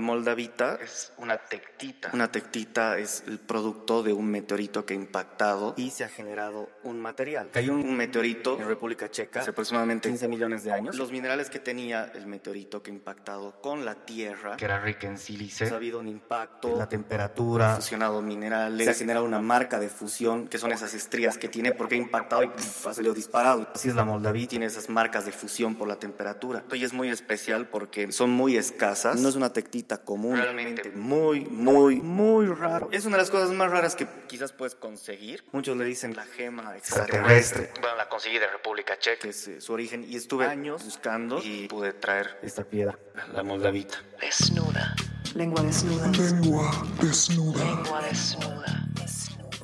La moldavita es una tectita. Una tectita es el producto de un meteorito que ha impactado y se ha generado un material. Hay un meteorito en República Checa hace aproximadamente 15 millones de años. Los minerales que tenía el meteorito que ha impactado con la Tierra, que era rica en sílice, ha habido un impacto, la temperatura, ha fusionado minerales, se ha generado una marca de fusión, que son esas estrías que tiene porque ha impactado y pff, ha salido disparado. Así es la moldavita, tiene esas marcas de fusión por la temperatura. Y es muy especial porque son muy escasas. No es una tectita común. Realmente muy, muy, muy raro. Es una de las cosas más raras que quizás puedes conseguir. Muchos le dicen la gema extraterrestre. Bueno, la conseguí de República Checa, que es eh, su origen. Y estuve años buscando y pude traer esta piedra, la moldavita. Desnuda. Lengua desnuda. Lengua desnuda. Lengua desnuda.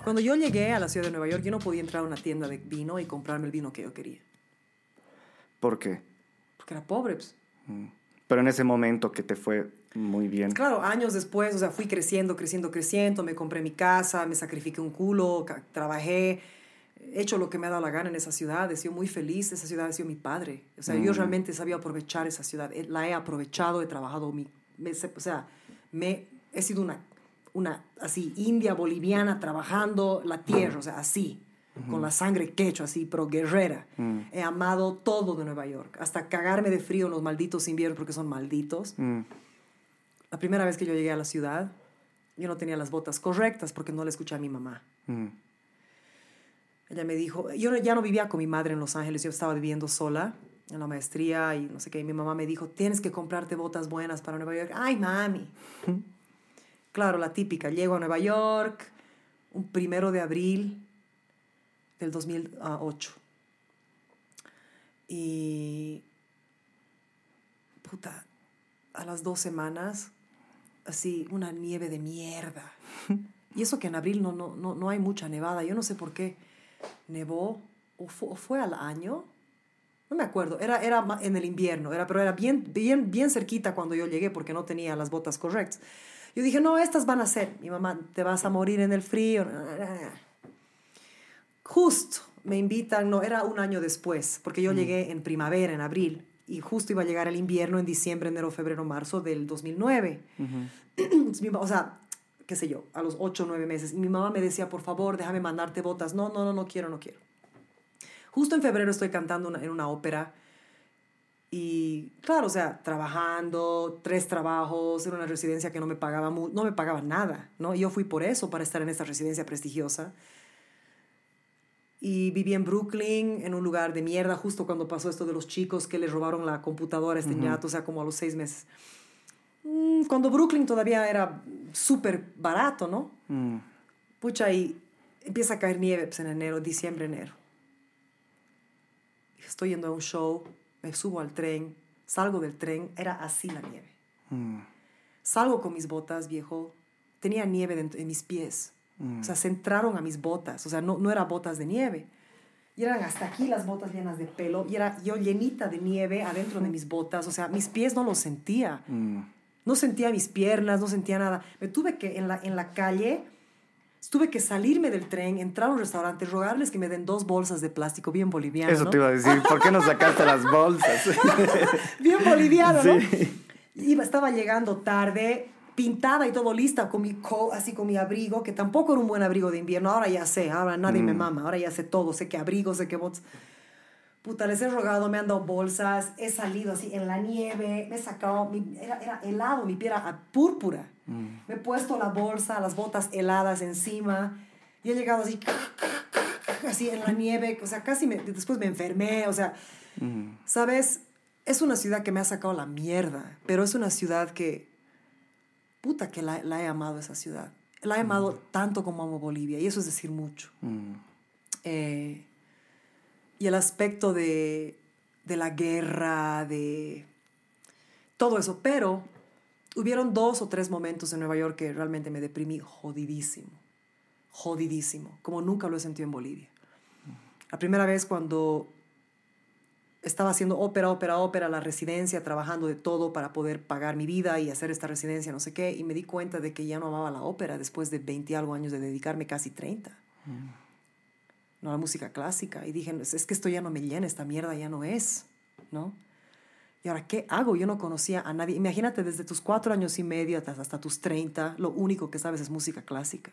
Cuando yo llegué a la ciudad de Nueva York, yo no podía entrar a una tienda de vino y comprarme el vino que yo quería. ¿Por qué? Porque era pobre. pues. Pero en ese momento que te fue muy bien. Claro, años después, o sea, fui creciendo, creciendo, creciendo, me compré mi casa, me sacrifiqué un culo, trabajé, he hecho lo que me ha dado la gana en esa ciudad, he sido muy feliz, esa ciudad ha sido mi padre. O sea, yo realmente sabía aprovechar esa ciudad, eh, la he aprovechado, he trabajado, mi, me- o sea, me, he sido una, una así, india, boliviana, trabajando la tierra, o sea, así, con la sangre quecho, así, pero guerrera. He amado todo de Nueva York, hasta cagarme de frío en los malditos inviernos porque son malditos. Mm. La primera vez que yo llegué a la ciudad, yo no tenía las botas correctas porque no le escuché a mi mamá. Mm. Ella me dijo, yo ya no vivía con mi madre en Los Ángeles, yo estaba viviendo sola en la maestría y no sé qué. Y mi mamá me dijo, tienes que comprarte botas buenas para Nueva York. Ay, mami. claro, la típica. Llego a Nueva York un primero de abril del 2008. Y... Puta, a las dos semanas, así, una nieve de mierda. Y eso que en abril no, no, no, no hay mucha nevada. Yo no sé por qué nevó. ¿O fue, o al año? No me acuerdo. Era, era en el invierno, era, pero era bien, bien, bien cerquita cuando yo llegué porque no tenía las botas correctas. Yo dije, no, estas van a ser. Mi mamá, te vas a morir en el frío. Justo me invitan, no, era un año después, porque yo llegué en primavera, en abril, y justo iba a llegar el invierno en diciembre, enero, febrero, marzo del 2009. Entonces, mi ma- o sea, qué sé yo, a los ocho o nueve meses. Y mi mamá me decía, por favor, déjame mandarte botas. No, no, no, no quiero, no quiero. Justo en febrero estoy cantando una- en una ópera. Y claro, o sea, trabajando, tres trabajos, en una residencia que no me pagaba, no me pagaba nada, ¿no? Y yo fui por eso, para estar en esta residencia prestigiosa. Y viví en Brooklyn, en un lugar de mierda, justo cuando pasó esto de los chicos que le robaron la computadora a este ñato, o sea, como a los seis meses. Mm, Cuando Brooklyn todavía era súper barato, ¿no? Mm. Pucha, y empieza a caer nieve pues, en enero, diciembre, enero. Estoy yendo a un show, me subo al tren, salgo del tren, era así la nieve. Mm. Salgo con mis botas, viejo, tenía nieve dentro- en mis pies. O sea, se entraron a mis botas, o sea, no, no eran botas de nieve. Y eran hasta aquí las botas llenas de pelo, y era yo llenita de nieve adentro de mis botas, o sea, mis pies no los sentía. Mm. No sentía mis piernas, no sentía nada. Me tuve que, en la, en la calle, tuve que salirme del tren, entrar a un restaurante, rogarles que me den dos bolsas de plástico bien boliviano. Eso ¿no? te iba a decir. ¿Por qué no sacaste las bolsas? Bien boliviano, ¿no? Sí. Iba, estaba llegando tarde, pintada y todo lista, con mi co así con mi abrigo, que tampoco era un buen abrigo de invierno. Ahora ya sé, ahora nadie me mama, ahora ya sé todo, sé qué abrigo, sé qué botas. Puta, les he rogado, me han dado bolsas, he salido así en la nieve, me he sacado, mi- era, era helado, mi piel era púrpura. Me he puesto la bolsa, las botas heladas encima y he llegado así, así en la nieve, o sea, casi me, después me enfermé, o sea, ¿sabes? Es una ciudad que me ha sacado la mierda, pero es una ciudad que, puta, que la, la he amado esa ciudad. La he amado tanto como amo Bolivia y eso es decir mucho. Mm. Eh, y el aspecto de, de la guerra, de todo eso. Pero hubieron dos o tres momentos en Nueva York que realmente me deprimí jodidísimo. Jodidísimo. Como nunca lo he sentido en Bolivia. La primera vez cuando estaba haciendo ópera, ópera, ópera, la residencia, trabajando de todo para poder pagar mi vida y hacer esta residencia, no sé qué, y me di cuenta de que ya no amaba la ópera después de 20 y algo años de dedicarme casi 30 no la música clásica. Y dije, es que esto ya no me llena, esta mierda ya no es, ¿no? ¿Y ahora qué hago? Yo no conocía a nadie. Imagínate desde tus cuatro años y medio hasta, hasta tus 30, lo único que sabes es música clásica.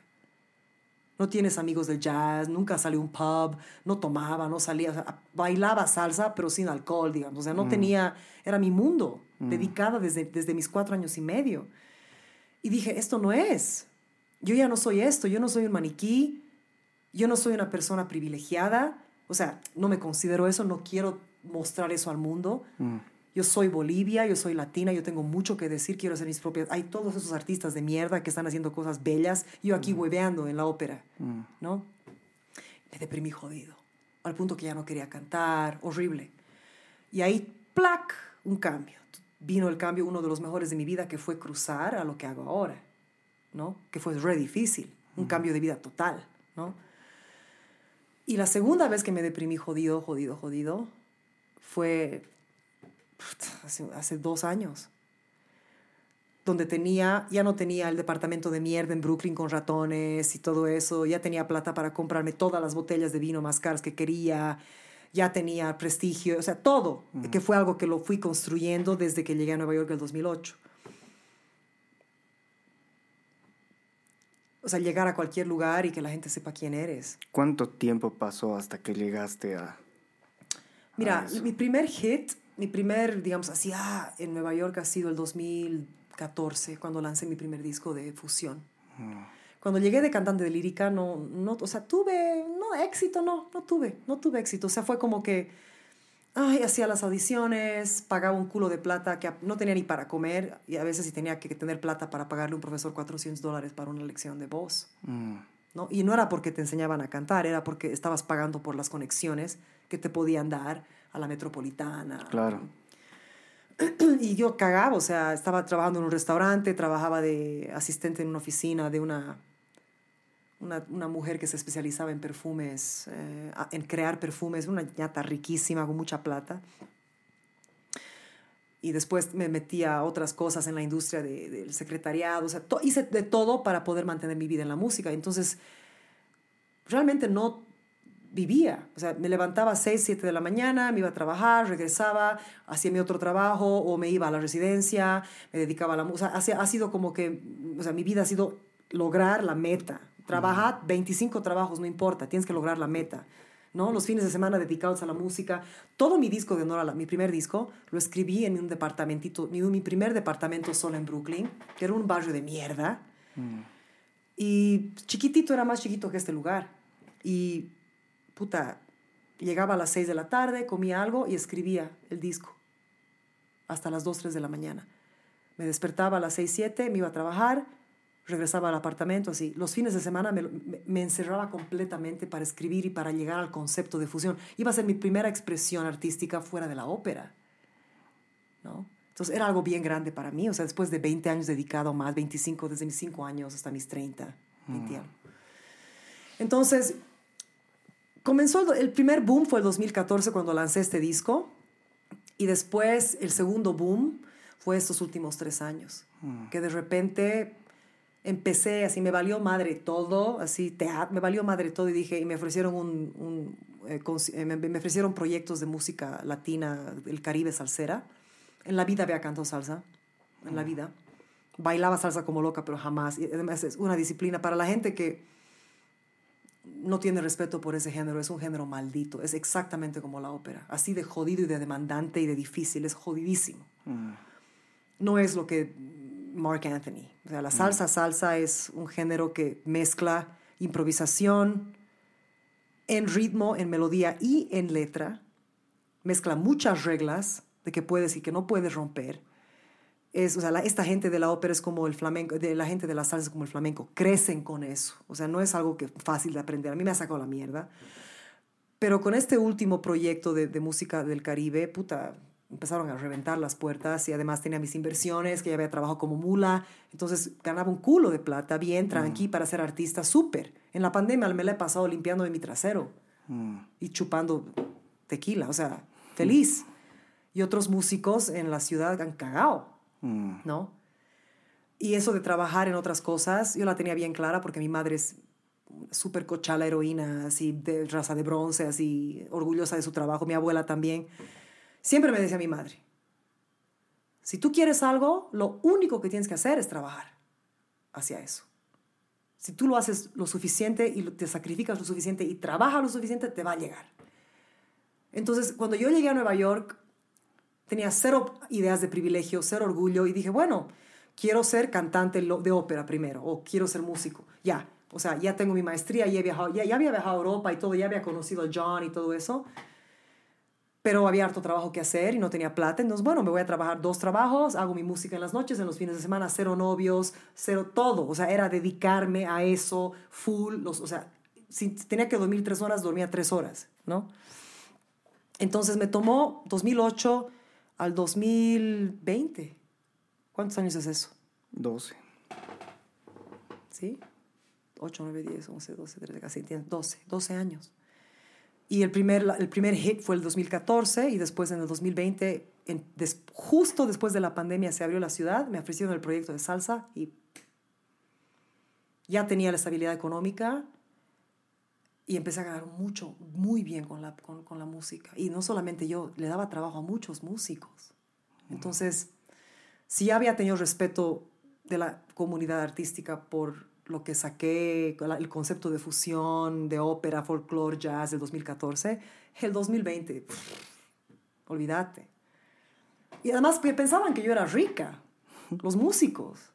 No tienes amigos del jazz, nunca salió a un pub, no tomaba, no salía, o sea, bailaba salsa, pero sin alcohol, digamos. O sea, no tenía, era mi mundo, dedicada desde, desde mis cuatro años y medio. Y dije, esto no es. Yo ya no soy esto, yo no soy un maniquí, yo no soy una persona privilegiada, o sea, no me considero eso, no quiero mostrar eso al mundo. Yo soy Bolivia, yo soy latina, yo tengo mucho que decir, quiero hacer mis propias... Hay todos esos artistas de mierda que están haciendo cosas bellas, yo aquí hueveando en la ópera, ¿no? Me deprimí jodido, al punto que ya no quería cantar, horrible. Y ahí, ¡plac!, un cambio. Vino el cambio, uno de los mejores de mi vida, que fue cruzar a lo que hago ahora, ¿no? Que fue re difícil, un cambio de vida total, ¿no? Y la segunda vez que me deprimí jodido, jodido, jodido, fue hace, hace dos años, donde tenía, ya no tenía el departamento de mierda en Brooklyn con ratones y todo eso, ya tenía plata para comprarme todas las botellas de vino más caras que quería, ya tenía prestigio, o sea, todo, que fue algo que lo fui construyendo desde que llegué a Nueva York en el 2008. O sea, llegar a cualquier lugar y que la gente sepa quién eres. ¿Cuánto tiempo pasó hasta que llegaste a... Mira, mi primer hit mi primer, digamos así, ah, en Nueva York ha sido el 2014, cuando lancé mi primer disco de fusión. Mm. Cuando llegué de cantante de lírica, no, no, o sea, tuve, no, éxito, no, no tuve, no tuve éxito. O sea, fue como que, ay, hacía las audiciones, pagaba un culo de plata que no tenía ni para comer, y a veces sí tenía que tener plata para pagarle a un profesor 400 dólares para una lección de voz. Mm. ¿no? Y no era porque te enseñaban a cantar, era porque estabas pagando por las conexiones que te podían dar a la metropolitana. Claro. Y yo cagaba, o sea, estaba trabajando en un restaurante, trabajaba de asistente en una oficina de una, una, una mujer que se especializaba en perfumes, eh, en crear perfumes, una ñata riquísima con mucha plata. Y después me metí a otras cosas en la industria del secretariado, o sea, hice de todo para poder mantener mi vida en la música. Entonces, realmente no vivía. O sea, me levantaba a 6, 7 de la mañana, me iba a trabajar, regresaba, hacía mi otro trabajo o me iba a la residencia, me dedicaba a la música. O sea, ha sido como que, o sea, mi vida ha sido lograr la meta. Trabajar 25 trabajos, no importa, tienes que lograr la meta. ¿no? Los fines de semana dedicados a la música. Todo mi disco de Nora, mi primer disco, lo escribí en un departamentito, mi, mi primer departamento solo en Brooklyn, que era un barrio de mierda. Mm. Y chiquitito, era más chiquito que este lugar. Y puta, llegaba a las 6 de la tarde, comía algo y escribía el disco hasta las 2, 3 de la mañana. Me despertaba a las 6, 7, me iba a trabajar, regresaba al apartamento, así. Los fines de semana me, me, encerraba completamente para escribir y para llegar al concepto de fusión. Iba a ser mi primera expresión artística fuera de la ópera, ¿no? Entonces era algo bien grande para mí, o sea, después de 20 años dedicado más, 25, desde mis 5 años hasta mis 30, 20 años. Entonces, comenzó el, primer boom fue el 2014 cuando lancé este disco y después el segundo boom fue estos últimos tres años, mm. que de repente empecé, así me valió madre todo, así te, me valió madre todo y dije, y me ofrecieron un, eh, eh, me, ofrecieron proyectos de música latina del Caribe salsera. En la vida había cantado salsa, en la mm. vida. Bailaba salsa como loca, pero jamás. Y además es una disciplina para la gente que no tiene respeto por ese género, es un género maldito, es exactamente como la ópera, así de jodido y de demandante y de difícil, es jodidísimo. Mm. No es lo que Mark Anthony, o sea, la mm. salsa salsa es un género que mezcla improvisación en ritmo, en melodía y en letra, mezcla muchas reglas de que puedes y que no puedes romper es, o sea, esta gente de la ópera es como el flamenco, de la gente de la salsa es como el flamenco, crecen con eso. O sea, no es algo que fácil de aprender. A mí me ha sacado la mierda. Pero con este último proyecto de, de música del Caribe, puta, empezaron a reventar las puertas y además tenía mis inversiones, que ya había trabajado como mula, entonces ganaba un culo de plata, bien, tranqui, mm. para ser artista, súper. En la pandemia me la he pasado limpiando de mi trasero mm. y chupando tequila, o sea, feliz. Y otros músicos en la ciudad han cagado Mm. ¿no? Y eso de trabajar en otras cosas, yo la tenía bien clara porque mi madre es súper cochala heroína, así de raza de bronce, así orgullosa de su trabajo, mi abuela también. Siempre me decía mi madre, Si tú quieres algo, lo único que tienes que hacer es trabajar hacia eso. Si tú lo haces lo suficiente y te sacrificas lo suficiente y trabajas lo suficiente, te va a llegar. Entonces, cuando yo llegué a Nueva York, tenía cero ideas de privilegio, cero orgullo y dije, bueno, quiero ser cantante de ópera primero o quiero ser músico. Ya, o sea, ya tengo mi maestría, ya, he viajado, ya, ya había viajado a Europa y todo, ya había conocido a John y todo eso pero había harto trabajo que hacer y no tenía plata. Entonces, bueno, me voy a trabajar dos trabajos, hago mi música en las noches, en los fines de semana, cero novios, cero todo. O sea, era dedicarme a eso full. Los, o sea, si tenía que dormir tres horas, dormía tres horas, ¿no? Entonces me tomó 2008 al 2020. ¿Cuántos años es eso? 12. ¿Sí? 8, 9, 10, 11, 12, 13, casi 12, 12 años. Y el primer, el primer hit fue el 2014 y después en el 2020, en, justo después de la pandemia, se abrió la ciudad, me ofrecieron el proyecto de salsa y ya tenía la estabilidad económica y empecé a ganar mucho, muy bien con la, con, con la música. Y no solamente yo, le daba trabajo a muchos músicos. Entonces, si ya había tenido respeto de la comunidad artística por lo que saqué, el concepto de fusión, de ópera, folklore, jazz del 2014, el 2020, olvídate. Y además pensaban que yo era rica, los músicos.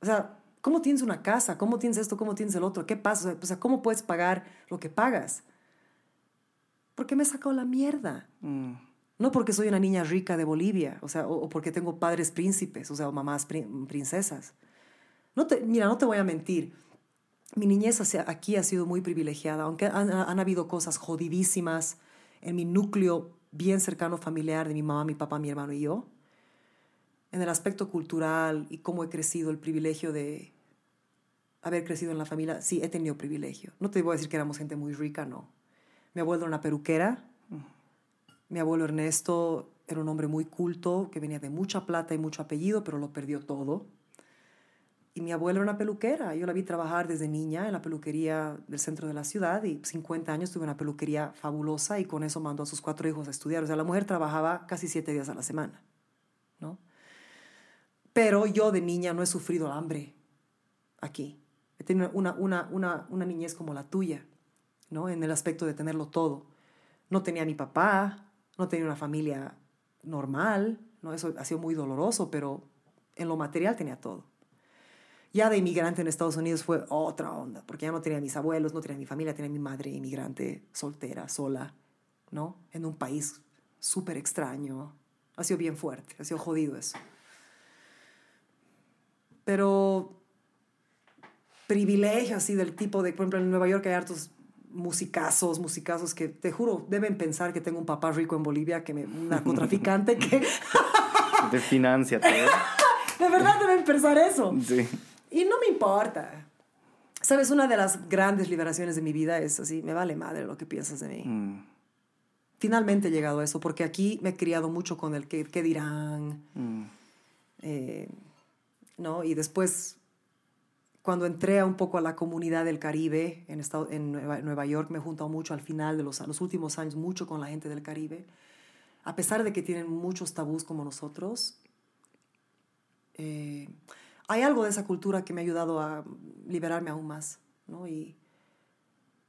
O sea, ¿cómo tienes una casa? ¿Cómo tienes esto? ¿Cómo tienes el otro? ¿Qué pasa? O sea, ¿cómo puedes pagar lo que pagas? Porque me he sacado la mierda. Mm. No porque soy una niña rica de Bolivia, o sea, o, porque tengo padres príncipes, o sea, o mamás princesas. No te, mira, no te voy a mentir. Mi niñez aquí ha sido muy privilegiada, aunque han, han habido cosas jodidísimas en mi núcleo bien cercano familiar de mi mamá, mi papá, mi hermano y yo. En el aspecto cultural y cómo he crecido, el privilegio de haber crecido en la familia, sí, he tenido privilegio. No te voy a decir que éramos gente muy rica, no. Mi abuelo era una peruquera. Mi abuelo Ernesto era un hombre muy culto, que venía de mucha plata y mucho apellido, pero lo perdió todo. Y mi abuela era una peluquera. Yo la vi trabajar desde niña en la peluquería del centro de la ciudad y 50 años tuve una peluquería fabulosa y con eso mandó a sus cuatro hijos a estudiar. O sea, la mujer trabajaba casi siete días a la semana, ¿no? Pero yo de niña no he sufrido hambre aquí. He tenido una, una, una, una niñez como la tuya, ¿no? En el aspecto de tenerlo todo. No tenía a mi papá, no tenía una familia normal, ¿no? Eso ha sido muy doloroso, pero en lo material tenía todo. Ya de inmigrante en Estados Unidos fue otra onda, porque ya no tenía mis abuelos, no tenía mi familia, tenía mi madre inmigrante, soltera, sola, ¿no? En un país súper extraño. Ha sido bien fuerte, ha sido jodido eso. Pero privilegio así del tipo de, por ejemplo, en Nueva York hay hartos musicazos, musicazos que te juro, deben pensar que tengo un papá rico en Bolivia, que me, un narcotraficante que... de financia todo. de verdad deben pensar eso. Sí. Y no me importa. Sabes, una de las grandes liberaciones de mi vida es así, me vale madre lo que piensas de mí. Mm. Finalmente he llegado a eso, porque aquí me he criado mucho con el qué, qué dirán. Mm. Eh, ¿no? Y después, cuando entré un poco a la comunidad del Caribe en, estado, en Nueva, York, me he juntado mucho al final de los, los últimos años, mucho con la gente del Caribe. A pesar de que tienen muchos tabús como nosotros, eh, hay algo de esa cultura que me ha ayudado a liberarme aún más, ¿no? Y,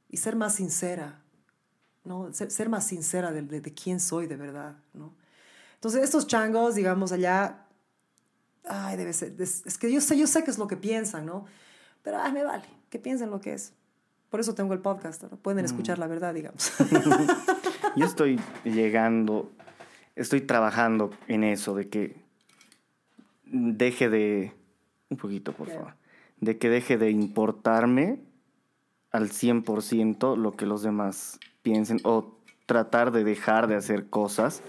y ser más sincera, ¿no? Ser, más sincera de, de, quién soy de verdad, ¿no? Entonces, estos changos, digamos, allá, ay, debe ser, es, que yo sé, yo sé qué es lo que piensan, ¿no? Pero, ay, me vale, que piensen lo que es. Por eso tengo el podcast, ¿no? Pueden mm. escuchar la verdad, digamos. yo estoy llegando, estoy trabajando en eso, de que deje de un poquito, por favor. De que deje de importarme al 100% lo que los demás piensen o tratar de dejar de hacer cosas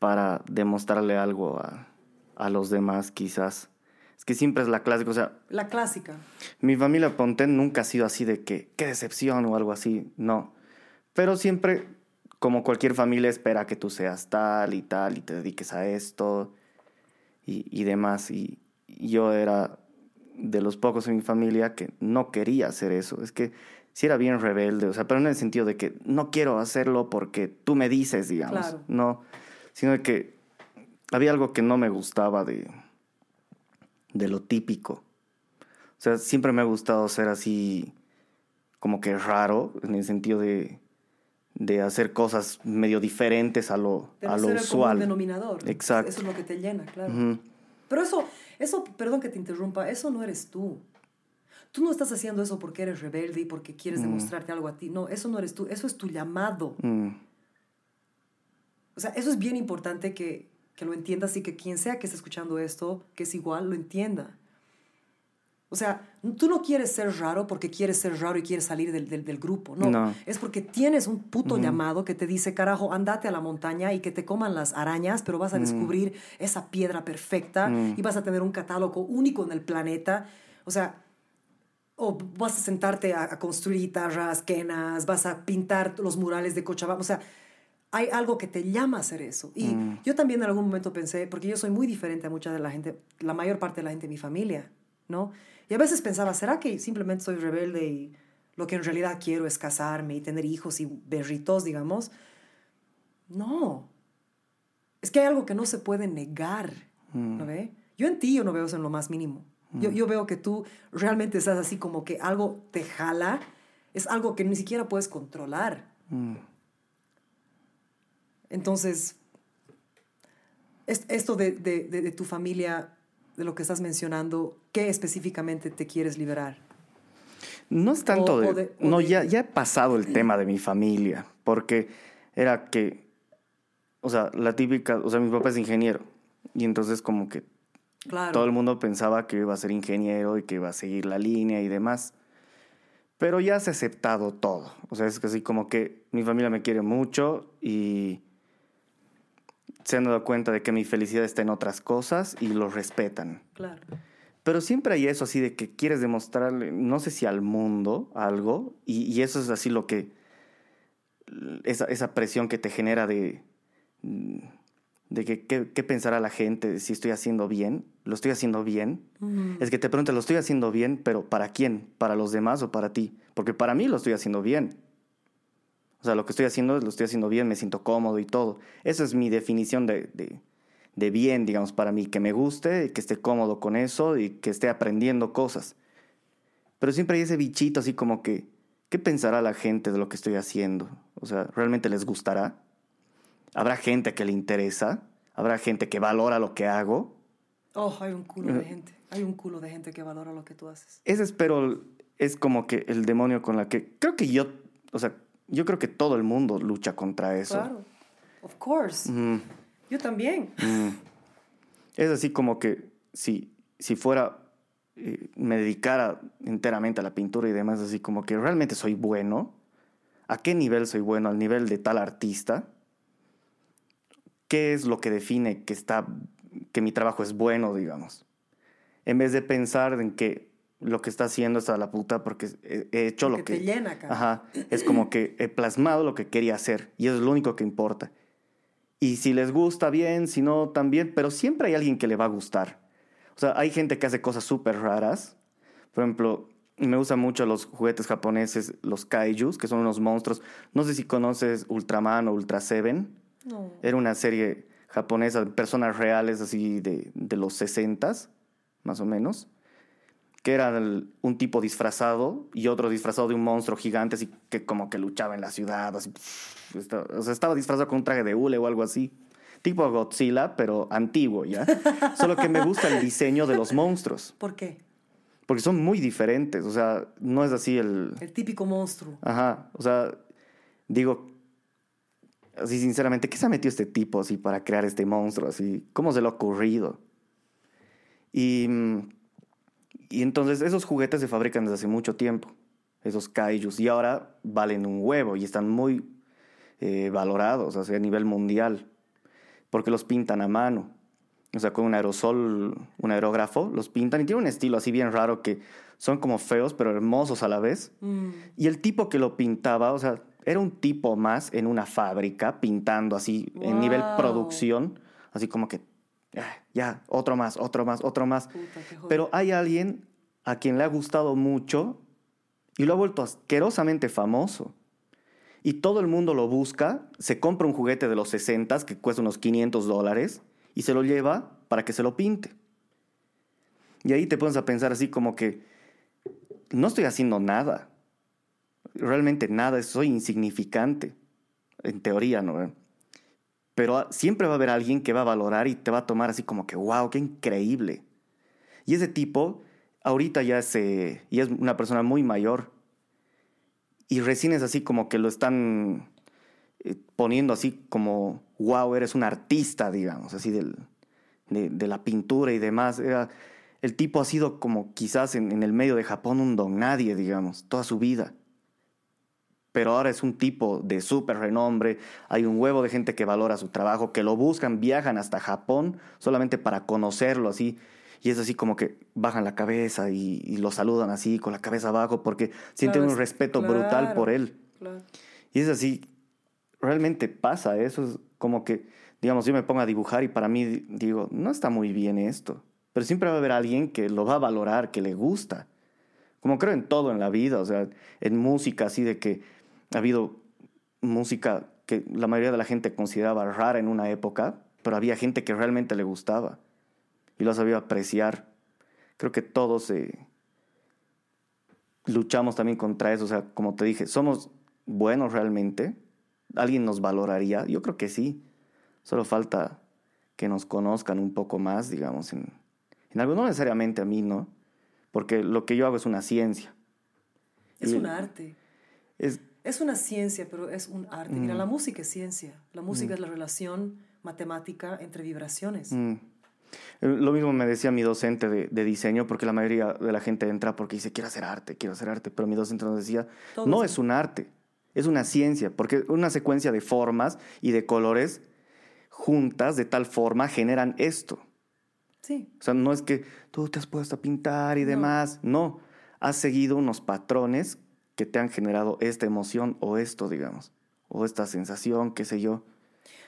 para demostrarle algo a, a los demás quizás. Es que siempre es la clásica, o sea... La clásica. Mi familia Ponte nunca ha sido así de que, qué decepción o algo así, no. Pero siempre, como cualquier familia, espera que tú seas tal y tal y te dediques a esto y, y demás. Y, yo era de los pocos en mi familia que no quería hacer eso. Es que sí era bien rebelde, o sea, pero no en el sentido de que no quiero hacerlo porque tú me dices, digamos, no, sino de que había algo que no me gustaba de, de lo típico. O sea, siempre me ha gustado ser así como que raro, en el sentido de, de hacer cosas medio diferentes a lo, a lo usual. denominador. Exacto. Eso es lo que te llena, claro. Ujú. Pero eso, eso, perdón que te interrumpa, eso no eres tú. Tú no estás haciendo eso porque eres rebelde y porque quieres demostrarte algo a ti. No, eso no eres tú, eso es tu llamado. Mm, O sea, eso es bien importante que, que lo entiendas y que quien sea que esté escuchando esto, que es igual, lo entienda. O sea, tú no quieres ser raro porque quieres ser raro y quieres salir del, del, del grupo. No, No. es porque tienes un puto llamado que te dice, carajo, andate a la montaña y que te coman las arañas, pero vas a descubrir esa piedra perfecta y vas a tener un catálogo único en el planeta. O sea, o vas a sentarte a, a construir guitarras, quenas, vas a pintar los murales de Cochabamba. O sea, hay algo que te llama a hacer eso. Y yo también en algún momento pensé, porque yo soy muy diferente a mucha de la gente, la mayor parte de la gente de mi familia, ¿no? Y a veces pensaba, ¿será que simplemente soy rebelde y lo que en realidad quiero es casarme y tener hijos y berritos, digamos? No. Es que hay algo que no se puede negar, ¿no ve? Yo en ti yo no veo eso en lo más mínimo. Yo, yo veo que tú realmente estás así como que algo te jala, es algo que ni siquiera puedes controlar. Entonces, es- esto de, de- de- de tu familia, de lo que estás mencionando, ¿qué específicamente te quieres liberar? No es tanto O- de, o de- o no, de- ya, ya he pasado el tema de mi familia, porque era que, o sea, la típica, o sea, mi papá es ingeniero, y entonces como que Claro. todo el mundo pensaba que iba a ser ingeniero y que iba a seguir la línea y demás. Pero ya se ha aceptado todo. O sea, es que así como que mi familia me quiere mucho y se han dado cuenta de que mi felicidad está en otras cosas y lo respetan. Claro. Pero siempre hay eso así de que quieres demostrarle, no sé si al mundo algo, y, y eso es así lo que, esa, esa presión que te genera de, mm, de que qué, pensará la gente si estoy haciendo bien, lo estoy haciendo bien. Es que te preguntas, ¿lo estoy haciendo bien? Pero ¿para quién? ¿Para los demás o para ti? Porque para mí lo estoy haciendo bien. O sea, lo que estoy haciendo, lo estoy haciendo bien, me siento cómodo y todo. Esa es mi definición de, de, de bien, digamos, para mí, que me guste, que esté cómodo con eso y que esté aprendiendo cosas. Pero siempre hay ese bichito así como que, ¿qué pensará la gente de lo que estoy haciendo? O sea, ¿realmente les gustará? ¿Habrá gente que le interesa? ¿Habrá gente que valora lo que hago? Oh, hay un culo de gente. Hay un culo de gente que valora lo que tú haces. Ese espero es como que el demonio con la que creo que yo, o sea, yo creo que todo el mundo lucha contra eso. Claro. Of course. Mm, Yo también. mm. Es así como que si, si fuera, eh, me dedicara enteramente a la pintura y demás, así como que realmente soy bueno. ¿A qué nivel soy bueno? ¿Al nivel de tal artista? ¿Qué es lo que define que, está, que mi trabajo es bueno, digamos? En vez de pensar en que lo que está haciendo está a la puta porque he, he hecho Lo lo que te llena, cara. Ajá, es como que he plasmado lo que quería hacer y eso es lo único que importa. Y si les gusta bien, si no también, pero siempre hay alguien que le va a gustar. O sea, hay gente que hace cosas súper raras. Por ejemplo, me gustan mucho los juguetes japoneses, los kaijus, que son unos monstruos. No sé si conoces Ultraman o Ultra Seven. No. Era una serie japonesa de personas reales así de, de los 60 más o menos. Que era un tipo disfrazado y otro disfrazado de un monstruo gigante, así que como que luchaba en la ciudad. Así, Estaba- o sea, estaba disfrazado con un traje de hule o algo así. Tipo Godzilla, pero antiguo, ¿ya? Solo que me gusta el diseño de los monstruos. ¿Por qué? Porque son muy diferentes. O sea, no es así el. El típico monstruo. Ajá. O sea, digo. Así, sinceramente, ¿qué se ha metido este tipo así para crear este monstruo? Así, ¿cómo se le ha ocurrido? Y. Y entonces, esos juguetes se fabrican desde hace mucho tiempo. Esos kaijus. Y ahora valen un huevo y están muy eh, valorados, o sea, a nivel mundial. Porque los pintan a mano. O sea, con un aerosol, un aerógrafo, los pintan y tiene un estilo así bien raro que son como feos, pero hermosos a la vez. Mm. Y el tipo que lo pintaba, o sea, era un tipo más en una fábrica pintando así en nivel producción, así como que ya, otro más, otro más, otro más. Puta. Pero hay alguien a quien le ha gustado mucho y lo ha vuelto asquerosamente famoso. Y todo el mundo lo busca, se compra un juguete de los 60 que cuesta unos 500 dólares y se lo lleva para que se lo pinte. Y ahí te pones a pensar así como que no estoy haciendo nada. Realmente nada, soy insignificante. En teoría, ¿no? Pero siempre va a haber alguien que va a valorar y te va a tomar así como que, wow, qué increíble. Y ese tipo, ahorita ya es, una persona muy mayor. Y recién es así como que lo están eh, poniendo así como, wow, eres un artista, digamos, así de, la pintura y demás. El tipo ha sido como quizás en, el medio de Japón un don nadie, digamos, toda su vida. Pero ahora es un tipo de súper renombre, hay un huevo de gente que valora su trabajo, que lo buscan, viajan hasta Japón solamente para conocerlo así. Y es así como que bajan la cabeza y, lo saludan así con la cabeza abajo porque sienten un respeto brutal por él. Y es así, realmente pasa eso, es como que digamos, yo me pongo a dibujar y para mí digo, no está muy bien esto. Pero siempre va a haber alguien que lo va a valorar, que le gusta. Como creo en todo en la vida, o sea, en música, así de que ha habido música que la mayoría de la gente consideraba rara en una época, pero había gente que realmente le gustaba y lo sabía apreciar. Creo que todos eh, luchamos también contra eso, o sea, como te dije, ¿somos buenos realmente? ¿Alguien nos valoraría? Yo creo que sí. Solo falta que nos conozcan un poco más, digamos, en, en algo, no necesariamente a mí, ¿no? Porque lo que yo hago es una ciencia. Es un arte. Es, es una ciencia, pero es un arte. Mira, la mm. música es ciencia. La música mm. es la relación matemática entre vibraciones. Mm. Eh, lo mismo me decía mi docente de, de, diseño, porque la mayoría de la gente entra porque dice, quiero hacer arte, quiero hacer arte, pero mi docente nos decía, no es un arte, es una ciencia, porque una secuencia de formas y de colores juntas de tal forma generan esto. Sí. O sea, no es que tú te has puesto a pintar y demás, no. Has seguido unos patrones que te han generado esta emoción o esto, digamos, o esta sensación, qué sé yo.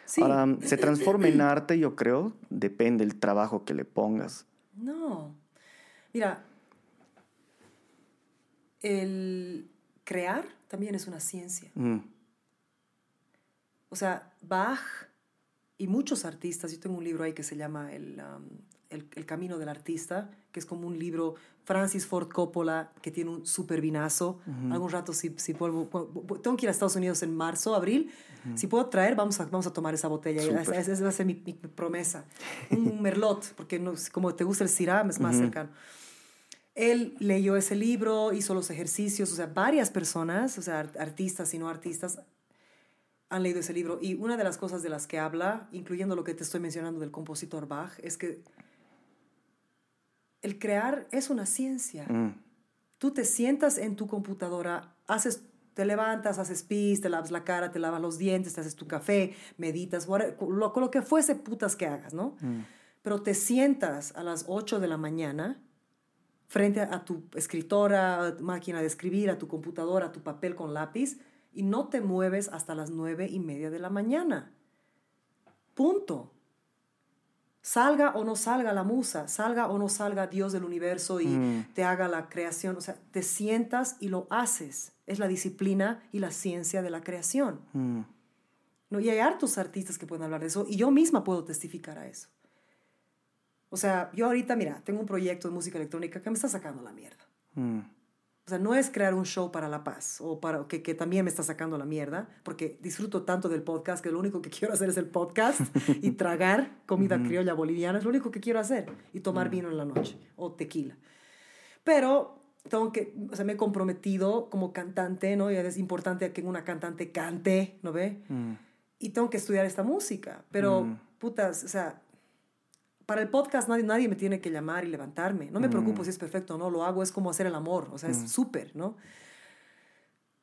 Sí. Ahora, se transforma en arte, yo creo, depende del trabajo que le pongas. No. Mira, el crear también es una ciencia. Mm. O sea, Bach y muchos artistas, yo tengo un libro ahí que se llama el, um, el, el, Camino del Artista, que es como un libro, Francis Ford Coppola, que tiene un super vinazo. Algún rato, si, si puedo, tengo que ir a Estados Unidos en marzo, abril, si puedo traer, vamos a, vamos a tomar esa botella. Esa, esa, va a ser mi, promesa. un merlot, porque no, como te gusta el Syrah, es más cercano. Él leyó ese libro, hizo los ejercicios, o sea, varias personas, o sea, artistas y no artistas, han leído ese libro y una de las cosas de las que habla, incluyendo lo que te estoy mencionando del compositor Bach, es que el crear es una ciencia. Mm. Tú te sientas en tu computadora, haces, te levantas, haces pis, te lavas la cara, te lavas los dientes, te haces tu café, meditas, lo, lo, que fuese putas que hagas, ¿no? Mm. Pero te sientas a las 8 de la mañana frente a tu escritora, máquina de escribir, a tu computadora, a tu papel con lápiz, y no te mueves hasta las nueve y media de la mañana. Punto. Salga o no salga la musa, salga o no salga Dios del universo y mm. te haga la creación, o sea, te sientas y lo haces. Es la disciplina y la ciencia de la creación. Mm. ¿No? Y hay hartos artistas que pueden hablar de eso y yo misma puedo testificar a eso. O sea, yo ahorita, mira, tengo un proyecto de música electrónica que me está sacando la mierda. Mm. O sea, no es crear un show para la paz o para que, que, también me está sacando la mierda, porque disfruto tanto del podcast que lo único que quiero hacer es el podcast y tragar comida criolla boliviana, es lo único que quiero hacer, y tomar vino en la noche o tequila. Pero tengo que, o sea, me he comprometido como cantante, ¿no? Y es importante que una cantante cante, ¿no ve? Mm. Y tengo que estudiar esta música, pero mm. putas, o sea, para el podcast nadie, nadie me tiene que llamar y levantarme. No me mm. preocupo si es perfecto o no, lo hago, es como hacer el amor, o sea, es mm. súper, ¿no?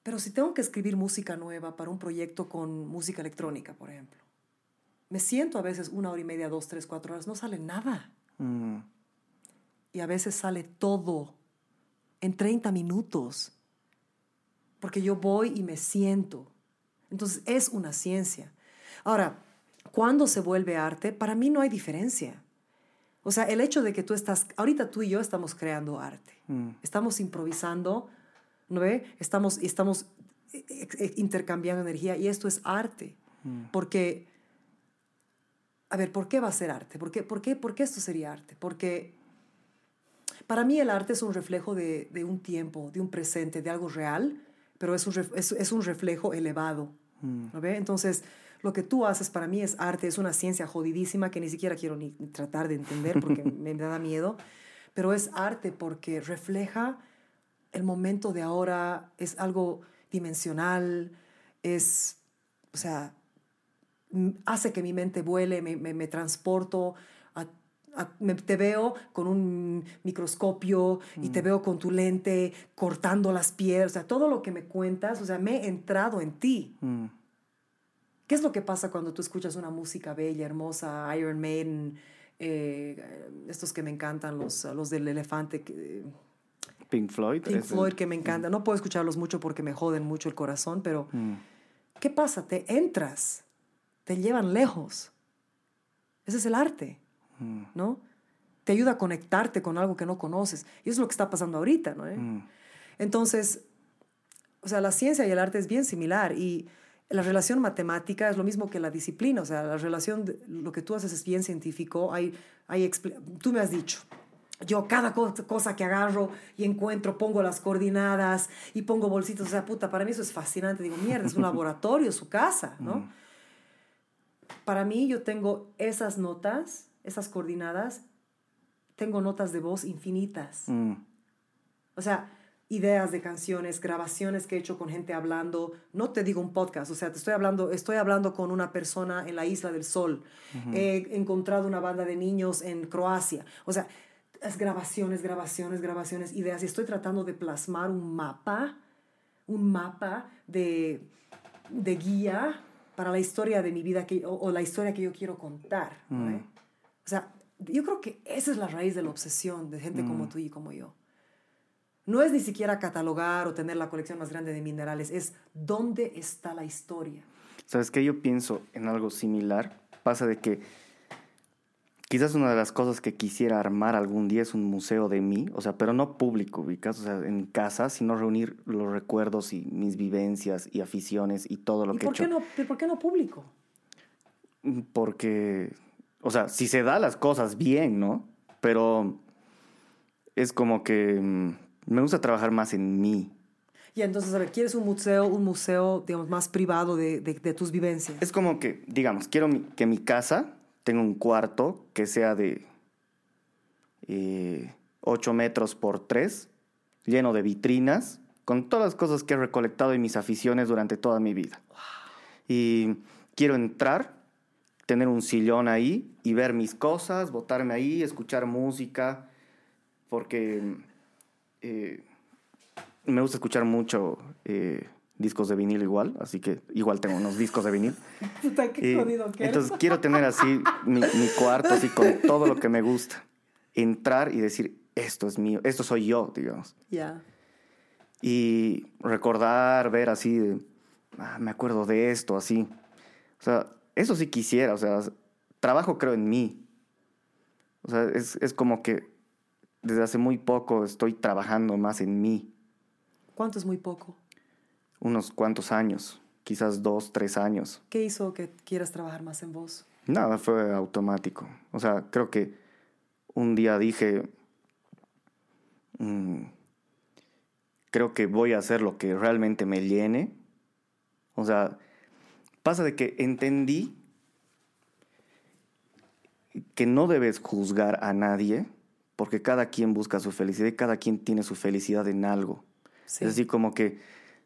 Pero si tengo que escribir música nueva para un proyecto con música electrónica, por ejemplo, me siento a veces una hora y media, dos, tres, cuatro horas, no sale nada. Mm. Y a veces sale todo en 30 minutos, porque yo voy y me siento. Entonces es una ciencia. Ahora, cuando se vuelve arte, para mí no hay diferencia. O sea, el hecho de que tú estás, ahorita tú y yo estamos creando arte, mm. estamos improvisando, ¿no ve? Estamos, estamos eh, eh, intercambiando energía y esto es arte, mm. porque a ver, ¿por qué va a ser arte? ¿Por qué, por qué, por qué esto sería arte? Porque para mí el arte es un reflejo de, de un tiempo, de un presente, de algo real, pero es un, es, es un reflejo elevado. ¿no ve? Entonces, lo que tú haces para mí es arte, es una ciencia jodidísima que ni siquiera quiero ni tratar de entender porque me, da miedo, pero es arte porque refleja el momento de ahora, es algo dimensional, es, o sea, hace que mi mente vuele, me, me, me transporto, a- a- me- te veo con un microscopio y te veo con tu lente cortando las piedras, o sea, todo lo que me cuentas, o sea, me he entrado en ti. Mm. ¿Qué es lo que pasa cuando tú escuchas una música bella, hermosa, Iron Maiden, eh, estos que me encantan, los, los del elefante, que- Pink Floyd. Pink el- Floyd que me encanta. No puedo escucharlos mucho porque me joden mucho el corazón, pero Mm. ¿qué pasa? Te entras, te llevan lejos. Ese es el arte, Mm. ¿no? Te ayuda a conectarte con algo que no conoces. Y eso es lo que está pasando ahorita, ¿no? Mm. Entonces, o sea, la ciencia y el arte es bien similar y la relación matemática es lo mismo que la disciplina, o sea, la relación, de- lo que tú haces es bien científico, hay, hay tú me has dicho, yo cada co- cosa que agarro y encuentro pongo las coordinadas y pongo bolsitos, o sea, puta, para mí eso es fascinante, digo, mierda, es un laboratorio, su casa, ¿no? Para mí yo tengo esas notas, esas coordinadas, tengo notas de voz infinitas. Mm. O sea, ideas de canciones, grabaciones que he hecho con gente hablando. No te digo un podcast, o sea, te estoy hablando, estoy hablando con una persona en la Isla del Sol. He encontrado una banda de niños en Croacia. O sea, es grabaciones, grabaciones, grabaciones, ideas. Y estoy tratando de plasmar un mapa, un mapa de, de guía para la historia de mi vida que, o, o la historia que yo quiero contar. ¿no? O sea, yo creo que esa es la raíz de la obsesión de gente como tú y como yo. No es ni siquiera catalogar o tener la colección más grande de minerales, es dónde está la historia. ¿Sabes qué? Yo pienso en algo similar. Pasa de que quizás una de las cosas que quisiera armar algún día es un museo de mí, o sea, pero no público, ubicas, o sea, en casa, sino reunir los recuerdos y mis vivencias y aficiones y todo lo ¿Y que he por hecho. qué, no, pero por qué no público? Porque, o sea, si se da las cosas bien, ¿no? Pero es como que mm, me gusta trabajar más en mí. Y entonces, a ver, ¿quieres un museo, un museo, digamos, más privado de, de- de tus vivencias? Es como que, digamos, quiero mi- que mi casa tenga un cuarto que sea de eh, 8 metros por 3, lleno de vitrinas, con todas las cosas que he recolectado y mis aficiones durante toda mi vida. Y quiero entrar, tener un sillón ahí y ver mis cosas, botarme ahí, escuchar música, porque eh, me gusta escuchar mucho eh, discos de vinil igual, así que igual tengo unos discos de vinil. Puta, qué Y jodido que eres. entonces quiero tener así mi, mi cuarto, así con todo lo que me gusta. Entrar y decir, esto es mío, esto soy yo, digamos. Ya. Y recordar, ver así, de, "Ah, me acuerdo de esto, así. O sea, eso sí quisiera, o sea, trabajo creo en mí. O sea, es, es como que desde hace muy poco estoy trabajando más en mí. ¿Cuánto es muy poco? Unos cuantos años, quizás dos, tres años. ¿Qué hizo que quieras trabajar más en vos? Nada, fue automático. O sea, creo que un día dije, mm, creo que voy a hacer lo que realmente me llene. O sea, pasa de que entendí que no debes juzgar a nadie porque cada quien busca su felicidad y cada quien tiene su felicidad en algo. Sí. Es así como que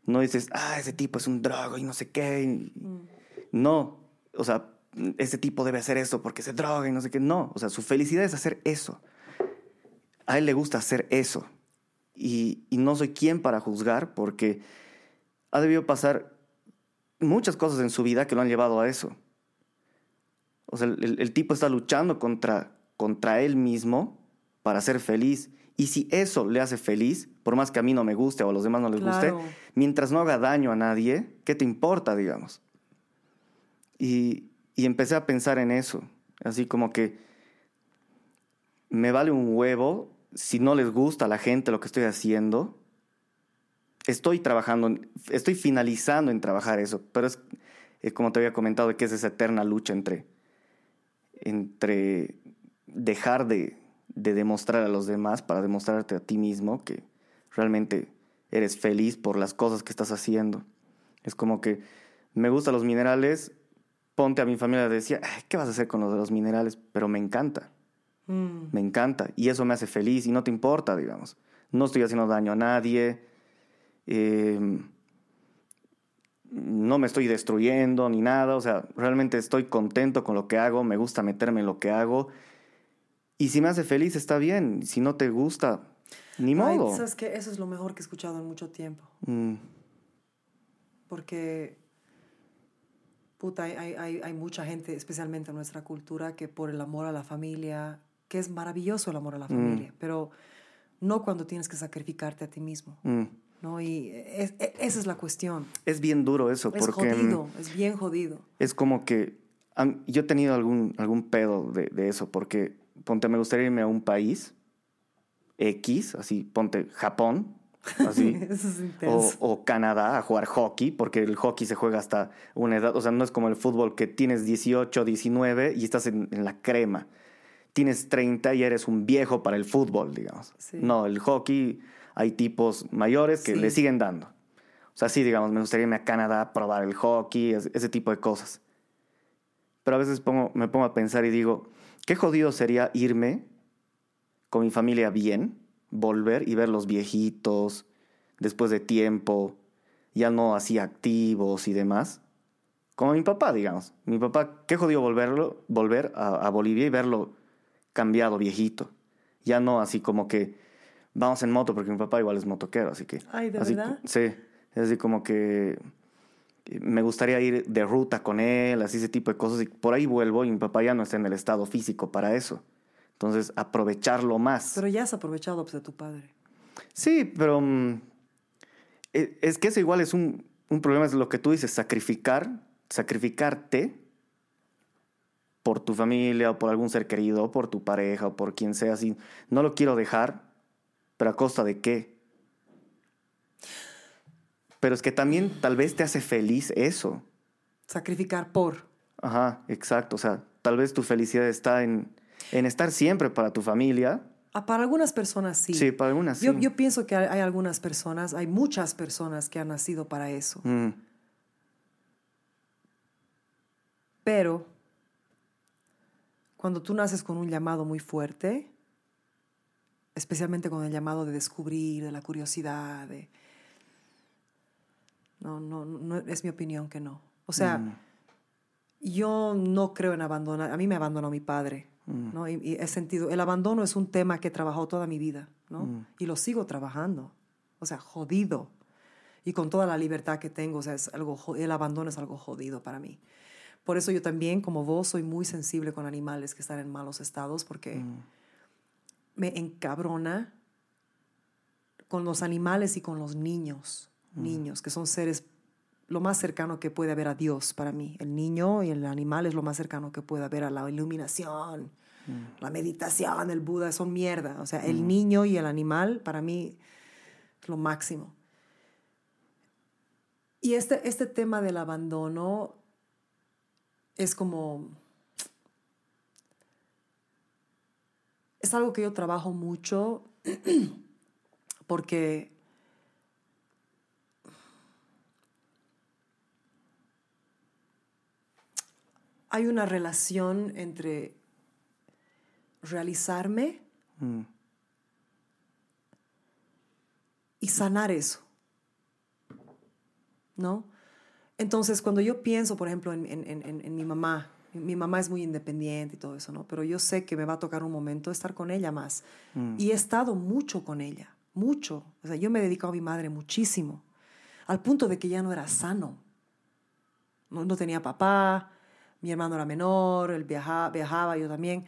no dices, ah, ese tipo es un drogo y no sé qué. y- No, o sea, ese tipo debe hacer eso porque se droga y no sé qué. No, o sea, su felicidad es hacer eso. A él le gusta hacer eso. Y, y no soy quien para juzgar porque ha debido pasar muchas cosas en su vida que lo han llevado a eso. O sea, el, el tipo está luchando contra, contra él mismo para ser feliz. Y si eso le hace feliz, por más que a mí no me guste o a los demás no les Claro. guste, mientras no haga daño a nadie, ¿qué te importa, digamos? Y, y empecé a pensar en eso, así como que me vale un huevo si no les gusta a la gente lo que estoy haciendo. Estoy trabajando, estoy finalizando en trabajar eso, pero es, es como te había comentado, que es esa eterna lucha entre, entre dejar de, de demostrar a los demás para demostrarte a ti mismo que realmente eres feliz por las cosas que estás haciendo. Es como que me gustan los minerales, ponte a mi familia decía, "Ay, ¿qué vas a hacer con lo de los minerales? Pero me encanta, Mm. me encanta y eso me hace feliz y no te importa, digamos. No estoy haciendo daño a nadie, eh, no me estoy destruyendo ni nada, o sea, realmente estoy contento con lo que hago, me gusta meterme en lo que hago y si me hace feliz está bien, si no te gusta, ni Ay, modo. ¿Sabes qué? Eso es lo mejor que he escuchado en mucho tiempo. Mm, Porque, puta, hay, hay- hay, mucha gente, especialmente en nuestra cultura, que por el amor a la familia, que es maravilloso el amor a la familia, pero no cuando tienes que sacrificarte a ti mismo, mm. ¿no? Y es- e- esa es la cuestión. Es bien duro eso, Es porque mm, jodido, es bien jodido. es como que yo he tenido algún, algún pedo de, de eso, porque ponte, me gustaría irme a un país X, así, ponte Japón, así, Eso es o, o Canadá a jugar hockey, porque el hockey se juega hasta una edad, o sea, no es como el fútbol que tienes 18, 19 y estás en, en la crema. Tienes 30 y eres un viejo para el fútbol, digamos. Sí. No, el hockey hay tipos mayores que Sí. le siguen dando. O sea, sí, digamos, me gustaría irme a Canadá a probar el hockey, es- ese tipo de cosas. Pero a veces pongo- me pongo a pensar y digo, qué jodido sería irme con mi familia bien, volver y ver los viejitos después de tiempo, ya no así activos y demás. Como mi papá, digamos. Mi papá, qué jodido volverlo, volver a, a Bolivia y verlo cambiado, viejito. Ya no así como que vamos en moto, porque mi papá igual es motoquero, así que... Ay, ¿de así- verdad? Sí, es así como que me gustaría ir de ruta con él, así ese tipo de cosas, y por ahí vuelvo y mi papá ya no está en el estado físico para eso. Entonces, aprovecharlo más. Pero ya has aprovechado pues, de tu padre. Sí, pero mm, e- es que eso igual es un, un problema, es lo que tú dices, sacrificar, sacrificarte por tu familia o por algún ser querido, o por tu pareja o por quien sea así. No lo quiero dejar, pero a costa de qué. Pero es que también tal vez te hace feliz eso. Sacrificar por. Ajá, exacto. O sea, tal vez tu felicidad está en, en estar siempre para tu familia. Ah, para algunas personas sí. Sí, para algunas sí. Yo, yo pienso que hay, hay algunas personas, hay muchas personas que han nacido para eso. Mm, Pero cuando tú naces con un llamado muy fuerte, especialmente con el llamado de descubrir, de la curiosidad, de... No, no, no, es mi opinión que no. O sea, Mm. yo no creo en abandonar. A mí me abandonó mi padre, Mm. ¿no? Y, y he sentido, el abandono es un tema que he trabajado toda mi vida, ¿no? Mm. Y lo sigo trabajando. O sea, jodido. Y con toda la libertad que tengo, o sea, es algo, el abandono es algo jodido para mí. Por eso yo también, como vos, soy muy sensible con animales que están en malos estados porque me encabrona con los animales y con los niños. Niños, que son seres lo más cercano que puede haber a Dios para mí. El niño y el animal es lo más cercano que puede haber a la iluminación, la meditación, el Buda, son mierda. O sea, el niño y el animal para mí es lo máximo. Y este, este tema del abandono es como... Es algo que yo trabajo mucho porque hay una relación entre realizarme mm, y sanar eso. ¿No? Entonces, cuando yo pienso, por ejemplo, en, en- en- en mi mamá, mi mamá es muy independiente y todo eso, ¿no? Pero yo sé que me va a tocar un momento estar con ella más. Y he estado mucho con ella, mucho. O sea, yo me he dedicado a mi madre muchísimo, al punto de que ya no era sano. No, no tenía papá, mi hermano era menor, él viajaba, viajaba, yo también.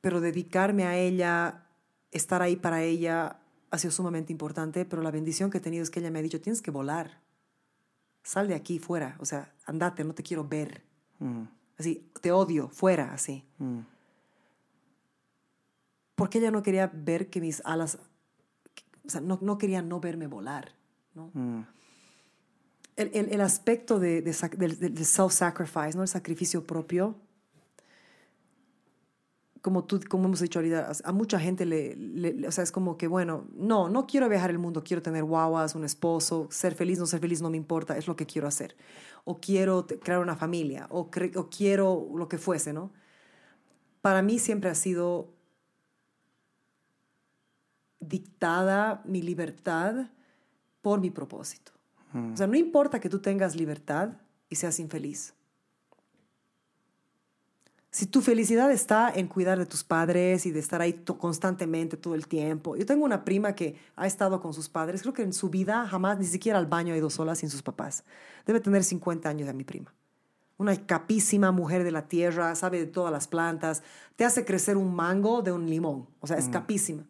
Pero dedicarme a ella, estar ahí para ella, ha sido sumamente importante. Pero la bendición que he tenido es que ella me ha dicho, tienes que volar. Sal de aquí, fuera. O sea, andate, no te quiero ver. mm, Así, te odio, fuera, así. mm. Porque ella no quería ver que mis alas, o sea, no, no quería no verme volar, ¿no? Mm, El, el- el aspecto de, de del, self-sacrifice, ¿no? El sacrificio propio, como tú, como hemos dicho ahorita, a mucha gente le, o sea, es como que, bueno, no, no quiero viajar el mundo, quiero tener guaguas, un esposo, ser feliz, no ser feliz, no me importa, es lo que quiero hacer. O quiero crear una familia, o, o quiero lo que fuese, ¿no? Para mí siempre ha sido dictada mi libertad por mi propósito. O sea, no importa que tú tengas libertad y seas infeliz. Si tu felicidad está en cuidar de tus padres y de estar ahí constantemente todo el tiempo. Yo tengo una prima que ha estado con sus padres, creo que en su vida jamás ni siquiera al baño ha ido sola sin sus papás. Debe tener 50 años ya mi prima. Una capísima mujer de la tierra, sabe de todas las plantas, te hace crecer un mango de un limón, o sea, es capísima.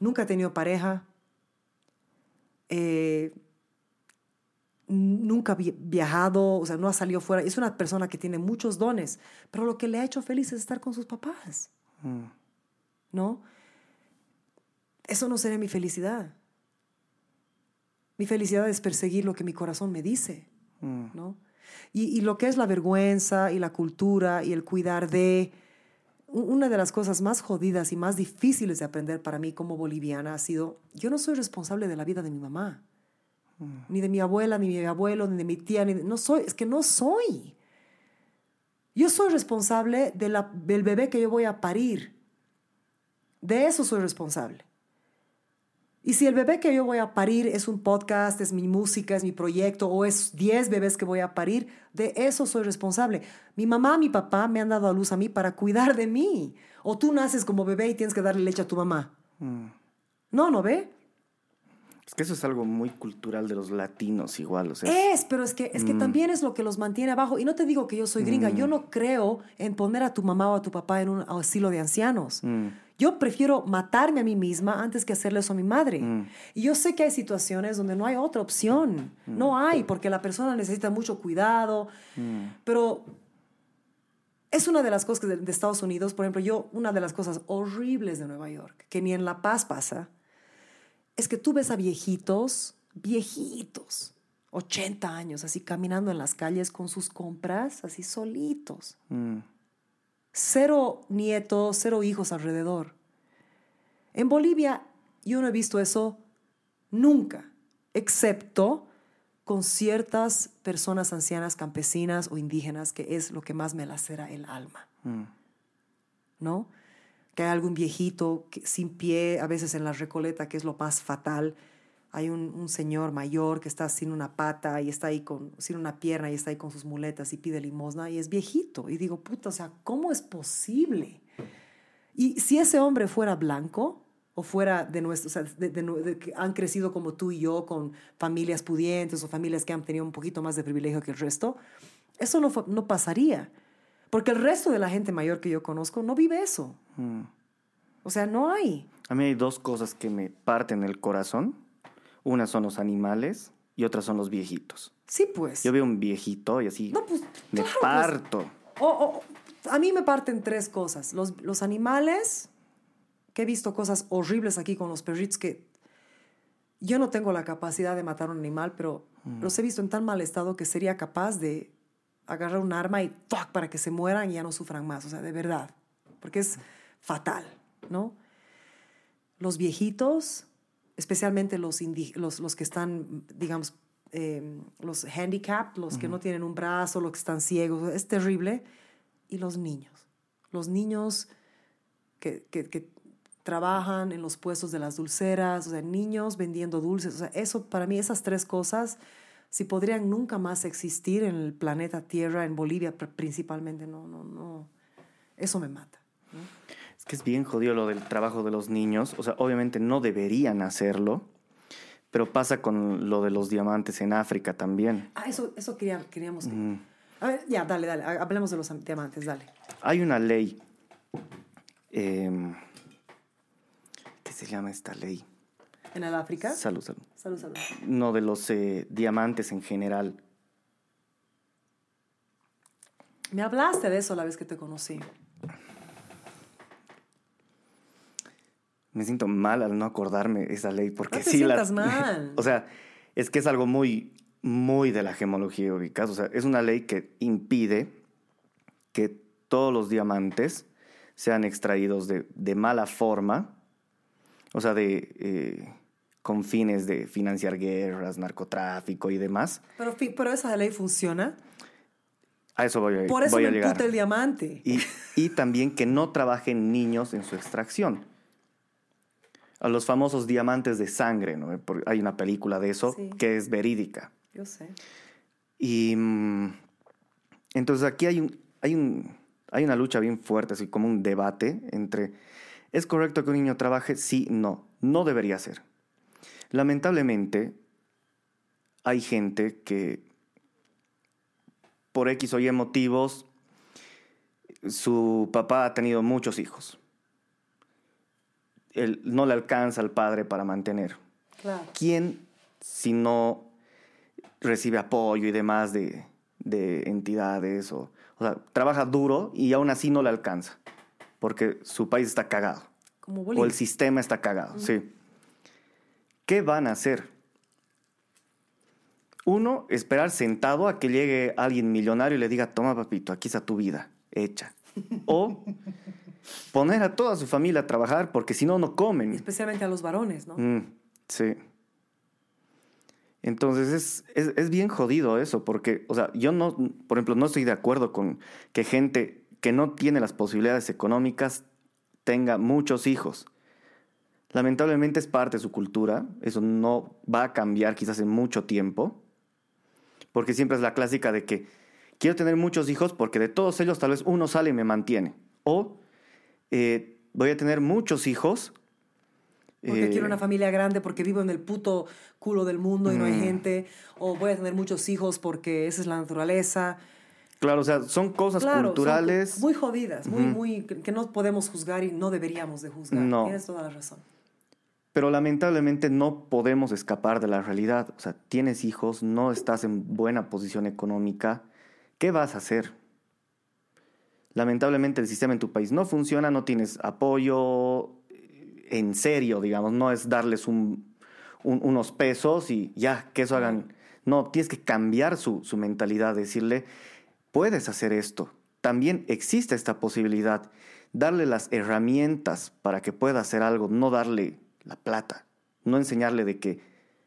Nunca ha tenido pareja, eh, nunca ha vi- viajado, o sea, no ha salido fuera. Es una persona que tiene muchos dones, pero lo que le ha hecho feliz es estar con sus papás, ¿no? Eso no sería mi felicidad. Mi felicidad es perseguir lo que mi corazón me dice, ¿no? Y, y lo que es la vergüenza y la cultura y el cuidar de... Una de las cosas más jodidas y más difíciles de aprender para mí como boliviana ha sido, yo no soy responsable de la vida de mi mamá ni de mi abuela, ni de mi abuelo, ni de mi tía, ni de- no soy, es que no soy. Yo soy responsable de la- del bebé que yo voy a parir. De eso soy responsable. Y si el bebé que yo voy a parir es un podcast, es mi música, es mi proyecto, o es 10 bebés que voy a parir, de eso soy responsable. Mi mamá, mi papá me han dado a luz a mí para cuidar de mí. O tú naces como bebé y tienes que darle leche a tu mamá. No, ¿no ve? Es que eso es algo muy cultural de los latinos igual, o sea. Es, pero es que, es que también es lo que los mantiene abajo. Y no te digo que yo soy gringa, yo no creo en poner a tu mamá o a tu papá en un asilo de ancianos. Yo prefiero matarme a mí misma antes que hacerle eso a mi madre. Y yo sé que hay situaciones donde no hay otra opción. No hay, porque la persona necesita mucho cuidado. Pero es una de las cosas que de, de Estados Unidos, por ejemplo, yo, una de las cosas horribles de Nueva York, que ni en La Paz pasa, es que tú ves a viejitos, viejitos, 80 años, así caminando en las calles con sus compras, así solitos. Mm. Cero nietos, cero hijos alrededor. En Bolivia yo no he visto eso nunca, excepto con ciertas personas ancianas, campesinas o indígenas, que es lo que más me lacera el alma. ¿no? Que hay algún viejito sin pie, a veces en la recoleta, que es lo más fatal. Hay un, señor mayor que está sin una pata y está ahí con, sin una pierna y está ahí con sus muletas y pide limosna y es viejito. Y digo, puta, o sea, ¿cómo es posible? Y si ese hombre fuera blanco o fuera de nuestro, o sea, que han crecido como tú y yo, con familias pudientes o familias que han tenido un poquito más de privilegio que el resto, eso no, no pasaría. Porque el resto de la gente mayor que yo conozco no vive eso. O sea, no hay. A mí hay dos cosas que me parten el corazón. Una son los animales y otra son los viejitos. Sí, pues. Yo veo un viejito y así No, pues, me claro, pues. parto. O- o- a mí me parten tres cosas. Los, los animales, que he visto cosas horribles aquí con los perritos que yo no tengo la capacidad de matar un animal, pero los he visto en tan mal estado que sería capaz de agarrar un arma y fuck para que se mueran y ya no sufran más. O sea, de verdad. Porque es fatal, ¿no? Los viejitos, especialmente los, los, los que están, digamos, eh, los handicapped, los que no tienen un brazo, los que están ciegos, es terrible. Y los niños. Los niños que, que- que trabajan en los puestos de las dulceras, o sea, niños vendiendo dulces. O sea, eso para mí, esas tres cosas, si podrían nunca más existir en el planeta Tierra, en Bolivia pr- principalmente, no, no, no. Eso me mata. Es que es bien jodido lo del trabajo de los niños. O sea, obviamente no deberían hacerlo, pero pasa con lo de los diamantes en África también. Ah, eso, eso quería- queríamos. que- A ver, ya, dale, dale. ha- Hablemos de los am- diamantes, dale. Hay una ley. em, ¿Qué se llama esta ley? ¿En el África? Salud, salud. Salud, salud. No, de los eh, diamantes en general. Me hablaste de eso la vez que te conocí. Me siento mal al no acordarme esa ley porque No te sí la- sientas mal. o sea, es que es algo muy muy de la gemología ubicada, o sea, es una ley que impide que todos los diamantes sean extraídos de, de mala forma, o sea, de, eh, con fines de financiar guerras, narcotráfico y demás. Pero, pero esa ley funciona. A eso voy a, Por eso voy a me llegar. emputa el diamante. Y, y también que no trabajen niños en su extracción. A los famosos diamantes de sangre, ¿no? Porque hay una película de eso Sí. que es verídica. Yo sé. Y mm, entonces aquí hay, un, hay, un, hay una lucha bien fuerte, así como un debate entre, ¿es correcto que un niño trabaje? Sí, no, no debería ser. Lamentablemente, hay gente que por X o Y motivos, su papá ha tenido muchos hijos. Él no le alcanza al padre para mantener. Claro. ¿quién, si no recibe apoyo y demás de, de entidades? O, o sea, trabaja duro y aún así no le alcanza, porque su país está cagado, Como o el sistema está cagado, sí. ¿Qué van a hacer? Uno, esperar sentado a que llegue alguien millonario y le diga, toma papito, aquí está tu vida, hecha. O poner a toda su familia a trabajar porque si no, no comen. Especialmente a los varones, ¿no? Mm, sí. Entonces es, es, es bien jodido eso, porque, o sea, yo no, por ejemplo, no estoy de acuerdo con que gente que no tiene las posibilidades económicas tenga muchos hijos. Lamentablemente es parte de su cultura, eso no va a cambiar quizás en mucho tiempo, porque siempre es la clásica de que quiero tener muchos hijos porque de todos ellos tal vez uno sale y me mantiene. O eh, voy a tener muchos hijos. Porque eh, quiero una familia grande, porque vivo en el puto culo del mundo y no hay gente. O voy a tener muchos hijos porque esa es la naturaleza. Claro, o sea, son cosas Claro, culturales. cu- muy jodidas, muy, muy, que que no podemos juzgar y no deberíamos de juzgar. No. Tienes toda la razón. Pero lamentablemente no podemos escapar de la realidad. O sea, tienes hijos, no estás en buena posición económica. ¿Qué vas a hacer? Lamentablemente el sistema en tu país no funciona, no tienes apoyo eh, en serio, digamos. No es darles un- un- unos pesos y ya, que eso hagan. No, tienes que cambiar su, su mentalidad, decirle, puedes hacer esto. También existe esta posibilidad. Darle las herramientas para que pueda hacer algo, no darle la plata. No enseñarle de que,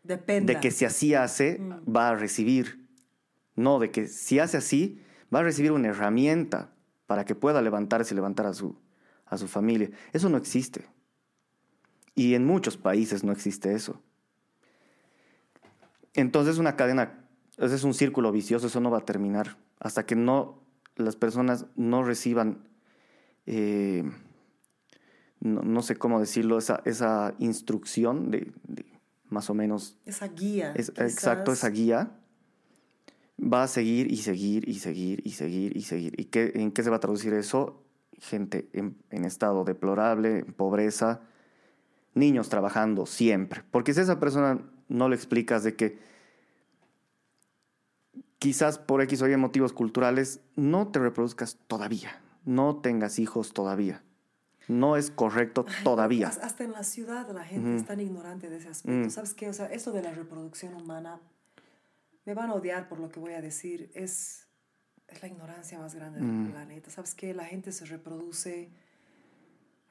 de que si así hace, va a recibir. No, de que si hace así, va a recibir una herramienta para que pueda levantarse y levantar a su, a su familia. Eso no existe. Y en muchos países no existe eso. Entonces una cadena, ese es un círculo vicioso, eso no va a terminar hasta que no las personas no reciban, eh, no, no sé cómo decirlo, esa, esa instrucción de, de más o menos, Esa guía. es- exacto, esa guía, va a seguir y seguir y seguir y seguir y seguir. ¿Y qué, en qué se va a traducir eso? Gente en, en estado deplorable, en pobreza, niños trabajando siempre. Porque si a esa persona no le explicas de que quizás por X o Y motivos culturales no te reproduzcas todavía, no tengas hijos todavía. No es correcto Ay, todavía. has- Hasta en la ciudad la gente es tan ignorante de ese aspecto. Mm. ¿Sabes qué? O sea, esto de la reproducción humana, me van a odiar por lo que voy a decir, es, es la ignorancia más grande del Mm. planeta. ¿Sabes qué? La gente se reproduce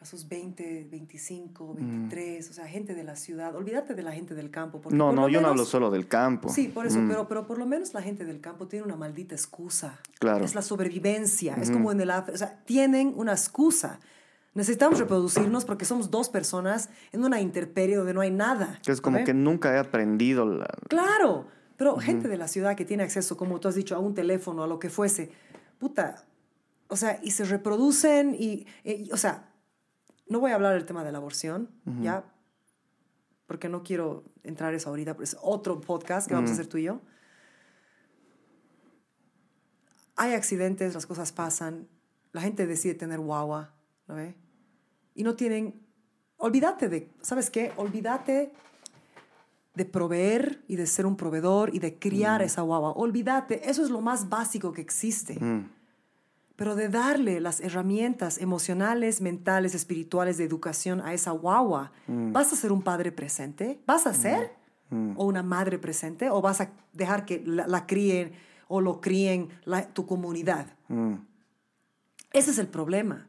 a sus 20, 25, 23, o sea, gente de la ciudad. Olvídate de la gente del campo. porque No, por no, yo no hablo menos- solo del campo. Sí, por eso, Mm, pero, pero por lo menos la gente del campo tiene una maldita excusa. Claro. Es la sobrevivencia, es como en el o sea, tienen una excusa. Necesitamos reproducirnos porque somos dos personas en una intemperie donde no hay nada. Es como que nunca he aprendido la... Claro, pero gente de la ciudad que tiene acceso, como tú has dicho, a un teléfono, a lo que fuese, puta, o sea, y se reproducen y, y- o sea, no voy a hablar del tema de la aborción, ¿ya? Porque no quiero entrar eso ahorita, pero es otro podcast que vamos a hacer tú y yo. Hay accidentes, las cosas pasan, la gente decide tener guagua, ¿no ve? Y no tienen, olvídate de, ¿sabes qué? Olvídate de proveer y de ser un proveedor y de criar esa guagua. Olvídate, eso es lo más básico que existe. Mm, Pero de darle las herramientas emocionales, mentales, espirituales de educación a esa guagua, ¿vas a ser un padre presente? ¿Vas a ser? ¿O una madre presente? ¿O vas a dejar que la, la críen o lo críen la- tu comunidad? mm. Ese es el problema.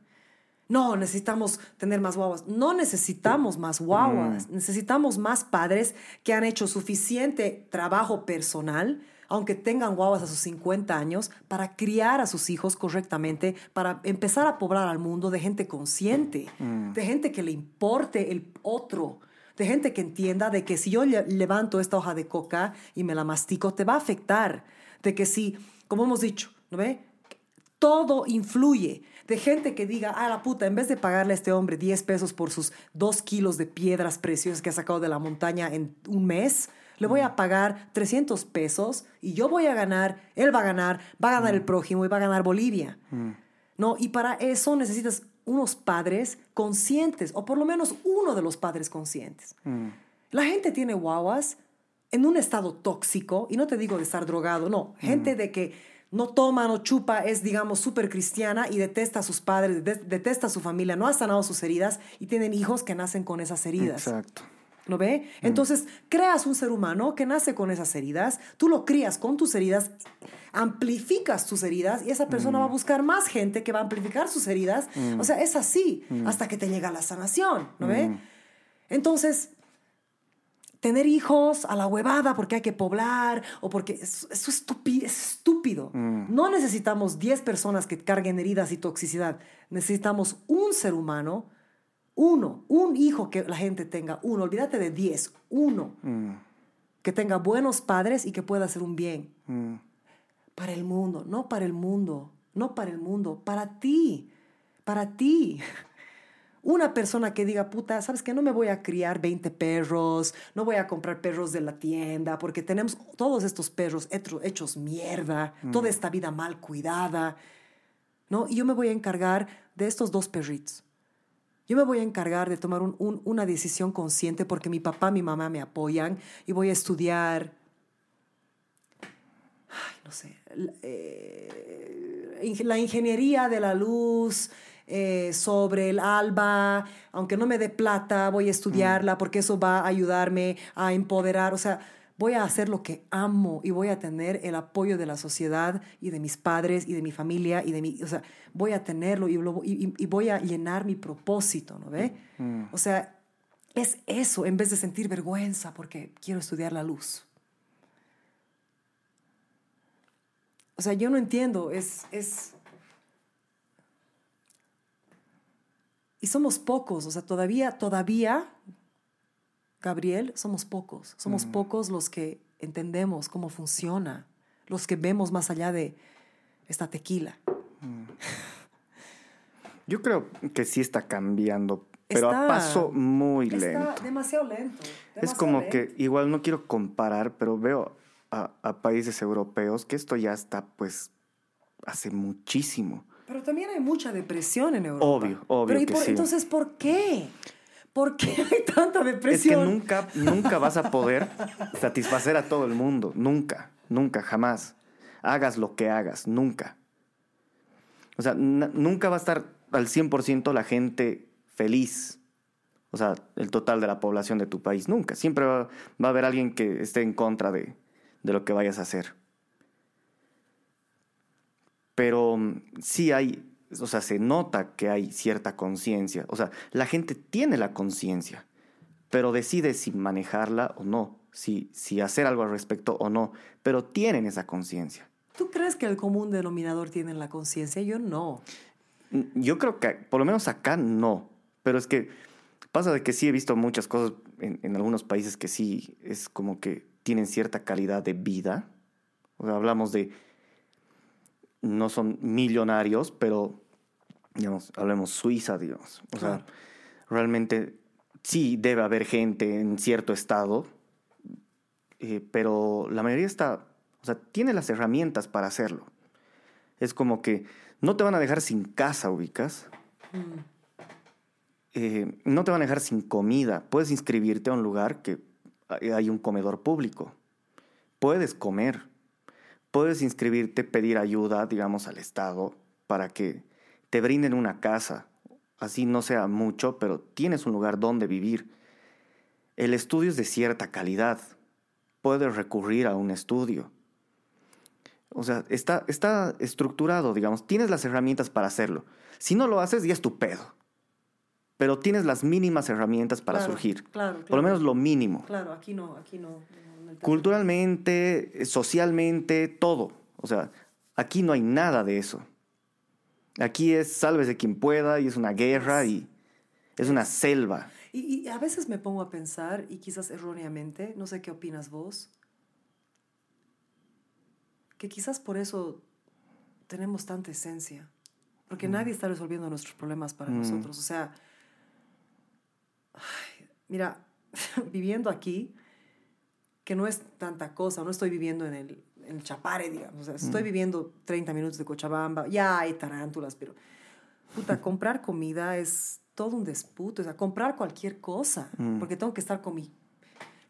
No, necesitamos tener más guaguas. No necesitamos más guaguas, necesitamos más padres que han hecho suficiente trabajo personal, aunque tengan guaguas a sus 50 años, para criar a sus hijos correctamente, para empezar a poblar al mundo de gente consciente, de gente que le importe el otro, de gente que entienda de que si yo le- levanto esta hoja de coca y me la mastico, te va a afectar. De que si, como hemos dicho, ¿no ve? Todo influye. De gente que diga, ah, la puta, en vez de pagarle a este hombre 10 pesos por sus dos kilos de piedras preciosas que ha sacado de la montaña en un mes, le voy a pagar 300 pesos y yo voy a ganar, él va a ganar, va a ganar el prójimo y va a ganar Bolivia. ¿No? Y para eso necesitas unos padres conscientes, o por lo menos uno de los padres conscientes. La gente tiene guaguas en un estado tóxico, y no te digo de estar drogado, no, gente de que no toma, no chupa, es, digamos, súper cristiana y detesta a sus padres, de- detesta a su familia, no ha sanado sus heridas y tienen hijos que nacen con esas heridas. Exacto. ¿Lo ve? Entonces, creas un ser humano que nace con esas heridas, tú lo crías con tus heridas, amplificas tus heridas y esa persona va a buscar más gente que va a amplificar sus heridas. O sea, es así hasta que te llega la sanación, ¿no ve? Entonces, tener hijos a la huevada porque hay que poblar o porque eso, eso es estúpido. No necesitamos 10 personas que carguen heridas y toxicidad. Necesitamos un ser humano, uno, un hijo que la gente tenga, uno, olvídate de 10, uno, que tenga buenos padres y que pueda hacer un bien. Para el mundo, no para el mundo, no para el mundo, para ti, para ti. Una persona que diga, puta, ¿sabes qué? No me voy a criar 20 perros, no voy a comprar perros de la tienda, porque tenemos todos estos perros hecho- hechos mierda, toda esta vida mal cuidada, ¿no? Y yo me voy a encargar de estos dos perritos. Yo me voy a encargar de tomar un- un- una decisión consciente porque mi papá, mi mamá me apoyan y voy a estudiar ay, no sé, la, eh, la ingeniería de la luz eh, sobre el alba, aunque no me dé plata, voy a estudiarla porque eso va a ayudarme a empoderar, o sea, voy a hacer lo que amo y voy a tener el apoyo de la sociedad y de mis padres y de mi familia y de mi, o sea, voy a tenerlo y, lo- y- y- y voy a llenar mi propósito, ¿no ve? O sea, es eso en vez de sentir vergüenza porque quiero estudiar la luz. O sea, yo no entiendo, es, es... Y somos pocos, o sea, todavía, todavía, Gabriel, somos pocos. Somos pocos los que entendemos cómo funciona, los que vemos más allá de esta tequila. Yo creo que sí está cambiando, pero Está- a paso muy Está lento. demasiado lento. Es como lento. que igual no quiero comparar, pero veo a, a países europeos que esto ya está pues hace muchísimo. Pero también hay mucha depresión en Europa. Obvio, obvio Pero ¿y que por- sí. Entonces, ¿por qué? ¿Por qué hay tanta Es que depresión? nunca, nunca vas a poder satisfacer a todo el mundo. Nunca, nunca, jamás. Hagas lo que hagas, nunca. O sea, nunca va a estar al 100% la gente feliz. O sea, el total de la población de tu país. Nunca. Siempre va, va a haber alguien que esté en contra de, de lo que vayas a hacer. Pero mm, sí hay, o sea, se nota que hay cierta conciencia. O sea, la gente tiene la conciencia, pero decide si manejarla o no, si, si hacer algo al respecto o no, pero tienen esa conciencia. ¿Tú crees que el común denominador tiene la conciencia? Yo no. Mm, Yo creo que, por lo menos acá, no. Pero es que pasa de que sí he visto muchas cosas en, en algunos países que sí es como que tienen cierta calidad de vida. O sea, hablamos de. No son millonarios, pero. Digamos, hablemos Suiza, digamos. O sea, realmente sí debe haber gente en cierto estado, eh, pero la mayoría está. O sea, tiene las herramientas para hacerlo. Es como que no te van a dejar sin casa, ubicas. Eh, no te van a dejar sin comida. Puedes inscribirte a un lugar que hay un comedor público. Puedes comer. Puedes inscribirte, pedir ayuda, digamos, al Estado para que te brinden una casa. Así no sea mucho, pero tienes un lugar donde vivir. El estudio es de cierta calidad. Puedes recurrir a un estudio. O sea, está, está estructurado, digamos. Tienes las herramientas para hacerlo. Si no lo haces, ya es tu pedo. pero tienes las mínimas herramientas para Claro, surgir. claro, Por lo claro. menos lo mínimo. Claro, aquí no, aquí no. Culturalmente, eh, socialmente, todo. O sea, aquí no hay nada de eso. Aquí es sálvese quien pueda y es una guerra y es una selva. Y, y a veces me pongo a pensar, y quizás erróneamente, no sé qué opinas vos, que quizás por eso tenemos tanta esencia, porque Mm. nadie está resolviendo nuestros problemas para nosotros. O sea, ay, mira, viviendo aquí, que no es tanta cosa, no estoy viviendo en el, en el Chapare, digamos, o sea, Mm. estoy viviendo 30 minutos de Cochabamba, ya hay tarántulas, pero puta, comprar comida es todo un disputo, o sea, comprar cualquier cosa, porque tengo que estar con mi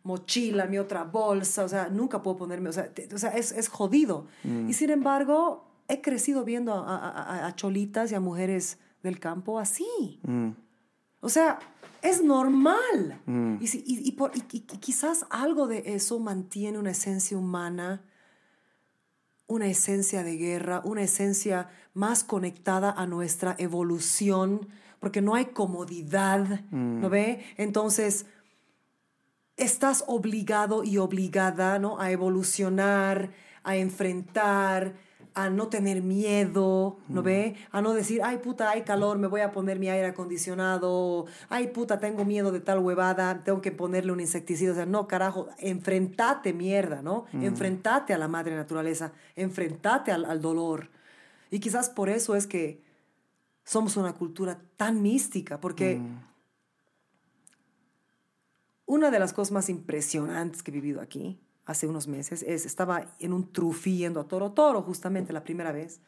mochila, mi otra bolsa, o sea, nunca puedo ponerme, o sea, te- o sea es, es jodido. Y sin embargo, he crecido viendo a, a- a- a cholitas y a mujeres del campo así. Mm, O sea, es normal. Mm. Y, si- y- y por- y- quizás algo de eso mantiene una esencia humana, una esencia de guerra, una esencia más conectada a nuestra evolución, porque no hay comodidad, ¿no ve? Entonces, estás obligado y obligada, ¿no? A evolucionar, a enfrentar, a no tener miedo, ¿no ve? A no decir, ay puta, hay calor, me voy a poner mi aire acondicionado, ay puta, tengo miedo de tal huevada, tengo que ponerle un insecticida. O sea, no, carajo, enfrentate mierda, ¿no? Enfrentate a la madre naturaleza, enfrentate al, al dolor. Y quizás por eso es que somos una cultura tan mística, porque una de las cosas más impresionantes que he vivido aquí hace unos meses es, estaba en un trufí yendo a Toro Toro justamente la primera vez.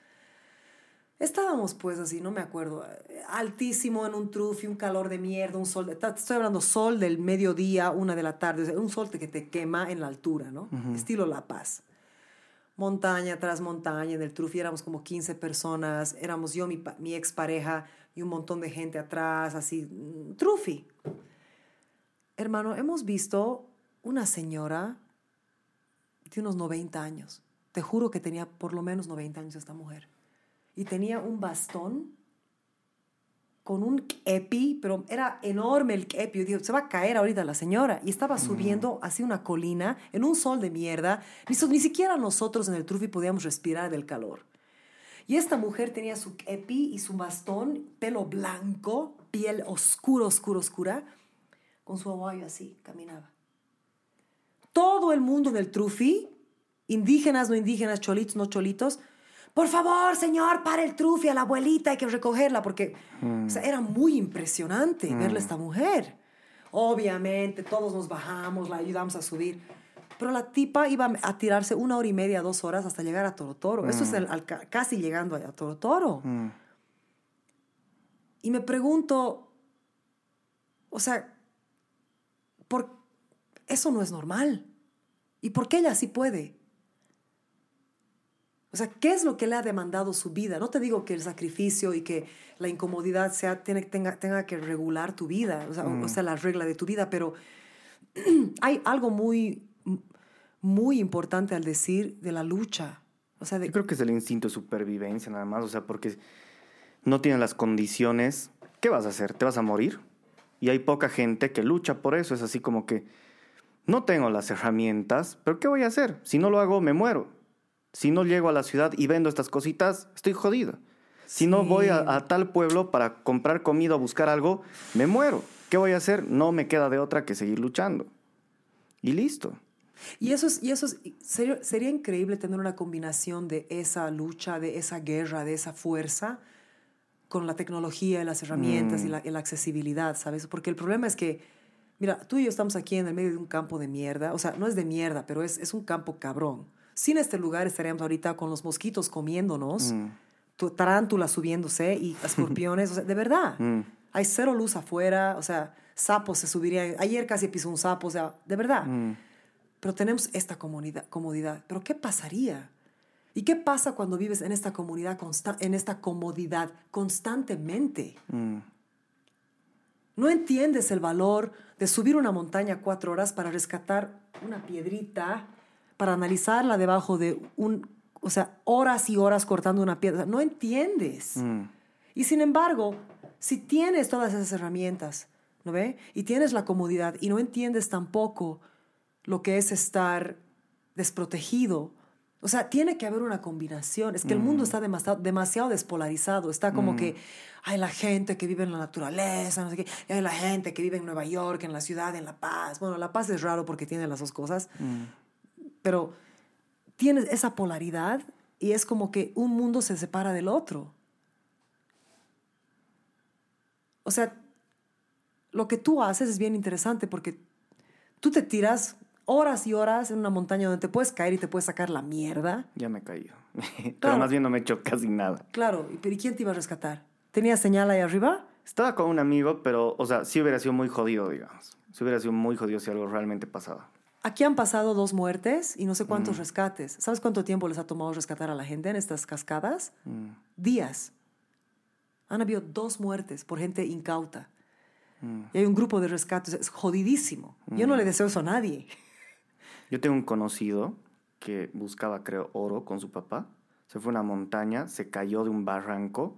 Estábamos pues así, no me acuerdo, altísimo en un trufi, un calor de mierda, un sol, de, estoy hablando sol del mediodía, una de la tarde, o sea, un sol que te quema en la altura, ¿no? Estilo La Paz. Montaña tras montaña, en el trufi éramos como 15 personas, éramos yo, mi, mi expareja y un montón de gente atrás, así, mm, trufi. Hermano, hemos visto una señora de unos 90 años. Te juro que tenía por lo menos 90 años esta mujer. Y tenía un bastón con un kepi, pero era enorme el kepi. Yo digo, se va a caer ahorita la señora. Y estaba subiendo hacia una colina en un sol de mierda. Ni, ni siquiera nosotros en el trufi podíamos respirar del calor. Y esta mujer tenía su kepi y su bastón, pelo blanco, piel oscura, oscura, oscura, con su aguayo así, caminaba. Todo el mundo del trufi, indígenas, no indígenas, cholitos, no cholitos, por favor, señor, para el trufi a la abuelita, hay que recogerla, porque o sea, era muy impresionante verle a esta mujer. Obviamente, todos nos bajamos, la ayudamos a subir. Pero la tipa iba a tirarse una hora y media, dos horas hasta llegar a Toro Toro. Eso es el- al ca- casi llegando a Toro Toro. mm, Y me pregunto, o sea, ¿por eso no es normal? ¿Y por qué ella sí puede? O sea, ¿qué es lo que le ha demandado su vida? No te digo que el sacrificio y que la incomodidad sea, tiene, tenga, tenga que regular tu vida, o sea, o sea, la regla de tu vida, pero hay algo muy, muy importante al decir de la lucha. O sea, de, Yo creo que es el instinto de supervivencia nada más, o sea, porque no tienes las condiciones. ¿Qué vas a hacer? ¿Te vas a morir? Y hay poca gente que lucha por eso. Es así como que no tengo las herramientas, pero ¿qué voy a hacer? Si no lo hago, me muero. Si no llego a la ciudad y vendo estas cositas, estoy jodido. Si no voy a, a tal pueblo para comprar comida o buscar algo, me muero. ¿Qué voy a hacer? No me queda de otra que seguir luchando. Y listo. Y eso es, y eso es, sería, sería increíble tener una combinación de esa lucha, de esa guerra, de esa fuerza con la tecnología y las herramientas y, la, y la accesibilidad, ¿sabes? Porque el problema es que, mira, tú y yo estamos aquí en el medio de un campo de mierda, o sea, no es de mierda, pero es, es un campo cabrón. Sin este lugar estaríamos ahorita con los mosquitos comiéndonos, tu- tarántulas subiéndose y escorpiones, o sea, de verdad. Mm. Hay cero luz afuera, o sea, sapos se subirían. Ayer casi pisó un sapo, o sea, de verdad. Mm. Pero tenemos esta comunidad, comodidad. Pero ¿qué pasaría? ¿Y qué pasa cuando vives en esta comunidad, consta- en esta comodidad constantemente? No entiendes el valor de subir una montaña cuatro horas para rescatar una piedrita, para analizarla debajo de un, o sea, horas y horas cortando una piedra. No entiendes. Mm. Y sin embargo, si tienes todas esas herramientas, ¿no ve? Y tienes la comodidad y no entiendes tampoco lo que es estar desprotegido. O sea, tiene que haber una combinación. Es que el mundo está demasiado, demasiado despolarizado. Está como que hay la gente que vive en la naturaleza, no sé qué, y hay la gente que vive en Nueva York, en la ciudad, en La Paz. Bueno, La Paz es raro porque tiene las dos cosas, pero tienes esa polaridad y es como que un mundo se separa del otro. O sea, lo que tú haces es bien interesante porque tú te tiras horas y horas en una montaña donde te puedes caer y te puedes sacar la mierda. Ya me he caído. Pero Claro. más bien no me he hecho casi nada. Claro, ¿y- pero ¿y quién te iba a rescatar? ¿Tenías señal ahí arriba? Estaba con un amigo, pero, o sea, sí hubiera sido muy jodido, digamos. Sí hubiera sido muy jodido si algo realmente pasaba. Aquí han pasado dos muertes y no sé cuántos rescates. ¿Sabes cuánto tiempo les ha tomado rescatar a la gente en estas cascadas? Días. Han habido dos muertes por gente incauta. Y hay un grupo de rescates. Es jodidísimo. Yo no le deseo eso a nadie. Yo tengo un conocido que buscaba, creo, oro con su papá. Se fue a una montaña, se cayó de un barranco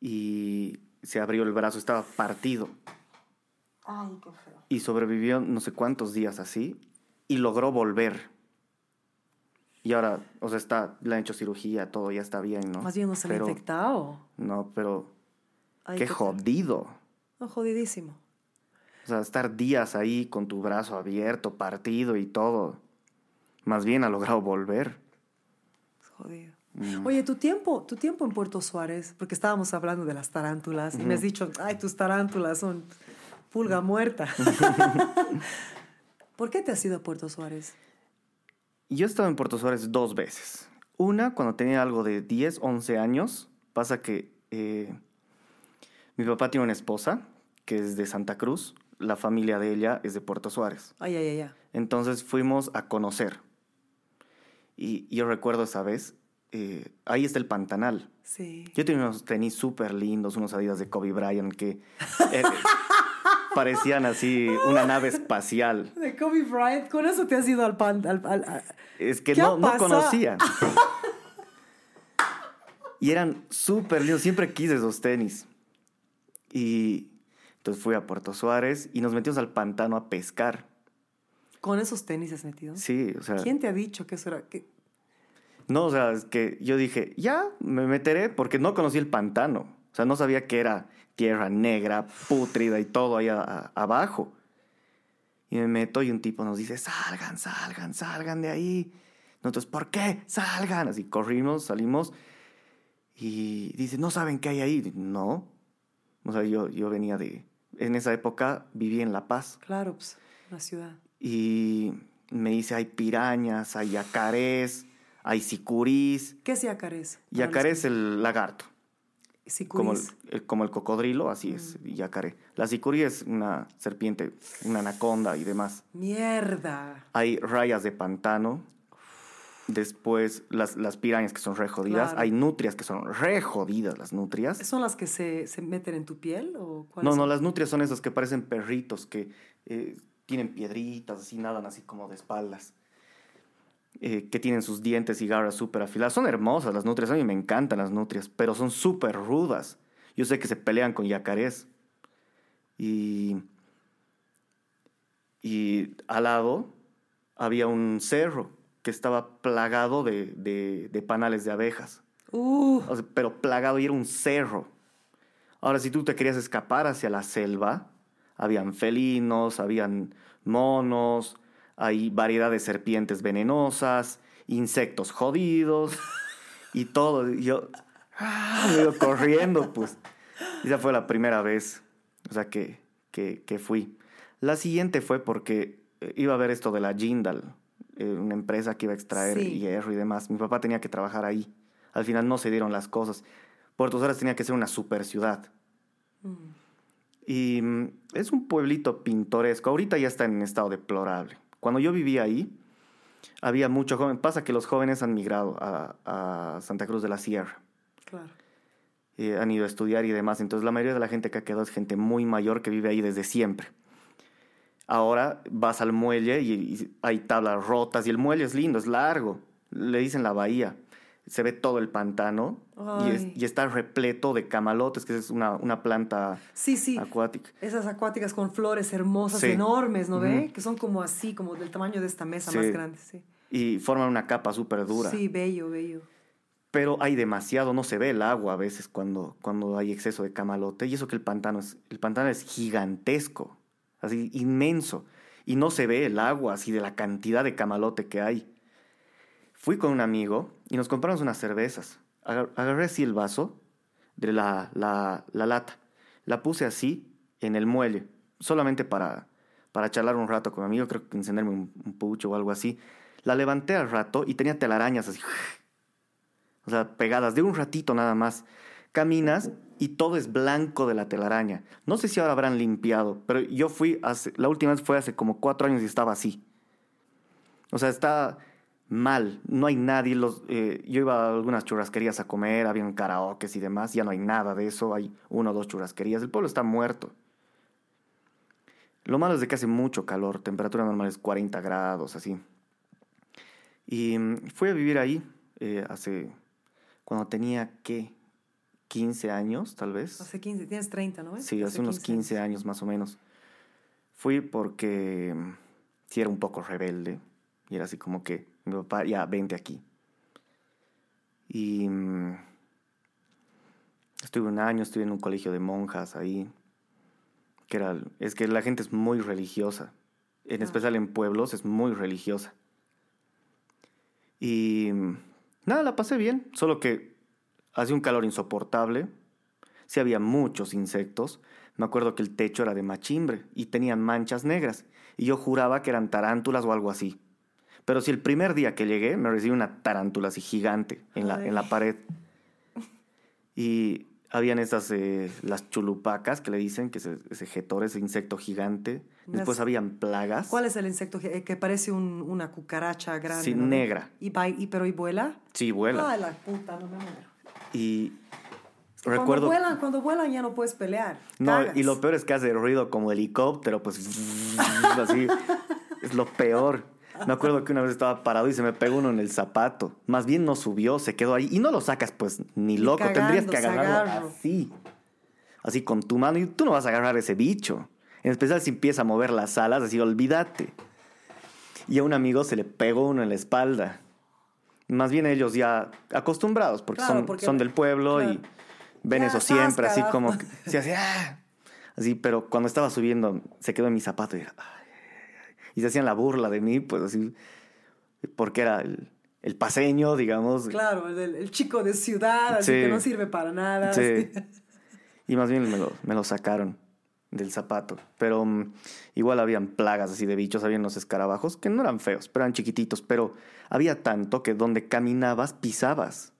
y se abrió el brazo, estaba partido. Ay, qué feo. Y sobrevivió no sé cuántos días así y logró volver. Y ahora, o sea, está, le han hecho cirugía, todo ya está bien, ¿no? Más bien no se le ha infectado. No, pero Ay, qué qué- jodido. No, jodidísimo. O sea, estar días ahí con tu brazo abierto, partido y todo. Más bien ha logrado volver. Jodido. Oye, tu tiempo, tu tiempo en Puerto Suárez, porque estábamos hablando de las tarántulas y me has dicho, ay, tus tarántulas son pulga muerta. ¿Por qué te has ido a Puerto Suárez? Yo he estado en Puerto Suárez dos veces. Una, cuando tenía algo de 10, 11 años. Pasa que eh, mi papá tiene una esposa que es de Santa Cruz. La familia de ella es de Puerto Suárez. Ay, ay, ay. Entonces fuimos a conocer. Y yo recuerdo esa vez, eh, ahí está el Pantanal. Sí. Yo tenía unos tenis súper lindos, unos Adidas de Kobe Bryant que eh, parecían así una nave espacial. De Kobe Bryant, con eso te has ido al pan. Al, al- al- Es que ¿Qué no, no conocía. Y eran súper lindos, siempre quise esos tenis. Y entonces fui a Puerto Suárez y nos metimos al pantano a pescar. ¿Con esos tenis has metido? Sí, o sea, ¿Quién te ha dicho que eso era? que- no, o sea, es que yo dije, ya, me meteré porque no conocí el pantano. O sea, no sabía que era tierra negra, pútrida y todo ahí a- a- abajo. Y me meto y un tipo nos dice, salgan, salgan, salgan de ahí. Nosotros, ¿por qué? Salgan. Así corrimos, salimos. Y dice, ¿no saben qué hay ahí? No. O sea, yo, yo venía de... En esa época viví en La Paz. Claro, pues, la ciudad. Y me dice, hay pirañas, hay yacarés, hay sicurís. ¿Qué es yacarés? Yacaré es el lagarto, como el, como el cocodrilo, así es, yacaré. La sicurí es una serpiente, una anaconda y demás. Mierda. Hay rayas de pantano, después las, las pirañas que son re jodidas, Claro. hay nutrias que son re jodidas las nutrias. ¿Son las que se, se meten en tu piel o No, no, las nutrias son esas que parecen perritos, que eh, tienen piedritas, así nadan así como de espaldas. Eh, que tienen sus dientes y garras súper afiladas. Son hermosas las nutrias, a mí me encantan las nutrias, pero son súper rudas. Yo sé que se pelean con yacarés. Y, y al lado había un cerro que estaba plagado de, de- de panales de abejas. Uh, O sea, pero plagado y era un cerro. Ahora, si tú te querías escapar hacia la selva, habían felinos, habían monos, hay variedad de serpientes venenosas, insectos jodidos y todo. Y yo me iba corriendo, pues. Y Esa fue la primera vez, o sea, que, que, que fui. La siguiente fue porque iba a ver esto de la Jindal, eh, una empresa que iba a extraer Sí. hierro y demás. Mi papá tenía que trabajar ahí. Al final no se dieron las cosas. Puerto Suárez tenía que ser una super ciudad. Y mm, es un pueblito pintoresco. Ahorita ya está en estado deplorable. Cuando yo vivía ahí, había mucho joven. Pasa que los jóvenes han migrado a, a Santa Cruz de la Sierra. claro. Eh, han ido a estudiar y demás. Entonces la mayoría de la gente que ha quedado es gente muy mayor que vive ahí desde siempre. Ahora vas al muelle y, y hay tablas rotas y el muelle es lindo, es largo. Le dicen la bahía. se ve todo el pantano y, es- Ay. y está repleto de camalotes, que es una, una planta Sí, sí. acuática. Esas acuáticas con flores hermosas, Sí. enormes, ¿no ve? Que son como así, como del tamaño de esta mesa más grande, sí. Y forman una capa súper dura. Sí, bello, bello. Pero hay demasiado, no se ve el agua a veces cuando, cuando hay exceso de camalote. Y eso que el pantano es, el pantano es gigantesco, así inmenso. Y no se ve el agua así de la cantidad de camalote que hay. Fui con un amigo y nos compramos unas cervezas. Agar- Agarré así el vaso de la, la, la lata. La puse así en el muelle, solamente para, para charlar un rato con mi amigo, creo que encenderme un, un pucho o algo así. La levanté al rato y tenía telarañas así. O sea, pegadas de un ratito nada más. Caminas y todo es blanco de la telaraña. No sé si ahora habrán limpiado, pero yo fui, la última vez fue hace como cuatro años y estaba así. O sea, está mal, no hay nadie. Los, eh, yo iba a algunas churrasquerías a comer, habían karaokes y demás, ya no hay nada de eso, hay una o dos churrasquerías. El pueblo está muerto. Lo malo es de que hace mucho calor, temperatura normal es 40 grados, así. Y mm, fui a vivir ahí eh, hace, cuando tenía, ¿qué? 15 años, tal vez. Hace 15, tienes 30, ¿no? Sí, hace unos 15 años más o menos. Fui porque sí era un poco rebelde. Y era así como que, mi papá, ya, vente aquí. Y mm, estuve un año, estuve en un colegio de monjas ahí. Que era, es que la gente es muy religiosa. En Ah. especial en pueblos es muy religiosa. Y mm, nada, la pasé bien. Solo que hacía un calor insoportable. Sí había muchos insectos. Me acuerdo que el techo era de machimbre y tenían manchas negras. Y yo juraba que eran tarántulas o algo así. Pero si el primer día que llegué me recibí una tarántula así gigante en la, en la pared. Y habían esas, eh, las chulupacas que le dicen, que es ese jetor, ese insecto gigante. Después Las- habían plagas. ¿Cuál es el insecto que, que parece un- una cucaracha grande? Sí, ¿no? negra. ¿Y, va- y- ¿Pero y vuela? Sí, vuela. Ay, la puta, no me muero. Y Cuando recuerdo... vuelan, cuando vuelan ya no puedes pelear. No, cagas. y lo peor es que hace ruido como helicóptero, pues así. Es lo peor. Me acuerdo que una vez estaba parado y se me pegó uno en el zapato. Más bien no subió, se quedó ahí. Y no lo sacas, pues, ni loco. cagando, Tendrías que agarrarlo agarro. así. Así con tu mano. Y tú no vas a agarrar ese bicho. En especial si empieza a mover las alas, así, olvídate. Y a un amigo se le pegó uno en la espalda. Más bien ellos ya acostumbrados, porque, Claro, son, porque- son del pueblo y claro. ven Ya eso siempre, así carajo. como se hace ¡ah! así, pero cuando estaba subiendo se quedó en mi zapato y, y se hacían la burla de mí, pues así, porque era el, el paseño, digamos. Claro, el, chico de ciudad, así Sí. que no sirve para nada. Sí. Y más bien me lo, me lo sacaron del zapato. Pero mm, igual habían plagas así de bichos, habían los escarabajos, que no eran feos, pero eran chiquititos. Pero había tanto que donde caminabas, pisabas.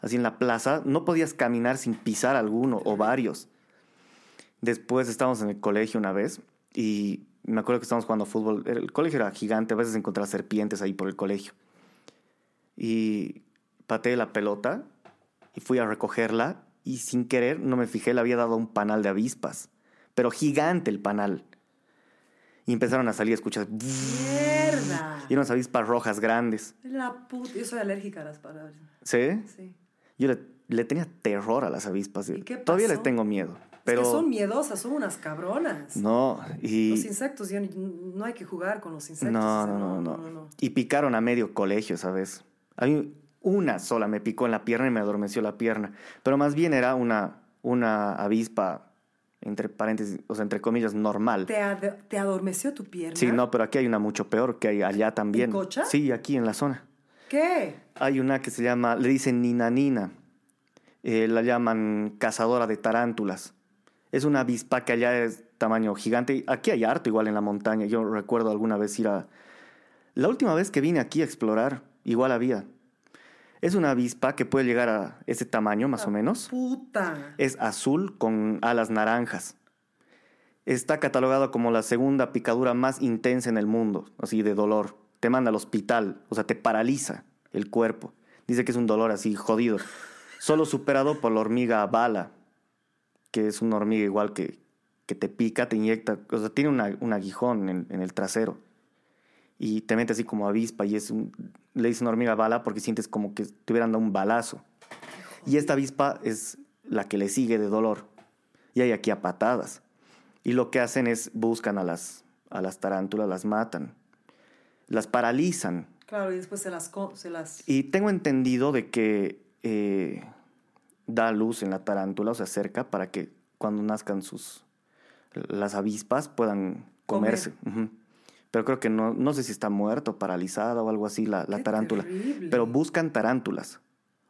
Así en la plaza, no podías caminar sin pisar alguno o varios. Después estábamos en el colegio una vez y me acuerdo que estábamos jugando fútbol. El colegio era gigante, a veces encontraba serpientes ahí por el colegio. Y pateé la pelota y fui a recogerla y sin querer, no me fijé, le había dado un panal de avispas. Pero gigante el panal. Y empezaron a salir, escuchas. ¡Mierda! Y unas avispas rojas grandes. La puta, yo soy alérgica a las palabras. ¿Sí? Sí. Yo le, le tenía terror a las avispas. ¿Y qué Todavía pasó? les tengo miedo. Pero Es que son miedosas, son unas cabronas. no, y Los insectos, ni- no hay que jugar con los insectos. no, o sea, no, no, no, Y picaron a medio colegio, ¿sabes? A mí una sola me picó en la pierna y me adormeció la pierna. Pero más bien era una, una avispa, entre paréntesis, o sea, entre comillas, normal. ¿Te, ad- te adormeció tu pierna? Sí, no, pero aquí hay una mucho peor que hay allá también. Cocha? Sí, aquí en la zona. ¿Qué? Hay una que se llama, le dicen ninanina. Eh, la llaman cazadora de tarántulas. Es una avispa que allá es tamaño gigante. Aquí hay harto igual en la montaña. Yo recuerdo alguna vez ir a... La última vez que vine aquí a explorar, igual había. Es una avispa que puede llegar a ese tamaño más o menos. Puta. Es azul con alas naranjas. Está catalogado como la segunda picadura más intensa en el mundo, así de dolor. Te manda al hospital, o sea, te paraliza el cuerpo. Dice que es un dolor así jodido. Solo superado por la hormiga bala, que es una hormiga igual que, que te pica, te inyecta, o sea, tiene una- un aguijón en, en el trasero. Y te mete así como avispa y es un le dicen hormiga bala porque sientes como que te hubieran dado un balazo. Y esta avispa es la que le sigue de dolor. Y hay aquí a patadas. Y lo que hacen es buscan a las, a las tarántulas, las matan, las paralizan. Claro, y después se las... Se las... Y tengo entendido de que eh, da luz en la tarántula, o se acerca para que cuando nazcan sus las avispas puedan comerse. Pero creo que no, no sé si está muerto, paralizada o algo así la, la tarántula. terrible. Pero buscan tarántulas.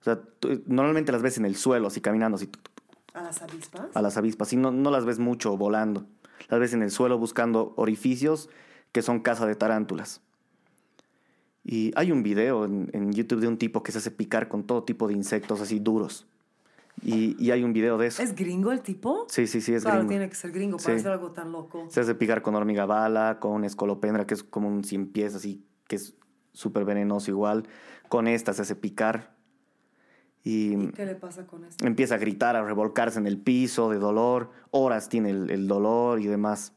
O sea, tú- normalmente las ves en el suelo, así caminando, así ¿A las avispas? a las avispas. Y no, no las ves mucho volando. Las ves en el suelo buscando orificios que son casa de tarántulas. Y hay un video en, en YouTube de un tipo que se hace picar con todo tipo de insectos así duros. Y, y hay un video de eso. ¿Es gringo el tipo? Sí, sí, sí, es claro, gringo. tiene que ser gringo para Sí. hacer algo tan loco. Se hace picar con hormiga bala, con escolopendra, que es como un cien pies así, que es súper venenoso igual. Con esta se hace picar. Y ¿Y qué le pasa con esto? empieza a gritar, a revolcarse en el piso de dolor. Horas tiene el, el dolor y demás.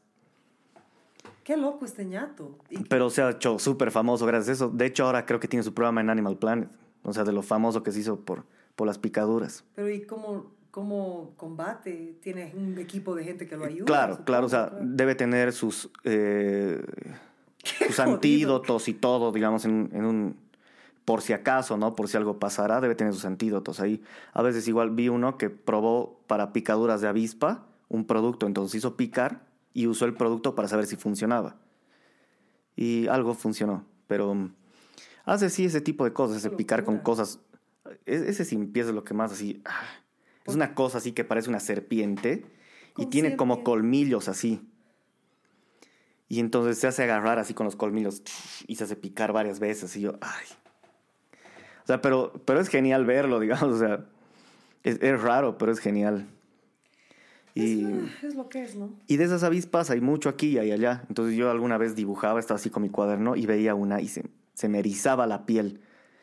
Qué loco este ñato. ¿Y Pero se ha hecho súper famoso gracias a eso. De hecho, ahora creo que tiene su programa en Animal Planet. O sea, de lo famoso que se hizo por, por las picaduras. Pero ¿y cómo, cómo combate? ¿Tiene un equipo de gente que lo ayuda? Claro, claro, o sea, debe tener sus, eh, sus antídotos y todo, digamos, en, en un, por si acaso, ¿no? Por si algo pasará, debe tener sus antídotos ahí. A veces igual vi uno que probó para picaduras de avispa un producto, entonces hizo picar y usó el producto para saber si funcionaba. Y algo funcionó, pero mm, hace sí ese tipo de cosas, ese picar con cosas. Ese sin pies es lo que más así. ah, Es una cosa así que parece una serpiente y tiene como serpiente. colmillos así. Y entonces se hace agarrar así con los colmillos y se hace picar varias veces. Y yo, ay. O sea, pero, pero es genial verlo, digamos. O sea, es, es raro, pero es genial. Y, Es, es lo que es, ¿no? y de esas avispas hay mucho aquí y allá. Entonces yo alguna vez dibujaba, estaba así con mi cuaderno y veía una y se, se me erizaba la piel.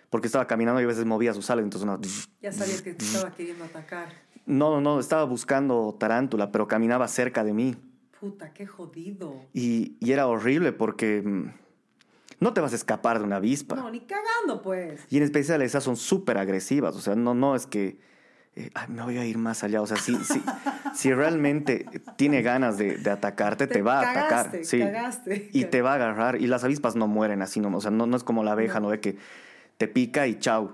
Porque estaba caminando y a veces movía sus alas. Entonces una... Ya sabía que te estaba queriendo atacar. No, no, no, estaba buscando tarántula, pero caminaba cerca de mí. Puta, qué jodido. Y, y era horrible porque mm, no te vas a escapar de una avispa. No, ni cagando, pues. Y en especial esas son súper agresivas. O sea, no, no es que eh, "Ay, me voy a ir más allá. O sea, si, si, si realmente tiene ganas de, de atacarte, te, Te va a atacar. Sí. cagaste. Y te va a agarrar. Y las avispas no mueren así, no, o sea, no, no es como la abeja, ¿no? De que te pica y chau.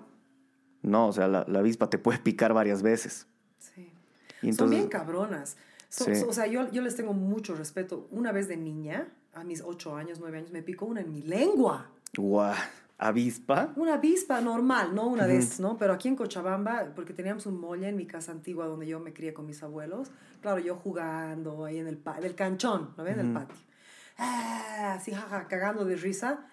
No, o sea, la, la avispa te puede picar varias veces. Sí. Y Son entonces, bien cabronas. So- Sí. so- o sea, yo, yo les tengo mucho respeto. Una vez de niña, a mis ocho años, nueve años, me picó una en mi lengua. guau, avispa. Una avispa normal, no una de estas, ¿no? Pero aquí en Cochabamba, porque teníamos un molle en mi casa antigua donde yo me crié con mis abuelos. Claro, yo jugando ahí en el, pa- del canchón, ¿no ven? En el patio. Ah, así, jaja, cagando de risa.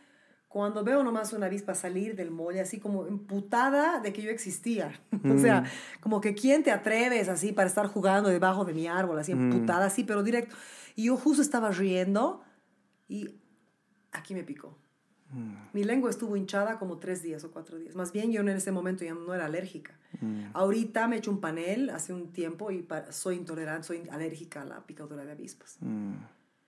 Cuando veo nomás una avispa salir del molle, así como emputada de que yo existía. o sea, como que quién te atreves así para estar jugando debajo de mi árbol, así emputada, así, pero directo. Y yo justo estaba riendo y aquí me picó. Mi lengua estuvo hinchada como tres días o cuatro días. Más bien yo en ese momento ya no era alérgica. Ahorita me he hecho un panel hace un tiempo y soy intolerante, soy alérgica a la picadura de avispas. Mm.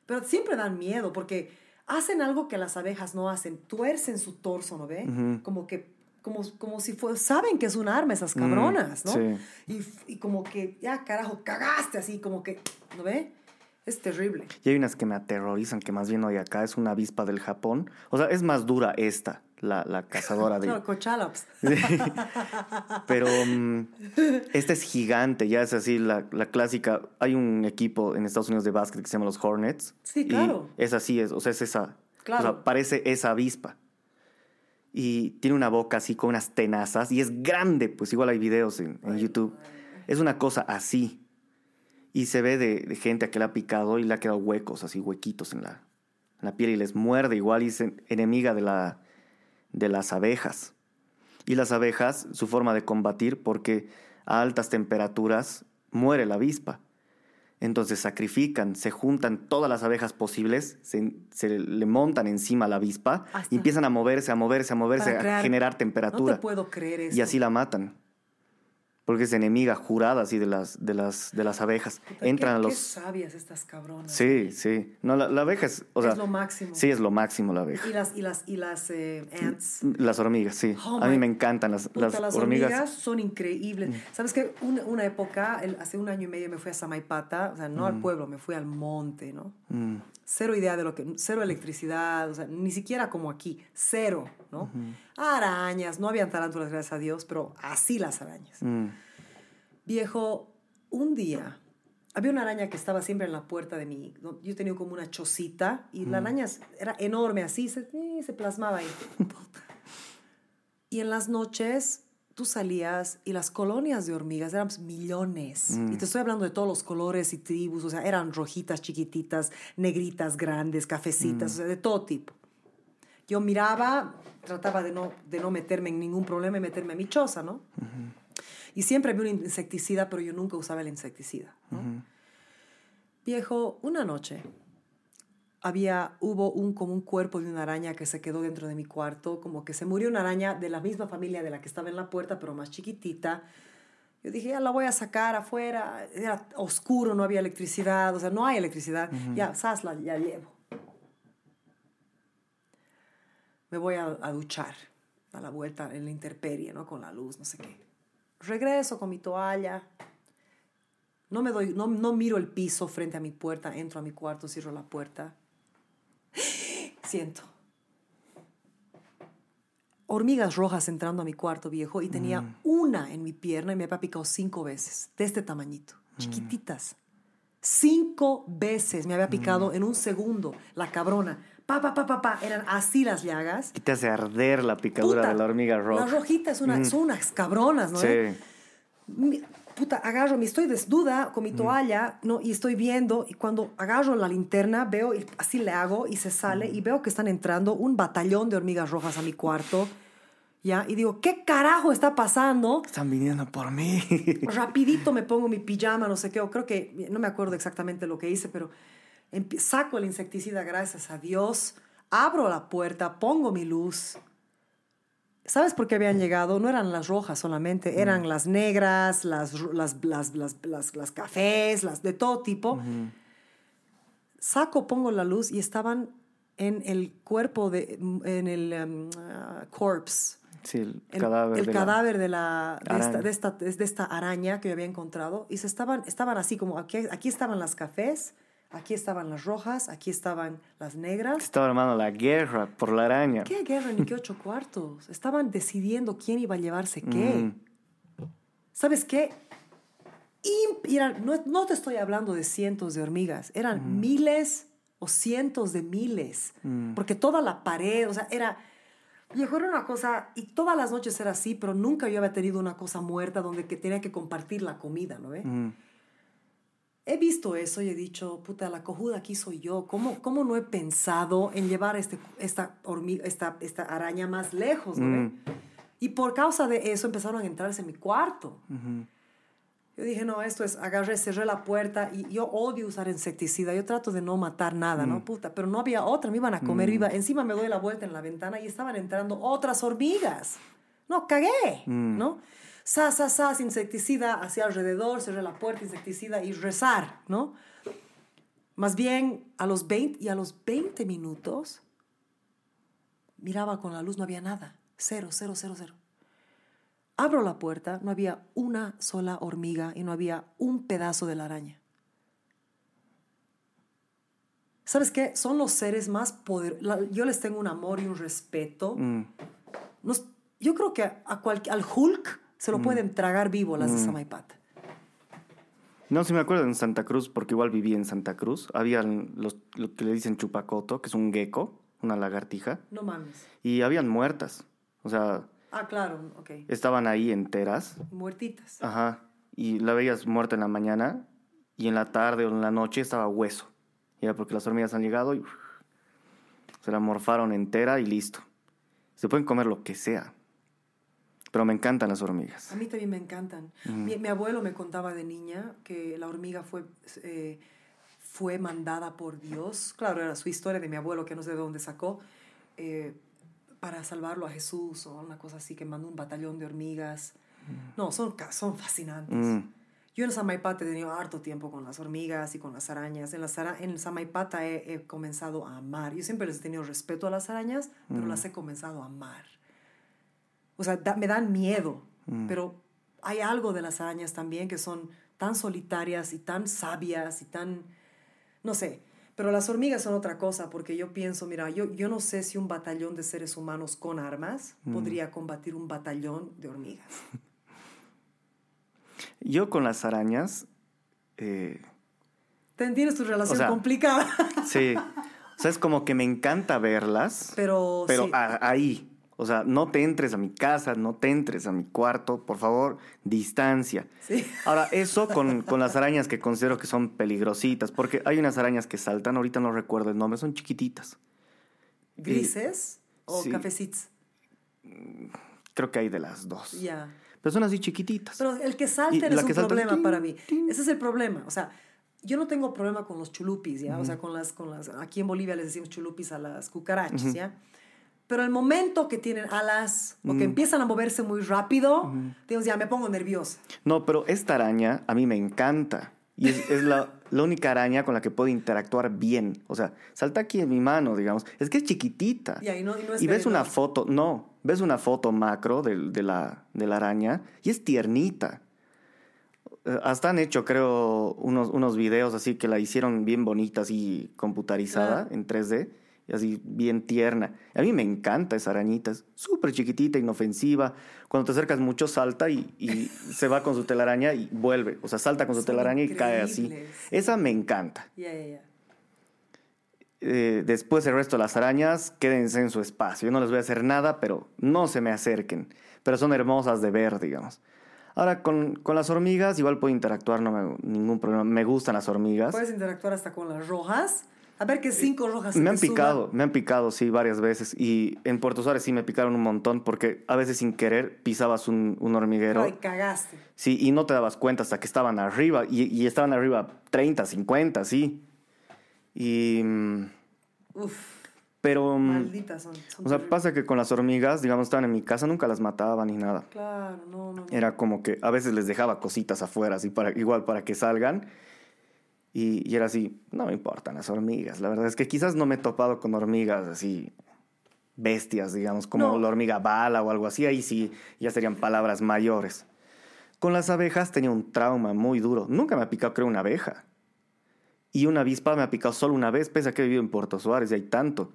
Pero siempre dan miedo porque hacen algo que las abejas no hacen. Tuercen su torso, ¿no ve? Como que como, como si fue, saben que es un arma esas cabronas, ¿no? sí. Y, y como que, ya carajo, cagaste así, como que, ¿no ve? Es terrible. Y hay unas que me aterrorizan, que más bien hoy acá es una avispa del Japón. O sea, es más dura esta, la, la cazadora de... Cochalops. Pero mm, esta es gigante, ya es así, la, la clásica. Hay un equipo en Estados Unidos de básquet que se llama los Hornets. Sí, y claro. es así, es, o sea, es esa. Claro. O sea, parece esa avispa. Y tiene una boca así con unas tenazas y es grande, pues igual hay videos en, en YouTube. Es una cosa así. Y se ve de, de gente a que le ha picado y le ha quedado huecos, así huequitos en la, en la piel y les muerde igual y es en- enemiga de, la, de las abejas. Y las abejas, su forma de combatir, porque a altas temperaturas muere la avispa. Entonces sacrifican, se juntan todas las abejas posibles, se, se le montan encima a la avispa Hasta- y empiezan a moverse, a moverse, a moverse, a crear- generar No temperatura. te puedo creer eso. y así la matan. Porque es enemiga jurada así de las, de las, de las abejas. Entran qué, a los... Qué sabias estas cabronas. Sí, sí. No, la, la abeja es... O sea, es lo máximo. Sí, es lo máximo la abeja. Y las, y las, y las eh, ants. Las hormigas, sí. Oh a mí me encantan las, Puta, las, las hormigas. hormigas son increíbles. Mm. ¿Sabes qué? Una, una época, el- hace un año y medio me fui a Samaipata, o sea, no al pueblo, me fui al monte, ¿no? Mm, Cero idea de lo que, cero electricidad, o sea, ni siquiera como aquí, cero, ¿no? Arañas, no habían tarántulas, gracias a Dios, pero así las arañas. mm, Viejo, un día había una araña que estaba siempre en la puerta de mi. no, Yo tenía como una chocita y la araña era enorme así, se, eh, se plasmaba ahí. Y en las noches tú salías y las colonias de hormigas eran pues, millones. Y te estoy hablando de todos los colores y tribus, o sea, eran rojitas, chiquititas, negritas, grandes, cafecitas, o sea, de todo tipo. Yo miraba, trataba de no, de no meterme en ningún problema y meterme a mi choza, ¿no? Y siempre había un insecticida, pero yo nunca usaba el insecticida. ¿no? Viejo, una noche había, hubo un, como un cuerpo de una araña que se quedó dentro de mi cuarto, como que se murió una araña de la misma familia de la que estaba en la puerta, pero más chiquitita. Yo dije, ya la voy a sacar afuera. Era oscuro, no había electricidad, o sea, no hay electricidad. Ya, sas, la, ya llevo. Me voy a, a duchar a la vuelta en la intemperie, ¿no? Con la luz, no sé qué. Regreso con mi toalla. No me doy, no, no miro el piso frente a mi puerta, entro a mi cuarto, cierro la puerta. Siento. Hormigas rojas entrando a mi cuarto viejo y tenía una en mi pierna y me había picado cinco veces, de este tamañito, chiquititas. Cinco veces me había picado en un segundo, la cabrona. Pa, pa, pa, pa, pa. Eran así las llagas. Y te hace arder la picadura Puta, de la hormiga roja. La rojita es una, son unas cabronas, ¿no? Sí. Mi- puta, agarro, me estoy desnuda con Mm. mi toalla, ¿no? Y estoy viendo, y cuando agarro la linterna, veo, y así le hago, y se sale, Mm. y veo que están entrando un batallón de hormigas rojas a mi cuarto, ¿ya? Y digo, ¿qué carajo está pasando? Están viniendo por mí. Rapidito me pongo mi pijama, no sé qué, o creo que, no me acuerdo exactamente lo que hice, pero saco el insecticida, gracias a Dios, abro la puerta, pongo mi luz. ¿Sabes por qué habían llegado? No eran las rojas solamente, eran las negras, las, las, las, las, las, las cafés, las de todo tipo. Saco, pongo la luz y estaban en el cuerpo, de, en el um, corpse, Sí, el, el cadáver. el de la- cadáver de, la, de, esta, araña. de, esta, de esta araña que yo había encontrado y se estaban, estaban así como aquí, aquí estaban las cafés, aquí estaban las rojas, aquí estaban las negras. Estaba armando la guerra por la araña. ¿Qué guerra ni qué ocho cuartos? Estaban decidiendo quién iba a llevarse qué. Mm. ¿Sabes qué? Imp- eran- no, no te estoy hablando de cientos de hormigas, eran miles o cientos de miles, porque toda la pared, o sea, era... Viejo, era una cosa, y todas las noches era así, pero nunca yo había tenido una cosa muerta donde que tenía que compartir la comida, ¿no ve? Mm. He visto eso y he dicho, puta, la cojuda aquí soy yo. ¿Cómo, cómo no he pensado en llevar este, esta, hormiga, esta, esta araña más lejos? ¿no? Mm. Y por causa de eso empezaron a entrarse en mi cuarto. Ujú. Yo dije, no, esto es, agarré, cerré la puerta y yo odio usar insecticida. Yo trato de no matar nada, Mm. ¿no? Puta, pero no había otra, me iban a comer. Iba, encima me doy la vuelta en la ventana y estaban entrando otras hormigas. No, cagué, Mm. ¿no? Sas, sas, sas, insecticida hacia alrededor, cerré la puerta, insecticida y rezar, ¿no? Más bien, a los 20, y a los 20 minutos, miraba con la luz, no había nada. Cero, cero, cero, cero. Abro la puerta, no había una sola hormiga y no había un pedazo de la araña. ¿Sabes qué? Son los seres más poderosos. Yo les tengo un amor y un respeto. Mm. Nos- yo creo que a cual- al Hulk se lo pueden tragar vivo las de Samaipata. No, sí me acuerdo en Santa Cruz, porque igual viví en Santa Cruz. Habían los, lo que le dicen chupacoto, que es un gecko, una lagartija, No mames. y habían muertas. O sea, Ah, claro, ok. estaban ahí enteras. Muertitas. Ajá. Y la veías muerta en la mañana, y en la tarde o en la noche estaba hueso. Y era porque las hormigas han llegado y uf, se la morfaron entera y listo. Se pueden comer lo que sea. Pero me encantan las hormigas. A mí también me encantan. Mi, mi abuelo me contaba de niña que la hormiga fue, eh, fue mandada por Dios. Claro, era su historia de mi abuelo, que no sé de dónde sacó, eh, para salvarlo a Jesús o una cosa así, que mandó un batallón de hormigas. No, son, son fascinantes. Yo en Samaipata he tenido harto tiempo con las hormigas y con las arañas. En, las ara- en Samaipata he, he comenzado a amar. Yo siempre les he tenido respeto a las arañas, pero las he comenzado a amar. O sea, da- me dan miedo, pero hay algo de las arañas también que son tan solitarias y tan sabias y tan, no sé. Pero las hormigas son otra cosa, porque yo pienso, mira, yo, yo no sé si un batallón de seres humanos con armas podría combatir un batallón de hormigas. Yo con las arañas, eh, Te Tienes tu relación O sea, complicada. sí. O sea, es como que me encanta verlas, Pero, pero sí. a- ahí. O sea, no te entres a mi casa, no te entres a mi cuarto, por favor, distancia. Sí. Ahora, eso con, con las arañas que considero que son peligrositas, porque hay unas arañas que saltan, ahorita no recuerdo el nombre, son chiquititas. ¿Grises o sí. cafecitos? Creo que hay de las dos. Ya. Pero son así chiquititas. Pero el que salten es un que salta, problema para mí. tin. Ese es el problema. O sea, yo no tengo problema con los chulupis, ¿ya? O sea, con las, con las... Aquí en Bolivia les decimos chulupis a las cucarachas, ¿ya? Pero el momento que tienen alas o que empiezan a moverse muy rápido, digamos, ya me pongo nerviosa. No, pero esta araña a mí me encanta. Y es, es la, la única araña con la que puedo interactuar bien. O sea, salta aquí en mi mano, digamos. Es que es chiquitita. Y no- y no es ves una foto, no, ves una foto macro de, la, de la araña y es tiernita. Eh, Hasta han hecho, creo, unos, unos videos así que la hicieron bien bonita, así computarizada Ah. en 3D, y así bien tierna. A mí me encanta esa arañita, es súper chiquitita, inofensiva. Cuando te acercas mucho, salta y, y se va con su telaraña y vuelve. O sea, salta con su Son telaraña y cae así. Esa me encanta. Ya, ya, ya. Eh, después el resto de las arañas, quédense en su espacio. Yo no les voy a hacer nada, pero no se me acerquen. Pero son hermosas de ver, digamos. Ahora, con, con las hormigas igual puedo interactuar, no me ningún problema. Me gustan las hormigas. Puedes interactuar hasta con las rojas. A ver qué cinco rojas me han picado, me han picado, sí, varias veces. Y en Puerto Suárez sí me picaron un montón porque a veces sin querer pisabas un, un hormiguero. Ay, cagaste. Sí, y no te dabas cuenta hasta que estaban arriba. Y, y estaban arriba 30, 50, sí. Y... mm, Uf, Pero... mm, malditas son. son O sea, terribles. pasa que con las hormigas, digamos, estaban en mi casa, nunca las mataba ni nada. Claro, no, no, no. Era como que a veces les dejaba cositas afuera, así para, igual para que salgan. Y, y era así, no me importan las hormigas. La verdad es que quizás no me he topado con hormigas así bestias, digamos, como No. la hormiga bala o algo así. Ahí sí, ya serían palabras mayores. Con las abejas tenía un trauma muy duro. Nunca me ha picado, creo, una abeja. Y una avispa me ha picado solo una vez, pese a que he vivido en Puerto Suárez y hay tanto.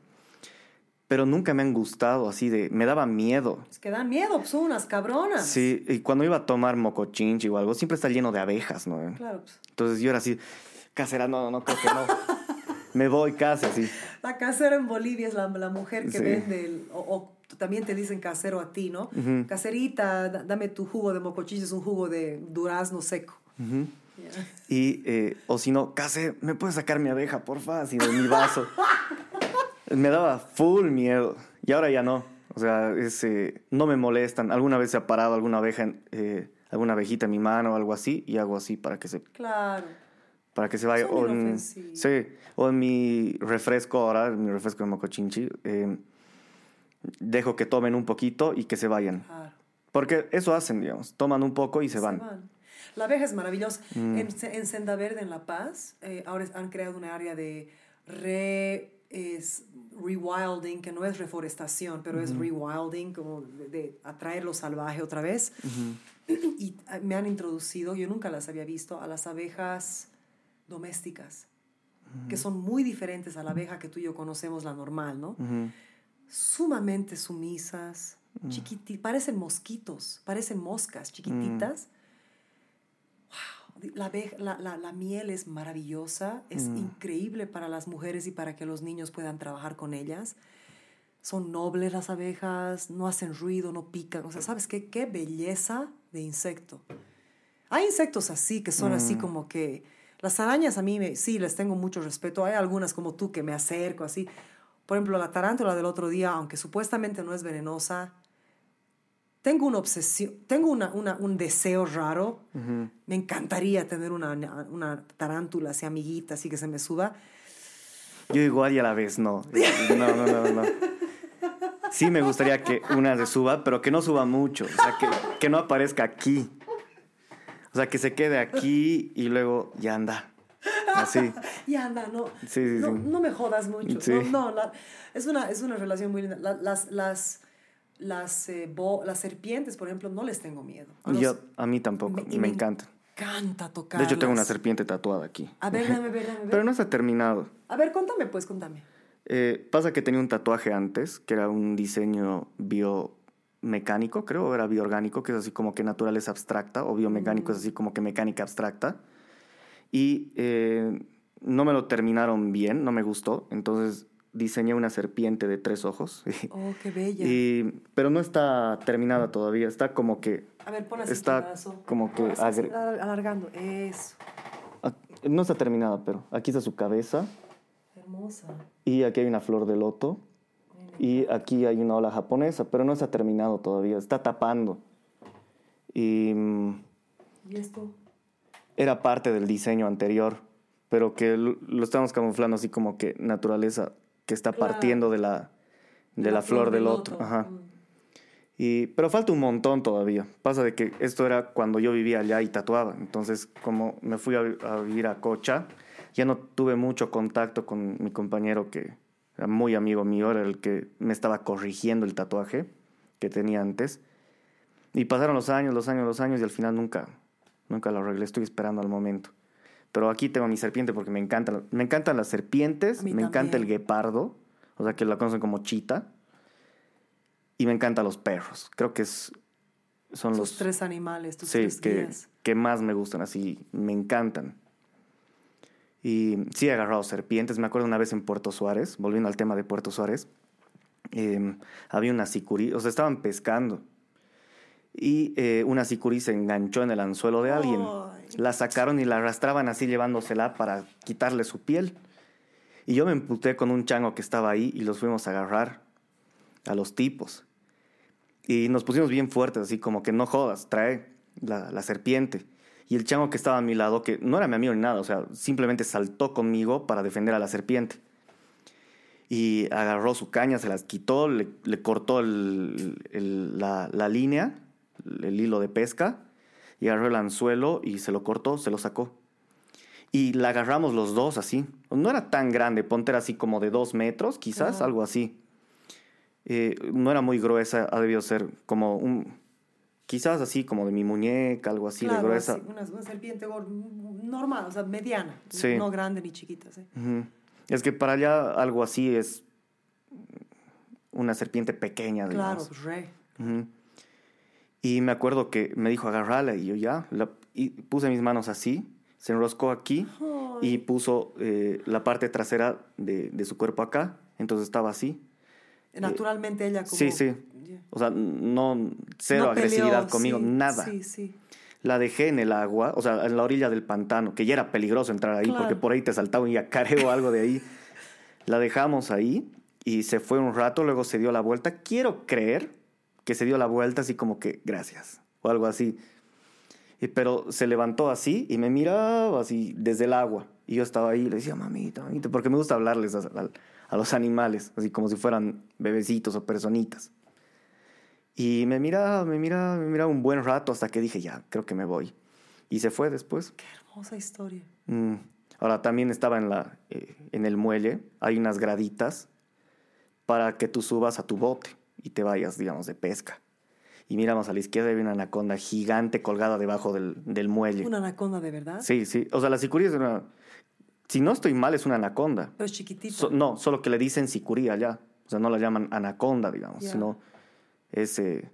Pero nunca me han gustado así de... Me daba miedo. Es que dan miedo, pues son unas cabronas. Sí, y cuando iba a tomar mocochinchi o algo, siempre está lleno de abejas, ¿no? Claro, pues. Entonces yo era así, casera, no, no creo que no. Me voy casi así. La casera en Bolivia es la, la mujer que Sí. vende, el- o, o también te dicen casero a ti, ¿no? Caserita, da- dame tu jugo de mocochiche, es un jugo de durazno seco. Y, eh, o si no, case, ¿me puedes sacar mi abeja, porfa? Así de mi vaso. me daba full miedo. Y ahora ya no. O sea, es, eh, no me molestan. Alguna vez se ha parado alguna abeja, en, eh, alguna abejita en mi mano o algo así, y hago así para que se Claro. Para que se vaya. O en, sí, o en mi refresco ahora, mi refresco de mocochinchi, eh, dejo que tomen un poquito y que se vayan. claro. Porque eso hacen, digamos, toman un poco y se, Se van. van. La abeja es maravillosa. Mm. En, en Senda Verde, en La Paz, eh, ahora han creado una área de re, es rewilding, que no es reforestación, pero es rewilding, como de, de atraer lo salvaje otra vez. Y ah, me han introducido, yo nunca las había visto, a las abejas domésticas, que son muy diferentes a la abeja que tú y yo conocemos, la normal, ¿no? Sumamente sumisas, chiquiti- parecen mosquitos, parecen moscas chiquititas. Wow, la, abeja- la, la- la miel es maravillosa, es increíble para las mujeres y para que los niños puedan trabajar con ellas. Son nobles las abejas, no hacen ruido, no pican. O sea, ¿sabes qué? Qué belleza de insecto. Hay insectos así, que son así como que... Las arañas a mí me- sí les tengo mucho respeto. Hay algunas como tú que me acerco así. Por ejemplo, la tarántula del otro día, aunque supuestamente no es venenosa, tengo una obsesión, tengo una, una- un deseo raro. Me encantaría tener una, una tarántula así amiguita, así que se me suba. Yo igual y a la vez no. No, no, no, no. sí me gustaría que una se suba, pero que no suba mucho. O sea, que, que no aparezca aquí. O sea, que se quede aquí y luego ya anda. Así. Ya anda, no. Sí, sí, no, sí. no me jodas mucho. No, no, la- es, una, es una relación muy linda. La- las, las, las, eh, bo- las serpientes, por ejemplo, no les tengo miedo. A los- Yo, a mí tampoco, y me, encanta. encanta tocar. De hecho, tengo una serpiente tatuada aquí. A ver, dame ver, dame ver. Pero no está terminado. A ver, contame, pues, contame. Eh, pasa que tenía un tatuaje antes, que era un diseño biomecánico, creo, era bioorgánico, que es así como que naturaleza abstracta, o biomecánico es así como que mecánica abstracta. Y eh, no me lo terminaron bien, no me gustó, entonces diseñé una serpiente de tres ojos. Oh, qué bella. y, pero no está terminada todavía, está como que... a ver, pon así está brazo. como que agre- al- alargando. Eso. ah, No está terminada, pero aquí está su cabeza. Hermosa. Y aquí hay una flor de loto. Y aquí hay una ola japonesa, pero no está terminado todavía, está tapando. Y mm, ¿Y esto? era parte del diseño anterior, pero que lo, estamos camuflando así como que naturaleza que está Claro. partiendo de la, de la, flor, del loto. Ajá. Mm. Y, pero falta un montón todavía. Pasa de que esto era cuando yo vivía allá y tatuaba. Entonces, como me fui a, a vivir a Cocha, ya no tuve mucho contacto con mi compañero que era muy amigo mío, era el que me estaba corrigiendo el tatuaje que tenía antes. Y pasaron los años, los años, los años y al final nunca, nunca lo arreglé. Estoy esperando al momento. Pero aquí tengo mi serpiente porque me encantan, me encantan las serpientes, me encanta el guepardo, o sea que la conocen como chita. Y me encantan los perros. Creo que es, son Tus los tres animales, tus sí, tres que, que más me gustan, así, me encantan. Y sí he agarrado serpientes. Me acuerdo una vez en Puerto Suárez, volviendo al tema de Puerto Suárez, eh, había una sicurí, o sea, estaban pescando. Y eh, una sicurí se enganchó en el anzuelo de alguien. La sacaron y la arrastraban así llevándosela para quitarle su piel. Y yo me emputé con un chango que estaba ahí y los fuimos a agarrar a los tipos. Y nos pusimos bien fuertes, así como que no jodas, trae la, la serpiente. Y el chango que estaba a mi lado, que no era mi amigo ni nada, o sea, simplemente saltó conmigo para defender a la serpiente. Y agarró su caña, se las quitó, le, le cortó el- el- la, la línea, el hilo de pesca, y agarró el anzuelo y se lo cortó, se lo sacó. Y la agarramos los dos así. No era tan grande, ponte era así como de dos metros, quizás, algo así. Eh, no era muy gruesa, ha debido ser como un... Quizás así como de mi muñeca, algo así Claro, de gruesa. así, una, una serpiente normal, o sea, mediana. Sí. No grande ni chiquita, ¿sí? Es que para allá algo así es una serpiente pequeña, Claro, digamos. pues, re. Y me acuerdo que me dijo agarrarla y yo ya, la- y puse mis manos así, se enroscó aquí y puso eh, la parte trasera de, de su cuerpo acá, entonces estaba así. Naturalmente ella como... Sí, sí. O sea, no, cero No agresividad peleó, conmigo, sí, nada. Sí, sí. La dejé en el agua, o sea, en la orilla del pantano, que ya era peligroso entrar ahí Claro. porque por ahí te saltaba un yacaré o algo de ahí. La dejamos ahí y se fue un rato, luego se dio la vuelta. Quiero creer que se dio la vuelta así como que gracias o algo así. Y- pero se levantó así y me miraba así desde el agua. Y yo estaba ahí y le decía, mamita, mamita, porque me gusta hablarles a, a- a los animales, así como si fueran bebecitos o personitas. Y me miraba, me miraba, me miraba un buen rato hasta que dije, ya, creo que me voy. Y se fue después. Qué hermosa historia. Mm. Ahora también estaba en, la, eh, en el muelle, hay unas graditas para que tú subas a tu bote y te vayas, digamos, de pesca. Y miramos a la izquierda y hay una anaconda gigante colgada debajo del, del muelle. Una anaconda de verdad. Sí, sí. O sea, la sicurí es una... Si no estoy mal, es una anaconda. Pero es chiquitita. So- no, solo que le dicen sicurí allá. O sea, no la llaman anaconda, digamos, Ya. sino es... eh,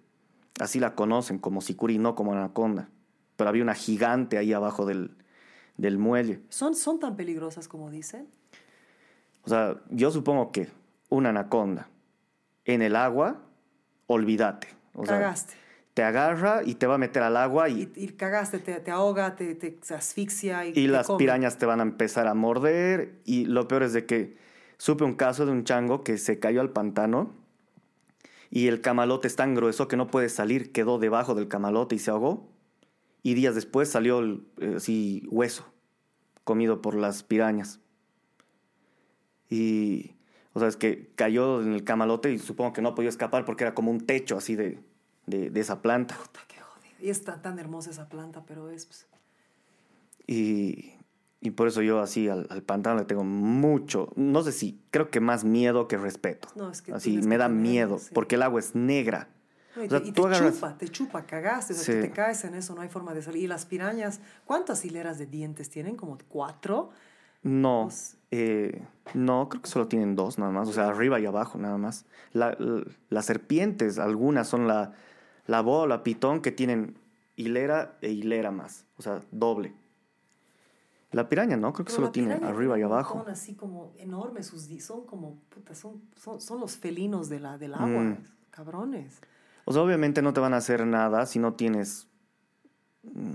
así la conocen, como sicurí, no como anaconda. Pero había una gigante ahí abajo del, del muelle. ¿Son, ¿Son tan peligrosas como dicen? O sea, yo supongo que una anaconda en el agua, olvídate. O sea, Cagaste. Te agarra y te va a meter al agua y, Y, y cagaste, te, te ahoga, te, te asfixia y, y te las come. pirañas te van a empezar a morder. Y lo peor es de que supe un caso de un chango que se cayó al pantano y el camalote es tan grueso que no puede salir, quedó debajo del camalote y se ahogó. Y días después salió el, eh, así hueso, comido por las pirañas. Y, O sea, es que cayó en el camalote y supongo que no podía escapar porque era como un techo así de, de, de esa planta. Puta, qué jodido. Y está tan hermosa esa planta, pero es... pues, Y, y por eso yo así al, al pantano le tengo mucho, no sé si, creo que más miedo que respeto. No, es que así, me da miedo, sí. porque el agua es negra. no, y O sea, te, y te agarras- chupa, te chupa, cagaste, o sea, Sí. te caes en eso, no hay forma de salir. Y las pirañas, ¿cuántas hileras de dientes tienen? Como cuatro. No, Pues- eh, no, creo que solo tienen dos nada más, o sea, arriba y abajo nada más. La- la- las serpientes, algunas son la, la boa o la pitón que tienen hilera e hilera más, o sea, doble. La piraña, ¿no? Creo que Pero solo tiene arriba y abajo. montón así como enormes sus son como puta, son, son, son los felinos de la, del agua, Mm. cabrones. O sea, obviamente no te van a hacer nada si no tienes mm,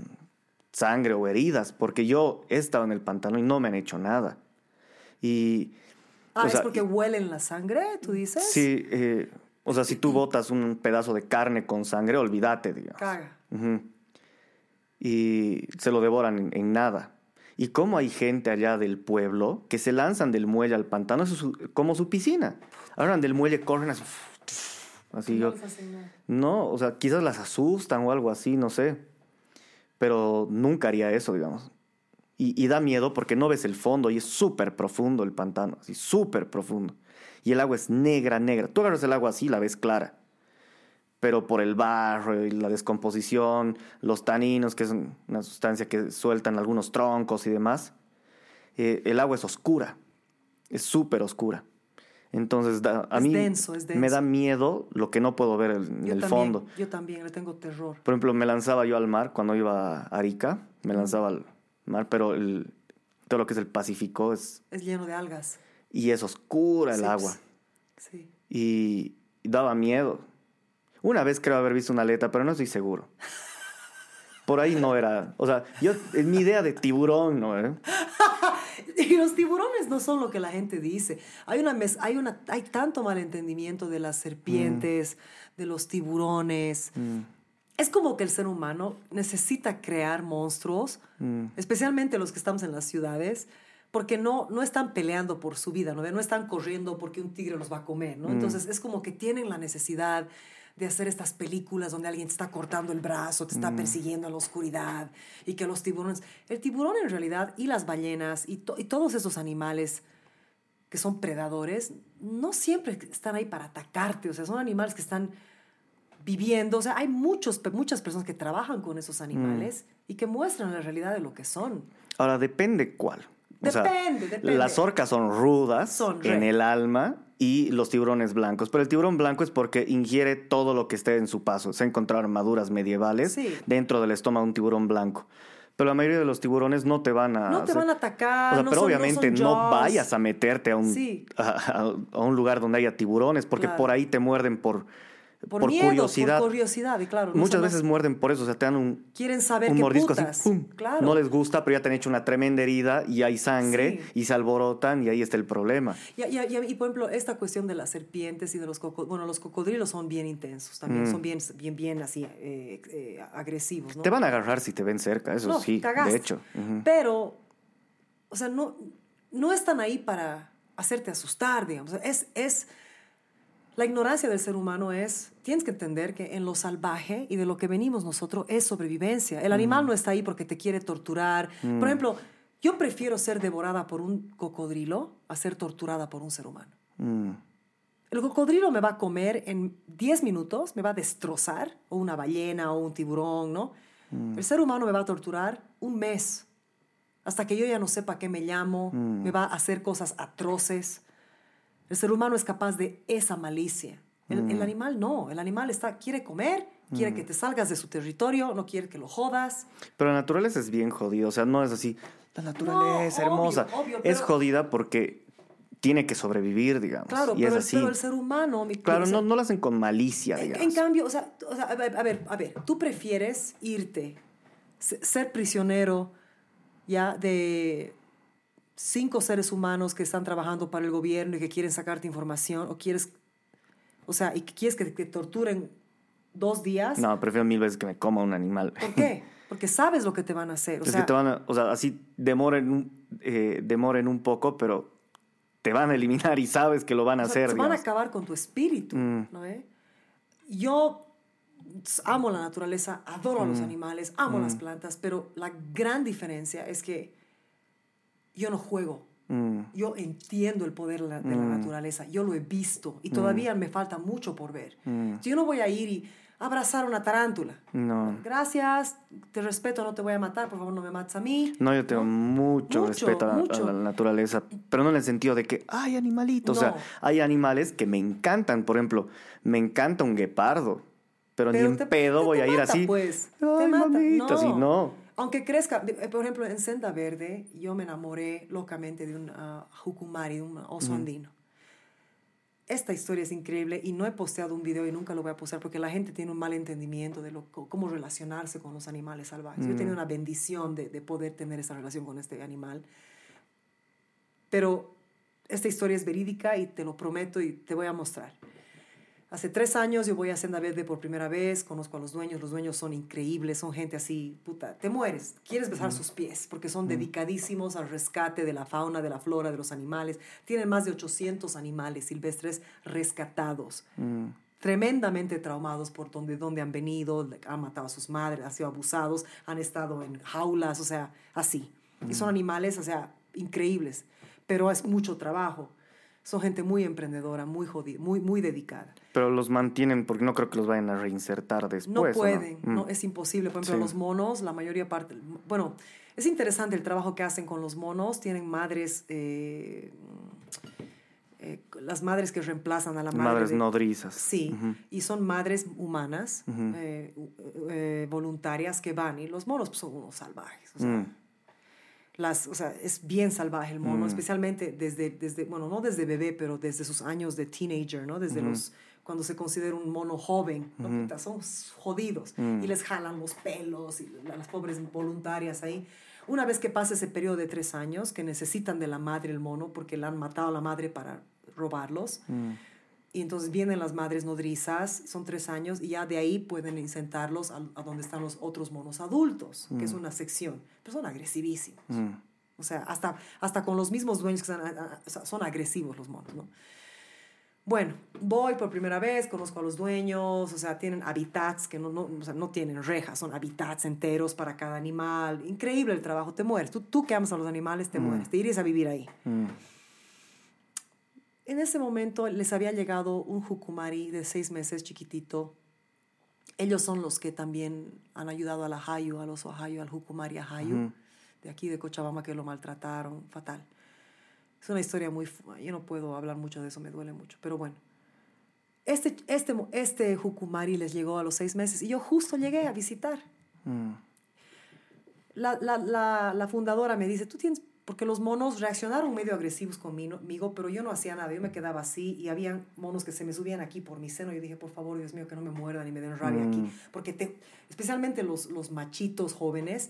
sangre o heridas, porque yo he estado en el pantano y no me han hecho nada. Y, Ah, o es porque huelen la sangre, tú dices. sí, eh, o sea, si tú botas un pedazo de carne con sangre, olvídate, digamos. Caga. Ujú. Y se lo devoran en, en nada. Y cómo hay gente allá del pueblo que se lanzan del muelle al pantano, eso es su- como su piscina. Hablan del muelle, corren así. Así No yo. No, o sea, quizás las asustan o algo así, no sé. Pero nunca haría eso, digamos. Y, y da miedo porque no ves el fondo y es súper profundo el pantano, así, súper profundo. Y el agua es negra, negra. Tú agarras el agua así y la ves clara. Pero por el barro y la descomposición, los taninos, que es una sustancia que sueltan algunos troncos y demás, eh, el agua es oscura. Es súper oscura. Entonces, da- a Es mí denso, es me denso. da miedo lo que no puedo ver en el también, fondo. Yo también le tengo terror. Por ejemplo, me lanzaba yo al mar cuando iba a Arica, me lanzaba al mar, pero el- todo lo que es el Pacífico es, Es lleno de algas. Y es oscura el Sí, agua. Sí. Y, y daba miedo. Una vez creo haber visto una aleta, pero no estoy seguro. Por ahí no era. O sea, yo, es mi idea de tiburón, ¿no? ¿Eh? Y los tiburones no son lo que la gente dice. Hay, una mez- hay, una, hay tanto malentendimiento de las serpientes, de los tiburones. Mm, Es como que el ser humano necesita crear monstruos, mm, especialmente los que estamos en las ciudades, porque no, no están peleando por su vida, ¿no? no están corriendo porque un tigre los va a comer. ¿no? Mm. Entonces es como que tienen la necesidad de hacer estas películas donde alguien te está cortando el brazo, te Mm. está persiguiendo en la oscuridad y que los tiburones... El tiburón en realidad y las ballenas y, to- y todos esos animales que son predadores, no siempre están ahí para atacarte, o sea, son animales que están viviendo, o sea, hay muchos, muchas personas que trabajan con esos animales Mm. y que muestran la realidad de lo que son. Ahora, depende cuál. O sea, Depende, depende. Las orcas son rudas Son en el alma y los tiburones blancos. Pero el tiburón blanco es porque ingiere todo lo que esté en su paso. Se encontraron armaduras medievales Sí. dentro del estómago de un tiburón blanco. Pero la mayoría de los tiburones no te van a... No te van a atacar. O sea, no pero son- obviamente no, vayas a meterte a un, Sí. a, a- a un lugar donde haya tiburones, porque Claro. por ahí te muerden por, por, por miedo, curiosidad. Por curiosidad, y claro. no Muchas veces muerden por eso, o sea, te dan un, Quieren saber un qué mordisco putas. así, ¡pum! Claro. No les gusta, pero ya te han hecho una tremenda herida y hay sangre Sí. y se alborotan y ahí está el problema. Y, y- y- y, por ejemplo, esta cuestión de las serpientes y de los cocodrilos, bueno, los cocodrilos son bien intensos también, Mm. son bien, bien, bien así, eh, eh, agresivos, ¿no? Te van a agarrar si te ven cerca, eso No, sí, cagaste. de hecho. Pero, o sea, no, no están ahí para hacerte asustar, digamos. Es, es, la ignorancia del ser humano es, tienes que entender que en lo salvaje y de lo que venimos nosotros es sobrevivencia. El animal no está ahí porque te quiere torturar. Por ejemplo, yo prefiero ser devorada por un cocodrilo a ser torturada por un ser humano. Mm, El cocodrilo me va a comer en 10 minutos, me va a destrozar, o una ballena o un tiburón, ¿no? El ser humano me va a torturar un mes, hasta que yo ya no sepa qué me llamo, me va a hacer cosas atroces. El ser humano es capaz de esa malicia. El, el animal no, el animal está, quiere comer, quiere que te salgas de su territorio, no quiere que lo jodas. Pero la naturaleza es bien jodida, o sea, no es así, la naturaleza obvio, hermosa. obvio, es pero- jodida porque tiene que sobrevivir, digamos. Claro, y pero, es el, así. pero el ser humano... mi- Claro, no, no lo hacen con malicia, digamos. en cambio, o sea, o sea, a ver, a ver, tú prefieres irte, se- ser prisionero ya de cinco seres humanos que están trabajando para el gobierno y que quieren sacarte información, o quieres, o sea, y quieres que te torturen dos días. No, prefiero mil veces que me coma un animal. ¿Por qué? Porque sabes lo que te van a hacer. O es sea, que te van a, o sea, así demoren, eh, demoren un poco, pero te van a eliminar y sabes que lo van a O sea, hacer. se van a acabar con tu espíritu, Mm. ¿no? eh? Yo amo la naturaleza, adoro a Mm. los animales, amo las plantas, pero la gran diferencia es que yo no juego. Mm, Yo entiendo el poder de la, de la Mm. naturaleza, yo lo he visto y todavía me falta mucho por ver. mm. Yo no voy a ir y abrazar una tarántula. No. Gracias, te respeto, no te voy a matar, por favor no me mates a mí. No, yo tengo mucho, Mucho, respeto a, la naturaleza, pero no en el sentido de que hay animalitos. O No. sea, hay animales que me encantan. Por ejemplo, me encanta un guepardo, pero, Pero ni en pedo te- voy te a ir mata, así. Pues. Ay, te mata. mamita, si no. Aunque crezca, eh, por ejemplo, en Senda Verde, yo me enamoré locamente de un ah, jucumari, de un oso andino. Esta historia es increíble y no he posteado un video y nunca lo voy a postear porque la gente tiene un mal entendimiento de lo, cómo relacionarse con los animales salvajes. Yo he tenido una bendición de, de poder tener esa relación con este animal. Pero esta historia es verídica y te lo prometo y te voy a mostrar. Hace tres años yo voy a Senda Verde por primera vez, conozco a los dueños, los dueños son increíbles, son gente así, puta, te mueres, quieres besar sus pies, porque son dedicadísimos al rescate de la fauna, de la flora, de los animales. Tienen más de 800 animales silvestres rescatados, Mm, tremendamente traumados por donde, donde han venido, han matado a sus madres, han sido abusados, han estado en jaulas, o sea, así. Y son animales, o sea, increíbles, pero es mucho trabajo. Son gente muy emprendedora, muy jodida, muy, muy dedicada. Pero los mantienen porque no creo que los vayan a reinsertar después. No ¿o no? pueden, Mm. no, es imposible. Por ejemplo, Sí. los monos, la mayoría parte, bueno, es interesante el trabajo que hacen con los monos. Tienen madres, eh, eh, las madres que reemplazan a la madre. Madres de- nodrizas. Sí, Ujú. y son madres humanas, Ujú. eh, u- eh, voluntarias que van. Y los monos pues, son unos salvajes. O sea, Mm, las, o sea, es bien salvaje el mono, Mm. especialmente desde, desde, bueno, no desde bebé, pero desde sus años de teenager, ¿no? Desde los, cuando se considera un mono joven, ¿no? Puta, son jodidos Mm. y les jalan los pelos y la- las pobres voluntarias ahí. Una vez que pasa ese periodo de tres años, que necesitan de la madre el mono porque le han matado a la madre para robarlos, mm, y entonces vienen las madres nodrizas, son tres años, y ya de ahí pueden incentarlos a, a donde están los otros monos adultos, que es una sección. Pero son agresivísimos. mm. O sea, hasta, hasta con los mismos dueños que son, son agresivos los monos, ¿no? Bueno, voy por primera vez, conozco a los dueños, o sea, tienen hábitats que no, no, o sea, no tienen rejas, son hábitats enteros para cada animal. Increíble el trabajo, te mueres. Tú, tú que amas a los animales, te mueres, te irías a vivir ahí. En ese momento les había llegado un jucumari de seis meses, chiquitito. Ellos son los que también han ayudado a la Hayu, al oso Hayu, al jucumari Hayu, Ujú. de aquí de Cochabamba, que lo maltrataron, fatal. Es una historia muy... Yo no puedo hablar mucho de eso, me duele mucho, pero bueno. Este, este, este jucumari les llegó a los seis meses y yo justo llegué a visitar. Mm. La, la, la, la fundadora me dice, tú tienes, porque los monos reaccionaron medio agresivos conmigo, pero yo no hacía nada, yo me quedaba así y habían monos que se me subían aquí por mi seno. Yo dije, por favor, Dios mío, que no me muerdan y me den rabia aquí, Mm. porque te, especialmente los, los machitos jóvenes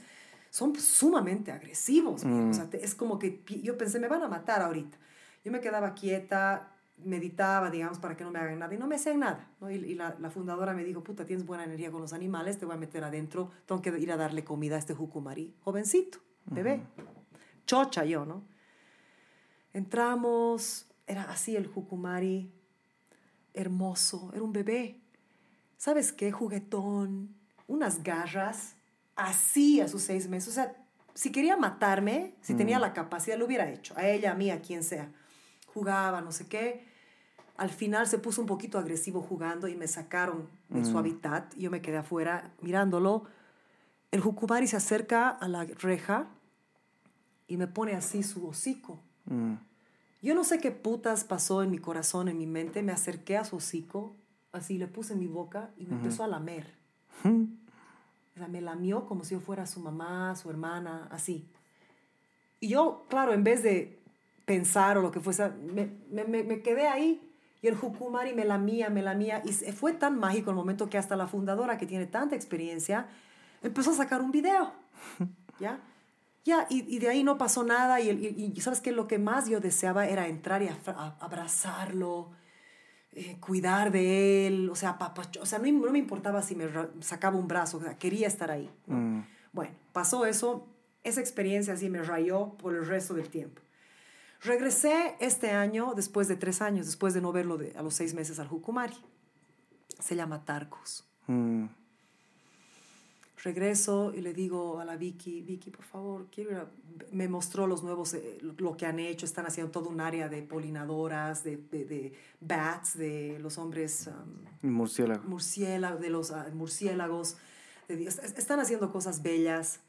son sumamente agresivos. Mm. O sea, te- es como que yo pensé, me van a matar ahorita. Yo me quedaba quieta, meditaba, digamos, para que no me hagan nada y no me hacían nada. ¿no? Y, y la, la fundadora me dijo, puta, tienes buena energía con los animales, te voy a meter adentro, tengo que ir a darle comida a este jucumari, jovencito, bebé. Chocha yo, ¿no? Entramos, era así el jucumari, hermoso, era un bebé. ¿Sabes qué? Juguetón, unas garras, así a sus seis meses. O sea, si quería matarme, si tenía la capacidad, lo hubiera hecho. A ella, a mí, a quien sea. Jugaba, no sé qué. Al final se puso un poquito agresivo jugando y me sacaron de su hábitat. Yo me quedé afuera mirándolo. El jucumari se acerca a la reja y me pone así su hocico. Mm. Yo no sé qué putas pasó en mi corazón, en mi mente. Me acerqué a su hocico, así le puse en mi boca y me empezó a lamer. O sea, me lamió como si yo fuera su mamá, su hermana, así. Y yo, claro, en vez de pensar o lo que fuese, me, me, me- quedé ahí. Y el Jukumari me lamía, me lamía. Y fue tan mágico el momento que hasta la fundadora, que tiene tanta experiencia, empezó a sacar un video. ¿Ya? Ya, y, y de ahí no pasó nada. Y, y- y sabes que lo que más yo deseaba era entrar y a- abrazarlo, eh, cuidar de él. O sea, papacho- o sea no, no me importaba si me sacaba un brazo, o sea, quería estar ahí. ¿no? Mm. Bueno, pasó eso. Esa experiencia así me rayó por el resto del tiempo. Regresé este año, después de tres años, después de no verlo de, a los seis meses al Jucumari. Se llama Tarcos. Mm. Regreso y le digo a la Vicky, Vicky, por favor, quiero ir a... Me mostró los nuevos, eh, lo que han hecho, están haciendo todo un área de polinadoras, de, de, de bats, de los hombres... um, Murciélago. murciélagos, de los ah, murciélagos. de Están haciendo cosas bellas.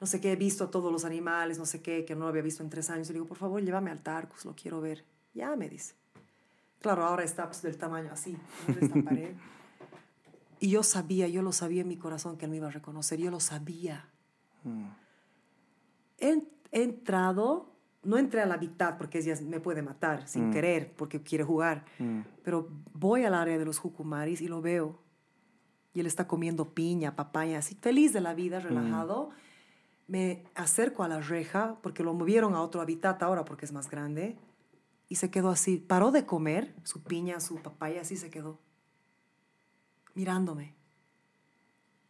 No sé qué, he visto a todos los animales, no sé qué, que no lo había visto en tres años. Y le digo, por favor, llévame al Tarcus, lo quiero ver. Ya, me dice. Claro, ahora está pues, del tamaño así, de esta pared. Y yo sabía, yo lo sabía en mi corazón que él me iba a reconocer, yo lo sabía. He, he entrado, no entré al hábitat porque ella me puede matar sin querer, porque quiere jugar, pero voy al área de los jucumaris y lo veo. Y él está comiendo piña, papaya, así feliz de la vida, relajado. Me acerco a la reja porque lo movieron a otro hábitat ahora porque es más grande. Y se quedó así. Paró de comer su piña, su papaya, así se quedó. Mirándome.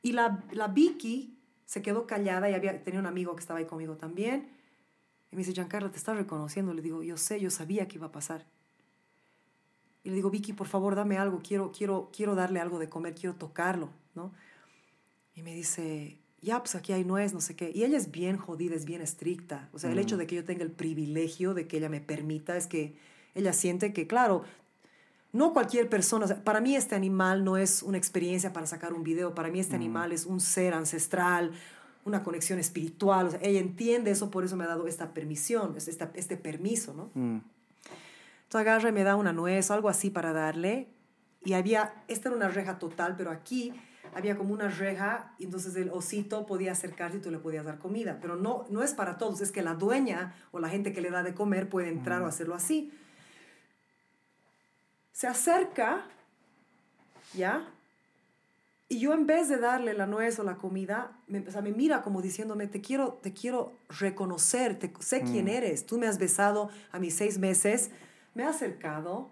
Y la, la Vicky se quedó callada y había, tenía un amigo que estaba ahí conmigo también. Y me dice, Giancarlo, te estás reconociendo. Le digo, yo sé, yo sabía que iba a pasar. Y le digo, Vicky, por favor, dame algo. Quiero, quiero, quiero darle algo de comer, quiero tocarlo, ¿no? Y me dice, ya, pues aquí hay nuez, no sé qué. Y ella es bien jodida, es bien estricta. O sea, el hecho de que yo tenga el privilegio de que ella me permita es que ella siente que, claro, no cualquier persona, para mí este animal no es una experiencia para sacar un video, para mí este animal es un ser ancestral, una conexión espiritual, o sea, ella entiende eso, por eso me ha dado esta permisión, es- esta- este permiso, ¿no? Mm. Entonces agarra y me da una nuez o algo así para darle. Y había, esta era una reja total, pero aquí había como una reja y entonces el osito podía acercarse y tú le podías dar comida. Pero no, no es para todos, es que la dueña o la gente que le da de comer puede entrar o hacerlo así. Se acerca, ¿ya? Y yo en vez de darle la nuez o la comida, me, o sea, me mira como diciéndome, te quiero, te quiero reconocer, te, sé quién eres, tú me has besado a mis seis meses, me ha acercado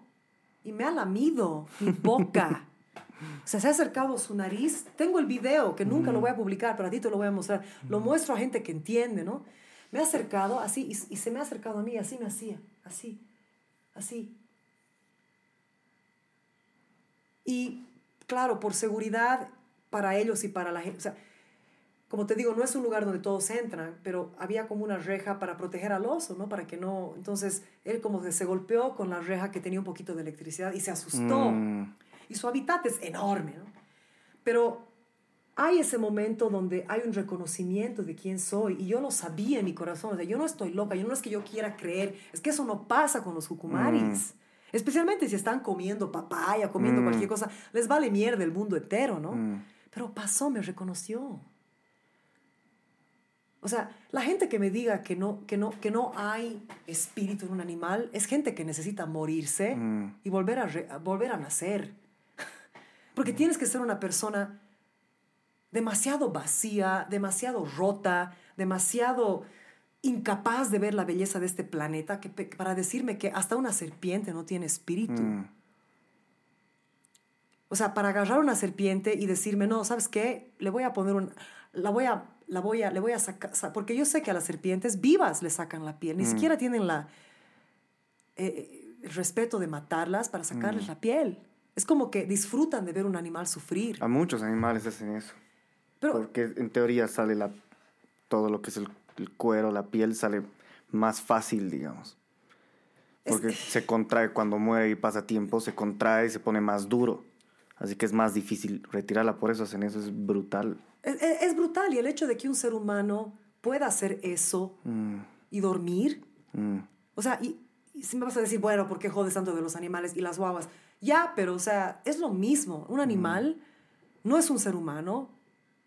y me ha lamido mi boca. O sea, se ha acercado su nariz. Tengo el video que nunca lo voy a publicar, pero a ti te lo voy a mostrar. Lo muestro a gente que entiende, ¿no? Me ha acercado así y, y se me ha acercado a mí, así me hacía, así, así. Y claro, por seguridad para ellos y para la gente, o sea, como te digo, no es un lugar donde todos entran, pero había como una reja para proteger al oso, ¿no? Para que no... Entonces, él como que se golpeó con la reja que tenía un poquito de electricidad y se asustó. Mm. Y su hábitat es enorme, ¿no? Pero hay ese momento donde hay un reconocimiento de quién soy y yo lo sabía en mi corazón. O sea, yo no estoy loca, yo no es que yo quiera creer, es que eso no pasa con los jucumaris. Especialmente si están comiendo papaya, comiendo Mm. cualquier cosa, les vale mierda el mundo entero, ¿no? Mm. Pero pasó, me reconoció. O sea, la gente que me diga que no, que no, que no hay espíritu en un animal es gente que necesita morirse Mm. y volver a, re- a volver a nacer. Porque tienes que ser una persona demasiado vacía, demasiado rota, demasiado incapaz de ver la belleza de este planeta que, para decirme que hasta una serpiente no tiene espíritu. Mm. O sea, para agarrar una serpiente y decirme, no, ¿sabes qué? Le voy a poner un... La voy a... La voy a, le voy a sacar... Porque yo sé que a las serpientes vivas le sacan la piel. Ni siquiera tienen la, eh, el respeto de matarlas para sacarles la piel. Es como que disfrutan de ver un animal sufrir. A muchos animales hacen eso. Pero Porque en teoría sale la, todo lo que es el, el cuero, la piel, sale más fácil, digamos. Es- Porque se contrae cuando muere y pasa tiempo, se contrae y se pone más duro. Así que es más difícil retirarla, por eso hacen eso, es brutal. es, brutal. Y el hecho de que un ser humano pueda hacer eso Mm, y dormir mm, O sea, y, y si me vas a decir, bueno, ¿por qué jodes tanto de los animales y las guaguas? Ya, pero, o sea, es lo mismo. Un animal no es un ser humano,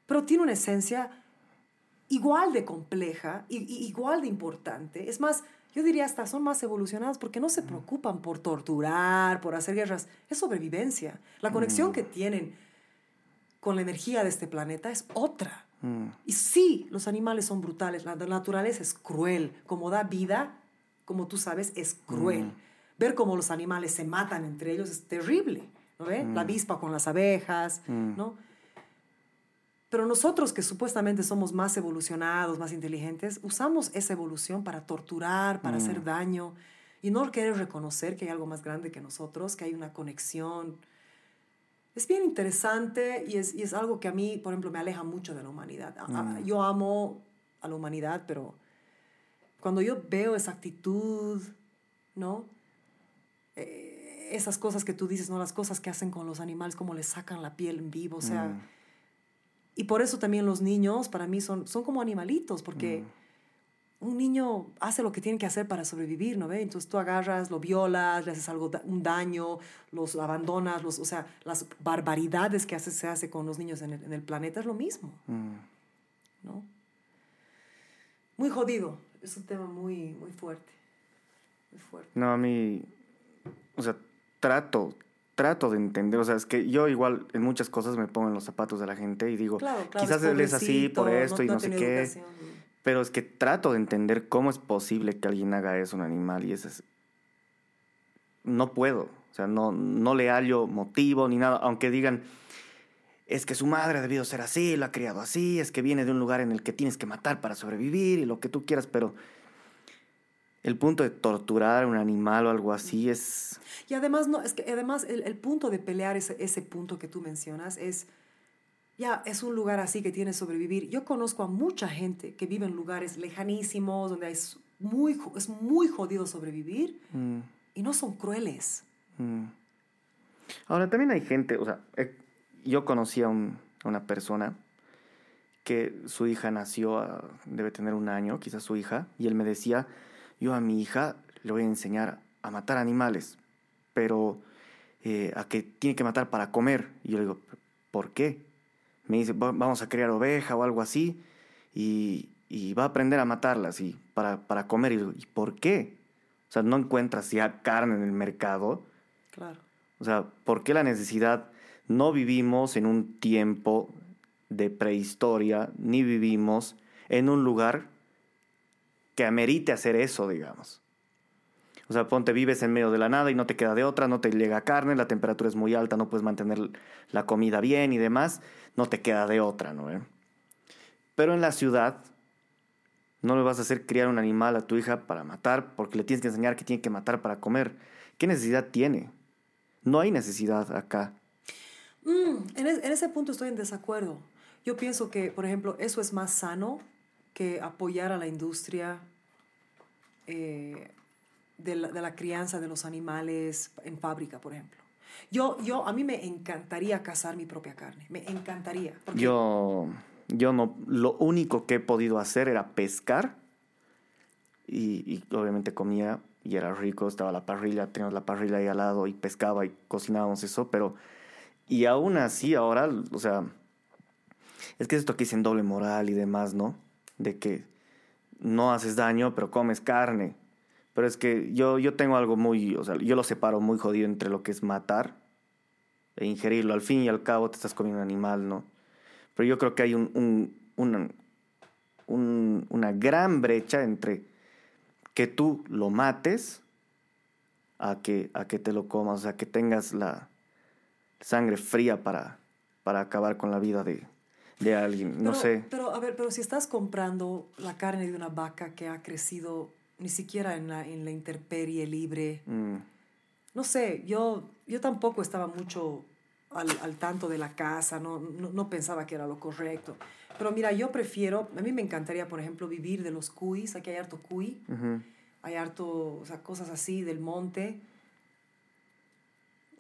pero tiene una esencia igual de compleja y, y igual de importante. Es más, yo diría hasta son más evolucionados porque no se preocupan por torturar, por hacer guerras. Es sobrevivencia. La conexión que tienen con la energía de este planeta es otra. mm. Y sí, los animales son brutales, la naturaleza es cruel, como da vida, como tú sabes, es cruel. Ver cómo los animales se matan entre ellos es terrible, ¿no ve? La avispa con las abejas, ¿no? Pero nosotros que supuestamente somos más evolucionados, más inteligentes, usamos esa evolución para torturar, para hacer Mm. daño y no querer reconocer que hay algo más grande que nosotros, que hay una conexión. Es bien interesante y es, y es algo que a mí, por ejemplo, me aleja mucho de la humanidad. Mm. Yo amo a la humanidad, pero cuando yo veo esa actitud, ¿no? Eh, esas cosas que tú dices, ¿no? Las cosas que hacen con los animales, como les sacan la piel en vivo, o sea... Mm. Y por eso también los niños para mí son, son como animalitos, porque un niño hace lo que tiene que hacer para sobrevivir, ¿no ve? Entonces tú agarras, lo violas, le haces algo, un daño, los abandonas, los, o sea, las barbaridades que hace, se hace con los niños en el, en el planeta es lo mismo, Mm. ¿no? Muy jodido, es un tema muy, muy fuerte, muy fuerte. No, a mí, o sea, trato, trato de entender, o sea, es que yo igual en muchas cosas me pongo en los zapatos de la gente y digo, Claro, claro, quizás él es así por esto y no, sé qué, educación. pero es que trato de entender cómo es posible que alguien haga eso a un animal y eso es... No puedo, o sea, no, no le hallo motivo ni nada, aunque digan, es que su madre ha debido ser así, lo ha criado así, es que viene de un lugar en el que tienes que matar para sobrevivir y lo que tú quieras, pero el punto de torturar a un animal o algo así es... Y además, no, es que además el, el punto de pelear ese, ese punto que tú mencionas es, ya, es un lugar así que tiene que sobrevivir. Yo conozco a mucha gente que vive en lugares lejanísimos, donde es muy, es muy jodido sobrevivir mm, y no son crueles. mm. Ahora, también hay gente, o sea, yo conocí a, un- a una persona que su hija nació, a- debe tener un año, quizás su hija, y él me decía, yo a mi hija le voy a enseñar a matar animales, pero eh, a que tiene que matar para comer. Y yo le digo, ¿por qué? Me dice, "Va- vamos a criar oveja o algo así, y, y va a aprender a matarlas y para, para comer. Y, digo, ¿y por qué? O sea, no encuentras ya carne en el mercado. Claro. O sea, ¿por qué la necesidad? No vivimos en un tiempo de prehistoria, ni vivimos en un lugar que amerite hacer eso, digamos. O sea, ponte, vives en medio de la nada y no te queda de otra, no te llega carne, la temperatura es muy alta, no puedes mantener la comida bien y demás, no te queda de otra, ¿no? eh? Pero en la ciudad no le vas a hacer criar un animal a tu hija para matar, porque le tienes que enseñar que tiene que matar para comer. ¿Qué necesidad tiene? No hay necesidad acá. Mm, en, es- en ese punto estoy en desacuerdo. Yo pienso que, por ejemplo, eso es más sano que apoyar a la industria eh, de, la, crianza de los animales en fábrica, por ejemplo. Yo, yo, a mí me encantaría cazar mi propia carne, me encantaría. Yo, yo no, lo único que he podido hacer era pescar y, y obviamente comía y era rico, estaba la parrilla, teníamos la parrilla ahí al lado y pescaba y cocinábamos eso, pero y aún así ahora, o sea, es que es esto que dicen doble moral y demás, ¿no? De que no haces daño, pero comes carne. Pero es que yo, yo tengo algo muy, o sea, yo lo separo muy jodido entre lo que es matar e ingerirlo. Al fin y al cabo te estás comiendo un animal, ¿no? Pero yo creo que hay un, un- una, un- una gran brecha entre que tú lo mates a que, a que te lo comas, o sea, que tengas la sangre fría para, para acabar con la vida de, de alguien. No sé. Pero, a ver, pero si estás comprando la carne de una vaca que ha crecido ni siquiera en la, en la intemperie libre, Mm, no sé, yo, yo tampoco estaba mucho al, al tanto de la casa, no, no, no pensaba que era lo correcto. Pero mira, yo prefiero, a mí me encantaría, por ejemplo, vivir de los cuis, aquí hay harto cuy, hay harto, o sea, cosas así del monte.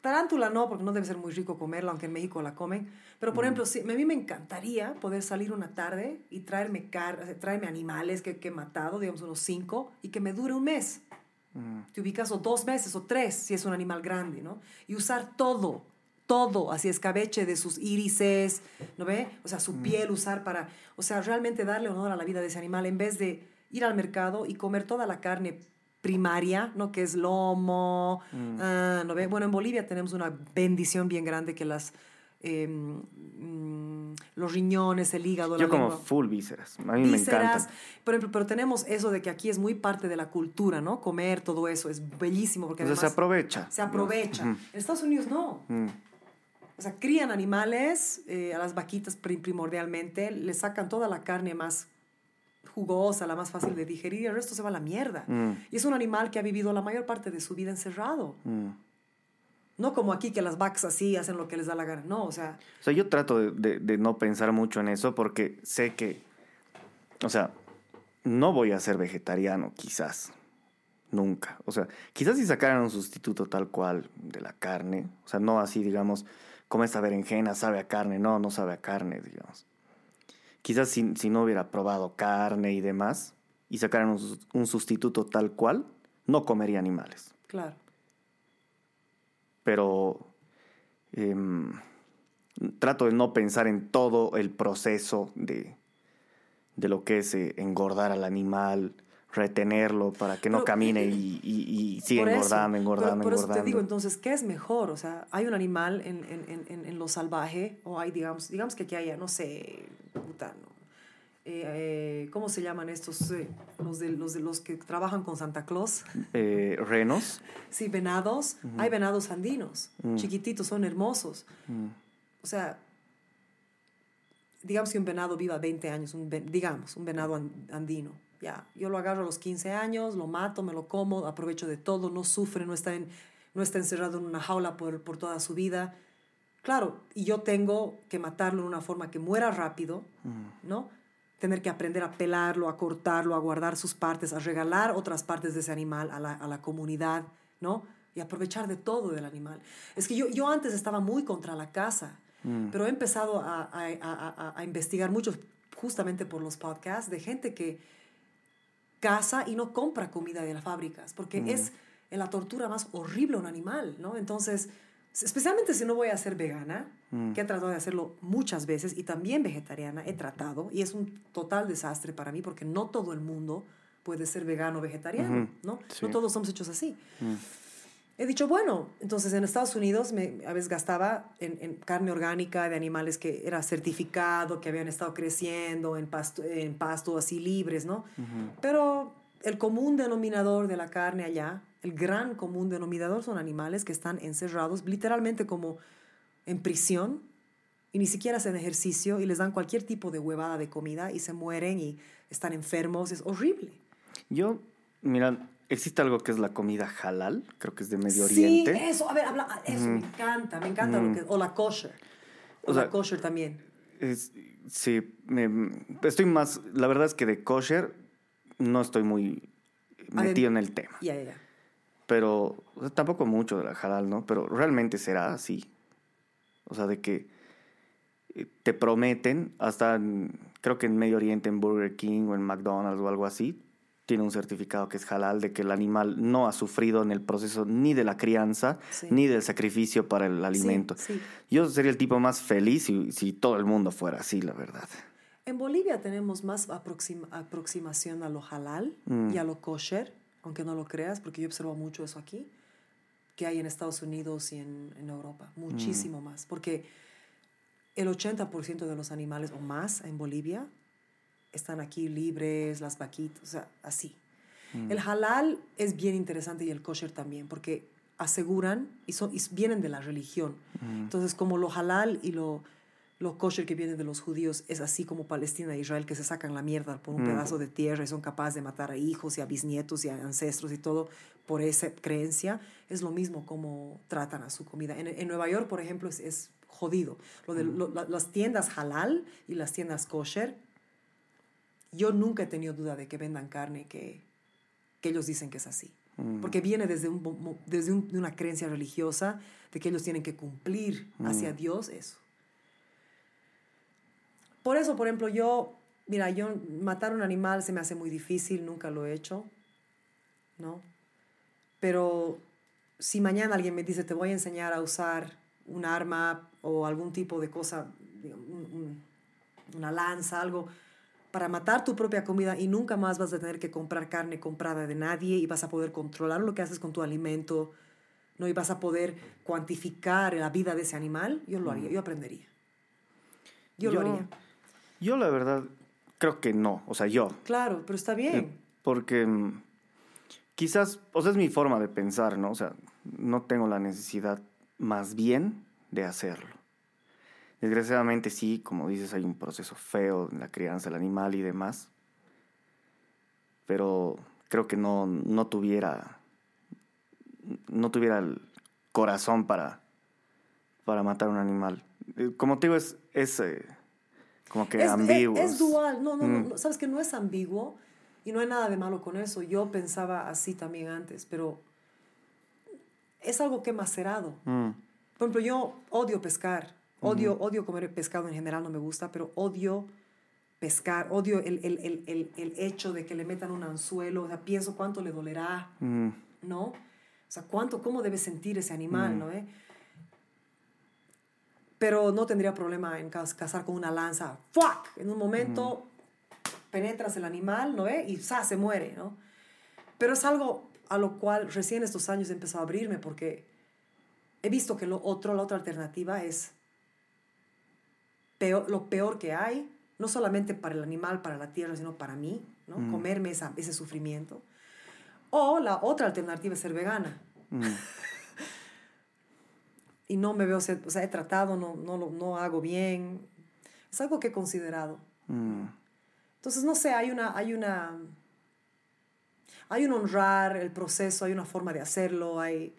Tarántula no, porque no debe ser muy rico comerla, aunque en México la comen. Pero, por ejemplo, sí, a mí me encantaría poder salir una tarde y traerme, car traerme animales que, que he matado, digamos unos cinco, y que me dure un mes. Mm. Te ubicas o dos meses o tres, si es un animal grande, ¿no? Y usar todo, todo, así escabeche de sus irises, ¿no ve? O sea, su piel usar para, o sea, realmente darle honor a la vida de ese animal en vez de ir al mercado y comer toda la carne primaria, ¿no? Que es lomo, ah, ¿no ve? Bueno, en Bolivia tenemos una bendición bien grande que las... eh, mm, los riñones, el hígado, Yo la como lengua full vísceras. A mí me vísceras. encanta. Por ejemplo, pero tenemos eso de que aquí es muy parte de la cultura, ¿no? Comer todo eso es bellísimo porque además se aprovecha. se aprovecha. En Estados Unidos no. Mm. O sea, crían animales, eh, a las vaquitas prim- primordialmente, le sacan toda la carne más jugosa, la más fácil de digerir, y el resto se va a la mierda. Mm. Y es un animal que ha vivido la mayor parte de su vida encerrado. Mm. No como aquí que las vacas así hacen lo que les da la gana. No, o sea, O sea, yo trato de, de- de no pensar mucho en eso porque sé que, o sea, no voy a ser vegetariano, quizás. Nunca. O sea, quizás si sacaran un sustituto tal cual de la carne, o sea, no así, digamos, como esta berenjena sabe a carne, no, no sabe a carne, digamos. Quizás si, si no hubiera probado carne y demás, y sacaran un, sus- un sustituto tal cual, no comería animales. claro. pero em, trato de no pensar en todo el proceso de, de lo que es eh, engordar al animal, retenerlo para que no Pero- camine y, y, y siga engordando, engordando, por eso engordando. te digo, entonces, ¿qué es mejor? O sea, hay un animal en, en, en- en, lo salvaje, o hay, digamos, digamos que aquí haya, no sé, puta, no, eh, eh, ¿cómo se llaman estos? eh, los, de, los de los que trabajan con Santa Claus. Eh, renos. Sí, venados. Hay venados andinos, Mm. chiquititos, son hermosos. Mm, O sea, digamos que un venado viva 20 años, un digamos, un venado an- andino. Ya, yo lo agarro a los 15 años, lo mato, me lo como, aprovecho de todo, no sufre, no está, en, no está encerrado en una jaula por, por toda su vida. Claro, y yo tengo que matarlo de una forma que muera rápido, ¿no? Tener que aprender a pelarlo, a cortarlo, a guardar sus partes, a regalar otras partes de ese animal a la, a la comunidad, ¿no? Y aprovechar de todo del animal. Es que yo, yo antes estaba muy contra la caza, mm. pero he empezado a, a- a- a- a investigar mucho justamente por los podcasts de gente que caza y no compra comida de las fábricas, porque es la tortura más horrible a un animal, ¿no? Entonces, especialmente si no voy a ser vegana, que he tratado de hacerlo muchas veces, y también vegetariana, he tratado, y es un total desastre para mí, porque no todo el mundo puede ser vegano o vegetariano, Ujú, ¿no? sí. No todos somos hechos así. Mm. He dicho, bueno, entonces en Estados Unidos me, a veces gastaba en, en carne orgánica de animales que era certificado, que habían estado creciendo en pasto, en pasto así libres, ¿no? Pero el común denominador de la carne allá, el gran común denominador son animales que están encerrados literalmente como en prisión y ni siquiera hacen ejercicio y les dan cualquier tipo de huevada de comida y se mueren y están enfermos. Es horrible. Yo, mira, existe algo que es la comida halal, creo que es de Medio Sí, Oriente. eso, a ver, habla, eso me encanta, me encanta lo que, o la kosher, o, O la kosher también. Es- sí, me- estoy más, la verdad es que de kosher no estoy muy metido en el tema. Ya, ya, ya. Pero o sea, tampoco mucho de la halal, ¿no? Pero realmente será así. O sea, de que eh, te prometen, hasta en- creo que en Medio Oriente, en Burger King o en McDonald's o algo así, tiene un certificado que es halal de que el animal no ha sufrido en el proceso ni de la crianza Sí. ni del sacrificio para el alimento. sí. Yo sería el tipo más feliz si, si todo el mundo fuera así, la verdad. En Bolivia tenemos más aproxima- aproximación a lo halal Mm. y a lo kosher, aunque no lo creas, porque yo observo mucho eso aquí, que hay en Estados Unidos y en, en Europa, muchísimo Mm. más, porque el 80% de los animales o más en Bolivia están aquí libres, las vaquitas, o sea, así. Mm. El halal es bien interesante y el kosher también, porque aseguran y, son, y vienen de la religión. Mm. Entonces, como lo halal y lo, lo kosher que viene de los judíos es así como Palestina e Israel, que se sacan la mierda por un Mm. pedazo de tierra y son capaces de matar a hijos y a bisnietos y a ancestros y todo por esa creencia, es lo mismo como tratan a su comida. En, en Nueva York, por ejemplo, es, es jodido. Lo de, lo- la- las tiendas halal y las tiendas kosher, yo nunca he tenido duda de que vendan carne que, que ellos dicen que es así. Mm. Porque viene desde, un, desde un- de una creencia religiosa de que ellos tienen que cumplir hacia Dios eso. Por eso, por ejemplo, yo, mira, yo matar un animal se me hace muy difícil, nunca lo he hecho, ¿no? Pero si mañana alguien me dice, te voy a enseñar a usar un arma o algún tipo de cosa, un- una lanza, algo, para matar tu propia comida y nunca más vas a tener que comprar carne comprada de nadie y vas a poder controlar lo que haces con tu alimento, ¿no? Y vas a poder cuantificar la vida de ese animal, yo lo haría, yo aprendería. Yo, lo haría. Yo la verdad creo que no, o sea, yo. Claro, pero está bien. Eh, Porque mm, quizás, o sea, es mi forma de pensar, ¿no? O sea, no tengo la necesidad más bien de hacerlo. Desgraciadamente sí, como dices, hay un proceso feo en la crianza del animal y demás. Pero creo que no, no tuviera. No tuviera el corazón para, para matar un animal. Eh, Como te digo, es, es eh, como que es, ambiguo. es- es dual, no, no, no, Mm. no, sabes que no es ambiguo y no hay nada de malo con eso. Yo pensaba así también antes, pero es algo que he macerado. Mm, Por ejemplo, yo odio pescar, odio, odio comer pescado en general, no me gusta, pero odio pescar, odio el, el, el, el, el hecho de que le metan un anzuelo, o sea, pienso cuánto le dolerá, ¿no? O sea, cuánto, cómo debe sentir ese animal, ¿no? eh? Pero no tendría problema en cazar con una lanza. ¡Fuck! En un momento penetras el animal, ¿no? eh? Y ¡za! se muere, ¿no? Pero es algo a lo cual recién estos años he empezado a abrirme porque he visto que lo otro, la otra alternativa es peor- lo peor que hay, no solamente para el animal, para la tierra, sino para mí, ¿no? Comerme esa- ese sufrimiento. O la otra alternativa es ser vegana. mm. Y no me veo, ser- o sea, he tratado, no, no, lo- no hago bien. Es algo que he considerado. Mm, Entonces, no sé, hay una, hay una, hay un honrar el proceso, hay una forma de hacerlo, hay...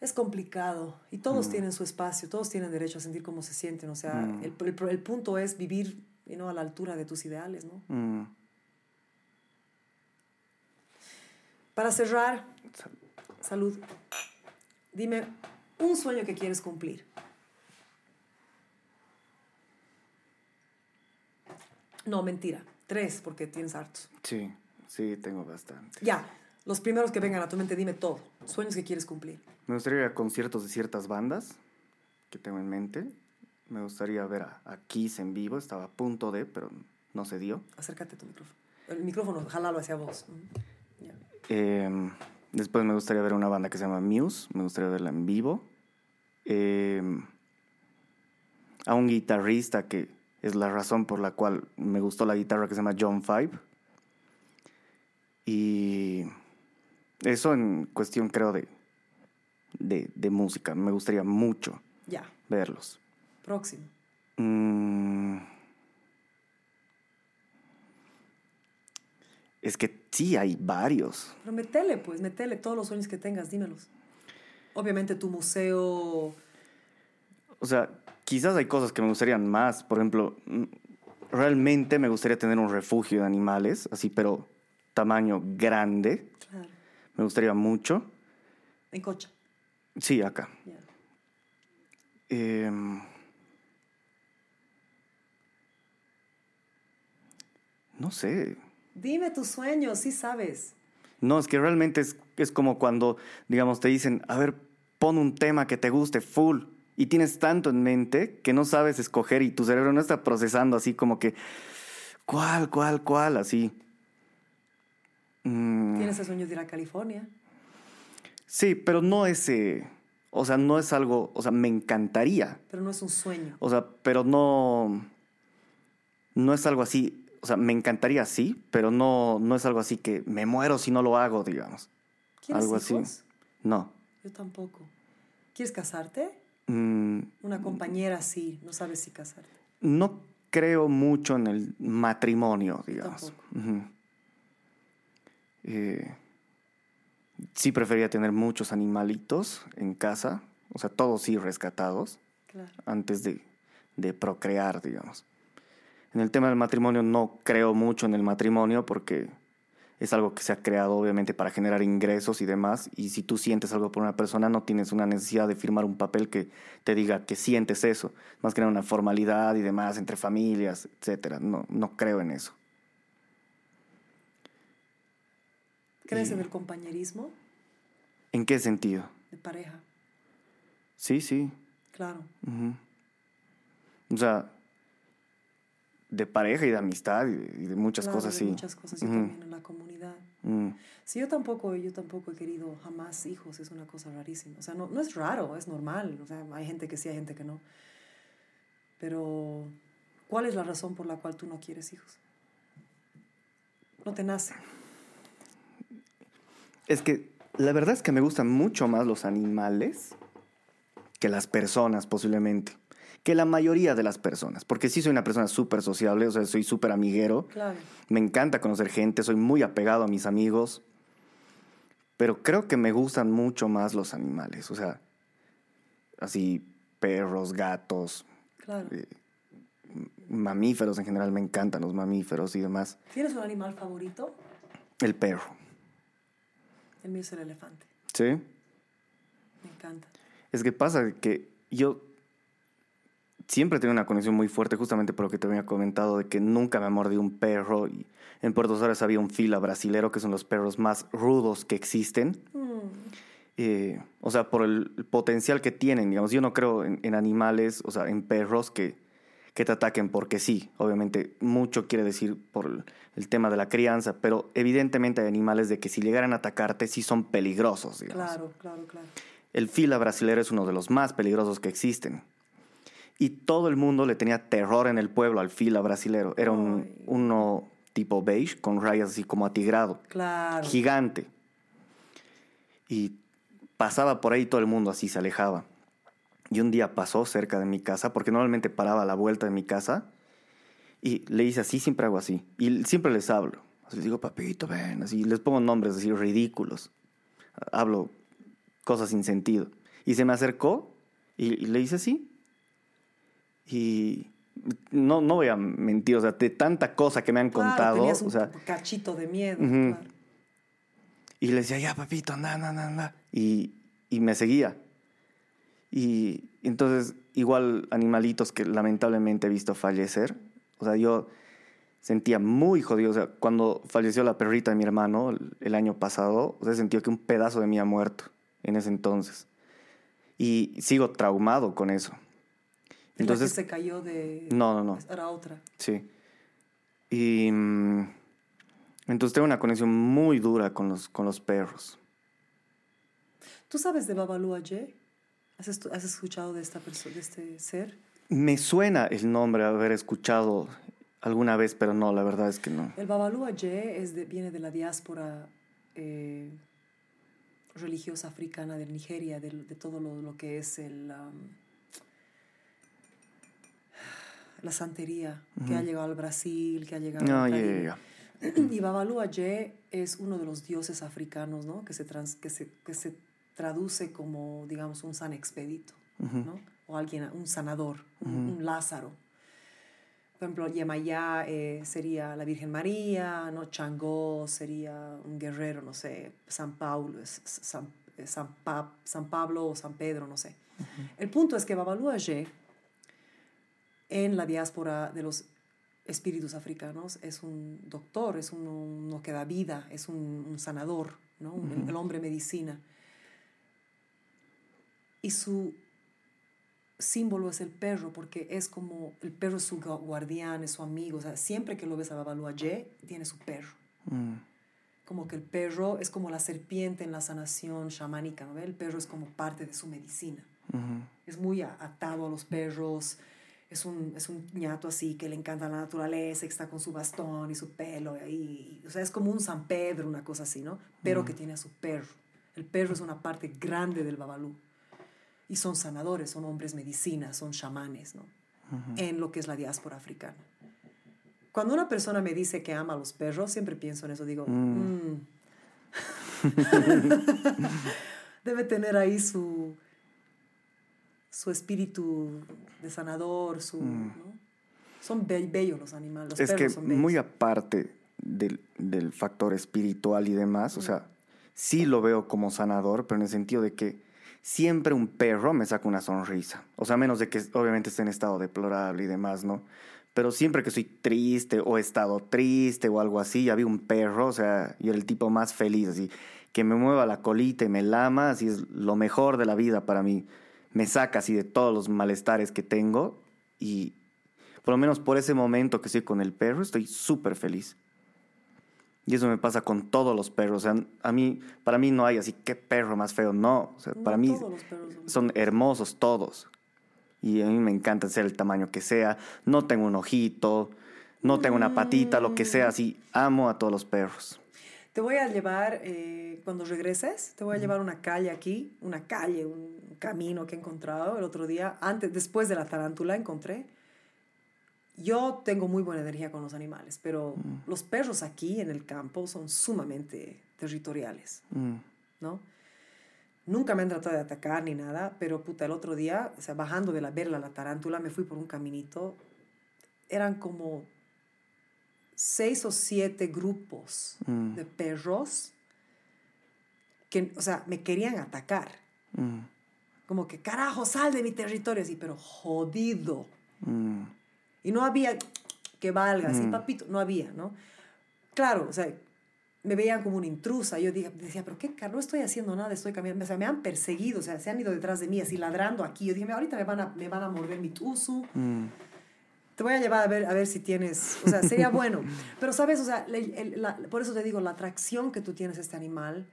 Es complicado y todos tienen su espacio, todos tienen derecho a sentir cómo se sienten, o sea, el, el- el punto es vivir you know, a la altura de tus ideales, ¿no? mm. Para cerrar, salud, dime un sueño que quieres cumplir. No, mentira, tres, porque tienes hartos. Sí, sí, tengo bastante. Ya, los primeros que vengan a tu mente, dime todo. Sueños que quieres cumplir. Me gustaría ir a conciertos de ciertas bandas que tengo en mente. Me gustaría ver a, a Kiss en vivo. Estaba a punto de, pero no se dio. Acércate a tu micrófono. El micrófono, jalalo hacia vos. Ya. Eh, después me gustaría ver una banda que se llama Muse. Me gustaría verla en vivo. Eh, a un guitarrista que es la razón por la cual me gustó la guitarra que se llama John Five. Y eso en cuestión, creo, de, de, de música. Me gustaría mucho Ya, verlos. próximo. Mm. Es que sí, hay varios. Pero metele, pues, metele todos los sueños que tengas, dímelos. Obviamente tu museo... O sea, quizás hay cosas que me gustarían más. Por ejemplo, mm, realmente me gustaría tener un refugio de animales, así, pero tamaño grande. Claro. Me gustaría mucho. En cocha. Sí, acá. Em, no sé. Dime tus sueños, sí sabes. No, es que realmente es, es como cuando, digamos, te dicen, a ver, pon un tema que te guste full y tienes tanto en mente que no sabes escoger y tu cerebro no está procesando así como que, ¿cuál, cuál, cuál? Así. Mm, Tienes el sueño de ir a California. sí, pero no es, eh, o sea, no es algo, o sea, me encantaría, Pero no es un sueño. o sea, pero no, no es algo así, o sea, me encantaría sí, pero no, no es algo así que me muero si no lo hago, digamos. ¿Quieres algo así. No. Yo tampoco. ¿Quieres casarte? Mm, Una compañera sí, no sabes si casarte. no creo mucho en el matrimonio, digamos. tampoco. Eh, sí prefería tener muchos animalitos en casa, o sea, todos sí rescatados, Claro. antes de, de procrear, digamos. En el tema del matrimonio no creo mucho en el matrimonio porque es algo que se ha creado obviamente para generar ingresos y demás. Y si tú sientes algo por una persona, no tienes una necesidad de firmar un papel que te diga que sientes eso. Más que nada una formalidad y demás entre familias, etcétera. No, no creo en eso. ¿Crees en el compañerismo ¿En qué sentido? de pareja? Sí, sí. Claro. O sea, de pareja y de amistad y de, y de muchas Claro, cosas, de sí. Muchas cosas, yo Ujú. también en la comunidad. Mm. Sí, yo tampoco, yo tampoco he querido jamás hijos, es una cosa rarísima. O sea, no, no es raro, es normal. O sea, hay gente que sí, hay gente que no. Pero, ¿cuál es la razón por la cual tú no quieres hijos? No te nace. Es que la verdad es que me gustan mucho más los animales que las personas posiblemente. que la mayoría de las personas, porque sí soy una persona súper sociable, o sea, soy súper amiguero, Claro. me encanta conocer gente, soy muy apegado a mis amigos, pero creo que me gustan mucho más los animales, o sea, así perros, gatos, Claro. Eh, mamíferos en general, me encantan los mamíferos y demás. ¿Tienes un animal favorito? El perro, El mío es el elefante. ¿sí? Me encanta. Es que pasa que yo siempre tengo una conexión muy fuerte, justamente por lo que te había comentado, de que nunca me mordió un perro. Y en Puerto Suárez había un fila brasilero, que son los perros más rudos que existen. Eh, o sea, por el potencial que tienen, digamos. Yo no creo en, en animales, o sea, en perros que, que te ataquen porque sí. Obviamente, mucho quiere decir por el, tema de la crianza, pero evidentemente hay animales de que si llegaran a atacarte, sí son peligrosos, digamos. Claro, claro, claro. El fila brasilero es uno de los más peligrosos que existen. Y todo el mundo le tenía terror en el pueblo al fila brasilero. Era un, Ay. uno tipo beige con rayas así como atigrado, Claro. gigante. Y pasaba por ahí todo el mundo así se alejaba. Y un día pasó cerca de mi casa, porque normalmente paraba a la vuelta de mi casa, y le hice así, siempre hago así. Y siempre les hablo. Así les digo, papito, ven, así. Les pongo nombres así ridículos. Hablo cosas sin sentido. Y se me acercó y, y le hice así. Y no, no voy a mentir, o sea, de tanta cosa que me han Claro, contado, tenías un o sea, cachito de miedo. Claro. y le decía, ya, papito, anda, anda, anda, anda. Y, y me seguía. Y entonces, igual animalitos que lamentablemente he visto fallecer. O sea, yo sentía muy jodido. O sea, cuando falleció la perrita de mi hermano el, año pasado, o sea, sentía que un pedazo de mí ha muerto en ese entonces. Y sigo traumado con eso. ¿Es la Entonces, que se cayó de... No, no, no. Era otra. Sí. Y mm, entonces tengo una conexión muy dura con los, con los perros. ¿Tú sabes de Babalu Aye? ¿Has, escuchado de esta de este ser? Me suena el nombre haber escuchado alguna vez, pero no, la verdad es que no. El Babalu Aye es de- viene de la diáspora eh, religiosa africana de Nigeria, de, de todo lo, lo que es el, um, la santería, que ha llegado al Brasil, que ha llegado al ya, ya. Y Babalu Aye es uno de los dioses africanos, ¿no? Que se, trans- que se, que se traduce como, digamos, un san expedito, ¿no? O alguien, un sanador, un, un Lázaro. Por ejemplo, Yemayá eh, sería la Virgen María, ¿no? Changó sería un guerrero, no sé, San Paulo, es- San, San, Pa- San Pablo o San Pedro, no sé. El punto es que Babalu Aye, en la diáspora de los espíritus africanos, es un doctor, es uno, uno que da vida, es un, un sanador, ¿no? Un- el hombre medicina. Y su símbolo es el perro, porque es como el perro es su gu- guardián, es su amigo. O sea, siempre que lo ves a Babalu Aye, tiene su perro. Mm, Como que el perro es como la serpiente en la sanación chamánica, ¿no? El perro es como parte de su medicina. Es muy atado a los perros. Es un, es un ñato así que le encanta la naturaleza, que está con su bastón y su pelo. ahí. o sea, es como un San Pedro, una cosa así, ¿no? Pero que tiene a su perro. El perro es una parte grande del babalú. Y son sanadores, son hombres medicina, son chamanes, ¿no? En lo que es la diáspora africana. Cuando una persona me dice que ama a los perros, siempre pienso en eso. Digo, "Mm". debe tener ahí su, su espíritu de sanador, su, ¿no? Son be- bellos los animales, los Es que perros son bellos. muy aparte del, del factor espiritual y demás, o sea, sí lo veo como sanador, pero en el sentido de que siempre un perro me saca una sonrisa. O sea, menos de que obviamente esté en estado deplorable y demás, ¿no? Pero siempre que estoy triste o he estado triste o algo así, ya vi un perro, o sea, yo era el tipo más feliz, así, que me mueva la colita y me lama, así es lo mejor de la vida para mí. Me saca así de todos los malestares que tengo y por lo menos por ese momento que estoy con el perro, estoy súper feliz. Y eso me pasa con todos los perros. O sea, a mí, para mí no hay así, qué perro más feo. No, o sea, No, para mí son son hermosos todos. Y a mí me encanta ser el tamaño que sea. No tengo un ojito, no tengo una patita, lo que sea. Así, amo a todos los perros. Te voy a llevar, eh, cuando regreses, te voy a llevar una calle aquí, una calle, un camino que he encontrado el otro día, antes, después de la tarántula encontré. Yo tengo muy buena energía con los animales, pero Mm. los perros aquí en el campo son sumamente territoriales, Mm. ¿no? Nunca me han tratado de atacar ni nada, pero puta, el otro día, o sea, bajando de la verla a la tarántula, me fui por un caminito. Eran como seis o siete grupos Mm. de perros que, o sea, me querían atacar. Como que, carajo, sal de mi territorio. Así, pero jodido. Y no había que valga, así, Mm. papito, no había, ¿no? Claro, o sea, me veían como una intrusa. Yo decía, pero qué, no estoy haciendo nada, estoy caminando. O sea, me han perseguido, o sea, se han ido detrás de mí, así ladrando aquí. Yo dije, ahorita me van a, me van a morder mi tuzu. Mm. Te voy a llevar a ver, a ver si tienes, o sea, sería bueno. Pero, ¿sabes? O sea, le- el- la- por eso te digo, la atracción que tú tienes a este animal,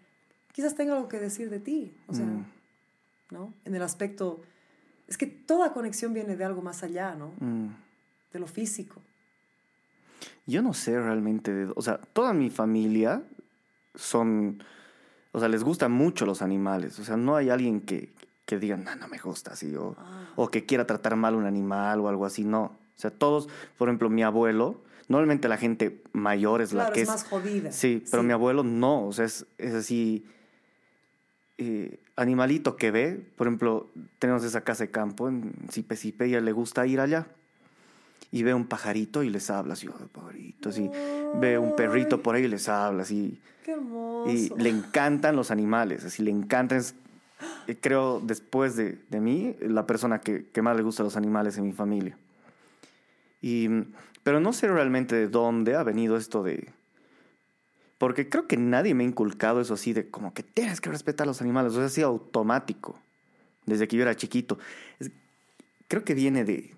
quizás tenga algo que decir de ti. O sea, Mm. ¿no? En el aspecto, es que toda conexión viene de algo más allá, ¿no? Mm. De lo físico. Yo no sé realmente, de- o sea, toda mi familia son, o sea, les gustan mucho los animales, o sea, no hay alguien que, que diga, no, no me gusta así, o, Ah. o que quiera tratar mal un animal o algo así, no. O sea, todos, por ejemplo, mi abuelo, normalmente la gente mayor es la Claro, que es es... más jodida. Sí, pero Sí. mi abuelo no, o sea, es, es así, eh, animalito que ve, por ejemplo, tenemos esa casa de campo en Sipe Sipe y a él le gusta ir allá. Y ve un pajarito y les habla así, "Ay, pajarito, así. Ve un perrito por ahí y les habla así. Qué hermoso. Y le encantan los animales, así le encantan. Es, eh, creo, después de, de mí, la persona que, que más le gusta los animales en mi familia. Y, pero no sé realmente de dónde ha venido esto de... Porque creo que nadie me ha inculcado eso así de como que tienes que respetar a los animales. O sea, así automático, desde que yo era chiquito. Es- creo que viene de,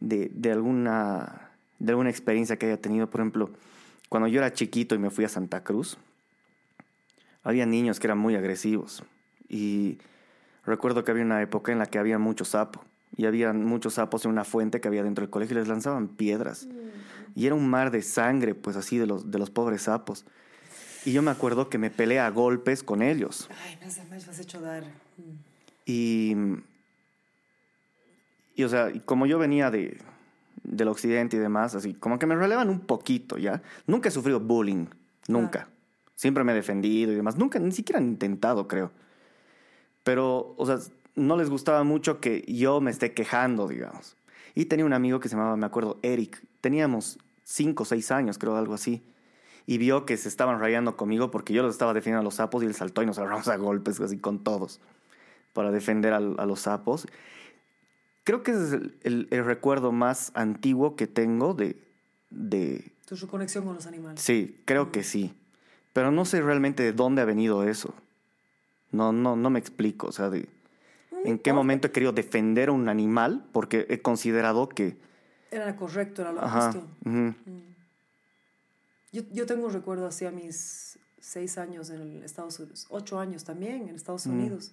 de, de alguna, de alguna experiencia que haya tenido. Por ejemplo, cuando yo era chiquito y me fui a Santa Cruz, había niños que eran muy agresivos. Y recuerdo que había una época en la que había mucho sapo. Y había muchos sapos en una fuente que había dentro del colegio y les lanzaban piedras. Y era un mar de sangre, pues así, de los, de los pobres sapos. Y yo me acuerdo que me peleé a golpes con ellos. Ay, me has, me has hecho dar. Mm. Y, y o sea, como yo venía de, del occidente y demás, así, como que me relevan un poquito, ¿ya? Nunca he sufrido bullying, nunca. Siempre me he defendido y demás. Nunca, ni siquiera han intentado, creo. Pero, o sea, no les gustaba mucho que yo me esté quejando, digamos. Y tenía un amigo que se llamaba, me acuerdo, Eric. Teníamos cinco o seis años, creo, algo así. Y vio que se estaban rayando conmigo porque yo los estaba defendiendo a los sapos y él saltó y nos agarramos a golpes, así con todos, para defender al- a, los sapos. Creo que ese es el, el- el recuerdo más antiguo que tengo de, de... Tu conexión con los animales. Sí, creo que sí. Pero no sé realmente de dónde ha venido eso. No, no, no me explico. O sea, de en qué momento he querido defender a un animal porque he considerado que... Era correcto, era lo Ajá. justo. ujú, Yo, yo tengo un recuerdo así a mis seis años en Estados Unidos, ocho años también en Estados Mm. Unidos,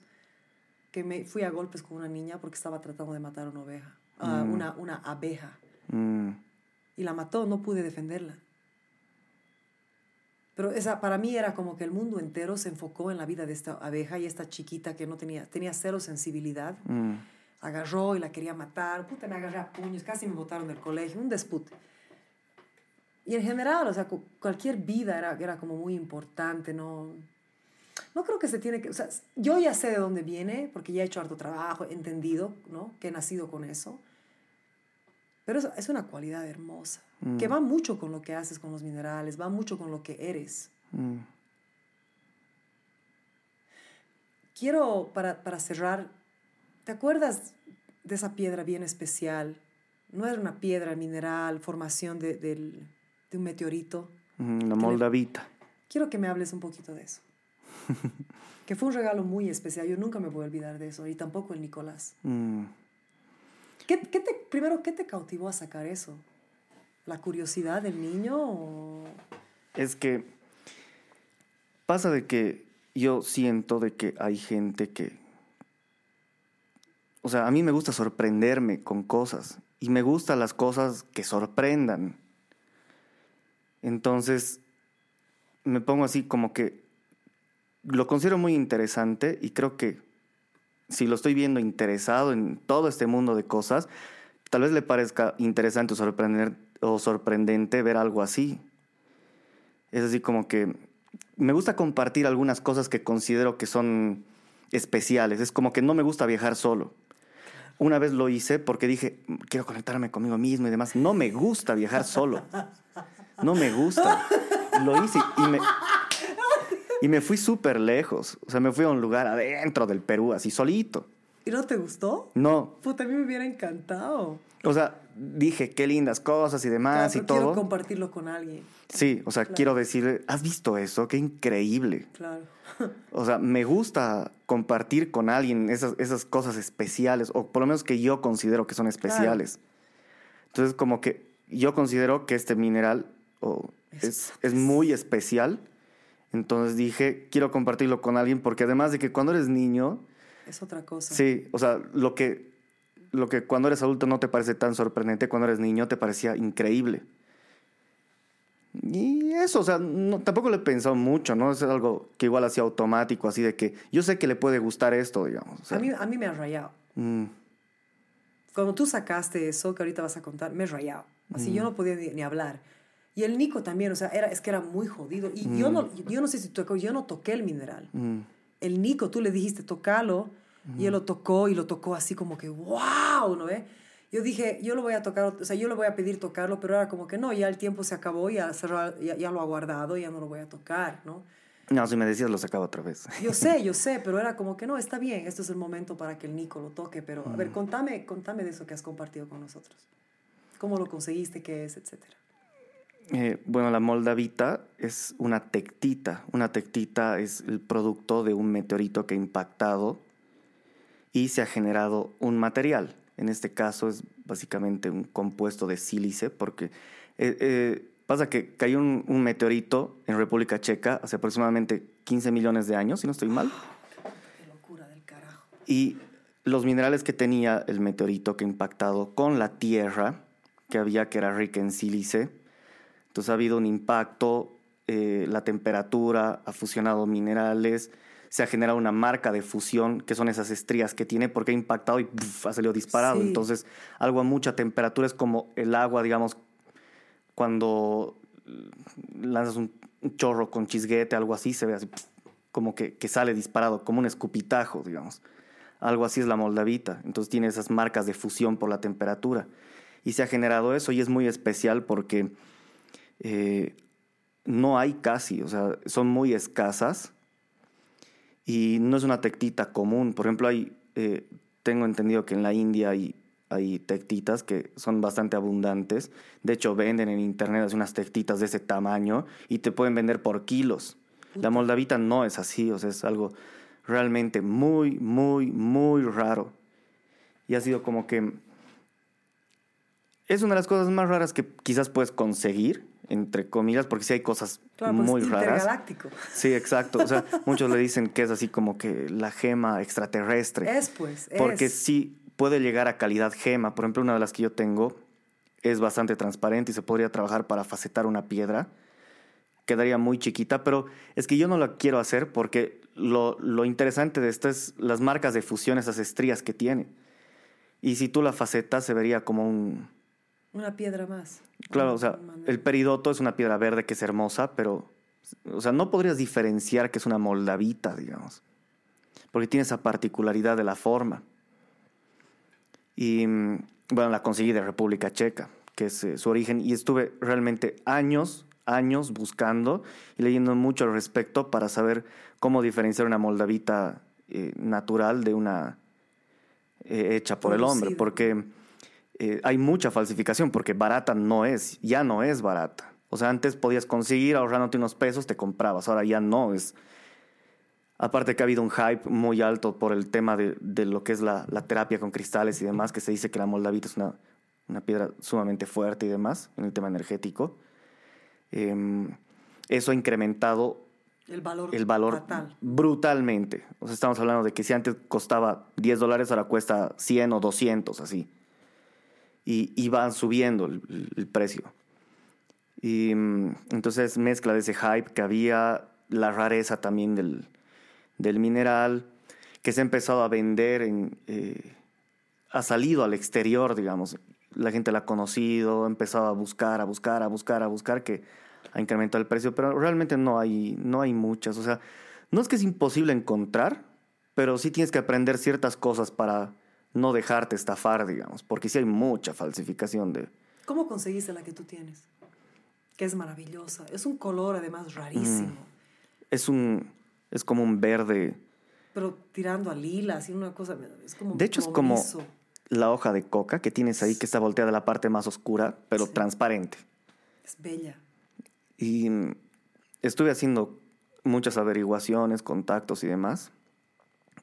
que me fui a golpes con una niña porque estaba tratando de matar una oveja, Mm. una, una abeja, mm, y la mató, no pude defenderla. Pero esa, para mí era como que el mundo entero se enfocó en la vida de esta abeja y esta chiquita que no tenía, tenía cero sensibilidad. mm, agarró y la quería matar. Puta, me agarré a puños, casi me botaron del colegio, un despute. Y en general, o sea, cu- cualquier vida era, era como muy importante, ¿no? No creo que se tiene que... O sea, yo ya sé de dónde viene, porque ya he hecho harto trabajo, he entendido, ¿no? Que he nacido con eso. Pero es, es una cualidad hermosa, que va mucho con lo que haces con los minerales, va mucho con lo que eres. mm. Quiero, para, para cerrar, ¿te acuerdas de esa piedra bien especial? No era una piedra mineral, formación de, de un meteorito. Mm, La moldavita. Quiero que me hables un poquito de eso. Que fue un regalo muy especial. Yo nunca me voy a olvidar de eso. Y tampoco el Nicolás. Mm. ¿Qué, qué te, primero, ¿qué te cautivó a sacar eso? ¿La curiosidad del niño? o- Es que pasa de que yo siento de que hay gente que... O sea, a mí me gusta sorprenderme con cosas y me gustan las cosas que sorprendan. Entonces, me pongo así como que lo considero muy interesante y creo que si lo estoy viendo interesado en todo este mundo de cosas, tal vez le parezca interesante o, sorprender, o sorprendente ver algo así. Es así como que me gusta compartir algunas cosas que considero que son especiales. Es como que no me gusta viajar solo. Una vez lo hice porque dije, quiero conectarme conmigo mismo y demás. No me gusta viajar solo. No me gusta. Lo hice y me, y me fui súper lejos. O sea, me fui a un lugar adentro del Perú, así solito. ¿Y no te gustó? No. Puta, a mí me hubiera encantado. O sea, dije qué lindas cosas y demás Claro, y todo. Quiero compartirlo con alguien. Sí, o sea, quiero decir, ¿has visto eso? Qué increíble. Claro. O sea, me gusta compartir con alguien esas, esas cosas especiales, o por lo menos que yo considero que son especiales. Entonces, como que yo considero que este mineral o, Es es, es muy especial. Entonces dije, quiero compartirlo con alguien, porque además de que cuando eres niño, Es otra cosa. sí, o sea, lo que, lo que cuando eres adulto no te parece tan sorprendente, cuando eres niño te parecía increíble. Y eso, o sea, no, tampoco le he pensado mucho, ¿no? Es algo que igual hacía automático, así de que yo sé que le puede gustar esto, digamos. o sea, a, mí, a mí me ha rayado. mm, Cuando tú sacaste eso que ahorita vas a contar, me he rayado. Así Mm. yo no podía ni, ni hablar. Y el Nico también, o sea, era, es que era muy jodido. Y yo, no, yo no sé si tú, yo no toqué el mineral. mm, El Nico, tú le dijiste tocalo y él lo tocó y lo tocó así como que, wow, ¿no ve? Yo dije, yo lo voy a tocar, o sea, yo le voy a pedir tocarlo, pero era como que no, ya el tiempo se acabó, ya, cerró- ya, ya lo ha guardado, ya no lo voy a tocar, ¿no? No, si me decías lo sacaba otra vez. Yo sé, yo sé, pero era como que no, está bien, este es el momento para que el Nico lo toque, pero a ver, contame, contame de eso que has compartido con nosotros. ¿Cómo lo conseguiste? ¿Qué es? Etcétera. Eh, bueno, la moldavita es una tectita. Una tectita es el producto de un meteorito que ha impactado y se ha generado un material. En este caso es básicamente un compuesto de sílice, porque eh, eh, pasa que cayó un, un meteorito en República Checa hace aproximadamente 15 millones de años, si no estoy mal. Qué locura del carajo. Y los minerales que tenía el meteorito que ha impactado con la Tierra, que había que era rica en sílice, entonces ha habido un impacto, eh, la temperatura ha fusionado minerales, se ha generado una marca de fusión, que son esas estrías que tiene porque ha impactado y ha salido disparado. Sí. Entonces, algo a mucha temperatura es como el agua, digamos, cuando lanzas un chorro con chisguete, algo así, se ve así, como que, que sale disparado, como un escupitajo, digamos. Algo así es la moldavita. Entonces tiene esas marcas de fusión por la temperatura. Y se ha generado eso y es muy especial porque eh, no hay casi, o sea, son muy escasas y no es una tectita común. Por ejemplo, hay, eh, tengo entendido que en la India hay, hay tectitas que son bastante abundantes. De hecho, venden en internet unas tectitas de ese tamaño y te pueden vender por kilos. La moldavita no es así, o sea, es algo realmente muy, muy, muy raro. Y ha sido como que es una de las cosas más raras que quizás puedes conseguir, entre comillas, porque sí hay cosas Claro, pues muy raras. intergaláctico. Sí, exacto. O sea, muchos le dicen que es así como que la gema extraterrestre. Es pues, Porque sí puede llegar a calidad gema. Por ejemplo, una de las que yo tengo es bastante transparente y se podría trabajar para facetar una piedra. Quedaría muy chiquita, pero es que yo no la quiero hacer porque lo, lo interesante de esto es las marcas de fusión, esas estrías que tiene. Y si tú la facetas, se vería como un, Una piedra más. Claro, o sea, el peridoto es una piedra verde que es hermosa, pero, o sea, no podrías diferenciar que es una moldavita, digamos, porque tiene esa particularidad de la forma. Y, mm, bueno, la conseguí de República Checa, que es eh, su origen, y estuve realmente años, años buscando y leyendo mucho al respecto para saber cómo diferenciar una moldavita eh, natural de una eh, hecha por el hombre, porque eh, hay mucha falsificación, porque barata no es, ya no es barata. O sea, antes podías conseguir ahorrándote unos pesos, te comprabas, ahora ya no es. Aparte que ha habido un hype muy alto por el tema de, de lo que es la, la terapia con cristales y demás, que se dice que la moldavita es una, una piedra sumamente fuerte y demás en el tema energético. Em, eso ha incrementado El valor. el valor brutalmente. O sea, estamos hablando de que si antes costaba 10 dólares, ahora cuesta 100 o 200, así. Y, y subiendo el, el precio. Y mm, entonces mezcla de ese hype que había, la rareza también del, del mineral, que se ha empezado a vender, en, eh, ha salido al exterior, digamos. La gente la ha conocido, ha empezado a buscar, a buscar, a buscar, a buscar, que ha incrementado el precio, pero realmente no hay, no hay muchas. O sea, no es que es imposible encontrar, pero sí tienes que aprender ciertas cosas para no dejarte estafar, digamos, porque sí hay mucha falsificación de... ¿Cómo conseguiste la que tú tienes? Que es maravillosa. Es un color además rarísimo. Es un... es como un verde... Pero tirando a lila, así una cosa... Es como De hecho es como la hoja de coca que tienes ahí, que está volteada a la parte más oscura, pero Sí. transparente. Es bella. Y mm, estuve haciendo muchas averiguaciones, contactos y demás.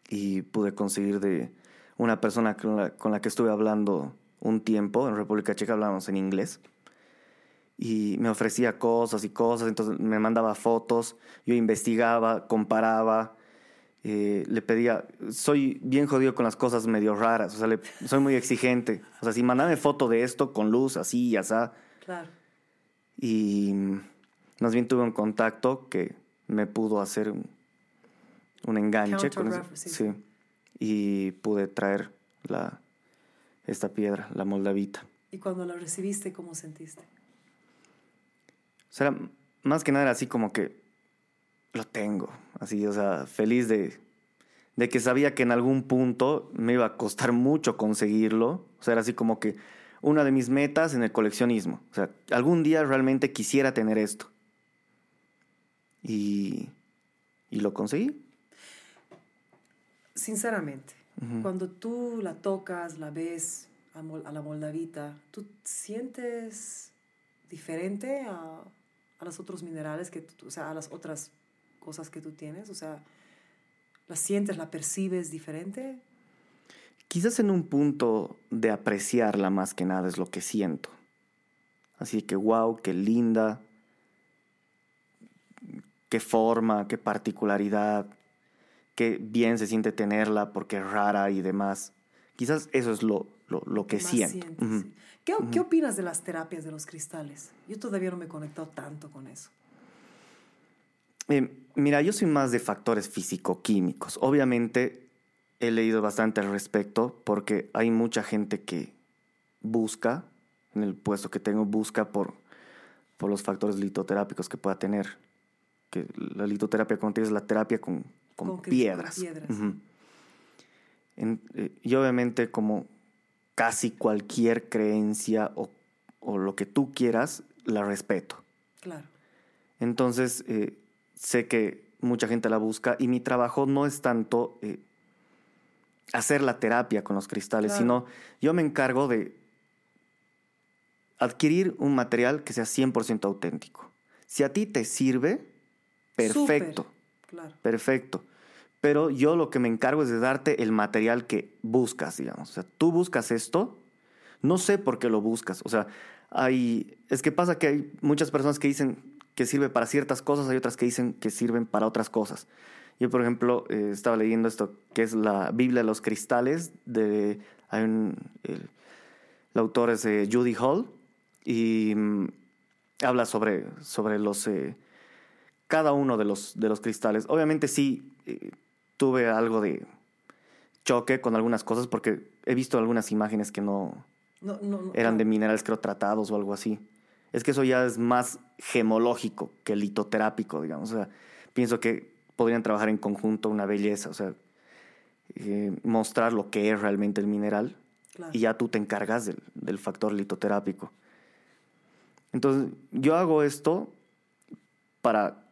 Y pude conseguir de una persona con la, con la que estuve hablando un tiempo. En República Checa hablábamos en inglés. Y me ofrecía cosas y cosas. Entonces me mandaba fotos. Yo investigaba, comparaba. eh, le pedía. Soy bien jodido con las cosas medio raras. O sea, le- soy muy exigente. O sea, si mandame foto de esto con luz, así y así Claro. y más bien tuve un contacto que me pudo hacer un, un enganche con. Countergraph, sí. Y pude traer la, esta piedra, la moldavita. Y cuando la recibiste, ¿cómo sentiste? O sea, más que nada era así como que lo tengo, así, o sea, feliz de, de que sabía que en algún punto me iba a costar mucho conseguirlo. O sea, era así como que una de mis metas en el coleccionismo. O sea, algún día realmente quisiera tener esto. Y, y lo conseguí. Sinceramente, cuando tú la tocas, la ves a, la moldavita, ¿tú sientes diferente a, a los otros minerales, que tú- o sea, a las otras cosas que tú tienes? O sea, ¿la sientes, la percibes diferente? Quizás en un punto de apreciarla más que nada es lo que siento. Así que, wow, qué linda, qué forma, qué particularidad, qué bien se siente tenerla porque es rara y demás. Quizás eso es lo, lo, lo que más siento. sientes, Ujú. sí. ¿Qué, ¿Qué opinas de las terapias de los cristales? Yo todavía no me he conectado tanto con eso. Eh, mira, yo soy más de factores físico-químicos. Obviamente he leído bastante al respecto porque hay mucha gente que busca, en el puesto que tengo, busca por, por los factores litoterápicos que pueda tener. Que la litoterapia, es la terapia con, con, Con con piedras. En- eh, y obviamente como casi cualquier creencia o, o lo que tú quieras, la respeto. Claro. Entonces, eh, sé que mucha gente la busca y mi trabajo no es tanto eh, hacer la terapia con los cristales, Claro. sino yo me encargo de adquirir un material que sea 100% auténtico. Si a ti te sirve, perfecto, Perfecto. Pero yo lo que me encargo es de darte el material que buscas, digamos. O sea, tú buscas esto, no sé por qué lo buscas. O sea, hay, es que pasa que hay muchas personas que dicen que sirve para ciertas cosas, hay otras que dicen que sirven para otras cosas. Yo, por ejemplo, eh, estaba leyendo esto, que es la Biblia de los cristales, de, hay un, el, el autor es eh, Judy Hall, y mm, habla sobre, sobre los, eh, cada uno de los, de los cristales. Obviamente sí eh, tuve algo de choque con algunas cosas porque he visto algunas imágenes que no No, no, no, eran de minerales creo tratados o algo así. Es que eso ya es más gemológico que litoterápico, digamos. O sea, pienso que podrían trabajar en conjunto una belleza, o sea, eh, mostrar lo que es realmente el mineral Claro. y ya tú te encargas del, del factor litoterápico. Entonces, yo hago esto para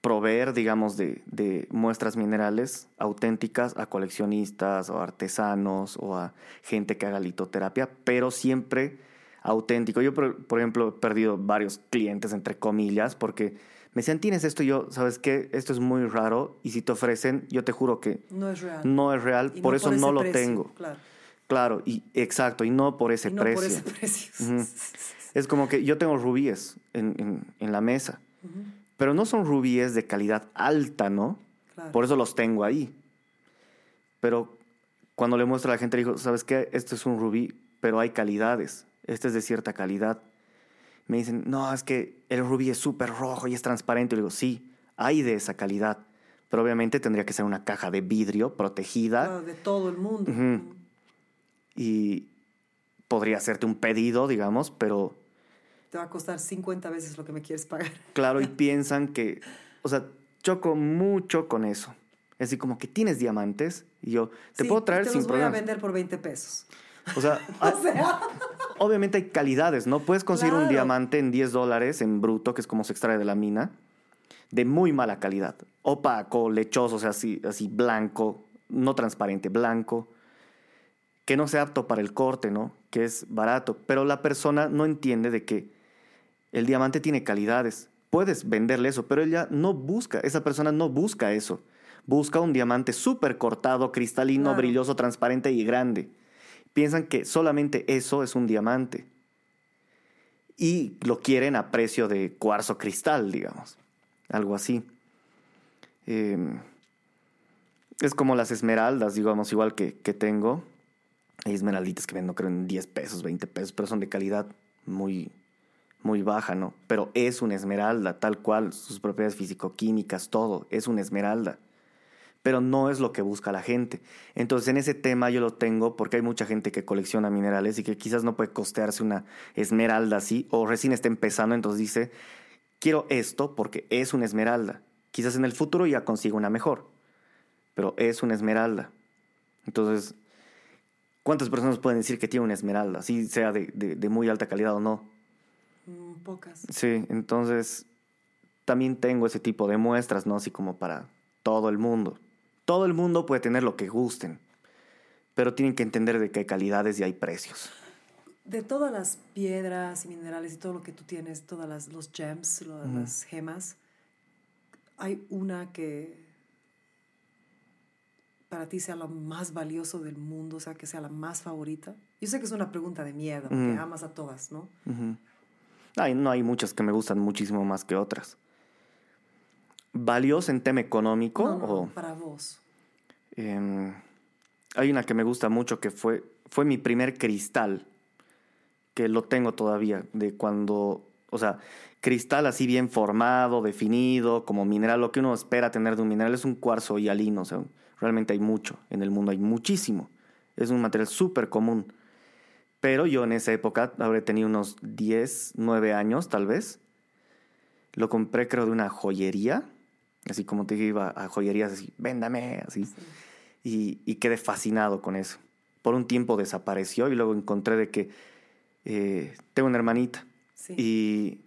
proveer, digamos, de, de muestras minerales auténticas a coleccionistas o artesanos o a gente que haga litoterapia, pero siempre auténtico. Yo, por, por ejemplo, he perdido varios clientes, entre comillas, porque me decían, tienes esto y yo, ¿sabes qué? Esto es muy raro y si te ofrecen, yo te juro que No es real. no es real, Y por eso no lo precio, tengo. Claro. Claro, y exacto, y no por ese y no precio. por ese precio. Es como que yo tengo rubíes en, en- en la mesa, pero no son rubíes de calidad alta, ¿no? claro. Por eso los tengo ahí. Pero cuando le muestro a la gente, le digo, ¿sabes qué? Este es un rubí, pero hay calidades. Este es de cierta calidad. me dicen, no, es que el rubí es súper rojo y es transparente. Y digo, sí, hay de esa calidad. Pero obviamente tendría que ser una caja de vidrio protegida. Claro, de todo el mundo. Y podría hacerte un pedido, digamos, pero Te va a costar 50 veces lo que me quieres pagar. claro, y piensan que, o sea, choco mucho con eso. Es decir, como que tienes diamantes y yo te Sí, puedo traer te sin los voy a problema. vender por 20 pesos. O sea, ah, O sea, obviamente hay calidades, ¿no? Puedes conseguir un diamante en 10 dólares en bruto, que es como se extrae de la mina, de muy mala calidad. Opaco, lechoso, o sea, así, así blanco, no transparente, blanco, que no sea apto para el corte, ¿no? Que es barato. Pero la persona no entiende de que el diamante tiene calidades. Puedes venderle eso, pero ella no busca, esa persona no busca eso. Busca un diamante súper cortado, cristalino, Claro. brilloso, transparente y grande. Piensan que solamente eso es un diamante. Y lo quieren a precio de cuarzo cristal, digamos. Algo así. Eh, es como las esmeraldas, digamos, igual que, que tengo. Hay esmeralditas que vendo, creo, en 10 pesos, 20 pesos, pero son de calidad muy, muy baja, ¿no? Pero es una esmeralda, tal cual, sus propiedades físico-químicas, todo, es una esmeralda. Pero no es lo que busca la gente. Entonces, en ese tema yo lo tengo porque hay mucha gente que colecciona minerales y que quizás no puede costearse una esmeralda así, o recién está empezando, entonces dice, quiero esto porque es una esmeralda. Quizás en el futuro ya consiga una mejor, pero es una esmeralda. Entonces, ¿cuántas personas pueden decir que tiene una esmeralda? Si sea de, de- de muy alta calidad o no. Mm, pocas. Sí, entonces también tengo ese tipo de muestras, ¿no? Así como para todo el mundo. Todo el mundo puede tener lo que gusten, pero tienen que entender de que hay calidades y hay precios. De todas las piedras y minerales y todo lo que tú tienes, todas las, los gems, lo- las gemas, hay una que para ti sea lo más valioso del mundo, o sea, que sea la más favorita. Yo sé que es una pregunta de miedo, porque Mm. amas a todas, ¿no? Ujú. Ay, no hay muchas que me gustan muchísimo más que otras. ¿Valiosa en tema económico? No, no, o, para vos. em, hay una que me gusta mucho que fue, fue mi primer cristal, que lo tengo todavía, de cuando, o sea, cristal así bien formado, definido, como mineral, lo que uno espera tener de un mineral es un cuarzo hialino, o sea, realmente hay mucho, en el mundo hay muchísimo, es un material súper común. Pero yo en esa época habré tenido unos 10, 9 años tal vez. Lo compré creo de una joyería, así como te iba a joyerías así, véndame, así. Y, y quedé fascinado con eso. Por un tiempo desapareció y luego encontré de que eh, tengo una hermanita Sí. y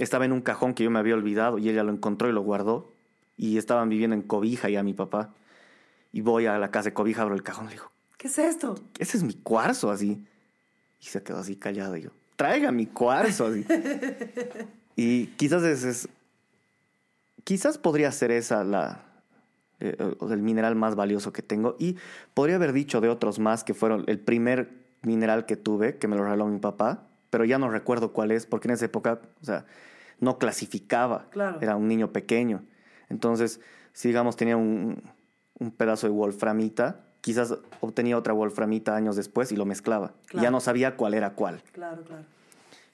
estaba en un cajón que yo me había olvidado y ella lo encontró y lo guardó y estaban viviendo en Cobija ya mi papá. Y voy a la casa de Cobija, abro el cajón y le digo, ¿Qué es esto? ese es mi cuarzo, así. Y se quedó así callado. Y yo, traiga mi cuarzo, así. y quizás es. Quizás podría ser esa la. eh, el mineral más valioso que tengo. Y podría haber dicho de otros más que fueron el primer mineral que tuve, que me lo regaló mi papá, pero ya no recuerdo cuál es, porque en esa época, o sea, no clasificaba. Claro. Era un niño pequeño. Entonces, si digamos tenía un, un pedazo de wolframita, quizás obtenía otra wolframita años después y lo mezclaba. Claro. Ya no sabía cuál era cuál. Claro, claro.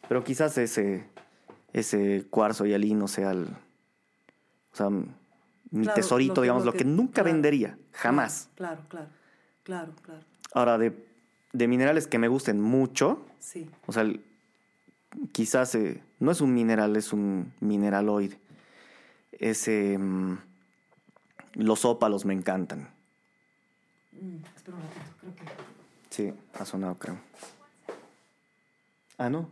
Pero quizás ese, ese cuarzo y alino sea el, o sea, mi Claro, tesorito, lo digamos, lo lo que, que- nunca claro. vendería, jamás. Claro, claro, claro, claro. Ahora, de, de minerales que me gusten mucho, Sí. o sea, el- quizás eh, no es un mineral, es un mineraloide. Ese, mm, los ópalos me encantan. Mm, espera un ratito, creo que... Sí, ha sonado, creo. Ah, no.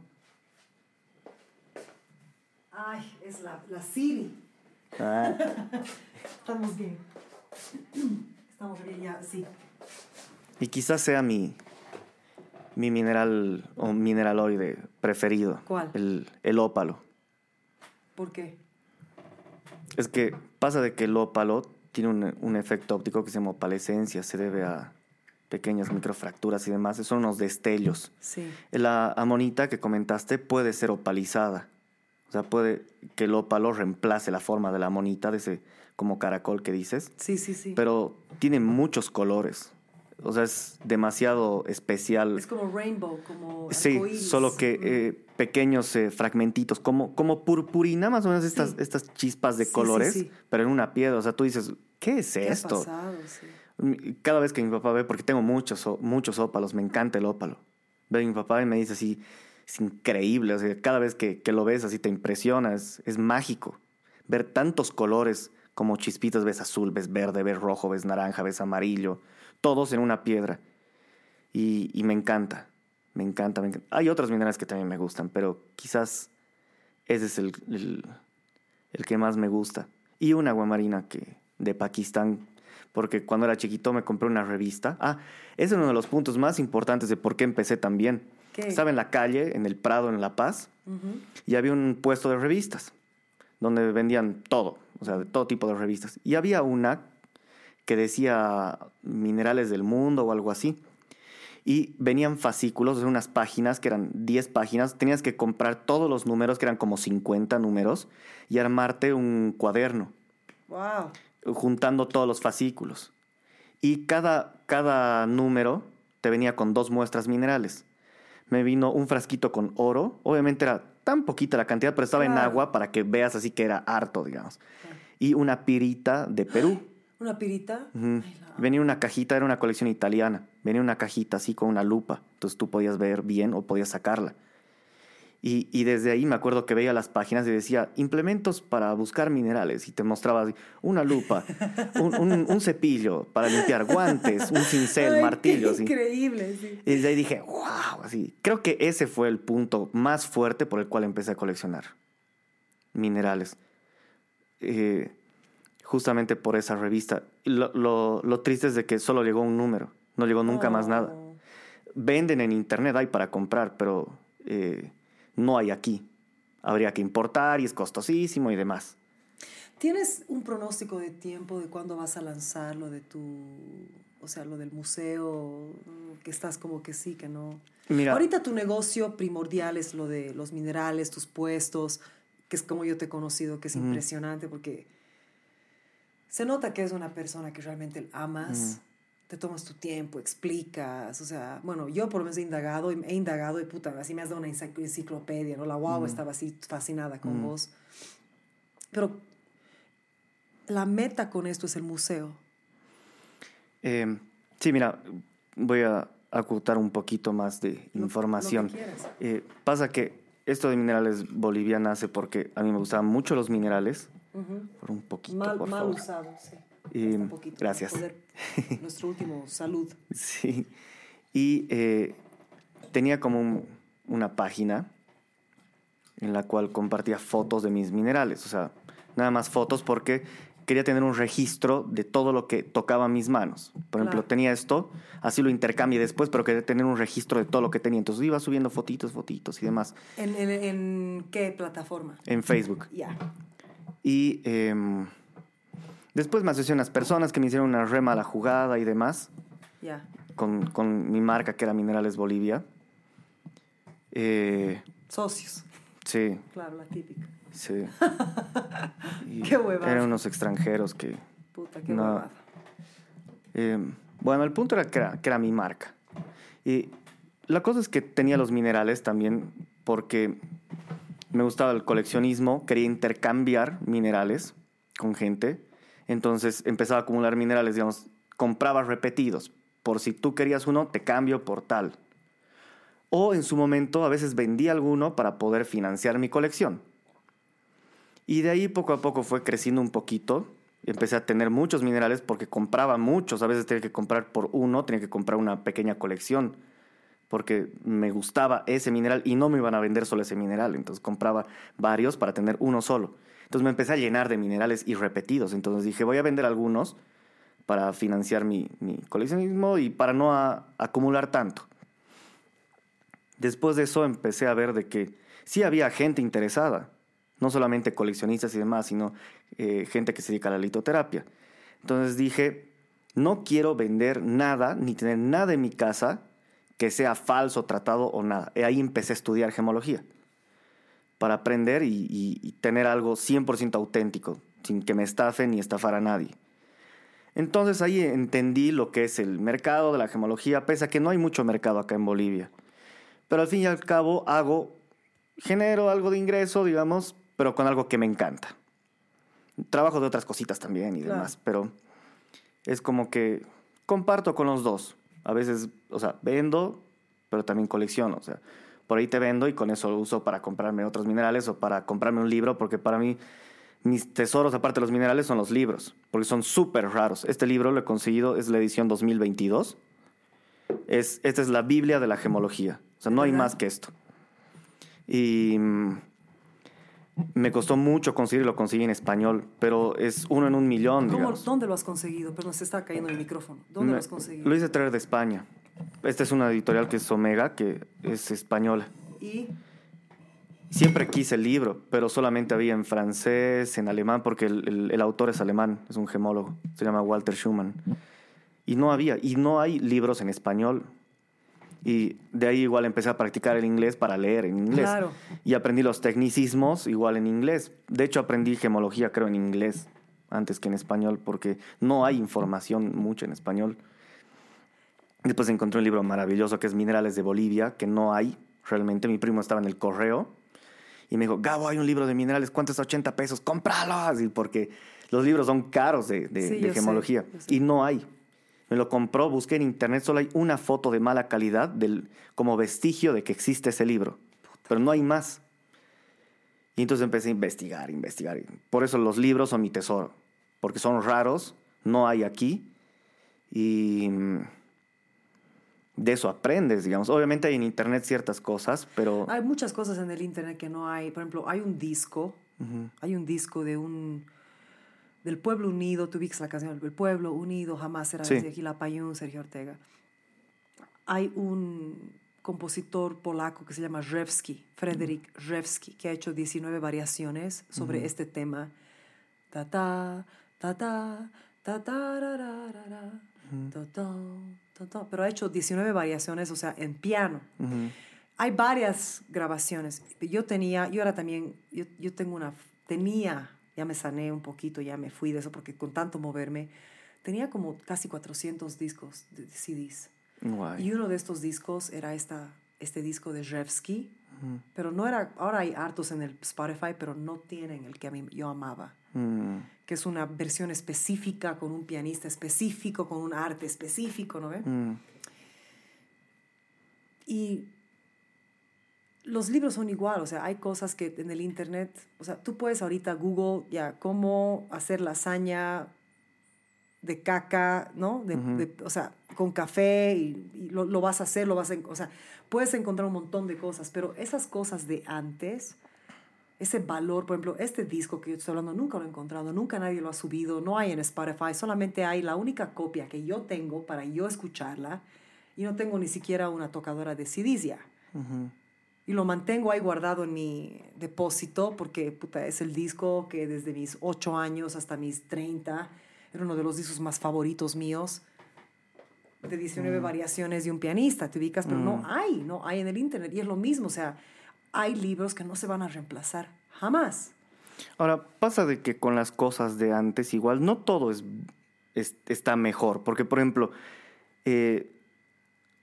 Ay, es la, la Siri. Ah, Estamos bien. Estamos bien, ya, sí. y quizás sea mi, mi mineral o mineraloide preferido. ¿Cuál? El, el ópalo. ¿Por qué? Es que pasa de que el ópalo tiene un, un efecto óptico que se llama opalescencia, se debe a pequeñas microfracturas y demás, son unos destellos. Sí. La amonita que comentaste puede ser opalizada, o sea, puede que el ópalo reemplace la forma de la amonita, de ese como caracol que dices, Sí, sí, sí. pero tiene muchos colores. O sea, es demasiado especial. Es como rainbow, como Sí, arcoíris. solo que eh, pequeños eh, fragmentitos, como, como purpurina, más o menos estas, estas chispas de Sí, colores, sí. pero en una piedra. O sea, tú dices, ¿qué es ¿Qué ha esto? pasado? Sí. Mi- Cada vez que mi papá ve, porque tengo muchos, muchos ópalos, me encanta el ópalo. Ve a mi papá y me dice así, es increíble. O sea, cada vez que, que lo ves así te impresiona, es, es mágico. Ver tantos colores como chispitas, ves azul, ves verde, ves rojo, ves naranja, ves amarillo, todos en una piedra. Y, y me encanta, me encanta, me encanta. Hay otros minerales que también me gustan, pero quizás ese es el, el, el que más me gusta. Y una aguamarina que, de Pakistán, porque cuando era chiquito me compré una revista. Ah, ese es uno de los puntos más importantes de por qué empecé también. ¿Qué? Estaba en la calle, en el Prado, en La Paz, y había un puesto de revistas, donde vendían todo, o sea, de todo tipo de revistas. Y había una que decía Minerales del Mundo o algo así. Y venían fascículos, o sea, unas páginas que eran 10 páginas. Tenías que comprar todos los números, que eran como 50 números, y armarte un cuaderno Wow. juntando todos los fascículos. Y cada, cada número te venía con dos muestras minerales. Me vino un frasquito con oro. Obviamente era tan poquita la cantidad, pero estaba en agua para que veas así que era harto, digamos. Y una pirita de Perú. ¿Una pirita? Ujú. Ay, la amo. Venía una cajita, era una colección italiana. Venía una cajita así con una lupa. Entonces tú podías ver bien o podías sacarla. Y, y desde ahí me acuerdo que veía las páginas y decía, implementos para buscar minerales. Y te mostraba así, una lupa, un, un- un cepillo para limpiar, guantes, un cincel, Ay, martillo. así. Increíble, sí. Y desde ahí dije, wow, así. Creo que ese fue el punto más fuerte por el cual empecé a coleccionar minerales. Eh, justamente por esa revista. Lo, lo- lo triste es de que solo llegó un número, no llegó nunca más nada. Oh. Venden en internet, hay para comprar, pero eh, no hay aquí. Habría que importar y es costosísimo y demás. ¿Tienes un pronóstico de tiempo de cuándo vas a lanzar lo de tu, o sea, lo del museo, que estás como que sí, que no? Mira, Ahorita tu negocio primordial es lo de los minerales, tus puestos, que es como yo te he conocido, que es Ujú. impresionante porque se nota que es una persona que realmente amas, te tomas tu tiempo, explicas, o sea, bueno, yo por lo menos he indagado, y- he indagado y puta, así me has dado una enci- enciclopedia, ¿no? La guau estaba así fascinada con Ujú. vos. Pero la meta con esto es el museo. eh, sí, mira, voy a acotar un poquito más de Lo- información. lo que quieras. Eh, pasa que esto de minerales boliviana nace porque a mí me gustaban mucho los minerales. Por un poquito, Mal, por mal favor. usado, sí. Un poquito gracias. poder- nuestro último salud. Sí. Y eh, tenía como un- una página en la cual compartía fotos de mis minerales. O sea, nada más fotos porque quería tener un registro de todo lo que tocaba mis manos. Por ejemplo, Claro. tenía esto, así lo intercambié después, pero quería tener un registro de todo lo que tenía. Entonces iba subiendo fotitos, fotitos y demás ¿En, en, en qué plataforma? en Facebook. Ya. Y em, después me asocié a unas personas que me hicieron una re mala jugada y demás. Ya. con, con mi marca que era Minerales Bolivia. Eh, Socios. sí, Claro, la típica. sí. Y Qué huevada. Eran unos extranjeros que... Puta, qué No. huevada. eh, bueno, el punto era que, era que era mi marca. Y la cosa es que tenía los minerales también porque me gustaba el coleccionismo, quería intercambiar minerales con gente. Entonces empezaba a acumular minerales, digamos, compraba repetidos. Por si tú querías uno, te cambio por tal. O en su momento a veces vendí alguno para poder financiar mi colección. Y de ahí poco a poco fue creciendo un poquito. Empecé a tener muchos minerales porque compraba muchos. A veces tenía que comprar por uno, tenía que comprar una pequeña colección. Porque me gustaba ese mineral y no me iban a vender solo ese mineral. Entonces compraba varios para tener uno solo. Entonces me empecé a llenar de minerales y repetidos. Entonces dije, voy a vender algunos para financiar mi, mi coleccionismo y para no acumular tanto. Después de eso empecé a ver de que sí había gente interesada, no solamente coleccionistas y demás, sino eh, gente que se dedica a la litoterapia. Entonces dije, no quiero vender nada ni tener nada en mi casa que sea falso, tratado o nada. Y ahí empecé a estudiar gemología para aprender y, y- y tener algo 100% auténtico, sin que me estafen ni estafar a nadie. Entonces ahí entendí lo que es el mercado de la gemología, pese a que no hay mucho mercado acá en Bolivia. Pero al fin y al cabo hago, genero algo de ingreso, digamos, pero con algo que me encanta. Trabajo de otras cositas también y Claro. demás, pero es como que comparto con los dos. A veces, o sea, vendo, pero también colecciono. O sea, por ahí te vendo y con eso lo uso para comprarme otros minerales o para comprarme un libro, porque para mí mis tesoros, aparte de los minerales, son los libros, porque son súper raros. Este libro lo he conseguido, es la edición 2022. Es, esta es la Biblia de la gemología. O sea, no hay más que esto. Y mm, me costó mucho conseguirlo, lo conseguí en español, pero es uno en un millón, ¿Cómo- digamos. ¿Dónde lo has conseguido? Perdón, se está cayendo el micrófono. ¿Dónde Me- lo has conseguido? Lo hice traer de España. Esta es una editorial que es Omega, que es española. Y Siempre quise el libro, pero solamente había en francés, en alemán, porque el, el- el autor es alemán, es un gemólogo, se llama Walter Schumann. Y no había, y no hay libros en español. Y de ahí igual empecé a practicar el inglés para leer en inglés. Claro. Y aprendí los tecnicismos igual en inglés. De hecho, aprendí gemología, creo, en inglés antes que en español, porque no hay información mucho en español. Después encontré un libro maravilloso que es Minerales de Bolivia, que no hay realmente. Mi primo estaba en el correo y me dijo, Gabo, hay un libro de minerales, ¿cuánto es 80 pesos? ¡Cómpralo! Así, porque los libros son caros de, de- Sí, de sé, gemología. yo sé. Y no hay. Me lo compró, busqué en internet, solo hay una foto de mala calidad del, como vestigio de que existe ese libro. Pero no hay más. Y entonces empecé a investigar, investigar. Por eso los libros son mi tesoro. Porque son raros, no hay aquí. Y mm, de eso aprendes, digamos. Obviamente hay en internet ciertas cosas, pero... hay muchas cosas en el internet que no hay. Por ejemplo, hay un disco. Hay un disco de un... Del Pueblo Unido, tú ubicas la canción, El Pueblo Unido jamás será Sí. desde Sergio Ortega. Hay un compositor polaco que se llama Revsky, Frederick Revsky, que ha hecho 19 variaciones sobre este tema. Ta ta, ta ta, ta ta ra, ra, ra, ta, ta, ta, ta. Pero ha hecho 19 variaciones, o sea, en piano. Ujú. Hay varias grabaciones. Yo tenía, yo era también, yo, yo tengo una, tenía, ya me sané un poquito, ya me fui de eso porque con tanto moverme, tenía como casi 400 discos de, CDs. Guay. Y uno de estos discos era esta, este disco de Revsky, pero no era, ahora hay hartos en el Spotify, pero no tienen el que a mí yo amaba, Mm, que es una versión específica con un pianista específico, con un arte específico, ¿no ve? mm. Y los libros son igual, o sea, hay cosas que en el internet, o sea, tú puedes ahorita Google ya cómo hacer lasaña de caca, ¿no? De- o sea, con café y, y lo, lo vas a hacer, lo vas a, o sea, puedes encontrar un montón de cosas, pero esas cosas de antes, ese valor, por ejemplo, este disco que yo estoy hablando, nunca lo he encontrado, nunca nadie lo ha subido, no hay en Spotify, solamente hay la única copia que yo tengo para yo escucharla y no tengo ni siquiera una tocadora de CDs ya. Y lo mantengo ahí guardado en mi depósito porque puta, es el disco que desde mis 8 años hasta mis 30 era uno de los discos más favoritos míos de 19 variaciones de un pianista, te ubicas, pero no hay, no hay en el internet. Y es lo mismo, o sea, hay libros que no se van a reemplazar jamás. Ahora, pasa de que con las cosas de antes igual no todo es, es- está mejor, porque por ejemplo, eh,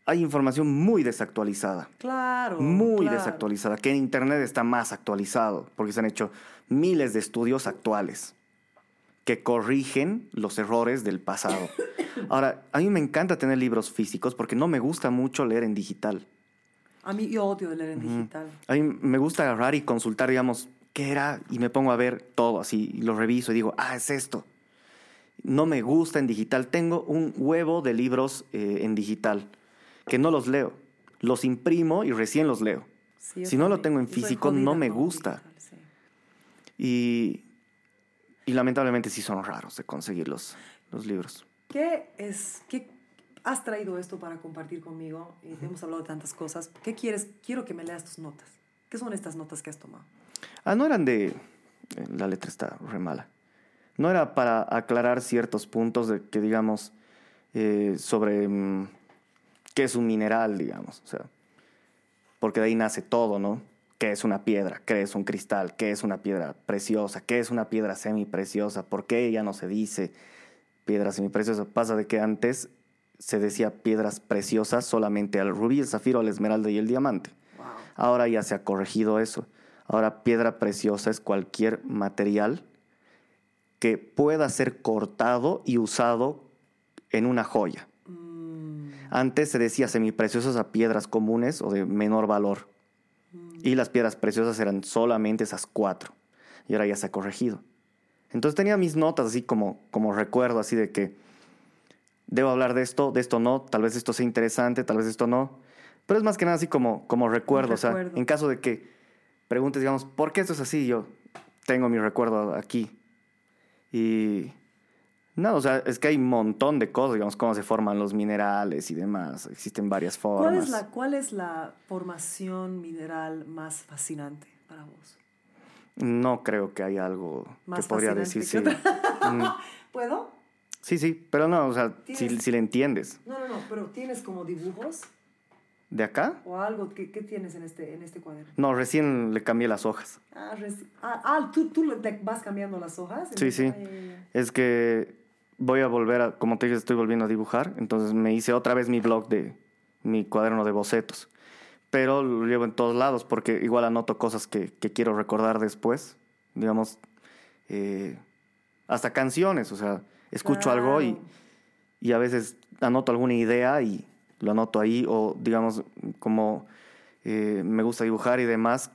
hay información muy desactualizada, Claro. muy claro. desactualizada, que en Internet está más actualizado, porque se han hecho miles de estudios actuales que corrigen los errores del pasado. Ahora, a mí me encanta tener libros físicos porque no me gusta mucho leer en digital. A mí yo odio leer en digital. A mí me gusta agarrar y consultar, digamos, qué era, y me pongo a ver todo así, y lo reviso y digo, ah, es esto. No me gusta en digital. Tengo un huevo de libros eh, en digital que no los leo. Los imprimo y recién los leo. Sí, si no lo tengo en físico, no me gusta. sí. Y, y lamentablemente sí son raros de conseguir los, los libros. ¿Qué es, qué has traído esto para compartir conmigo? Y te hemos hablado de tantas cosas. ¿Qué quieres? Quiero que me leas tus notas. ¿Qué son estas notas que has tomado? Ah, no eran de... eh, La letra está re mala. No era para aclarar ciertos puntos de que, digamos, eh, sobre mm, qué es un mineral, digamos. O sea, porque de ahí nace todo, ¿no? ¿Qué es una piedra? ¿Qué es un cristal? ¿Qué es una piedra preciosa? ¿Qué es una piedra semipreciosa? ¿Por qué ella no se dice? piedra semipreciosa. Pasa de que antes se decía piedras preciosas solamente al rubí, el zafiro, la esmeralda y el diamante. Ahora ya se ha corregido eso. Ahora piedra preciosa es cualquier material que pueda ser cortado y usado en una joya. Antes se decía semipreciosas a piedras comunes o de menor valor. Y las piedras preciosas eran solamente esas cuatro. Y ahora ya se ha corregido. Entonces tenía mis notas así como, como recuerdo, así de que debo hablar de esto, de esto no, tal vez esto sea interesante, tal vez esto no. Pero es más que nada así como, como recuerdo. O sea, en caso de que preguntes, digamos, ¿por qué esto es así? Yo tengo mi recuerdo aquí. Y no, o sea, es que hay un montón de cosas, digamos, cómo se forman los minerales y demás. Existen varias formas. ¿Cuál es, la, ¿Cuál es la formación mineral más fascinante para vos? No creo que haya algo Más que podría decir, que sí. Mm, ¿Puedo? sí, sí, pero no, o sea, si, si le entiendes. No, no, no, pero ¿tienes como dibujos ¿De acá? o algo? ¿Qué, qué tienes en este, en este cuaderno? No, recién le cambié las hojas. Ah, reci- ah, ah, ¿tú, tú le vas cambiando las hojas. Sí, sí. Es que voy a volver a, como te dije, estoy volviendo a dibujar, entonces me hice otra vez mi blog de mi cuaderno de bocetos. Pero lo llevo en todos lados porque igual anoto cosas que, que quiero recordar después. Digamos, eh, hasta canciones, o sea, escucho algo y, y a veces anoto alguna idea y lo anoto ahí o digamos como eh, me gusta dibujar y demás,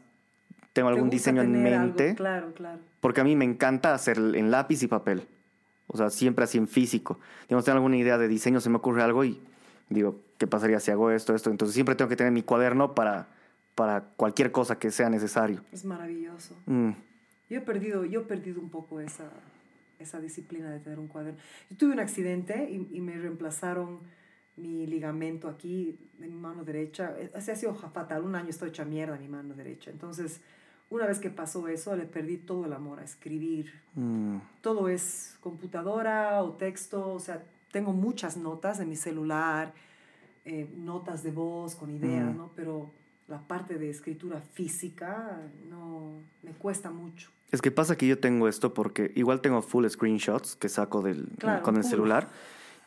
tengo ¿Te algún diseño en tener algo? mente. Claro, claro. Porque a mí me encanta hacer en lápiz y papel. O sea, siempre así en físico. Digamos, tengo alguna idea de diseño, se me ocurre algo y digo, ¿qué pasaría si hago esto, esto? Entonces siempre tengo que tener mi cuaderno para, para cualquier cosa que sea necesario. Es maravilloso. Mm, Yo he perdido, yo he perdido un poco esa, esa disciplina de tener un cuaderno. Yo tuve un accidente y, y me reemplazaron mi ligamento aquí de mi mano derecha. Ese ha sido fatal. Un año estoy hecha mierda mi mano derecha. Entonces, una vez que pasó eso, le perdí todo el amor a escribir. mm, Todo es computadora o texto. O sea, tengo muchas notas en mi celular, eh, notas de voz con ideas, Mm. ¿no? Pero la parte de escritura física no me cuesta mucho. Es que pasa que yo tengo esto porque igual tengo full screenshots que saco del, Claro, con el full. celular,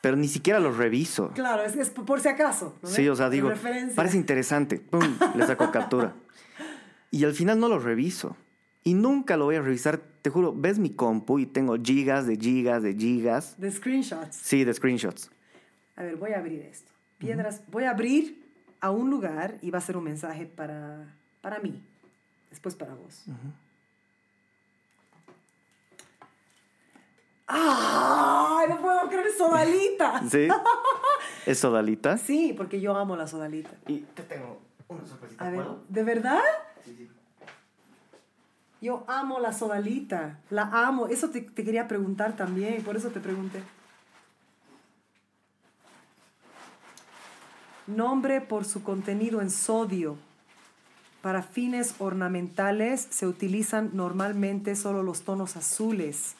pero ni siquiera los reviso. Claro, es, es por si acaso. ¿no? Sí, o sea, digo, parece interesante. Pum, le saco captura. Y al final no lo reviso. Y nunca lo voy a revisar. Te juro, ves mi compu y tengo gigas de gigas de gigas. De screenshots. Sí, de screenshots. A ver, voy a abrir esto. Piedras. Voy a abrir a un lugar y va a ser un mensaje para, para mí. Después para vos. ¡Ay! No puedo creer sodalita. ¿Sí? ¿Es sodalita? Sí, porque yo amo la sodalita. Y te tengo una sorpresita. A ver, ¿de verdad? Yo amo la sodalita, la amo. Eso te, te quería preguntar también, por eso te pregunté. Nombre por su contenido en sodio. Para fines ornamentales se utilizan normalmente solo los tonos azules.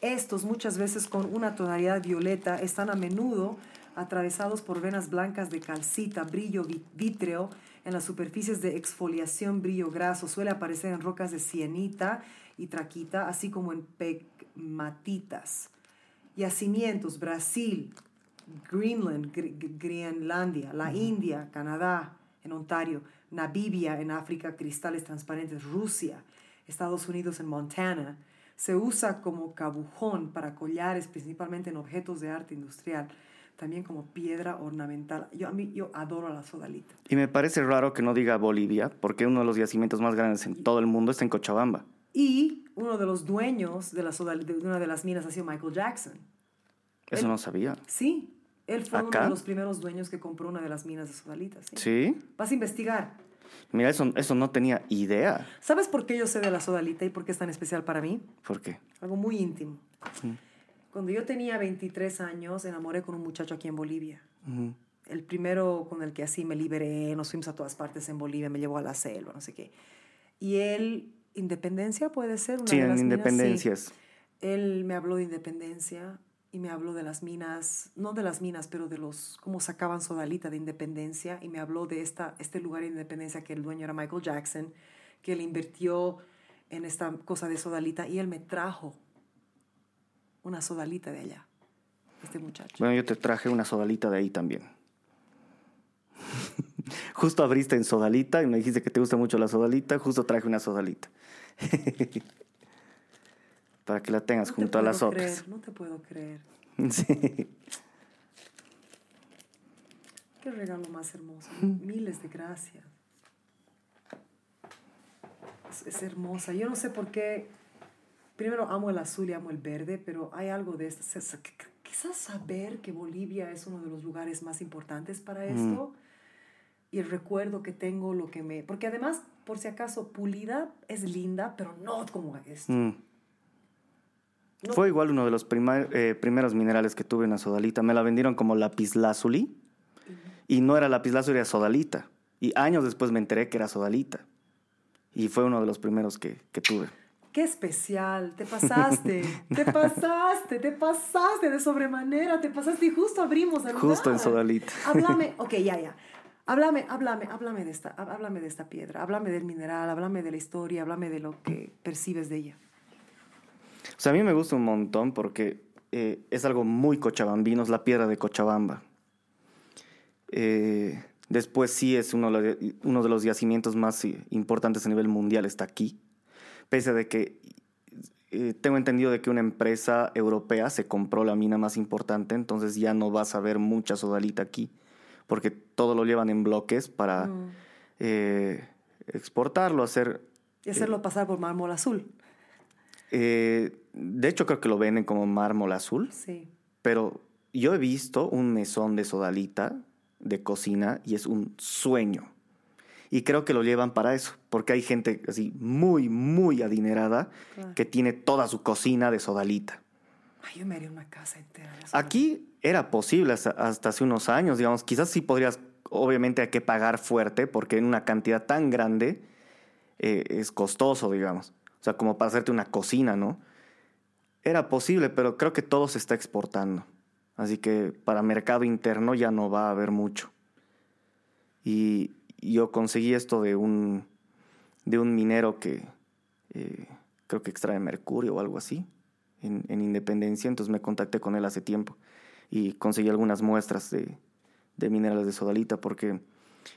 Estos, muchas veces con una tonalidad violeta, están a menudo atravesados por venas blancas de calcita, brillo vítreo en las superficies de exfoliación, brillo graso. Suele aparecer en rocas de sienita y traquita, así como en pegmatitas. Yacimientos, Brasil, Greenland, Gr- Gr- Groenlandia, la India, Canadá, en Ontario, Namibia, en África, cristales transparentes, Rusia, Estados Unidos, en Montana. Se usa como cabujón para collares, principalmente en objetos de arte industrial, también como piedra ornamental. Yo, a mí, yo adoro la sodalita. Y me parece raro que no diga Bolivia, porque uno de los yacimientos más grandes en todo el mundo está en Cochabamba. Y uno de los dueños de, la sodal- de una de las minas ha sido Michael Jackson. Eso Él- no sabía. Sí, él fue uno ¿Acá? de los primeros dueños que compró una de las minas de sodalita. Sí. ¿Sí? Vas a investigar. Mira, eso, eso no tenía idea. ¿Sabes por qué yo sé de la sodalita y por qué es tan especial para mí? ¿Por qué? Algo muy íntimo. Cuando yo tenía 23 años, enamoré con un muchacho aquí en Bolivia. El primero con el que así me liberé, nos fuimos a todas partes en Bolivia, me llevó a la selva, no sé qué. Y él, Independencia puede ser una Sí, de en las minas, sí. Independencias. Él me habló de Independencia y me habló de las minas, no de las minas, pero de los, cómo sacaban sodalita de Independencia y me habló de esta, este lugar de Independencia que el dueño era Michael Jackson, que él invirtió en esta cosa de sodalita y él me trajo una sodalita de allá. este muchacho. Bueno, yo te traje una sodalita de ahí también. justo abriste en sodalita y me dijiste que te gusta mucho la sodalita, justo traje una sodalita. Para que la tengas No te junto a las puedo otras. creer, no te puedo creer. Sí. Qué regalo más hermoso. Miles de gracias. Es, es hermosa. Yo no sé por qué. Primero amo el azul y amo el verde, pero hay algo de esto. Quizás saber que Bolivia es uno de los lugares más importantes para esto. Y el recuerdo que tengo, lo que me. Porque además, por si acaso, pulida es linda, pero no como esto. Mm. No. Fue igual uno de los eh, primeros minerales que tuve en la sodalita. Me la vendieron como lapislázuli y no era lapislázuli, era sodalita. Y años después me enteré que era sodalita. Y fue uno de los primeros que, que tuve. Qué especial, te pasaste, te pasaste, te pasaste de sobremanera, te pasaste y justo abrimos el Justo en lugar. Sodalita. Háblame, ok, ya, ya. Háblame, háblame, háblame de esta, há- háblame de esta piedra, háblame del mineral, háblame de la historia, háblame de lo que percibes de ella. O sea, a mí me gusta un montón porque eh, es algo muy cochabambino, es la piedra de Cochabamba. Eh, después sí es uno de, los, uno de los yacimientos más eh, importantes a nivel mundial, está aquí. Pese de que eh, tengo entendido de que una empresa europea se compró la mina más importante, entonces ya no vas a ver mucha sodalita aquí, porque todo lo llevan en bloques para Mm. eh, exportarlo, hacer Y hacerlo pasar por mármol azul. eh, de hecho, creo que lo venden como mármol azul, Sí. pero yo he visto un mesón de sodalita de cocina y es un sueño. Y creo que lo llevan para eso, porque hay gente así muy, muy adinerada Claro. que tiene toda su cocina de sodalita. Ay, yo me haría una casa entera. Aquí era posible hasta, hasta hace unos años, digamos, quizás sí podrías, obviamente hay que pagar fuerte, porque en una cantidad tan grande eh, es costoso, digamos. O sea, como para hacerte una cocina, ¿no? Era posible, pero creo que todo se está exportando. Así que para mercado interno ya no va a haber mucho. Y yo conseguí esto de un, de un minero que eh, creo que extrae mercurio o algo así en, en Independencia, entonces me contacté con él hace tiempo y conseguí algunas muestras de, de minerales de sodalita porque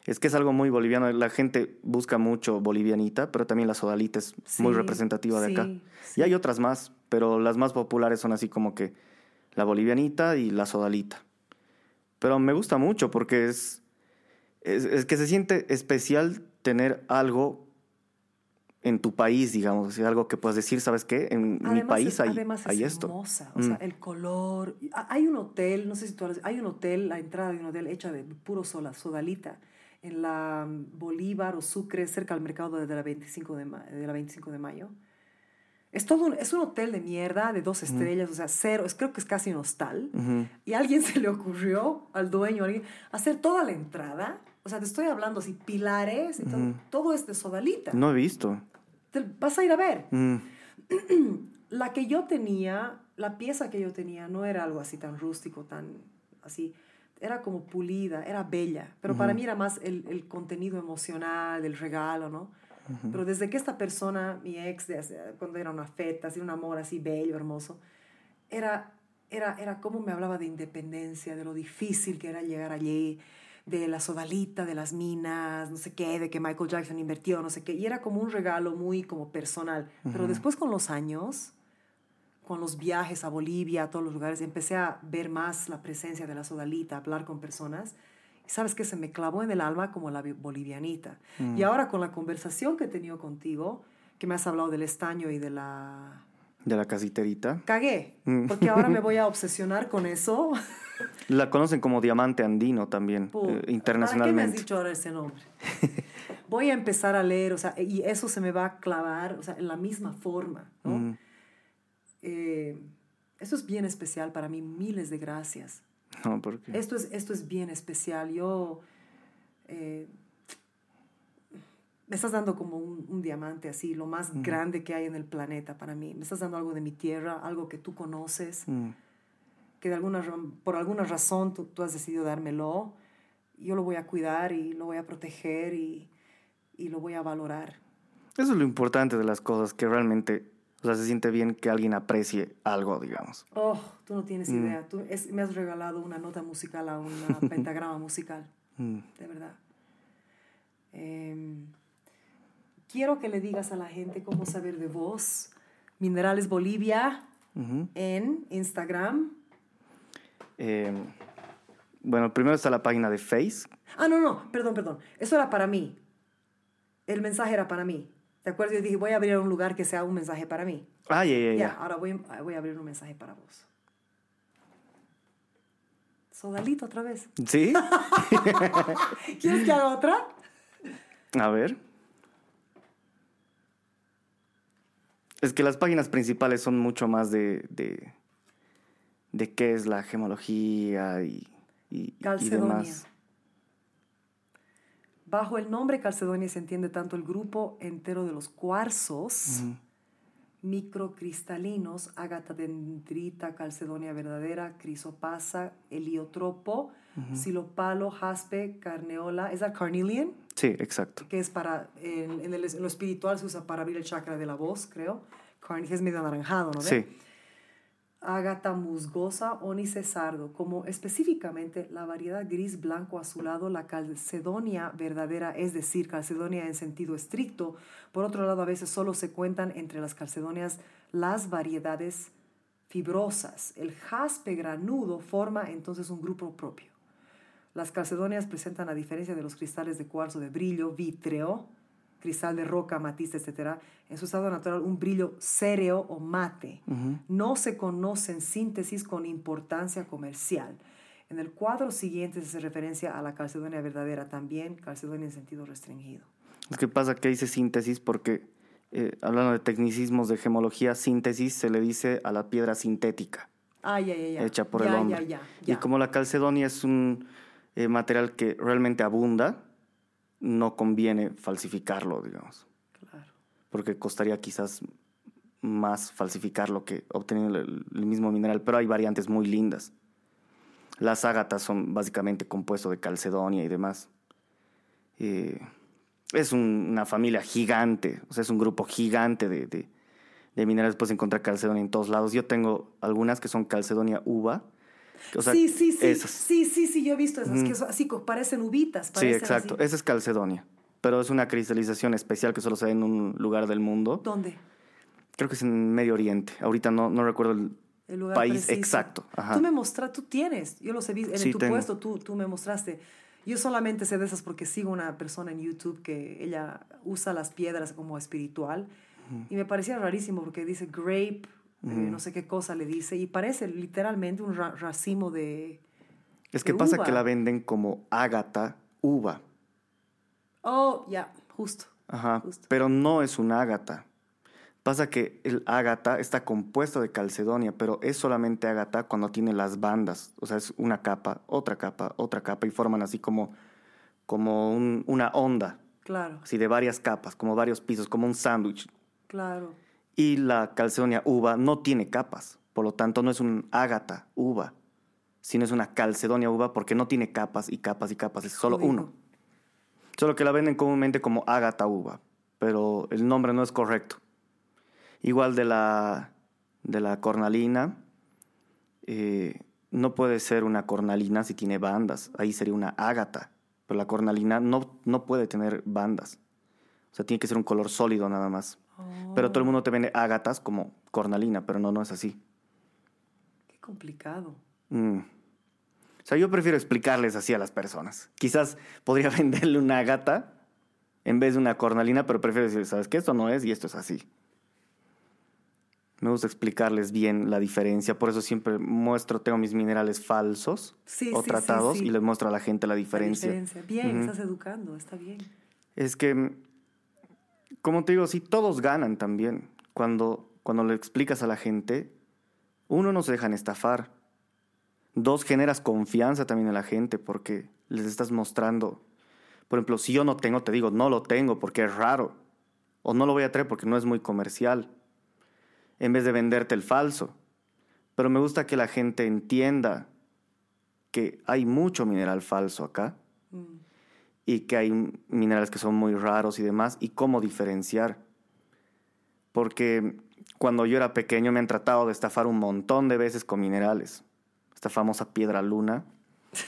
es que es algo muy boliviano. La gente busca mucho bolivianita, pero también la sodalita es muy representativa de acá. sí, Y hay otras más, pero las más populares son así como que la bolivianita y la sodalita. Pero me gusta mucho porque es, es, es que se siente especial tener algo en tu país, digamos, o sea, algo que puedas decir, ¿sabes qué? En mi Además país es- hay, además hay es esto. hermosa, o sea, Mm. el color. Hay un hotel, no sé si tú has- hay un hotel, la entrada de un hotel hecha de puro sola, sodalita, en la mm, Bolívar o Sucre, cerca al mercado de la 25 de, de la 25 de mayo. Es todo un, es un hotel de mierda, de dos estrellas, o sea, cero, es, creo que es casi un hostal. Y a alguien se le ocurrió, al dueño, a alguien, hacer toda la entrada. O sea, te estoy hablando así, pilares, y todo, todo es de sodalita. No he visto. Te- vas a ir a ver. Mm. La que yo tenía, la pieza que yo tenía no era algo así tan rústico, tan así. Era como pulida, era bella. Pero para mí era más el, el contenido emocional del regalo, ¿no? Pero desde que esta persona, mi ex, cuando era una feta, así un amor así bello, hermoso, era, era, era como me hablaba de independencia, de lo difícil que era llegar allí, de la sodalita, de las minas, no sé qué, de que Michael Jackson invirtió, no sé qué. Y era como un regalo muy como personal. Pero después con los años, con los viajes a Bolivia, a todos los lugares, empecé a ver más la presencia de la sodalita, hablar con personas. Y sabes que se me clavó en el alma como la bolivianita. Y ahora con la conversación que he tenido contigo, que me has hablado del estaño y de la... De la casiterita. Cagué, Mm. porque ahora me voy a obsesionar con eso. La conocen como diamante andino también, Puta, eh, ¿Para qué me has internacionalmente. dicho ahora ese nombre? Voy a empezar a leer, o sea, y eso se me va a clavar, o sea, en la misma forma, ¿no? Mm. Eh, eso es bien especial para mí, miles de gracias. No, porque... Esto es, esto es bien especial. Yo. eh, me estás dando como un, un diamante así, lo más grande que hay en el planeta para mí. Me estás dando algo de mi tierra, algo que tú conoces, Mm. Que de alguna, por alguna razón tú, tú has decidido dármelo. Yo lo voy a cuidar y lo voy a proteger y, y lo voy a valorar. Eso es lo importante de las cosas, que realmente, o sea, se siente bien que alguien aprecie algo, digamos. Oh, tú no tienes Mm. idea. Tú es- me has regalado una nota musical a una pentagrama musical. Mm. De verdad. Em, quiero que le digas a la gente cómo saber de vos. Minerales Bolivia en Instagram. Eh, bueno, primero está la página de Face. Ah, no, no, perdón, perdón. Eso era para mí. El mensaje era para mí. ¿Te acuerdas? Yo dije, voy a abrir un lugar que sea un mensaje para mí. Ah, ya, ya, Ya, ahora voy, voy a abrir un mensaje para vos. Sodalito otra vez. ¿Sí? ¿Quieres que haga otra? A ver. Es que las páginas principales son mucho más de, de, de qué es la gemología y, y, demás. Bajo el nombre Calcedonia se entiende tanto el grupo entero de los cuarzos microcristalinos, ágata dendrita, calcedonia verdadera, crisopasa, heliotropo, silopalo, jaspe, carneola. ¿Es la carnelian? Sí, exacto. Que es para, en, en el- en lo espiritual se usa para abrir el chakra de la voz, creo. Carne, que es medio anaranjado, ¿no? ve? Ágata musgosa, ónice sardo, como específicamente la variedad gris blanco azulado, la calcedonia verdadera, es decir, calcedonia en sentido estricto. Por otro lado, a veces solo se cuentan entre las calcedonias las variedades fibrosas. El jaspe granudo forma entonces un grupo propio. Las calcedonias presentan, a diferencia de los cristales de cuarzo de brillo vítreo, cristal de roca, matiz, etc., en su estado natural un brillo céreo o mate. No se conocen síntesis con importancia comercial. En el cuadro siguiente se hace referencia a la calcedonia verdadera, también calcedonia en sentido restringido. Es que pasa que dice síntesis porque, eh, hablando de tecnicismos de gemología, síntesis se le dice a la piedra sintética. Ah, ya, ya, ya. hecha por Ya, el hombre. Ya, ya, Y como la calcedonia es un eh, material que realmente abunda, no conviene falsificarlo, digamos, Claro. porque costaría quizás más falsificarlo que obtener el, el mismo mineral, pero hay variantes muy lindas. Las ágatas son básicamente compuesto de calcedonia y demás. Eh, es un- una familia gigante, o sea, es un grupo gigante de, de- de minerales. Puedes encontrar calcedonia en todos lados. Yo tengo algunas que son calcedonia uva. O sea, sí, sí, sí. esas. Sí, sí, sí, yo he visto esas, que son así, parecen uvitas. Sí, exacto. así. Esa es calcedonia. Pero es una cristalización especial que solo se da en un lugar del mundo. ¿Dónde? Creo que es en Medio Oriente. Ahorita no, no recuerdo el, El lugar país preciso. exacto. Ajá. Tú me mostraste, tú tienes, yo los he visto, en Sí, tu tengo. puesto tú, tú me mostraste. Yo solamente sé de esas porque sigo una persona en YouTube que ella usa las piedras como espiritual y me parecía rarísimo porque dice grape, eh, no sé qué cosa le dice y parece literalmente un ra- racimo de... Es que de pasa uva. que la venden como ágata uva. Oh, ya, justo. Ajá. Justo. Pero no es un ágata. Pasa que el ágata está compuesto de calcedonia, pero es solamente ágata cuando tiene las bandas. O sea, es una capa, otra capa, otra capa y forman así como, como un- una onda, Claro, así de varias capas, como varios pisos, como un sándwich. claro. Y la calcedonia uva no tiene capas, por lo tanto no es un ágata uva, sino es una calcedonia uva porque no tiene capas y capas y capas, es solo uno. Solo que la venden comúnmente como ágata uva, pero el nombre no es correcto. Igual de la, de la cornalina, eh, no puede ser una cornalina si tiene bandas, ahí sería una ágata, pero la cornalina no, no puede tener bandas. O sea, tiene que ser un color sólido nada más. Pero todo el mundo te vende ágatas como cornalina, pero no, no es así. Qué complicado. Mm. O sea, yo prefiero explicarles así a las personas. Quizás podría venderle una ágata en vez de una cornalina, pero prefiero decir, ¿sabes qué? Esto no es y esto es así. Me gusta explicarles bien la diferencia, por eso siempre muestro, tengo mis minerales falsos Sí, o sí, tratados sí. y les muestro a la gente la La diferencia. diferencia. Bien, estás educando, está bien. Es que, como te digo, sí, todos ganan también. Cuando, cuando le explicas a la gente, uno, no se dejan estafar. Dos, generas confianza también en la gente porque les estás mostrando. Por ejemplo, si yo no tengo, te digo, no lo tengo porque es raro. O no lo voy a traer porque no es muy comercial. En vez de venderte el falso. Pero me gusta que la gente entienda que hay mucho mineral falso acá Mm. Y que hay minerales que son muy raros y demás, y cómo diferenciar. Porque cuando yo era pequeño me han tratado de estafar un montón de veces con minerales. Esta famosa piedra luna.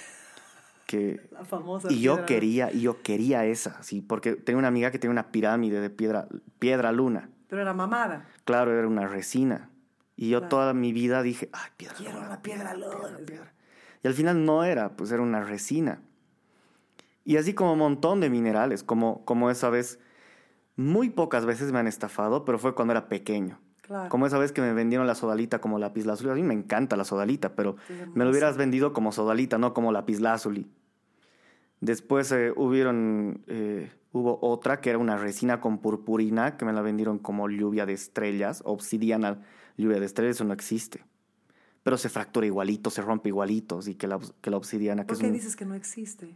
Que, La famosa y yo piedra. quería, y yo quería esa, sí, porque tenía una amiga que tenía una pirámide de piedra, piedra luna. Pero era mamada. Claro, era una resina. Y yo Claro. toda mi vida dije, ay, piedra Quiero luna, la piedra luna. piedra. Y al final no era, pues era una resina. Y así como un montón de minerales, como, como esa vez, muy pocas veces me han estafado, pero fue cuando era pequeño. Claro. Como esa vez que me vendieron la sodalita como lapislázuli. A mí me encanta la sodalita, pero me lo hubieras vendido como sodalita, no como lapislázuli. Después eh, hubieron, eh, hubo otra que era una resina con purpurina, que me la vendieron como lluvia de estrellas, obsidiana lluvia de estrellas, eso no existe. Pero se fractura igualito, se rompe igualito, así que la, que la obsidiana. Que ¿Por es qué un- dices que no existe?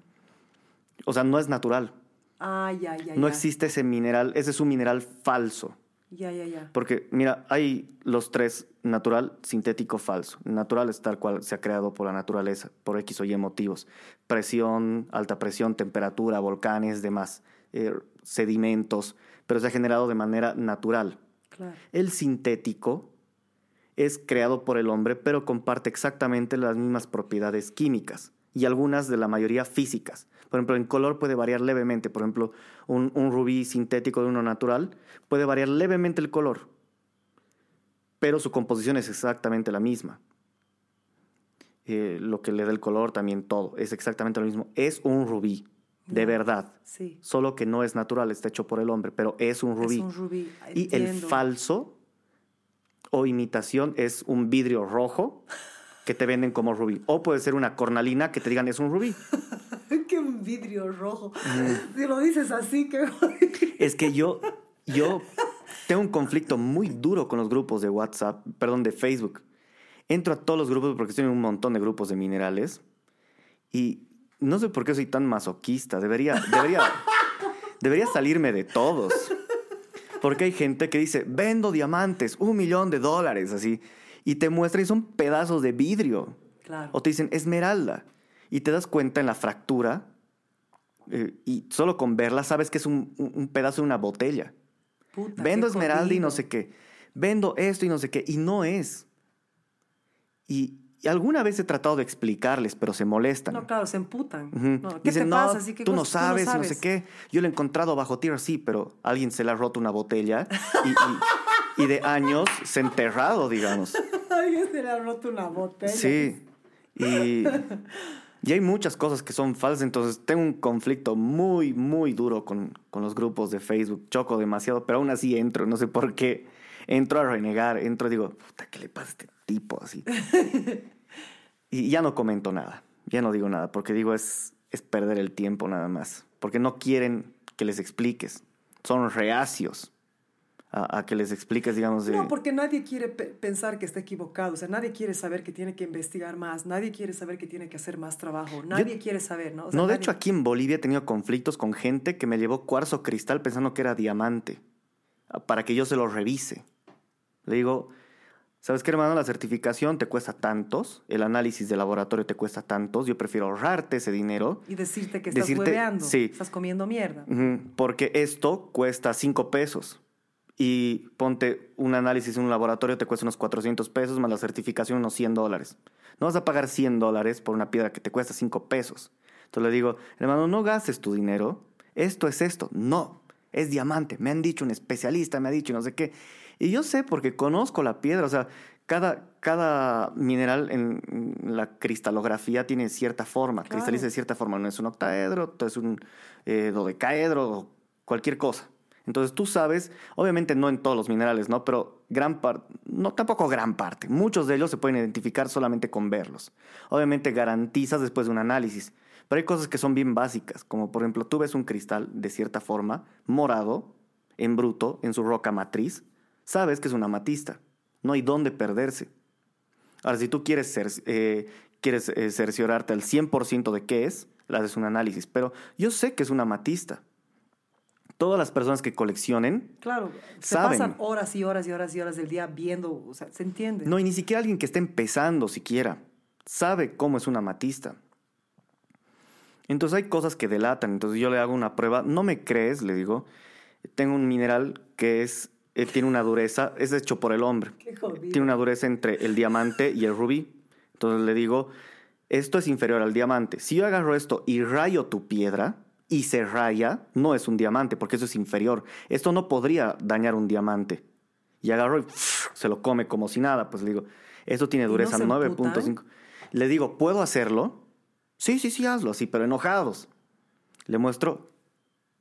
O sea, no es natural. Ah, ya, ya, No ya. existe ese mineral, ese es un mineral falso. Ya, ya, ya. Porque, mira, hay los tres, natural, sintético, falso. Natural es tal cual se ha creado por la naturaleza, por X o Y motivos. Presión, alta presión, temperatura, volcanes, demás, eh, sedimentos, pero se ha generado de manera natural. Claro. El sintético es creado por el hombre, pero comparte exactamente las mismas propiedades químicas y algunas de la mayoría físicas. Por ejemplo, en color puede variar levemente. Por ejemplo, un, un rubí sintético de uno natural puede variar levemente el color, pero su composición es exactamente la misma. Eh, lo que le da el color también todo es exactamente lo mismo. Es un rubí, de verdad. Sí. Solo que no es natural, está hecho por el hombre, pero es un rubí. Es un rubí. Y el falso o imitación es un vidrio rojo que te venden como rubí. O puede ser una cornalina que te digan es un rubí. Qué un vidrio rojo. Si lo dices así, que Es que yo, yo tengo un conflicto muy duro con los grupos de WhatsApp, perdón, de Facebook. Entro a todos los grupos porque estoy en un montón de grupos de minerales y no sé por qué soy tan masoquista. Debería, debería, debería salirme de todos. Porque hay gente que dice, vendo diamantes, un millón de dólares, así. Y te muestran y son pedazos de vidrio. Claro. O te dicen esmeralda. Y te das cuenta en la fractura. eh, y solo con verla sabes que es un, un- un pedazo de una botella. Puta, Vendo qué esmeralda y no sé qué. Vendo esto y no sé qué. Y no es. Y, y alguna vez he tratado de explicarles, pero se molestan. No, claro, se emputan. Ujú. No, ¿Qué Dicen, te no, pasa? Así que tú no cosas- sabes, no sé qué. Yo lo he encontrado bajo tierra, sí, pero alguien se le ha roto una botella y, y- y de años se ha enterrado, digamos. Alguien se le ha roto una botella. Sí. Y, y hay muchas cosas que son falsas, entonces tengo un conflicto muy, muy duro con, con los grupos de Facebook. Choco demasiado, pero aún así entro, no sé por qué. Entro a renegar, entro y digo, puta, ¿qué le pasa a este tipo así? y ya no comento nada, ya no digo nada, porque digo, es, es perder el tiempo nada más. Porque no quieren que les expliques, son reacios a, a que les expliques, digamos, de... No, porque nadie quiere pe- pensar que está equivocado. O sea, nadie quiere saber que tiene que investigar más. Nadie quiere saber que tiene que hacer más trabajo. Nadie quiere saber, ¿no? O sea, no, de nadie- hecho aquí en Bolivia he tenido conflictos con gente que me llevó cuarzo cristal pensando que era diamante para que yo se lo revise. Le digo, ¿sabes qué, hermano? La certificación te cuesta tantos, el análisis de laboratorio te cuesta tantos, yo prefiero ahorrarte ese dinero Y decirte que estás Decirte- hueveando. sí. Estás comiendo mierda. Porque esto cuesta cinco pesos. Y ponte un análisis en un laboratorio te cuesta unos 400 pesos más la certificación unos 100 dólares. No vas a pagar 100 dólares por una piedra que te cuesta 5 pesos. Entonces le digo, hermano, no gastes tu dinero. Esto es esto. No, es diamante. Me han dicho un especialista, me ha dicho no sé qué. Y yo sé porque conozco la piedra. O sea, cada, cada mineral en la cristalografía tiene cierta forma. Claro. Cristaliza de cierta forma. No es un octaedro, es un eh, dodecaedro cualquier cosa. Entonces tú sabes, obviamente no en todos los minerales, ¿no? Pero gran parte, no tampoco gran parte, muchos de ellos se pueden identificar solamente con verlos. Obviamente garantizas después de un análisis, pero hay cosas que son bien básicas, como por ejemplo tú ves un cristal de cierta forma, morado, en bruto, en su roca matriz, sabes que es una amatista, no hay dónde perderse. Ahora, si tú quieres, cer- eh, quieres eh, cerciorarte al 100% de qué es, le haces un análisis, pero yo sé que es una amatista. Todas las personas que coleccionen, Claro, se Saben. pasan horas y horas y horas y horas del día viendo, o sea, ¿se entiende? no, y ni siquiera alguien que esté empezando siquiera, sabe cómo es una amatista. Entonces hay cosas que delatan. Entonces yo le hago una prueba. No me crees, le digo. Tengo un mineral que es eh, tiene una dureza, es hecho por el hombre. Qué. Tiene una dureza entre el diamante y el rubí. Entonces le digo, esto es inferior al diamante. Si yo agarro esto y rayo tu piedra y se raya, no es un diamante porque eso es inferior. Esto no podría dañar un diamante. Y agarro y se lo come como si nada. Pues le digo, esto tiene no dureza se 9.5. Le digo, ¿puedo hacerlo? Sí, sí, sí, hazlo así, pero enojados. Le muestro,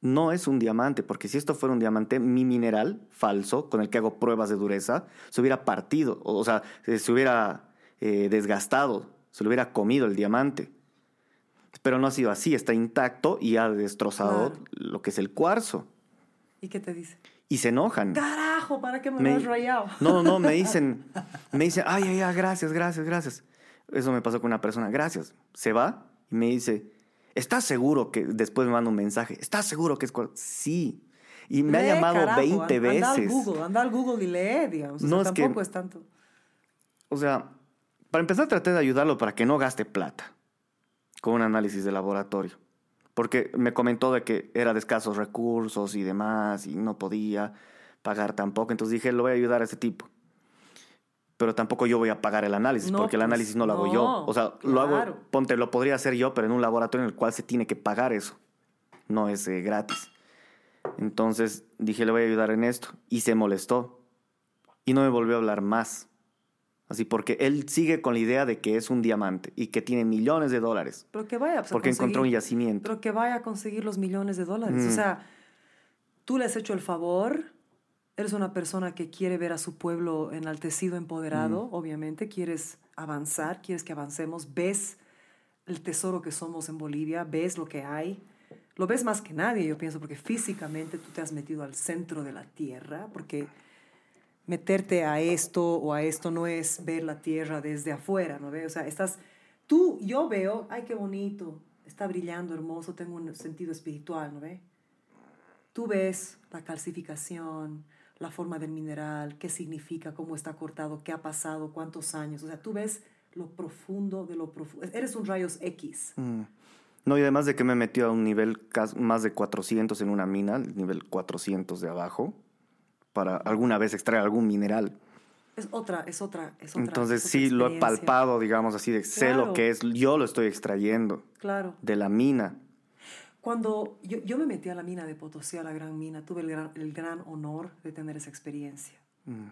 no es un diamante, porque si esto fuera un diamante, mi mineral falso, con el que hago pruebas de dureza, se hubiera partido, o sea, se se hubiera eh, desgastado, se lo hubiera comido el diamante. Pero no ha sido así, está intacto y ha destrozado Claro. lo que es el cuarzo. ¿Y qué te dice? Y se enojan. Carajo, ¿para qué me, Me- lo has rayado? No, no, me dicen, me dicen, ay, ay, ay, gracias, gracias, gracias. Eso me pasó con una persona, gracias. Se va y me dice, ¿estás seguro que después me manda un mensaje? ¿Estás seguro que es cuar-?" Sí. Y me Lee, ha llamado carajo, 20 an- Anda al veces. Google, anda al Google y lee, digamos. O sea, No, es que- tampoco es tanto. O sea, para empezar traté de ayudarlo para que no gaste plata con un análisis de laboratorio. Porque me comentó de que era de escasos recursos y demás y no podía pagar tampoco. Entonces dije, lo voy a ayudar a ese tipo. Pero tampoco yo voy a pagar el análisis No, porque el pues, análisis no lo hago yo. O sea, lo hago, ponte, lo podría hacer yo, pero en un laboratorio en el cual se tiene que pagar eso. No es eh, gratis. Entonces dije, le voy a ayudar en esto. Y se molestó. Y no me volvió a hablar más. Así porque él sigue con la idea de que es un diamante y que tiene millones de dólares. Pero que vaya pues, a Porque encontró un yacimiento. Pero que vaya a conseguir los millones de dólares. O Mm. sea, tú le has hecho el favor, eres una persona que quiere ver a su pueblo enaltecido, empoderado, Mm. obviamente, quieres avanzar, quieres que avancemos, ves el tesoro que somos en Bolivia, ves lo que hay. Lo ves más que nadie, yo pienso, porque físicamente tú te has metido al centro de la tierra, porque meterte a esto o a esto no es ver la tierra desde afuera, ¿no ves? O sea, estás, tú, yo veo, ay, qué bonito, está brillando, hermoso, tengo un sentido espiritual, ¿no ves? Tú ves la calcificación, la forma del mineral, qué significa, cómo está cortado, qué ha pasado, cuántos años, o sea, tú ves lo profundo de lo profundo, eres un rayos X. Mm. No, y además de que me metió a un nivel más de 400 en una mina, el nivel 400 de abajo, para alguna vez extraer algún mineral. Es otra, es otra, es otra. Entonces es otra sí, lo he palpado, digamos así, de sé Claro. lo que es, yo lo estoy extrayendo Claro. de la mina. Cuando yo, yo me metí a la mina de Potosí, a la gran mina, tuve el gran, el gran honor de tener esa experiencia. Mm.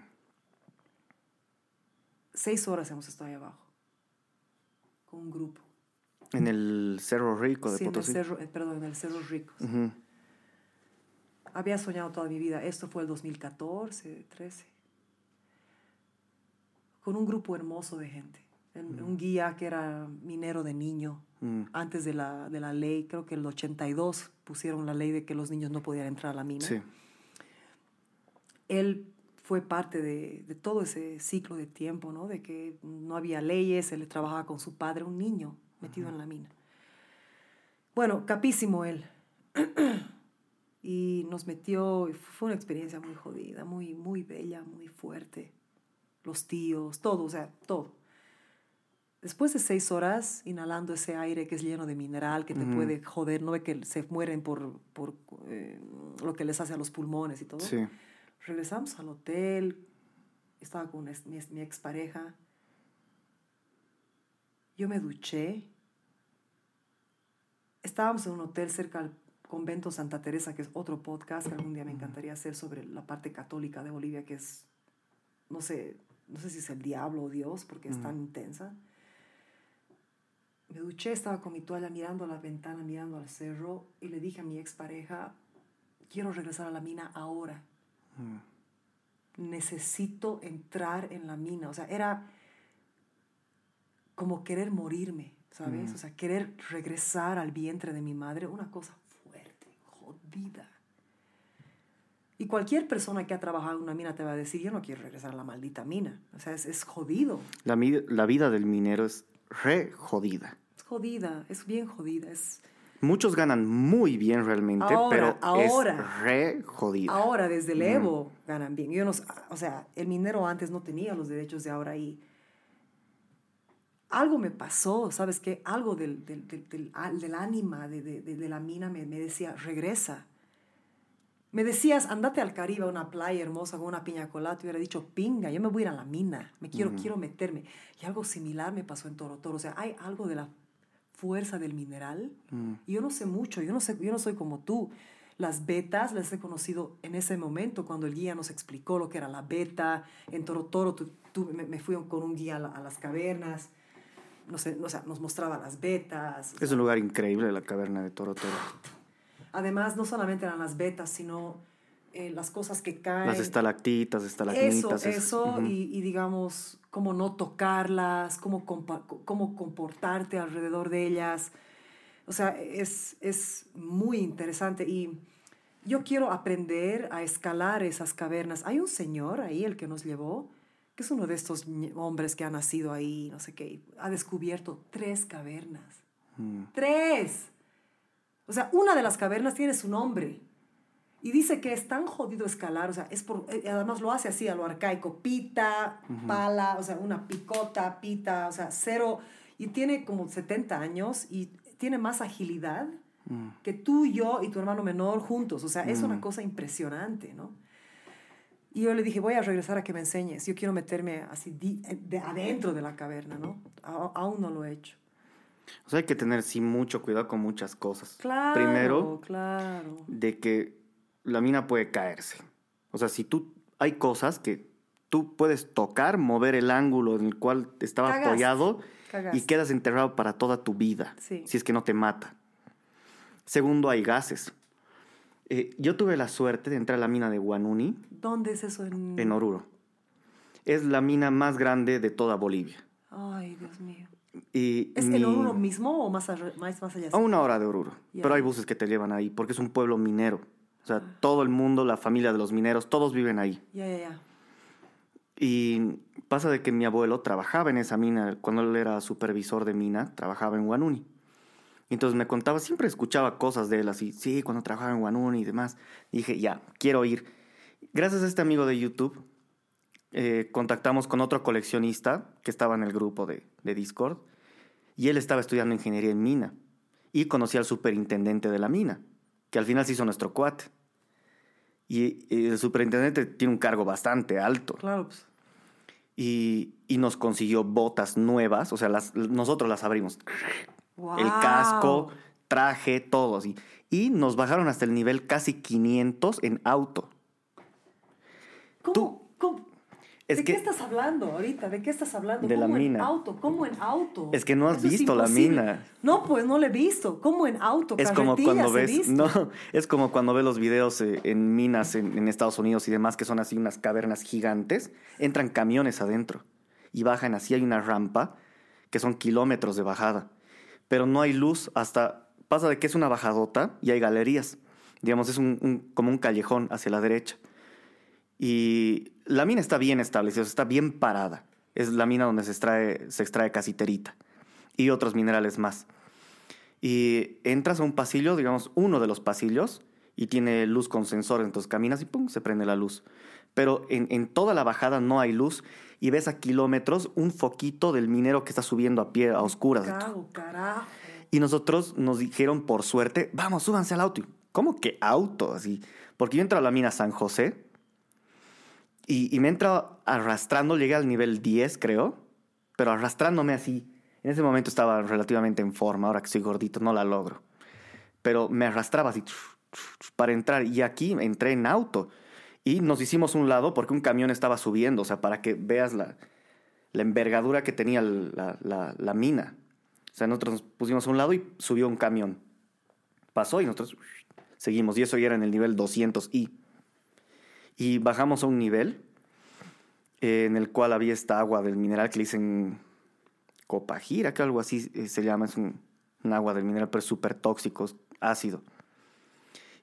Seis horas hemos estado ahí abajo, con un grupo. En el Cerro Rico de Sí, en el Potosí. cerro, eh, perdón, en el Cerro Ricos. Ujú. Había soñado toda mi vida, esto fue el 2014, 13, con un grupo hermoso de gente. En- Un guía que era minero de niño, Mm. antes de la, de la ley, creo que el 82 pusieron la ley de que los niños no podían entrar a la mina. Sí. él fue parte de, de todo ese ciclo de tiempo, ¿no? De que no había leyes, él trabajaba con su padre, un niño metido en la mina. Bueno, capísimo él. y nos metió, y fue una experiencia muy jodida, muy, muy bella, muy fuerte. Los tíos, todo, o sea, todo. Después de seis horas inhalando ese aire que es lleno de mineral, que te Ujú. puede joder, no ve que se mueren por, por eh, lo que les hace a los pulmones y todo. Sí. Regresamos al hotel, estaba con mi, mi expareja. Yo me duché. Estábamos en un hotel cerca al convento Santa Teresa, que es otro podcast que algún día me encantaría hacer sobre la parte católica de Bolivia, que es, no sé, no sé si es el diablo o Dios, porque es tan intensa. Me duché, estaba con mi toalla mirando a la ventana, mirando al cerro, y le dije a mi expareja, quiero regresar a la mina ahora necesito entrar en la mina. O sea, era como querer morirme, ¿sabes? O sea, querer regresar al vientre de mi madre, una cosa jodida. Y cualquier persona que ha trabajado en una mina te va a decir, yo no quiero regresar a la maldita mina. O sea, es, es jodido. La, la vida del minero es re jodida. Es jodida, es bien jodida. Es... Muchos ganan muy bien realmente, Ahora, pero ahora. es re jodida. Ahora desde el Evo ganan bien. Yo no, o sea, el minero antes no tenía los derechos de ahora y algo me pasó, ¿sabes qué? Algo del, del, del, del, ánima de, de, de- la mina me, me decía, regresa. Me decías, andate al Caribe, a una playa hermosa con una piña colada. Te hubiera dicho, pinga, yo me voy a ir a la mina. Me quiero, quiero meterme. Y algo similar me pasó en Toro Toro. O sea, hay algo de la fuerza del mineral. Y yo no sé mucho, yo no, sé, yo no soy como tú. Las betas las he conocido en ese momento, cuando el guía nos explicó lo que era la beta. En Toro Toro tú, tú- me, me fui con un guía a, la- a las cavernas. No sé, o sea, nos mostraba las betas. Es un lugar increíble, la caverna de Toro Toro. Además, no solamente eran las betas, sino eh, las cosas que caen. Las estalactitas, Eso, estalagmitas. es- eso, ujú. y, y digamos, cómo no tocarlas, cómo, cómo comportarte alrededor de ellas. O sea, es, es muy interesante y yo quiero aprender a escalar esas cavernas. Hay un señor ahí, el que nos llevó, que es uno de estos hombres que ha nacido ahí, no sé qué, ha descubierto tres cavernas. Mm. ¡Tres! O sea, una de las cavernas tiene su nombre. Y dice que es tan jodido escalar, o sea, es por, eh, además lo hace así a lo arcaico, pita, pala, o sea, una picota, pita, o sea, cero, y tiene como 70 años y tiene más agilidad Mm. que tú, yo y tu hermano menor juntos, o sea, es una cosa impresionante, ¿no? Y yo le dije, voy a regresar a que me enseñes, yo quiero meterme así di- de adentro de la caverna, ¿no? A- aún no lo he hecho. O sea, hay que tener sí mucho cuidado con muchas cosas. Claro, Primero, claro. de que la mina puede caerse. O sea, si tú hay cosas que tú puedes tocar, mover el ángulo en el cual estaba Cagaste, apoyado cagaste. y quedas enterrado para toda tu vida, Sí. si es que no te mata. Segundo, hay gases. Eh, yo tuve la suerte de entrar a la mina de Guanuni ¿Dónde es eso en...? en Oruro. Es la mina más grande de toda Bolivia. Ay, Dios mío. Y ¿Es mi- en Oruro mismo o más, más, más allá? A una hora de Oruro. Pero hay buses que te llevan ahí porque es un pueblo minero. O sea, todo el mundo, la familia de los mineros, todos viven ahí. Ya, ya, ya. Y pasa de que mi abuelo trabajaba en esa mina, cuando él era supervisor de mina, trabajaba en Guanuni. Y entonces me contaba, siempre escuchaba cosas de él así, sí, cuando trabajaba en Guanuni y demás. dije, ya, quiero ir. Gracias a este amigo de YouTube, eh, contactamos con otro coleccionista que estaba en el grupo de, de Discord. Y él estaba estudiando ingeniería en mina. Y conocí al superintendente de la mina, que al final se hizo nuestro cuate. Y, y el superintendente tiene un cargo bastante alto Claro, pues. y, y nos consiguió botas nuevas, o sea, las, nosotros las abrimos. El casco, traje, todo así. Y nos bajaron hasta el nivel casi 500 en auto. ¿Cómo? Tú- cómo? Es ¿De que- qué estás hablando ahorita? ¿De qué estás hablando? De la ¿Cómo mina. en auto? ¿Cómo en auto? Es que no has Eso visto la mina. No, pues no la he visto. ¿Cómo en auto? Es como cuando ves, visto. no, es como cuando ves los videos eh, en minas en, en Estados Unidos y demás que son así unas cavernas gigantes, entran camiones adentro y bajan así hay una rampa que son kilómetros de bajada, pero no hay luz hasta pasa de que es una bajadota y hay galerías, digamos es un, un- como un callejón hacia la derecha. Y la mina está bien establecida, está bien parada, es la mina donde se extrae se extrae casiterita y otros minerales más. Y entras a un pasillo, digamos, uno de los pasillos, y tiene luz con sensor, entonces caminas y pum, se prende la luz. Pero en, en toda la bajada no hay luz y ves a kilómetros un foquito del minero que está subiendo a pie, a oscuras. Cago, carajo. Y nosotros nos dijeron, por suerte, vamos, súbanse al auto. ¿Cómo que auto? Así. Porque yo entro a la mina San José y, y me entro arrastrando, llegué al nivel 10, creo, pero arrastrándome así. En ese momento estaba relativamente en forma, ahora que soy gordito no la logro. Pero me arrastraba así para entrar y aquí entré en auto. Y nos hicimos un lado porque un camión estaba subiendo, o sea, para que veas la, la envergadura que tenía la, la- la mina. O sea, nosotros nos pusimos a un lado y subió un camión. Pasó y nosotros seguimos. Y eso ya era en el nivel 200i. Y bajamos a un nivel eh, en el cual había esta agua del mineral que le dicen copajira, que algo así eh, se llama. Es un, un agua del mineral, pero súper tóxico, ácido.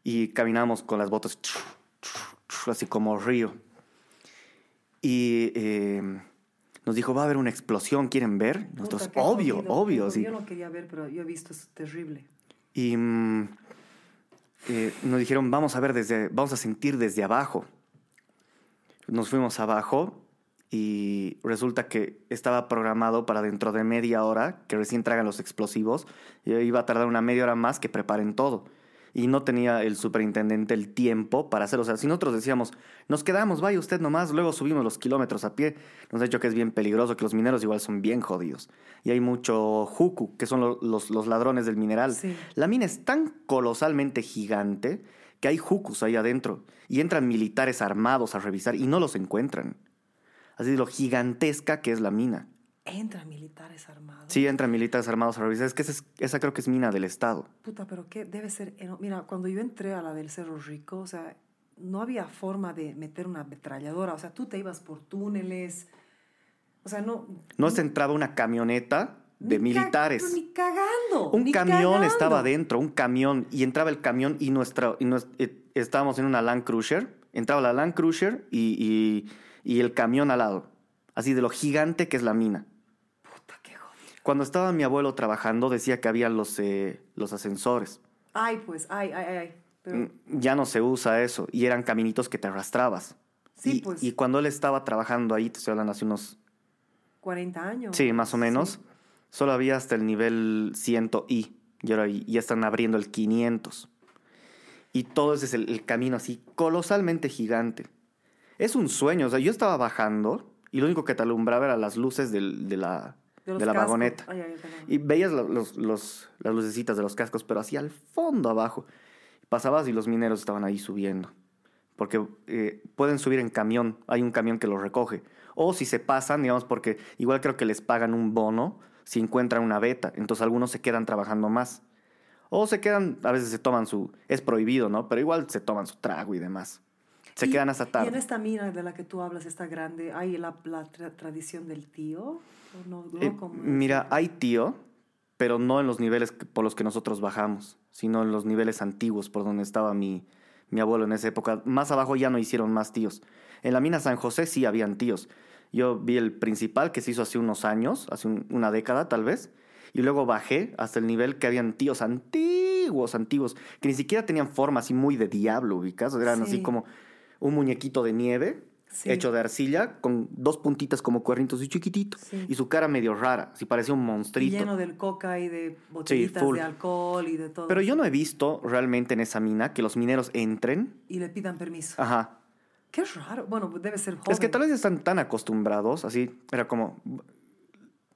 Y caminamos con las botas así como río. Y eh, nos dijo, va a haber una explosión, ¿quieren ver? Nosotros, Puta, obvio, jodido. obvio, sí. Yo no quería ver, pero yo he visto, es terrible. Y mm, eh, nos dijeron, vamos a ver desde, vamos a sentir desde abajo. Nos fuimos abajo y resulta que estaba programado para dentro de media hora, que recién traigan los explosivos, y iba a tardar una media hora más que preparen todo. Y no tenía el superintendente el tiempo para hacerlo. O sea, si nosotros decíamos, nos quedamos, vaya usted nomás, luego subimos los kilómetros a pie, nos ha dicho que es bien peligroso, que los mineros igual son bien jodidos. Y hay mucho juku, que son lo- los, los ladrones del mineral. Sí. La mina es tan colosalmente gigante que hay jucus ahí adentro y entran militares armados a revisar y no los encuentran. Así de lo gigantesca que es la mina. Entra militares armados. Sí, entran militares armados a. Es que esa, es- esa creo que es mina del Estado. Puta, pero qué debe ser. Mira, cuando yo entré a la del Cerro Rico, o sea, no había forma de meter una ametralladora. O sea, tú te ibas por túneles. O sea, no. No se entraba una camioneta de ni ca- militares. pero Ni cagando. Un ni camión cagando. estaba adentro, un camión, y entraba el camión y, nuestra, y nues- eh, estábamos en una Land Cruiser, entraba la Land Cruiser y, y- y el camión al lado, así de lo gigante que es la mina. Cuando estaba mi abuelo trabajando decía que había los, eh, los ascensores. Ay, pues, ay, ay, ay. Pero, Mm, Ya no se usa eso, y eran caminitos que te arrastrabas. Sí, y, pues. y cuando él estaba trabajando ahí, te estoy hablando hace unos 40 años. Sí, más o menos. Sí. Solo había hasta el nivel 100i. Y ahora ya están abriendo el 500. Y todo ese es el, el camino así colosalmente gigante. Es un sueño. O sea, yo estaba bajando y lo único que te alumbraba eran las luces del- de la, De la cascos. vagoneta. Ay, ay, perdón. Y veías lo- los, los- las lucecitas de los cascos, pero así al fondo abajo. Pasabas y los mineros estaban ahí subiendo. Porque eh, pueden subir en camión, hay un camión que los recoge. O si se pasan, digamos, porque igual creo que les pagan un bono si encuentran una beta. Entonces algunos se quedan trabajando más. O se quedan, a veces se toman su... Es prohibido, ¿no? Pero igual se toman su trago y demás. Se Y- quedan hasta Y en tarde. esta mina de la que tú hablas, esta grande, ¿hay la, la tra- tradición del tío? ¿O no, no? Eh, Como- mira, hay tío, pero no en los niveles por los que nosotros bajamos, sino en los niveles antiguos por donde estaba mi, mi abuelo en esa época. Más abajo ya no hicieron más tíos. En la mina San José sí habían tíos. Yo vi el principal que se hizo hace unos años, hace un- una década tal vez, y luego bajé hasta el nivel que habían tíos antiguos, antiguos, que ni siquiera tenían forma así muy de diablo, ubicas, eran así Sí. como un muñequito de nieve Sí. hecho de arcilla con dos puntitas como cuernitos y chiquitito Sí. y su cara medio rara, así parecía un monstruito. Lleno del coca y de botellitas de alcohol y de todo. Pero yo no he visto realmente en esa mina que los mineros entren. Y le pidan permiso. Ajá. Qué raro. Bueno, debe ser joven. Es que tal vez están tan acostumbrados, así, era como,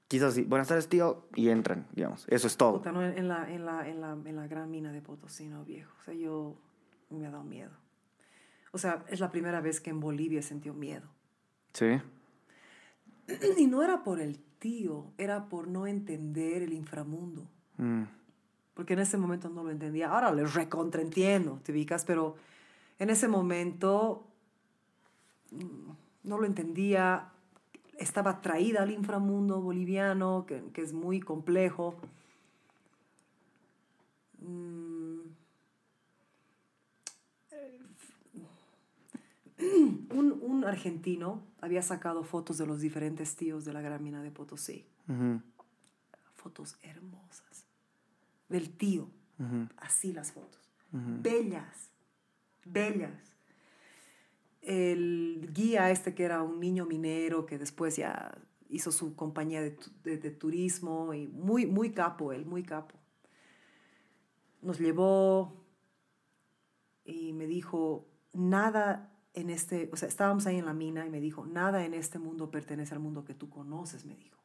quizás así, buenas tardes, tío, y entran, digamos. Eso es todo. Puta, ¿no? en, la, en, la, en, la, en la gran mina de Potosí, ¿no, viejo? O sea, yo me ha dado miedo. O sea, es la primera vez que en Bolivia sentí miedo. Sí. Y no era por el tío, era por no entender el inframundo. Mm. Porque en ese momento no lo entendía. Ahora le recontraentiendo, te ubicas, pero en ese momento mm, no lo entendía. Estaba atraída al inframundo boliviano, que, que es muy complejo. Mm. Un, un argentino había sacado fotos de los diferentes tíos de la gran mina de Potosí. Fotos hermosas. Del tío. Así las fotos. Bellas. Bellas. El guía este que era un niño minero que después ya hizo su compañía de, de- de turismo y muy, muy capo él, muy capo. Nos llevó y me dijo, nada en este, o sea, estábamos ahí en la mina y me dijo, nada en este mundo pertenece al mundo que tú conoces, me dijo.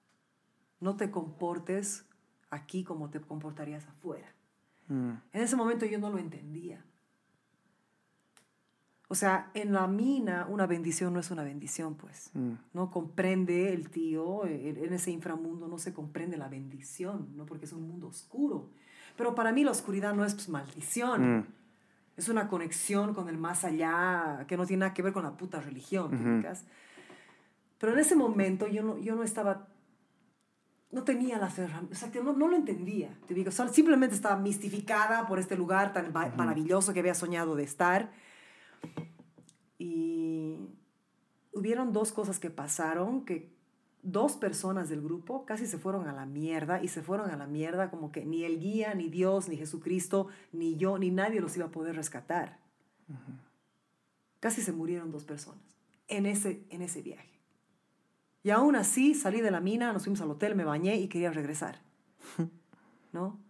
No te comportes aquí como te comportarías afuera. Mm. En ese momento yo no lo entendía. O sea, en la mina una bendición no es una bendición, pues. Mm. No comprende el tío, en ese inframundo no se comprende la bendición, ¿no? Porque es un mundo oscuro. Pero para mí la oscuridad no es pues, maldición. Mm. Es una conexión con el más allá que no tiene nada que ver con la puta religión, ¿te Ujú. ubicas? Pero en ese momento yo no, yo no estaba, no tenía las herramientas, o sea, que no, no lo entendía, te? Solo- simplemente estaba mistificada por este lugar tan ba- maravilloso que había soñado de estar. Y hubieron dos cosas que pasaron, que dos personas del grupo casi se fueron a la mierda y se fueron a la mierda como que ni el guía, ni Dios, ni Jesucristo, ni yo, ni nadie los iba a poder rescatar. Casi se murieron dos personas en ese, en ese viaje. Y aún así salí de la mina, nos fuimos al hotel, me bañé y quería regresar. ¿No?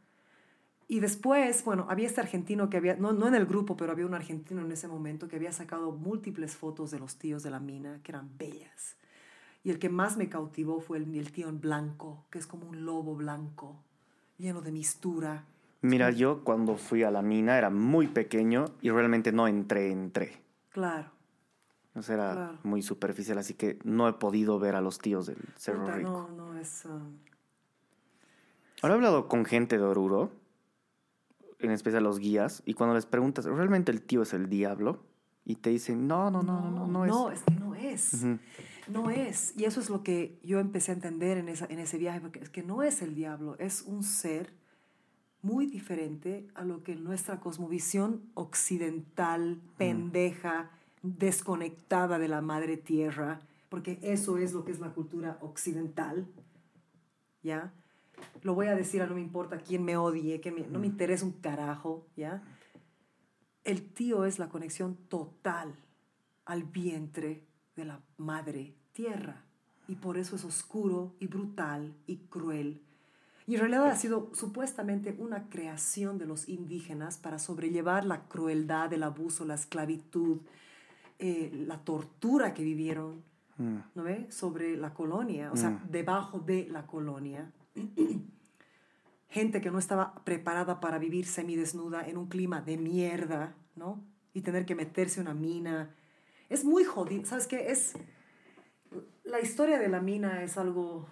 Y después, bueno, había este argentino que había, no, no en el grupo, pero había un argentino en ese momento que había sacado múltiples fotos de los tíos de la mina, que eran bellas. Y el que más me cautivó fue el, el tío en blanco, que es como un lobo blanco, lleno de mistura. Mira, yo cuando fui a la mina era muy pequeño y realmente no entré, entré. Claro. O sea, era Claro. muy superficial, así que no he podido ver a los tíos del Cerro Puta, Rico. no, no, es... ah, Ahora he hablado con gente de Oruro, en especial los guías, y cuando les preguntas, ¿realmente el tío es el diablo? Y te dicen, no, no, no, no, no, no, es. es que no es. No es. Y eso es lo que yo empecé a entender en, esa, en ese viaje, porque es que no es el diablo, es un ser muy diferente a lo que nuestra cosmovisión occidental, pendeja, desconectada de la madre tierra, porque eso es lo que es la cultura occidental, ¿ya? Lo voy a decir, a no me importa quién me odie, que me- no me interesa un carajo, ¿ya? El tío es la conexión total al vientre de la madre tierra. Y por eso es oscuro y brutal y cruel. Y en realidad ha sido supuestamente una creación de los indígenas para sobrellevar la crueldad, el abuso, la esclavitud, eh, la tortura que vivieron Mm. ¿no ve? sobre la colonia, o sea, Mm. debajo de la colonia. Gente que no estaba preparada para vivir semidesnuda en un clima de mierda, ¿no? Y tener que meterse en una mina. Es muy jodido, ¿sabes qué? Es... La historia de la mina es algo...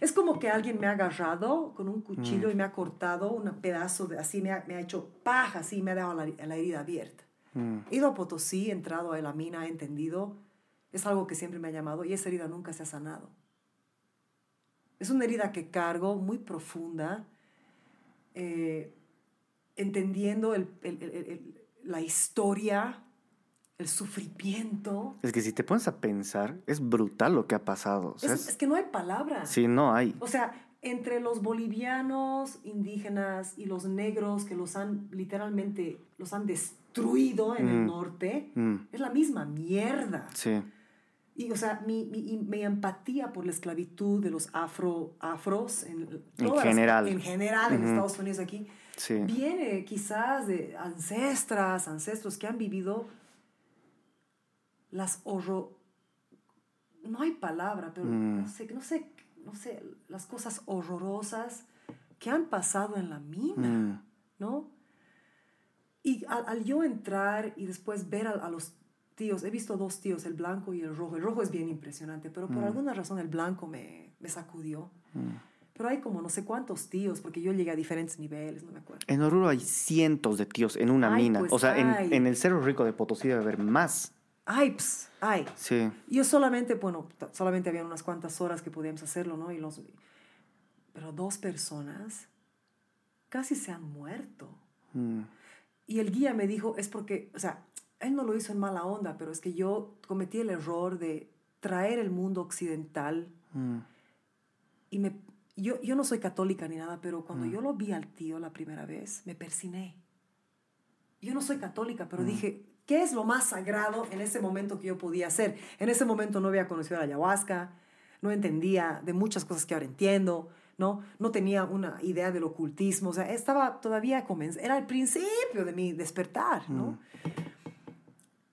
Es como que alguien me ha agarrado con un cuchillo y me ha cortado un pedazo de... Así me ha, me ha hecho paja, así me ha dejado la, la herida abierta. Mm. He ido a Potosí, he entrado a la mina, he entendido. Es algo que siempre me ha llamado y esa herida nunca se ha sanado. Es una herida que cargo muy profunda, eh, entendiendo el- el- el- el- la historia, el sufrimiento. Es que si te pones a pensar, es brutal lo que ha pasado. O sea, Es, es- es que no hay palabras. Sí, no hay. O sea, entre los bolivianos indígenas y los negros que los han literalmente, los han destruido en el Mm. norte, Mm. es la misma mierda. Sí. Y, o sea, mi, mi, mi empatía por la esclavitud de los afro, afros en, En todas las- general. en general en. Estados Unidos aquí, Sí. viene quizás de ancestras, ancestros que han vivido las horror... No hay palabra, pero Mm. no, sé, no, sé, no sé, las cosas horrorosas que han pasado en la mina, Mm. ¿no? Y al, al yo entrar y después ver a, a los tíos, he visto dos tíos, el blanco y el rojo. El rojo es bien impresionante, pero por Mm. alguna razón el blanco me, me sacudió. Mm. Pero hay como no sé cuántos tíos, porque yo llegué a diferentes niveles, no me acuerdo. En Oruro hay cientos de tíos en una Ay, mina. pues o sea, en, en el Cerro Rico de Potosí debe haber más. Ay, ps, ay. Sí. Yo solamente, bueno, solamente habían unas cuantas horas que podíamos hacerlo, ¿no? Y los, pero dos personas casi se han muerto. Mm. Y el guía me dijo, es porque, o sea, él no lo hizo en mala onda, pero es que yo cometí el error de traer el mundo occidental Mm. y me, yo, yo no soy católica ni nada, pero cuando Mm. yo lo vi al tío la primera vez, me persiné. Yo no soy católica, Mm. pero dije, ¿qué es lo más sagrado en ese momento que yo podía hacer? En ese momento no había conocido la ayahuasca, no entendía de muchas cosas que ahora entiendo, ¿no? No tenía una idea del ocultismo, o sea, estaba todavía comenz era el principio de mi despertar, ¿no?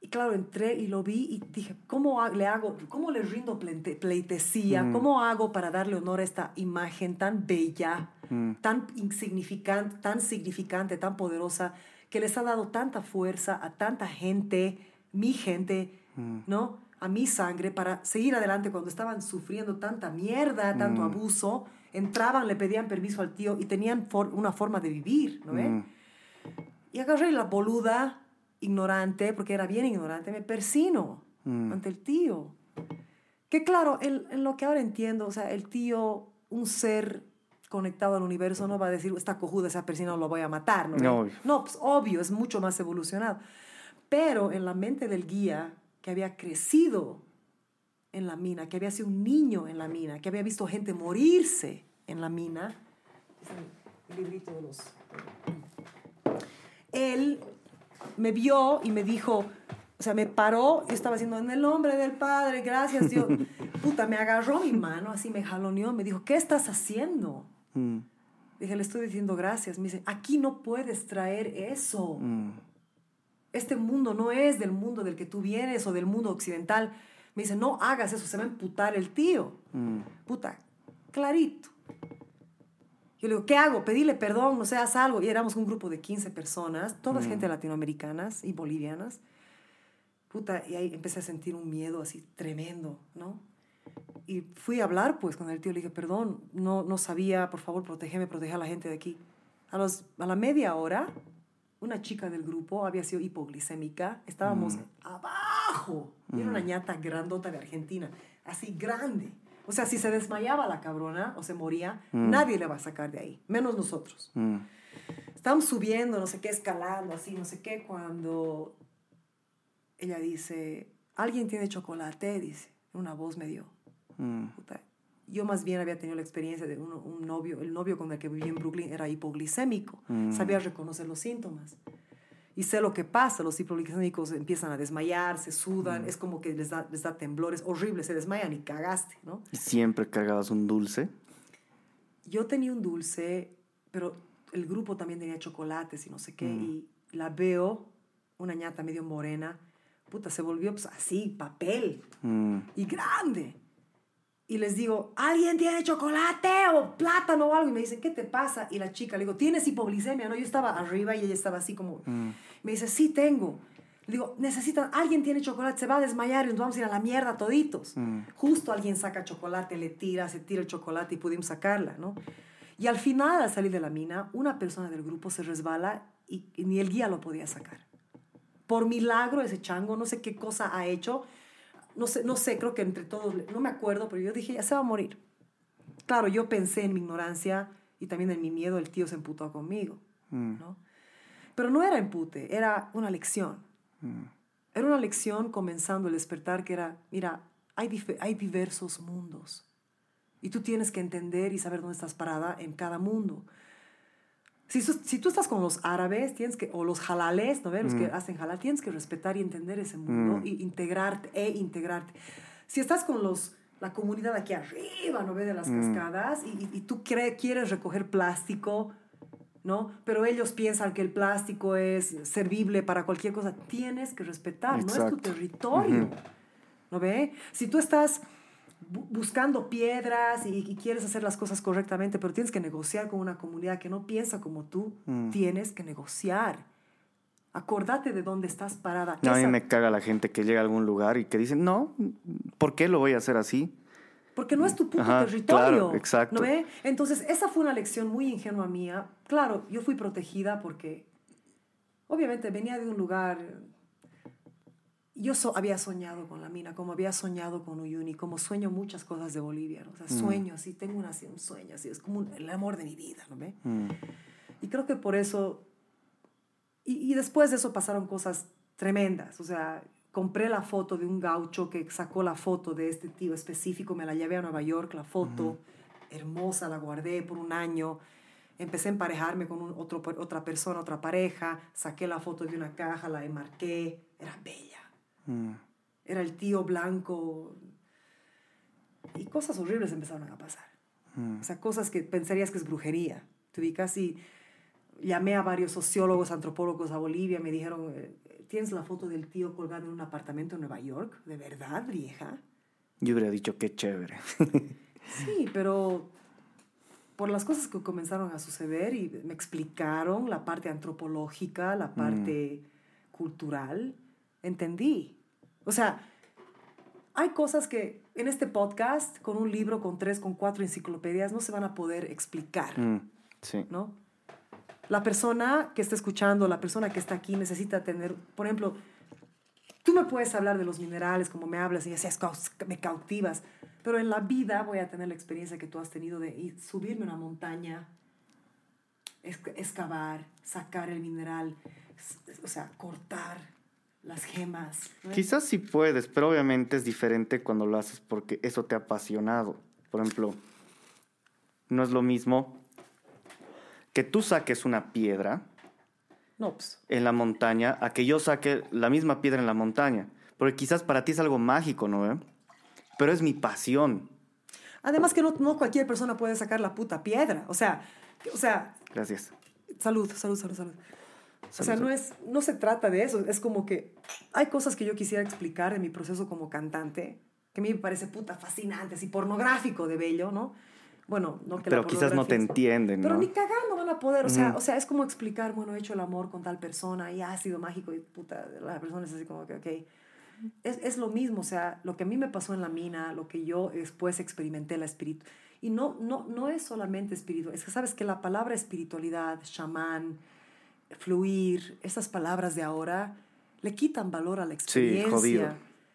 Y claro, entré y lo vi y dije, ¿cómo le hago, cómo le rindo pleite- pleitesía? Mm. ¿Cómo hago para darle honor a esta imagen tan bella, Mm. tan insignificante, tan significante, tan poderosa, que les ha dado tanta fuerza a tanta gente, mi gente, Mm. ¿no? A mi sangre para seguir adelante cuando estaban sufriendo tanta mierda, tanto Mm. abuso. Entraban, le pedían permiso al tío y tenían for- una forma de vivir, ¿no? Mm. Y agarré la boluda, ignorante, porque era bien ignorante, me persino Mm. ante el tío. Que claro, en, en lo que ahora entiendo, o sea, el tío, un ser conectado al universo, no va a decir, esta cojuda, esa persona lo voy a matar, ¿no? No. No, pues obvio, es mucho más evolucionado. Pero en la mente del guía, que había crecido en la mina, que había sido un niño en la mina, que había visto gente morirse en la mina, el librito de los él me vio y me dijo, o sea, me paró, yo estaba haciendo en el nombre del Padre, gracias Dios. Puta, me agarró mi mano, así me jaloneó, me dijo, ¿qué estás haciendo? Mm. Dije, le estoy diciendo gracias. Me dice, aquí no puedes traer eso. Mm. Este mundo no es del mundo del que tú vienes o del mundo occidental. Me dice, no hagas eso, se va a emputar el tío. Mm. Puta, clarito. Yo le digo, ¿qué hago? Pedirle perdón, no haz algo. Y éramos un grupo de 15 personas, todas gente latinoamericanas y bolivianas. Puta, y ahí empecé a sentir un miedo así tremendo, ¿no? Y fui a hablar pues con el tío, le dije, perdón, no, no sabía, por favor, protégeme, protege a la gente de aquí. A, los, a la media hora, una chica del grupo había sido hipoglicémica, estábamos abajo, y era una ñata grandota de Argentina, así grande. O sea, si se desmayaba la cabrona o se moría, nadie le va a sacar de ahí, menos nosotros. Mm. Estábamos subiendo, no sé qué, escalando, así, no sé qué, cuando ella dice, alguien tiene chocolate, dice, una voz medio. Mm. puta. Yo más bien había tenido la experiencia de un, un novio, el novio con el que viví en Brooklyn era hipoglicémico, sabía reconocer los síntomas. Y sé lo que pasa, los hipoglicémicos empiezan a desmayar, se sudan, es como que les da, les da temblores horribles, se desmayan y cagaste, ¿no? ¿Y siempre cargabas un dulce? yo tenía un dulce, pero el grupo también tenía chocolates y no sé qué, Mm. y la veo, una ñata medio morena, puta, se volvió pues, así, papel, Mm. y grande. Y les digo, ¿alguien tiene chocolate o plátano o algo? Y me dicen, ¿qué te pasa? Y la chica, le digo, ¿tienes hipoglicemia? No, yo estaba arriba y ella estaba así como, me dice, sí tengo. Le digo, necesitan, alguien tiene chocolate, se va a desmayar y nos vamos a ir a la mierda toditos. Justo alguien saca chocolate, le tira, se tira el chocolate y pudimos sacarla, ¿no? Y al final, al salir de la mina, una persona del grupo se resbala y, y ni el guía lo podía sacar. Por milagro ese chango, no sé qué cosa ha hecho, no sé, no sé, creo que entre todos, no me acuerdo, pero yo dije, ya se va a morir. Claro, yo pensé en mi ignorancia y también en mi miedo, el tío se emputó conmigo, ¿no? Pero no era empute, era una lección. Era una lección comenzando el despertar que era, mira, hay, hay diversos mundos y tú tienes que entender y saber dónde estás parada en cada mundo. Si, si tú estás con los árabes tienes que, o los halales, ¿no ves? Los que hacen halal, tienes que respetar y entender ese mundo y integrarte e integrarte. Si estás con los, la comunidad aquí arriba, ¿no ves? De las cascadas y, y- y tú cre- quieres recoger plástico, ¿no? Pero ellos piensan que el plástico es servible para cualquier cosa. Tienes que respetar, no es Exacto. tu territorio, ¿no ve? Si tú estás bu- buscando piedras y, y quieres hacer las cosas correctamente, pero tienes que negociar con una comunidad que no piensa como tú, tienes que negociar. Acordate de dónde estás parada. No, a mí me caga la gente que llega a algún lugar y que dicen, no, ¿por qué lo voy a hacer así? Porque no es tu puto Ajá, territorio. claro, exacto. ¿No ve? Entonces, esa fue una lección muy ingenua mía. Claro, yo fui protegida porque, obviamente, venía de un lugar. Yo so- había soñado con la mina, como había soñado con Uyuni, como sueño muchas cosas de Bolivia. ¿no? O sea, Mm. sueño así, tengo una, así, un sueño así, es como un- el amor de mi vida, ¿no ve? Mm. Y creo que por eso. Y, y después de eso pasaron cosas tremendas. O sea, compré la foto de un gaucho que sacó la foto de este tío específico, me la llevé a Nueva York, la foto, hermosa, la guardé por un año. Empecé a emparejarme con un otro, otra persona, otra pareja, saqué la foto de una caja, la enmarqué, era bella. Mm. Era el tío blanco. Y cosas horribles empezaron a pasar. O sea, cosas que pensarías que es brujería. Te ubicas y llamé a varios sociólogos, antropólogos a Bolivia, me dijeron, eh, ¿tienes la foto del tío colgado en un apartamento en Nueva York? ¿De verdad, vieja? Yo hubiera dicho, qué chévere. Sí, pero por las cosas que comenzaron a suceder y me explicaron la parte antropológica, la parte cultural, entendí. O sea, hay cosas que en este podcast, con un libro, con tres, con cuatro enciclopedias, no se van a poder explicar, Mm, sí. ¿no? La persona que está escuchando, la persona que está aquí necesita tener, por ejemplo, tú me puedes hablar de los minerales como me hablas y caus- me cautivas, pero en la vida voy a tener la experiencia que tú has tenido de ir- subirme una montaña, excavar, sacar el mineral, o sea, cortar las gemas. ¿no? Quizás sí puedes, pero obviamente es diferente cuando lo haces porque eso te ha apasionado. Por ejemplo, no es lo mismo que tú saques una piedra No, pues, en la montaña a que yo saque la misma piedra en la montaña. Porque quizás para ti es algo mágico, ¿no? ve? Pero es mi pasión. Además que no, no cualquier persona puede sacar la puta piedra. O sea, O sea, Gracias. salud, salud, salud, salud. O sea, no, es, no se trata de eso. Es como que hay cosas que yo quisiera explicar de mi proceso como cantante, que a mí me parece puta fascinante, así pornográfico de bello, ¿no? Bueno, no que la Pero quizás no te entienden, Pero ¿no? ni cagando van a poder, o sea, Ujú. o sea, es como explicar, bueno, he hecho el amor con tal persona y ha sido mágico y puta, la persona es así como que, ok. Es, es lo mismo, o sea, lo que a mí me pasó en la mina, lo que yo después experimenté la espíritu. Y no, no, no es solamente espiritual, es que sabes que la palabra espiritualidad, chamán, fluir, esas palabras de ahora, le quitan valor a la Sí, experiencia. jodido.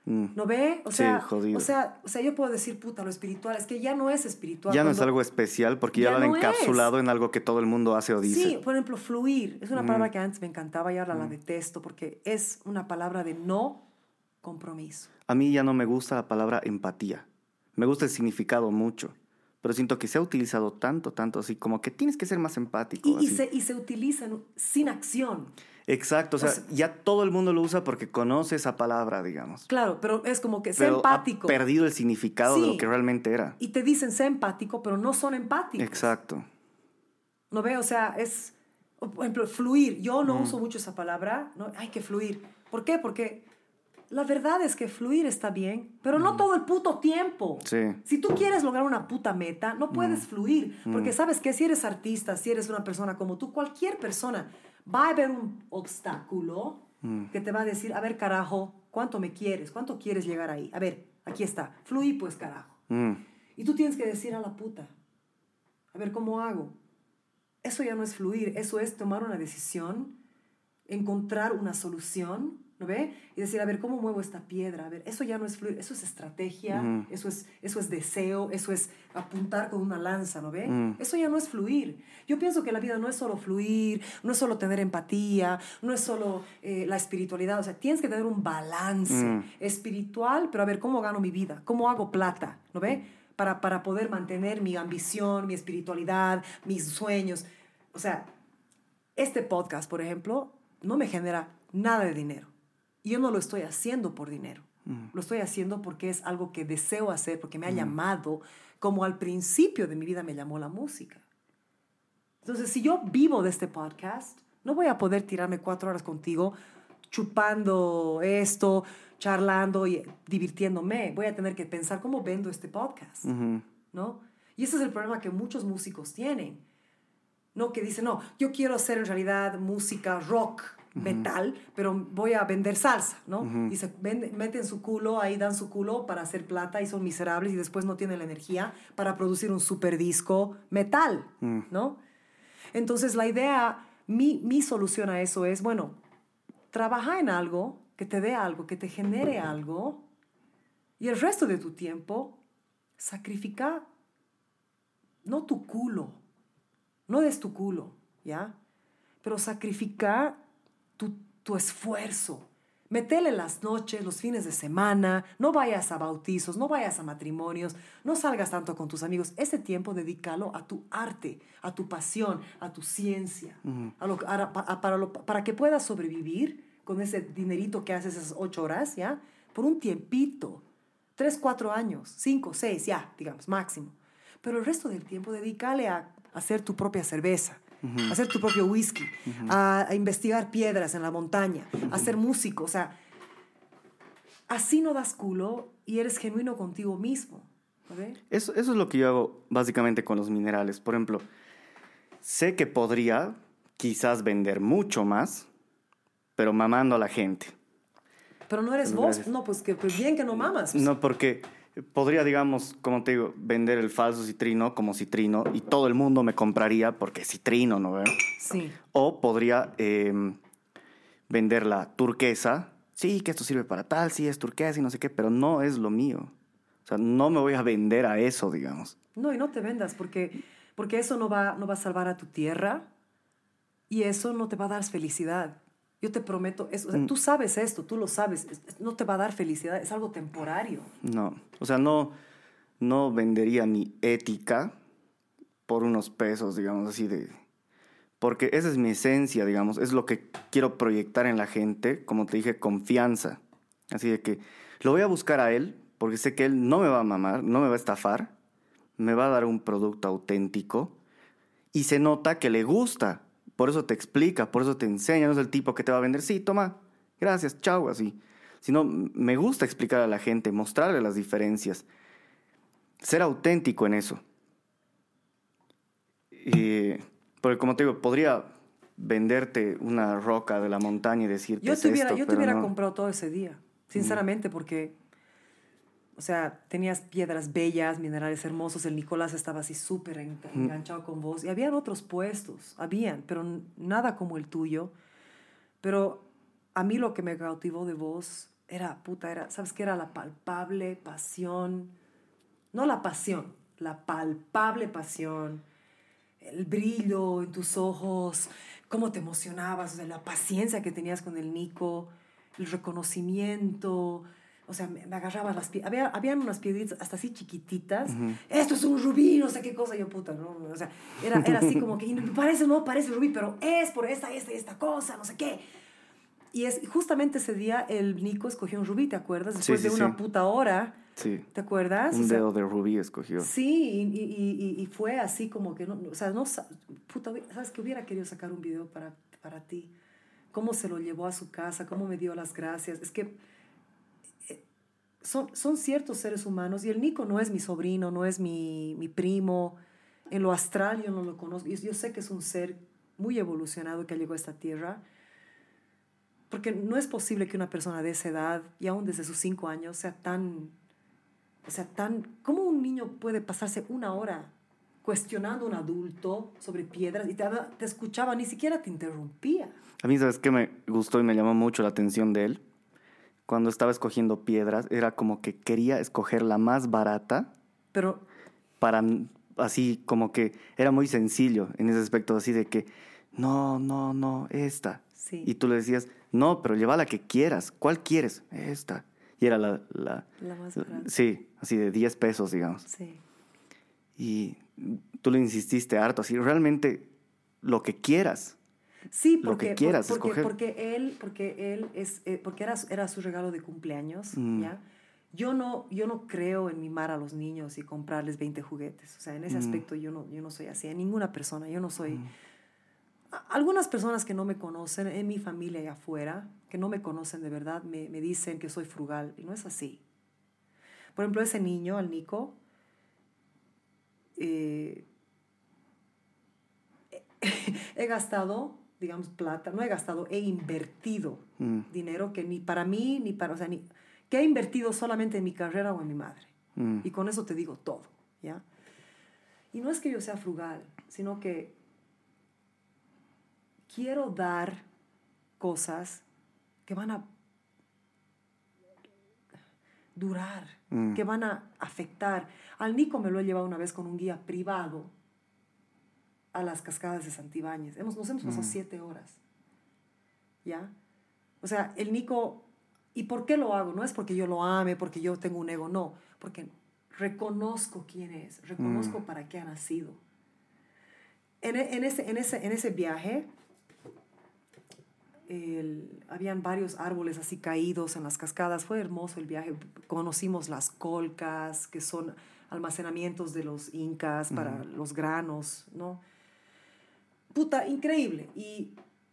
Mm. ¿No ve? O Sí, sea, jodido. o sea, o sea, yo puedo decir, puta, lo espiritual, es que ya no es espiritual. Ya no es algo especial porque ya, Ya lo han no es. encapsulado en algo que todo el mundo hace o dice. Sí, por ejemplo, fluir. Es una Mm. palabra que antes me encantaba y ahora la detesto porque es una palabra de no compromiso. A mí ya no me gusta la palabra empatía. Me gusta el significado mucho, pero siento que se ha utilizado tanto, tanto así, como que tienes que ser más empático. Y, se, y se utilizan sin acción. Exacto, o sea, sea- ya todo el mundo lo usa porque conoce esa palabra, digamos. Claro, pero es como que sé empático. ha perdido el significado de lo que realmente era. Y te dicen sé empático, pero no son empáticos. Exacto. ¿No ve? O sea, es, por ejemplo, fluir. Yo Mm. no uso mucho esa palabra, ¿no? Hay que fluir. ¿Por qué? Porque la verdad es que fluir está bien, pero no todo el puto tiempo. Mm. Sí. Mm. Si tú quieres lograr una puta meta, no puedes fluir. Porque sabes que si eres artista, si eres una persona como tú, cualquier persona, va a haber un obstáculo Mm. que te va a decir, a ver, carajo, ¿cuánto me quieres? ¿Cuánto quieres llegar ahí? A ver, aquí está. Fluí, pues, carajo. Mm. Y tú tienes que decir a la puta, a ver, ¿cómo hago? Eso ya no es fluir, eso es tomar una decisión, encontrar una solución, ¿no ve? Y decir, a ver, ¿cómo muevo esta piedra? A ver, eso ya no es fluir, eso es estrategia, eso, es, eso es deseo, eso es apuntar con una lanza, ¿no ve? Eso ya no es fluir. Yo pienso que la vida no es solo fluir, no es solo tener empatía, no es solo eh, la espiritualidad, o sea, tienes que tener un balance espiritual, pero a ver, ¿cómo gano mi vida? ¿Cómo hago plata? ¿No ve? Para, para poder mantener mi ambición, mi espiritualidad, mis sueños. O sea, este podcast, por ejemplo, no me genera nada de dinero. Yo no lo estoy haciendo por dinero. Lo estoy haciendo porque es algo que deseo hacer, porque me ha llamado, como al principio de mi vida me llamó la música. Entonces, si yo vivo de este podcast, no voy a poder tirarme cuatro horas contigo chupando esto, charlando y divirtiéndome. Voy a tener que pensar cómo vendo este podcast. ¿no? Y ese es el problema que muchos músicos tienen. No, que dicen, no, yo quiero hacer en realidad música rock, metal, pero voy a vender salsa, ¿no? Y se vende- meten su culo, ahí dan su culo para hacer plata y son miserables y después no tienen la energía para producir un super disco metal, ¿no? Entonces la idea, mi, mi solución a eso es, bueno, trabaja en algo que te dé algo, que te genere algo y el resto de tu tiempo sacrifica no tu culo, no des tu culo, ¿ya? Pero sacrifica tu, tu esfuerzo. Metele las noches, los fines de semana, no vayas a bautizos, no vayas a matrimonios, no salgas tanto con tus amigos. Ese tiempo dedícalo a tu arte, a tu pasión, a tu ciencia, a lo- a- a- para, lo- para que puedas sobrevivir con ese dinerito que haces esas ocho horas, ¿ya? Por un tiempito, tres, cuatro años, cinco, seis, ya, digamos, máximo. Pero el resto del tiempo dedícale a hacer tu propia cerveza, a hacer tu propio whisky, a, a investigar piedras en la montaña, a ser músico. O sea, así no das culo y eres genuino contigo mismo. Eso, eso es lo que yo hago básicamente con los minerales. Por ejemplo, sé que podría quizás vender mucho más, pero mamando a la gente. Pero no eres Pues vos. gracias. No, pues que pues bien que no mamas. pues. No, porque podría, digamos, como te digo, vender el falso citrino como citrino y todo el mundo me compraría porque es citrino, ¿no? Sí. O podría eh, vender la turquesa. Sí, que esto sirve para tal, sí, es turquesa y no sé qué, pero no es lo mío. O sea, no me voy a vender a eso, digamos. No, y no te vendas porque, porque eso no va, no va a salvar a tu tierra y eso no te va a dar felicidad. Yo te prometo, eso, o sea, tú sabes esto, tú lo sabes, es- es- no te va a dar felicidad, es algo temporario. No, o sea, no, no vendería mi ética por unos pesos, digamos así de... Porque esa es mi esencia, digamos, es lo que quiero proyectar en la gente, como te dije, confianza. Así de que lo voy a buscar a él, porque sé que él no me va a mamar, no me va a estafar, me va a dar un producto auténtico Y se nota que le gusta. Por eso te explica, por eso te enseña. No es el tipo que te va a vender, sí, toma, gracias, chao, así. Sino me gusta explicar a la gente, mostrarle las diferencias. Ser auténtico en eso. Y, porque como te digo, podría venderte una roca de la montaña y decirte Yo "Es te hubiera, esto", yo te pero hubiera no. comprado todo ese día, sinceramente, porque, o sea, tenías piedras bellas, minerales hermosos, el Nicolás estaba así súper en- enganchado con vos, y habían otros puestos, habían, pero nada como el tuyo. Pero a mí lo que me cautivó de vos era, puta, era, ¿sabes qué? Era la palpable pasión, no la pasión, la palpable pasión el brillo en tus ojos, cómo te emocionabas, o sea, la paciencia que tenías con el Nico, el reconocimiento, o sea, me, me agarraba las piedras, había, habían unas piedritas hasta así chiquititas, esto es un rubí, no sé qué cosa, yo puta, no, o sea, era, era así como que, y parece, no parece rubí, pero es por esta, esta, esta cosa, no sé qué. Y es y justamente ese día el Nico escogió un rubí, ¿te acuerdas? Sí, Después sí, de una sí. puta hora, Sí, ¿te acuerdas? O un sea, dedo de rubí escogió. Sí, y, y- y- y fue así como que, no, o sea, no, puta, sabes que hubiera querido sacar un video para, para ti. Cómo se lo llevó a su casa, cómo me dio las gracias. Es que son, son ciertos seres humanos y el Nico no es mi sobrino, no es mi, mi primo. En lo astral yo no lo conozco. Yo, yo sé que es un ser muy evolucionado que llegó a esta tierra. Porque no es posible que una persona de esa edad, y aún desde sus cinco años, sea tan o sea, tan, ¿cómo un niño puede pasarse una hora cuestionando a un adulto sobre piedras y te, te escuchaba, ni siquiera te interrumpía? A mí, ¿sabes qué me gustó y me llamó mucho la atención de él? Cuando estaba escogiendo piedras, era como que quería escoger la más barata Pero para, así como que era muy sencillo en ese aspecto, así de que, no, no, no, esta. Sí. Y tú le decías, no, pero lleva la que quieras. ¿Cuál quieres? Esta. Y era la... la La más barata. Sí, así de 10 pesos, digamos. sí, Y tú le insististe harto, así, realmente lo que quieras. Sí Lo porque, que quieras porque, escoger. porque él, porque él es, eh, porque era, era su regalo de cumpleaños, Mm. ¿ya? Yo no, yo no creo en mimar a los niños y comprarles 20 juguetes. O sea, en ese Mm. aspecto yo no, yo no soy así. A ninguna persona. Yo no soy... A- Algunas personas que no me conocen, en mi familia y afuera, que no me conocen de verdad, me, me dicen que soy frugal. Y no es así. Por ejemplo, ese niño, al Nico, eh, he gastado, digamos, plata, no he gastado, he invertido Mm, dinero que ni para mí, ni para, o sea, ni, que he invertido solamente en mi carrera o en mi madre. mm, Y con eso te digo todo, ¿ya? Y no es que yo sea frugal, sino que quiero dar cosas que van a durar, Mm. que van a afectar. Al Nico me lo he llevado una vez con un guía privado a las cascadas de Santibáñez. Hemos, nos hemos pasado siete horas. ¿Ya? O sea, el Nico, ¿y por qué lo hago? No es porque yo lo ame, porque yo tengo un ego, no, porque reconozco quién es, reconozco para qué ha nacido. En, e- en ese, en, ese, en ese viaje, el- habían varios árboles así caídos en las cascadas. Fue hermoso el viaje. Conocimos las colcas, que son almacenamientos de los incas para los granos, ¿no? Puta, increíble. Y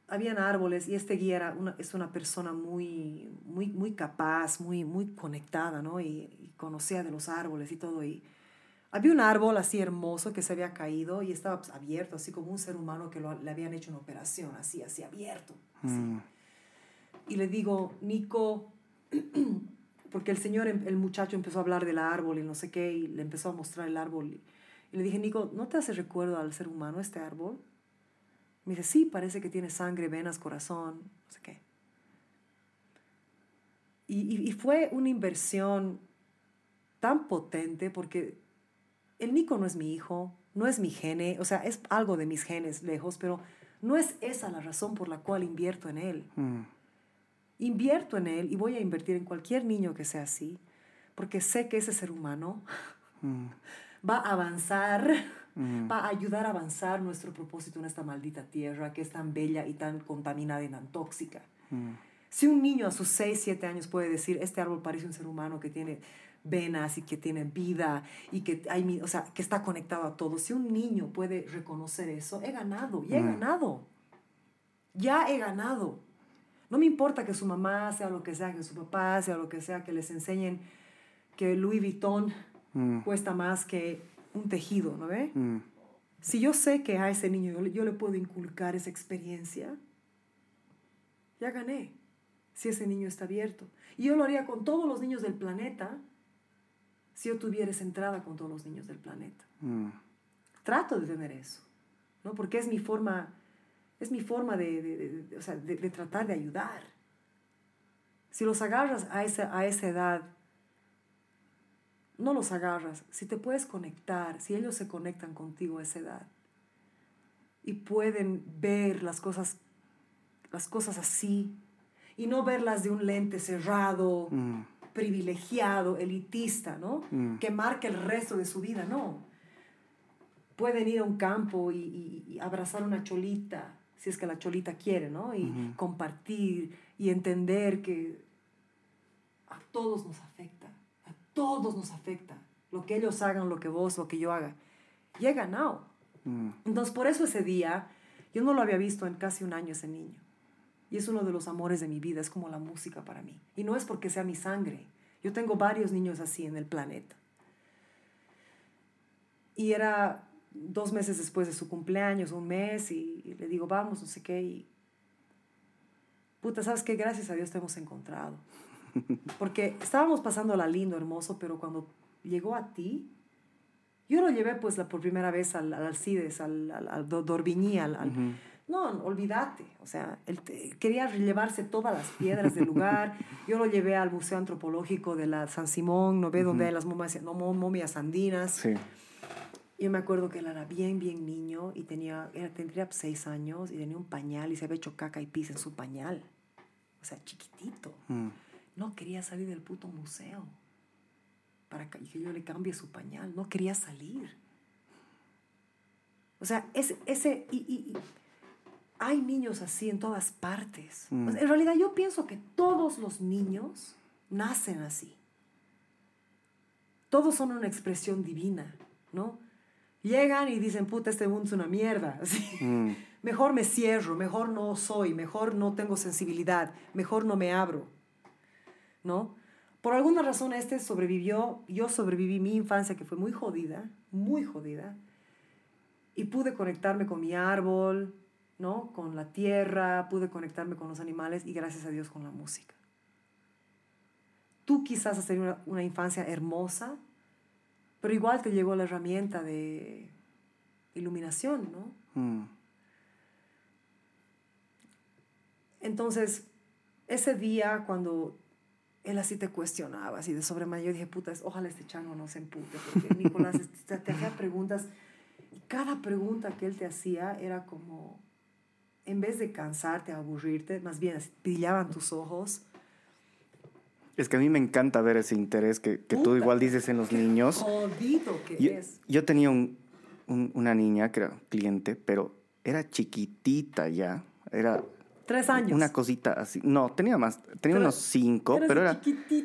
habían árboles y este guía era una, es una persona muy, muy, muy capaz, muy, muy conectada, ¿no? Y, y conocía de los árboles y todo. Y había un árbol así hermoso que se había caído y estaba pues, abierto, así como un ser humano que lo- le habían hecho una operación, así, así abierto. así. mm, Y le digo, Nico, porque el señor, em- el muchacho empezó a hablar del árbol y no sé qué, y le empezó a mostrar el árbol. Y, y le dije, Nico, ¿no te hace recuerdo al ser humano este árbol? Me dice, sí, parece que tiene sangre, venas, corazón, no sé qué. Y, y- y fue una inversión tan potente porque el Nico no es mi hijo, no es mi gene, o sea, es algo de mis genes lejos, pero no es esa la razón por la cual invierto en él. Mm, invierto en él y voy a invertir en cualquier niño que sea así, porque sé que ese ser humano mm, va a avanzar, mm. va a ayudar a avanzar nuestro propósito en esta maldita tierra que es tan bella y tan contaminada y tan tóxica. Mm. Si un niño a sus 6, 7 años puede decir, este árbol parece un ser humano que tiene venas y que tiene vida y que, hay, o sea, que está conectado a todo, si un niño puede reconocer eso, he ganado, ya he ganado. Ya he ganado. No me importa que su mamá sea lo que sea, que su papá sea lo que sea, que les enseñen que Louis Vuitton Mm. cuesta más que un tejido, ¿no ve? Mm. Si yo sé que a ese niño yo le, yo le puedo inculcar esa experiencia, ya gané. Si ese niño está abierto. Y yo lo haría con todos los niños del planeta si yo tuviera esa entrada con todos los niños del planeta. Mm. Trato de tener eso, ¿no? Porque es mi forma, es mi forma de, de- de- de- o sea, tratar de ayudar. Si los agarras a esa, a esa edad, no los agarras. Si te puedes conectar, si ellos se conectan contigo a esa edad y pueden ver las cosas, las cosas así y no verlas de un lente cerrado, Mm. privilegiado, elitista, ¿no? Mm. Que marque el resto de su vida, no. Pueden ir a un campo y, y- y abrazar una cholita, si es que la cholita quiere, ¿no? Y compartir y entender que a todos nos afecta, todos nos afecta. Lo que ellos hagan, lo que vos, lo que yo haga. Y he ganado. Mm. Entonces, por eso ese día, yo no lo había visto en casi un año ese niño. Y es uno de los amores de mi vida, es como la música para mí. Y no es porque sea mi sangre. Yo tengo varios niños así en el planeta. Y era dos meses después de su cumpleaños, un mes, y, y le digo, vamos, no sé qué. Y, puta, ¿sabes qué? Gracias a Dios te hemos encontrado. Porque estábamos pasándola lindo, hermoso, pero cuando llegó a ti, yo lo llevé pues la, por primera vez al, al Alcides, al, al, al Do- Dorbiñí, al, al- Ujú. No, olvídate. O sea, él te- quería llevarse todas las piedras del lugar. Yo lo llevé al Museo Antropológico de la San Simón, ¿no ve? Donde hay las momias, no, mo- momias andinas. Sí. Yo me acuerdo que él era bien, bien niño y tenía, era, tendría seis años y tenía un pañal y se había hecho caca y pis en su pañal. O sea, chiquitito. Mm. No quería salir del puto museo para que yo le cambie su pañal. No quería salir. O sea, ese, ese y, y- y hay niños así en todas partes. Mm. En realidad yo pienso que todos los niños nacen así. Todos son una expresión divina, ¿no? Llegan y dicen, puta, este mundo es una mierda. así. Mm. Mejor me cierro, mejor no soy, mejor no tengo sensibilidad, mejor no me abro. ¿No? Por alguna razón este sobrevivió, yo sobreviví mi infancia que fue muy jodida, muy jodida, y pude conectarme con mi árbol, ¿no? Con la tierra, pude conectarme con los animales y gracias a Dios con la música. Tú quizás has tenido una, una infancia hermosa, pero igual te llegó la herramienta de iluminación, ¿no? Mm. Entonces, ese día cuando él así te cuestionaba, así de sobremanera, yo dije, puta, ojalá este chango no se empute, porque Nicolás te, te hacía preguntas y cada pregunta que él te hacía era como, en vez de cansarte, aburrirte, más bien brillaban tus ojos. Es que a mí me encanta ver ese interés que, que tú igual dices en los niños. Jodido que Yo, es. yo tenía un- un- una niña que era cliente, pero era chiquitita ya. Era Tres años. una cosita así. No, tenía más. Tenía Pero unos cinco, pero era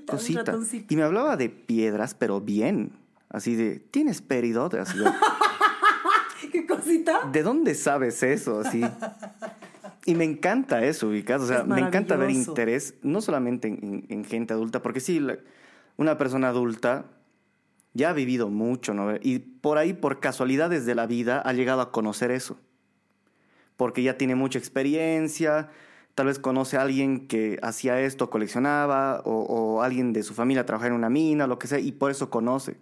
cosita. Y me hablaba de piedras, pero bien. Así de, ¿tienes peridote? Así de, ¿Qué cosita? ¿de dónde sabes eso? Así. Y me encanta eso, ubicado. O sea, me encanta ver interés, no solamente en, en- en gente adulta, porque sí, la- una persona adulta ya ha vivido mucho, ¿no? Y por ahí, por casualidades de la vida, ha llegado a conocer eso. Porque ya tiene mucha experiencia, tal vez conoce a alguien que hacía esto, coleccionaba, o, o alguien de su familia trabajaba en una mina, lo que sea, y por eso conoce.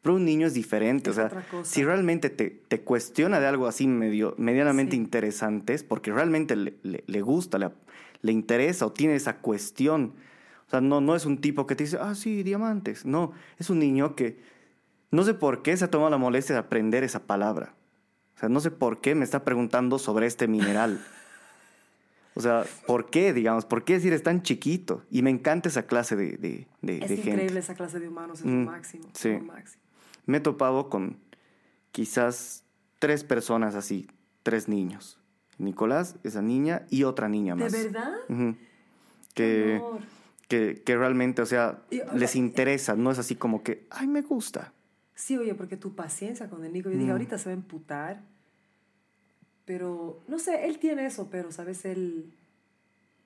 Pero un niño es diferente, Es o sea, si realmente te, te cuestiona de algo así medio, medianamente Sí. interesante, es porque realmente le, le- le gusta, le, le interesa o tiene esa cuestión. O sea, no, no es un tipo que te dice, ah, sí, diamantes. No, es un niño que no sé por qué se ha tomado la molestia de aprender esa palabra. O sea, no sé por qué me está preguntando sobre este mineral. O sea, ¿por qué, digamos? ¿Por qué decir es tan chiquito? Y me encanta esa clase de, de, de- Es de increíble gente. esa clase de humanos, es Mm, lo máximo. sí. lo máximo. Me he topado con quizás tres personas así, tres niños. Nicolás, esa niña y otra niña ¿De más. verdad? Ujú. que, honor. que, que realmente, o sea, Y, les interesa, no es así como que, ay, me gusta. Sí, oye, porque tu paciencia con el Nico, yo dije, Mm. ahorita se va a emputar, pero, no sé, él tiene eso, pero, ¿sabes? Él,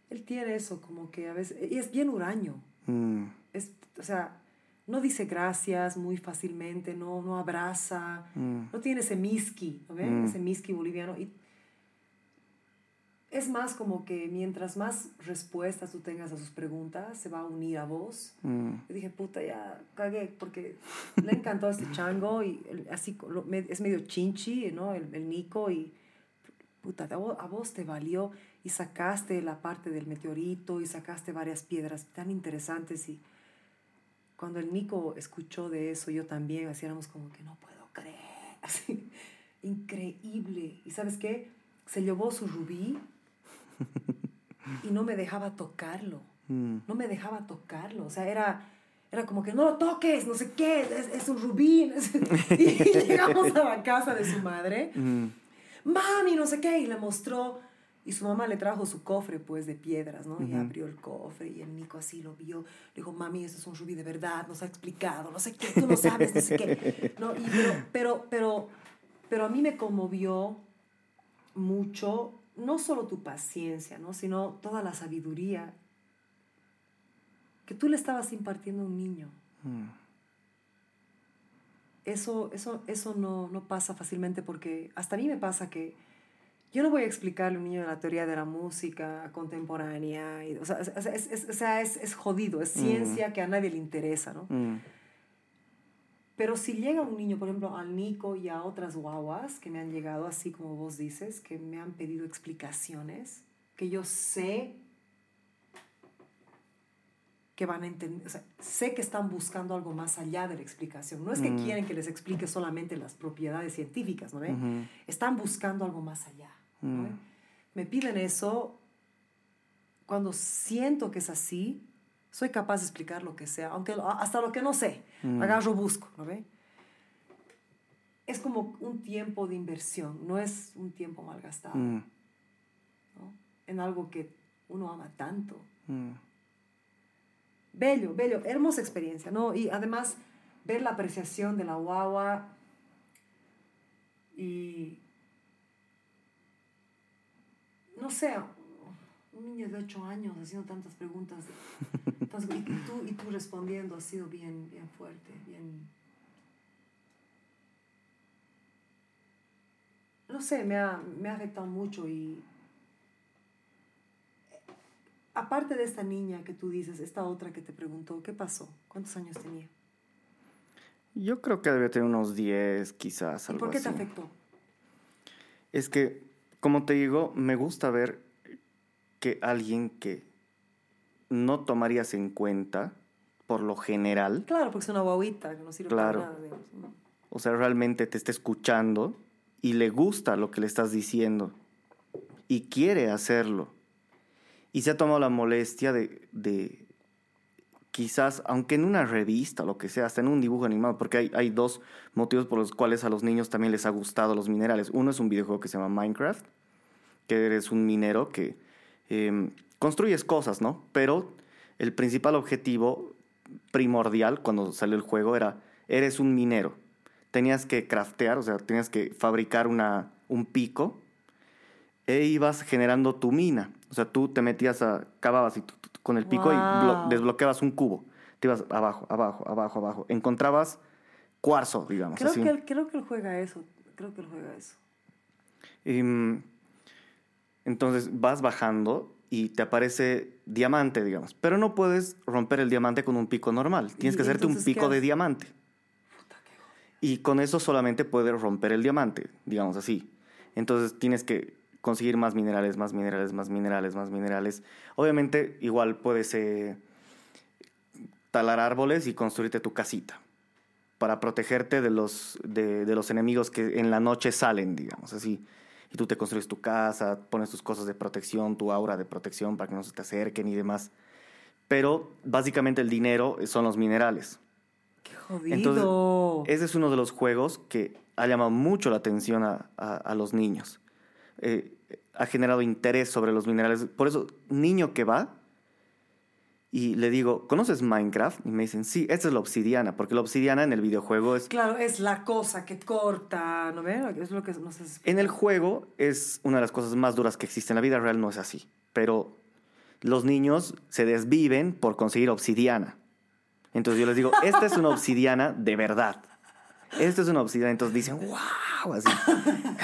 él tiene eso, como que a veces, y es bien huraño, Mm, es, o sea, no dice gracias muy fácilmente, no, no abraza, mm, no tiene ese miski, ¿no ves? Mm. Ese miski boliviano. Y es más como que mientras más respuestas tú tengas a sus preguntas, se va a unir a vos. mm, Yo dije, puta, ya cagué, porque le encantó este chango y el- así lo- me- es medio chinchi, ¿no? El, el Nico y puta, a vos, a vos te valió y sacaste la parte del meteorito y sacaste varias piedras tan interesantes y cuando el Nico escuchó de eso, yo también, así éramos como que no puedo creer, así, increíble. ¿Y sabes qué? Se llevó su rubí y no me dejaba tocarlo mm, no me dejaba tocarlo. O sea, era, era como que no lo toques, no sé qué, es, es un rubí. Y llegamos a la casa de su madre, mm, mami, no sé qué, y le mostró. Y su mamá le trajo su cofre, pues, de piedras, ¿no? Y Ujú. abrió el cofre y el Nico así lo vio. Le dijo, mami, eso es un rubí de verdad, nos ha explicado, no sé qué, tú no sabes, no sé qué. ¿No? Y pero, pero, pero, pero a mí me conmovió mucho, no solo tu paciencia, ¿no? Sino toda la sabiduría que tú le estabas impartiendo a un niño. mm. Eso, eso, eso no, no pasa fácilmente porque hasta a mí me pasa que yo no voy a explicarle a un niño la teoría de la música contemporánea. y- o sea, es, es- es- es- es jodido, es ciencia que a nadie le interesa, ¿no? Mm, Pero si llega un niño, por ejemplo, al Nico y a otras guaguas que me han llegado, así como vos dices, que me han pedido explicaciones, que yo sé que van a entender, o sea, sé que están buscando algo más allá de la explicación. No es que Mm. quieren que les explique solamente las propiedades científicas, ¿no ve? Están buscando algo más allá. Mm. Me piden eso cuando siento que es así, soy capaz de explicar lo que sea, aunque hasta lo que no sé, Mm. agarro, busco, ¿no ve? Es como un tiempo de inversión, no es un tiempo malgastado, mm, ¿no? En algo que uno ama tanto. mm. Bello, bello, hermosa experiencia, ¿no? Y además ver la apreciación de la guagua y, no sé, un niño de 8 años haciendo tantas preguntas y, tú, y tú respondiendo ha sido bien, bien fuerte, bien... No sé, me ha, me ha afectado mucho y aparte de esta niña que tú dices, esta otra que te preguntó, ¿qué pasó? ¿Cuántos años tenía? Yo creo que debe tener unos 10, quizás. ¿Y Algo por qué te afectó? Es que, como te digo, me gusta ver que alguien que no tomarías en cuenta, por lo general, Claro, porque es una guaguita que no sirve Claro. para nada. digamos, ¿no? o sea, realmente te está escuchando y le gusta lo que le estás diciendo y quiere hacerlo. Y se ha tomado la molestia de, de quizás, aunque en una revista, lo que sea, hasta en un dibujo animado, porque hay, hay dos motivos por los cuales a los niños también les ha gustado los minerales. Uno es un videojuego que se llama Minecraft, que eres un minero que eh, construyes cosas, ¿no? Pero el principal objetivo primordial cuando salió el juego era, eres un minero. Tenías que craftear, o sea, tenías que fabricar una, un pico e ibas generando tu mina. O sea, tú te metías a, cavabas y con el pico y desbloqueabas un cubo. Te ibas abajo, abajo, abajo, abajo. Encontrabas cuarzo, digamos Creo, así. que él, creo que él juega eso. Creo que él juega eso. Em, entonces vas bajando y te aparece diamante, digamos. Pero no puedes romper el diamante con un pico normal. Tienes ¿Y que hacerte un pico de diamante. Puta, qué jodido. Y con eso solamente puedes romper el diamante, digamos así. Entonces tienes que conseguir más minerales, más minerales, más minerales, más minerales. Obviamente igual puedes eh, talar árboles y construirte tu casita para protegerte de los, de, de los enemigos que en la noche salen, digamos así. Y tú te construyes tu casa, pones tus cosas de protección, tu aura de protección para que no se te acerquen y demás. Pero básicamente el dinero son los minerales. Qué jodido. Entonces, ese es uno de los juegos que ha llamado mucho la atención a, a- a los niños. Eh, ha generado interés sobre los minerales. Por eso, niño que va, Y le digo, ¿conoces Minecraft? Y me dicen, sí, esta es la obsidiana, porque la obsidiana en el videojuego es... Claro, es la cosa que corta, ¿no ves? Es lo que no sé En el juego es una de las cosas más duras que existe. En la vida real no es así. Pero los niños se desviven por conseguir obsidiana. Entonces yo les digo, esta es una obsidiana de verdad. Esta es una obsidiana. Entonces dicen, wow, así.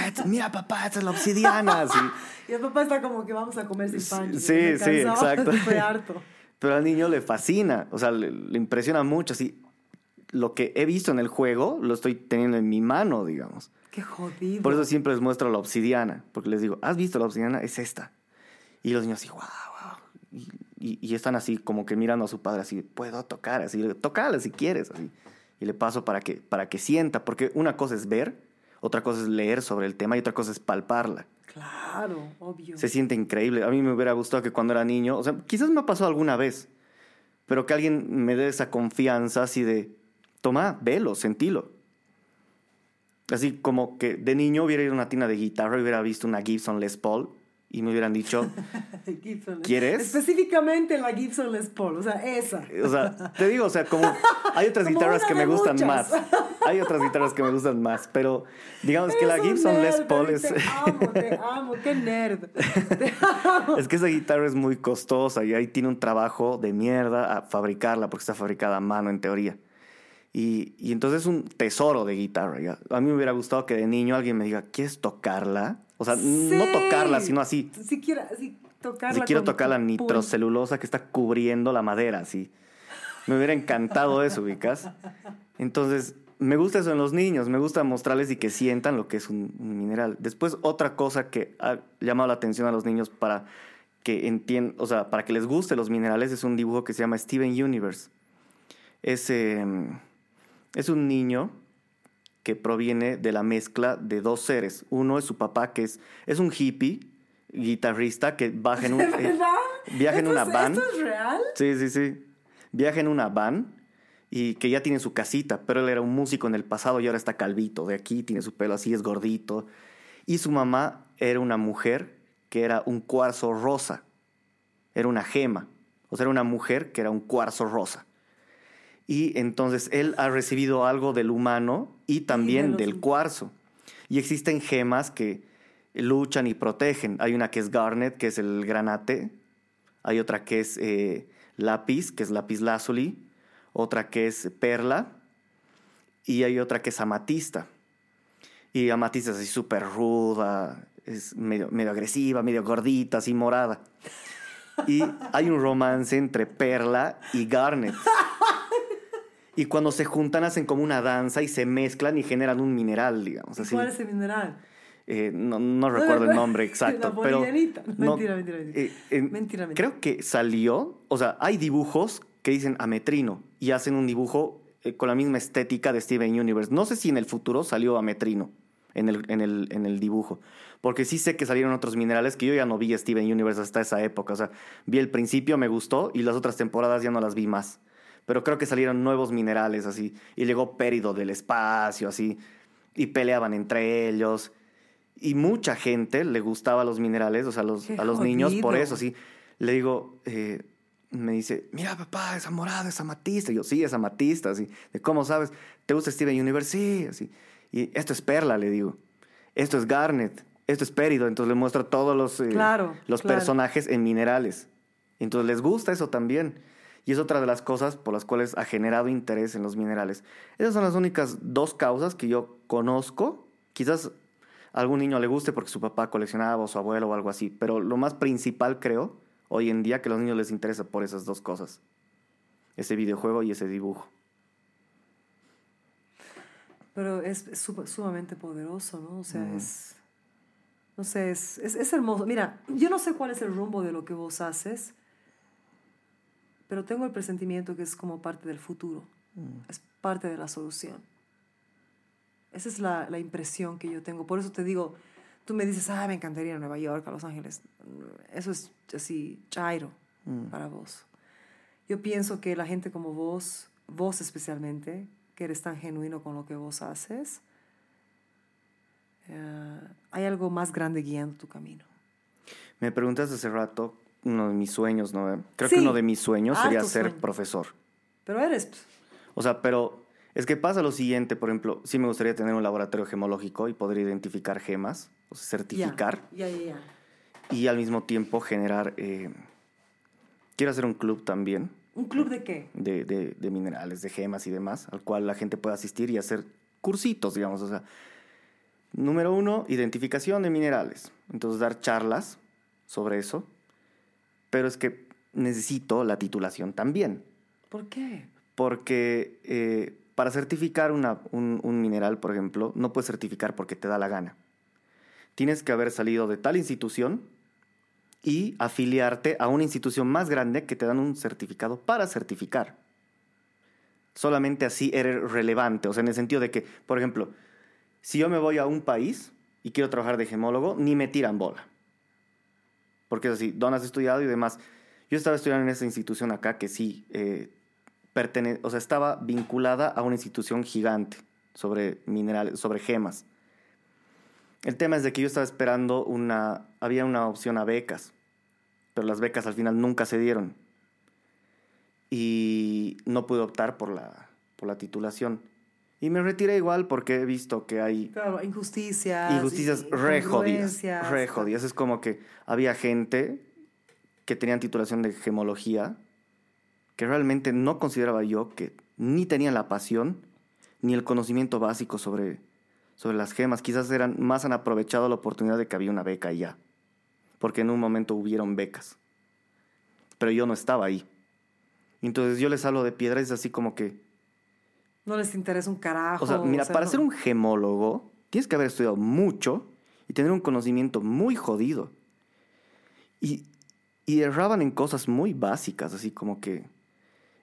"Esta- Mira, papá, esta es la obsidiana. Así. Y el papá está como que vamos a comer sin pan. Sí, sí, exacto. Estoy harto. Pero al niño le fascina, o sea, le, le impresiona mucho. Así, lo que he visto en el juego lo estoy teniendo en mi mano, digamos. Qué jodido. Por eso siempre les muestro la obsidiana, porque les digo, ¿has visto la obsidiana? Es esta. Y los niños así, wow, wow. Y, y- y están así como que mirando a su padre, así, puedo tocar, así, tocala si quieres, así. Y le paso para que, para que sienta, porque una cosa es ver, otra cosa es leer sobre el tema y otra cosa es palparla. Claro, obvio. Se siente increíble. A mí me hubiera gustado que cuando era niño, o sea, quizás me ha pasado alguna vez, pero que alguien me dé esa confianza así de, toma, velo, sentilo. Así como que de niño hubiera ido a una tienda de guitarra y hubiera visto una Gibson Les Paul y me hubieran dicho, Gibson. ¿Quieres? Específicamente la Gibson Les Paul, o sea, esa. o sea, te digo, o sea, como hay otras Como guitarras que me gustan más. Hay otras guitarras que me gustan más, pero digamos que la Gibson Les Paul es... Te amo, te amo, qué nerd. Te amo. Es que esa guitarra es muy costosa y ahí tiene un trabajo de mierda a fabricarla porque está fabricada a mano en teoría. Y, y entonces es un tesoro de guitarra. ¿ya? A mí me hubiera gustado que de niño alguien me diga, ¿quieres tocarla? O sea, no tocarla, sino así. Siquiera, así, tocarla. Si quiero tocar la nitrocelulosa que está cubriendo la madera, así. Me hubiera encantado eso, ubicas. Entonces, me gusta eso en los niños, me gusta mostrarles y que sientan lo que es un, un mineral. Después, otra cosa que ha llamado la atención a los niños para que entiendan, o sea, para que les guste los minerales es un dibujo que se llama Steven Universe. Es, eh, es un niño que proviene de la mezcla de dos seres. Uno es su papá, que es, es un hippie, guitarrista, que baja en un, ¿De eh, viaja en ¿Esto una van. ¿Esto es real? Sí, sí, sí. Viaja en una van y que ya tiene su casita, pero él era un músico en el pasado y ahora está calvito. De aquí tiene su pelo así, es gordito. Y su mamá era una mujer que era un cuarzo rosa. Era una gema. O sea, era una mujer que era un cuarzo rosa. Y entonces él ha recibido algo del humano y también del cuarzo. Y existen gemas que luchan y protegen. Hay una que es garnet, que es el granate. Hay otra que es eh, lápiz, que es lápiz lazuli. Otra que es perla. Y hay otra que es amatista. Y amatista es así súper ruda, es medio, medio agresiva, medio gordita, así morada. Y hay un romance entre Perla y Garnet. Y cuando se juntan hacen como una danza y se mezclan y generan un mineral, digamos ¿Y así. ¿Cuál es el mineral? Eh, no, no recuerdo el nombre exacto, La pero no, Mentira, mentira, mentira. eh, en- Mentira, mentira. Creo que salió, o sea, hay dibujos que dicen ametrino y hacen un dibujo eh, con la misma estética de Steven Universe. No sé si en el futuro salió ametrino en el, en el, en el dibujo, porque sí sé que salieron otros minerales que yo ya no vi a Steven Universe hasta esa época. O sea, vi el principio, me gustó y las otras temporadas ya no las vi más. Pero creo que salieron nuevos minerales así y llegó Pérido del espacio así y peleaban entre ellos. Y mucha gente le gustaba los minerales, o sea, los, a los niños por eso, sí. Le digo, eh, me dice, mira papá, esa morada es amatista. Y yo, sí, es amatista, así. De cómo sabes, ¿te gusta Steven Universe? Sí, así. Y esto es perla, le digo. Esto es garnet, esto es pérido. Entonces le muestro todos los, eh, Claro, los claro. personajes en minerales. Entonces les gusta eso también. Y es otra de las cosas por las cuales ha generado interés en los minerales. Esas son las únicas dos causas que yo conozco. Quizás a algún niño le guste porque su papá coleccionaba o su abuelo o algo así. Pero lo más principal, creo, hoy en día, que a los niños les interesa por esas dos cosas. Ese videojuego y ese dibujo. Pero es sumamente poderoso, ¿no? O sea, Mm. es... No sé, es, es, es hermoso. Mira, yo no sé cuál es el rumbo de lo que vos haces, pero tengo el presentimiento que es como parte del futuro. Es parte de la solución. Esa es la, la impresión que yo tengo. Por eso te digo, tú me dices, ah, me encantaría ir a Nueva York, a Los Ángeles. Eso es así, chairo para vos. Yo pienso que la gente como vos, vos especialmente, que eres tan genuino con lo que vos haces, eh, hay algo más grande guiando tu camino. Me preguntas hace rato uno de mis sueños, ¿no? Creo Sí. que uno de mis sueños sería Alto ser sueño. profesor. Pero eres... pues, O sea, pero es que pasa lo siguiente, por ejemplo, sí me gustaría tener un laboratorio gemológico y poder identificar gemas, o sea, ya, certificar Ya, ya, ya. y al mismo tiempo generar... eh, quiero hacer un club también ¿Un club de qué? de, de- de minerales, de gemas y demás, al cual la gente pueda asistir y hacer cursitos, digamos. O sea, número uno, identificación de minerales. Entonces, dar charlas sobre eso. Pero es que necesito la titulación también. ¿Por qué? Porque eh, para certificar una- un, un mineral, por ejemplo, no puedes certificar porque te da la gana. Tienes que haber salido de tal institución y afiliarte a una institución más grande que te dan un certificado para certificar. Solamente así eres relevante, o sea, en el sentido de que, por ejemplo, si yo me voy a un país y quiero trabajar de gemólogo, ni me tiran bola. Porque es así, ¿dónde has estudiado y demás? Yo estaba estudiando en esa institución acá que sí, eh, pertene- o sea, estaba vinculada a una institución gigante sobre minerales, sobre gemas. El tema es de que yo estaba esperando una, había una opción a becas, pero las becas al final nunca se dieron. Y no pude optar por la, por la titulación. Y me retiré igual porque he visto que hay Claro, injusticias. injusticias y re jodidas. Re jodidas. Es como que había gente que tenían titulación de gemología que realmente no consideraba yo que ni tenían la pasión ni el conocimiento básico sobre, sobre las gemas. Quizás eran más han aprovechado la oportunidad de que había una beca y ya. Porque en un momento hubieron becas. Pero yo no estaba ahí. Entonces yo les hablo de piedra y es así como que... No les interesa un carajo. O sea, mira, para no- ser un gemólogo tienes que haber estudiado mucho y tener un conocimiento muy jodido. Y, y erraban en cosas muy básicas, así como que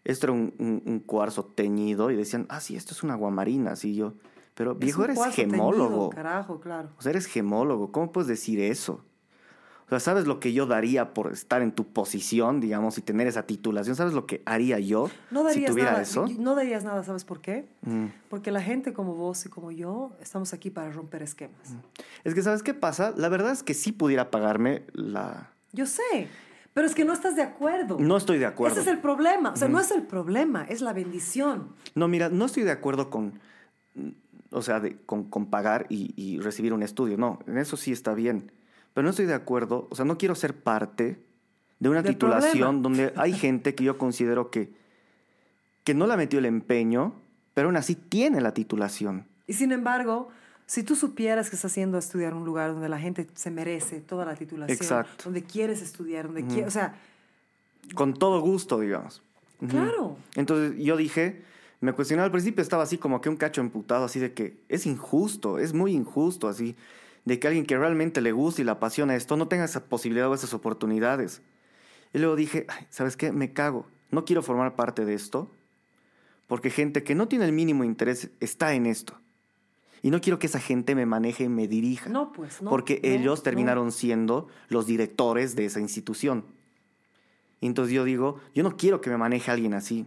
esto era un, un- un cuarzo teñido y decían, ah, sí, esto es una aguamarina, así yo. Pero Es viejo, eres gemólogo. teñido, carajo, claro. O sea, eres gemólogo, ¿cómo puedes decir eso? O sea, ¿sabes lo que yo daría por estar en tu posición, digamos, y tener esa titulación? ¿Sabes lo que haría yo No si tuviera nada. eso? No darías nada, ¿sabes por qué? Mm. Porque la gente como vos y como yo estamos aquí para romper esquemas. Es que, ¿sabes qué pasa? La verdad es que sí pudiera pagarme la... Yo sé, pero es que no estás de acuerdo. No estoy de acuerdo. Ese es el problema. O sea, no es el problema, es la bendición. No, mira, no estoy de acuerdo con, mm, o sea, de- con, con pagar y, y recibir un estudio. No, en eso sí está bien. Pero no estoy de acuerdo, o sea, no quiero ser parte de una titulación problema. donde hay gente que yo considero que, que no le metió el empeño, pero aún así tiene la titulación. Y sin embargo, si tú supieras que estás haciendo estudiar un lugar donde la gente se merece toda la titulación, Exacto. donde quieres estudiar, donde quieres, o sea, Con todo gusto, digamos. Claro. Entonces yo dije, me cuestioné al principio, estaba así como que un cacho emputado, así de que es injusto, es muy injusto, así, de que alguien que realmente le gusta y le apasiona esto no tenga esa posibilidad o esas oportunidades. Y luego dije, "Ay, ¿sabes qué? Me cago, no quiero formar parte de esto, porque gente que no tiene el mínimo interés está en esto. Y no quiero que esa gente me maneje y me dirija. No, pues, no. porque no, ellos no. terminaron siendo los directores de esa institución. Y entonces yo digo, yo no quiero que me maneje alguien así.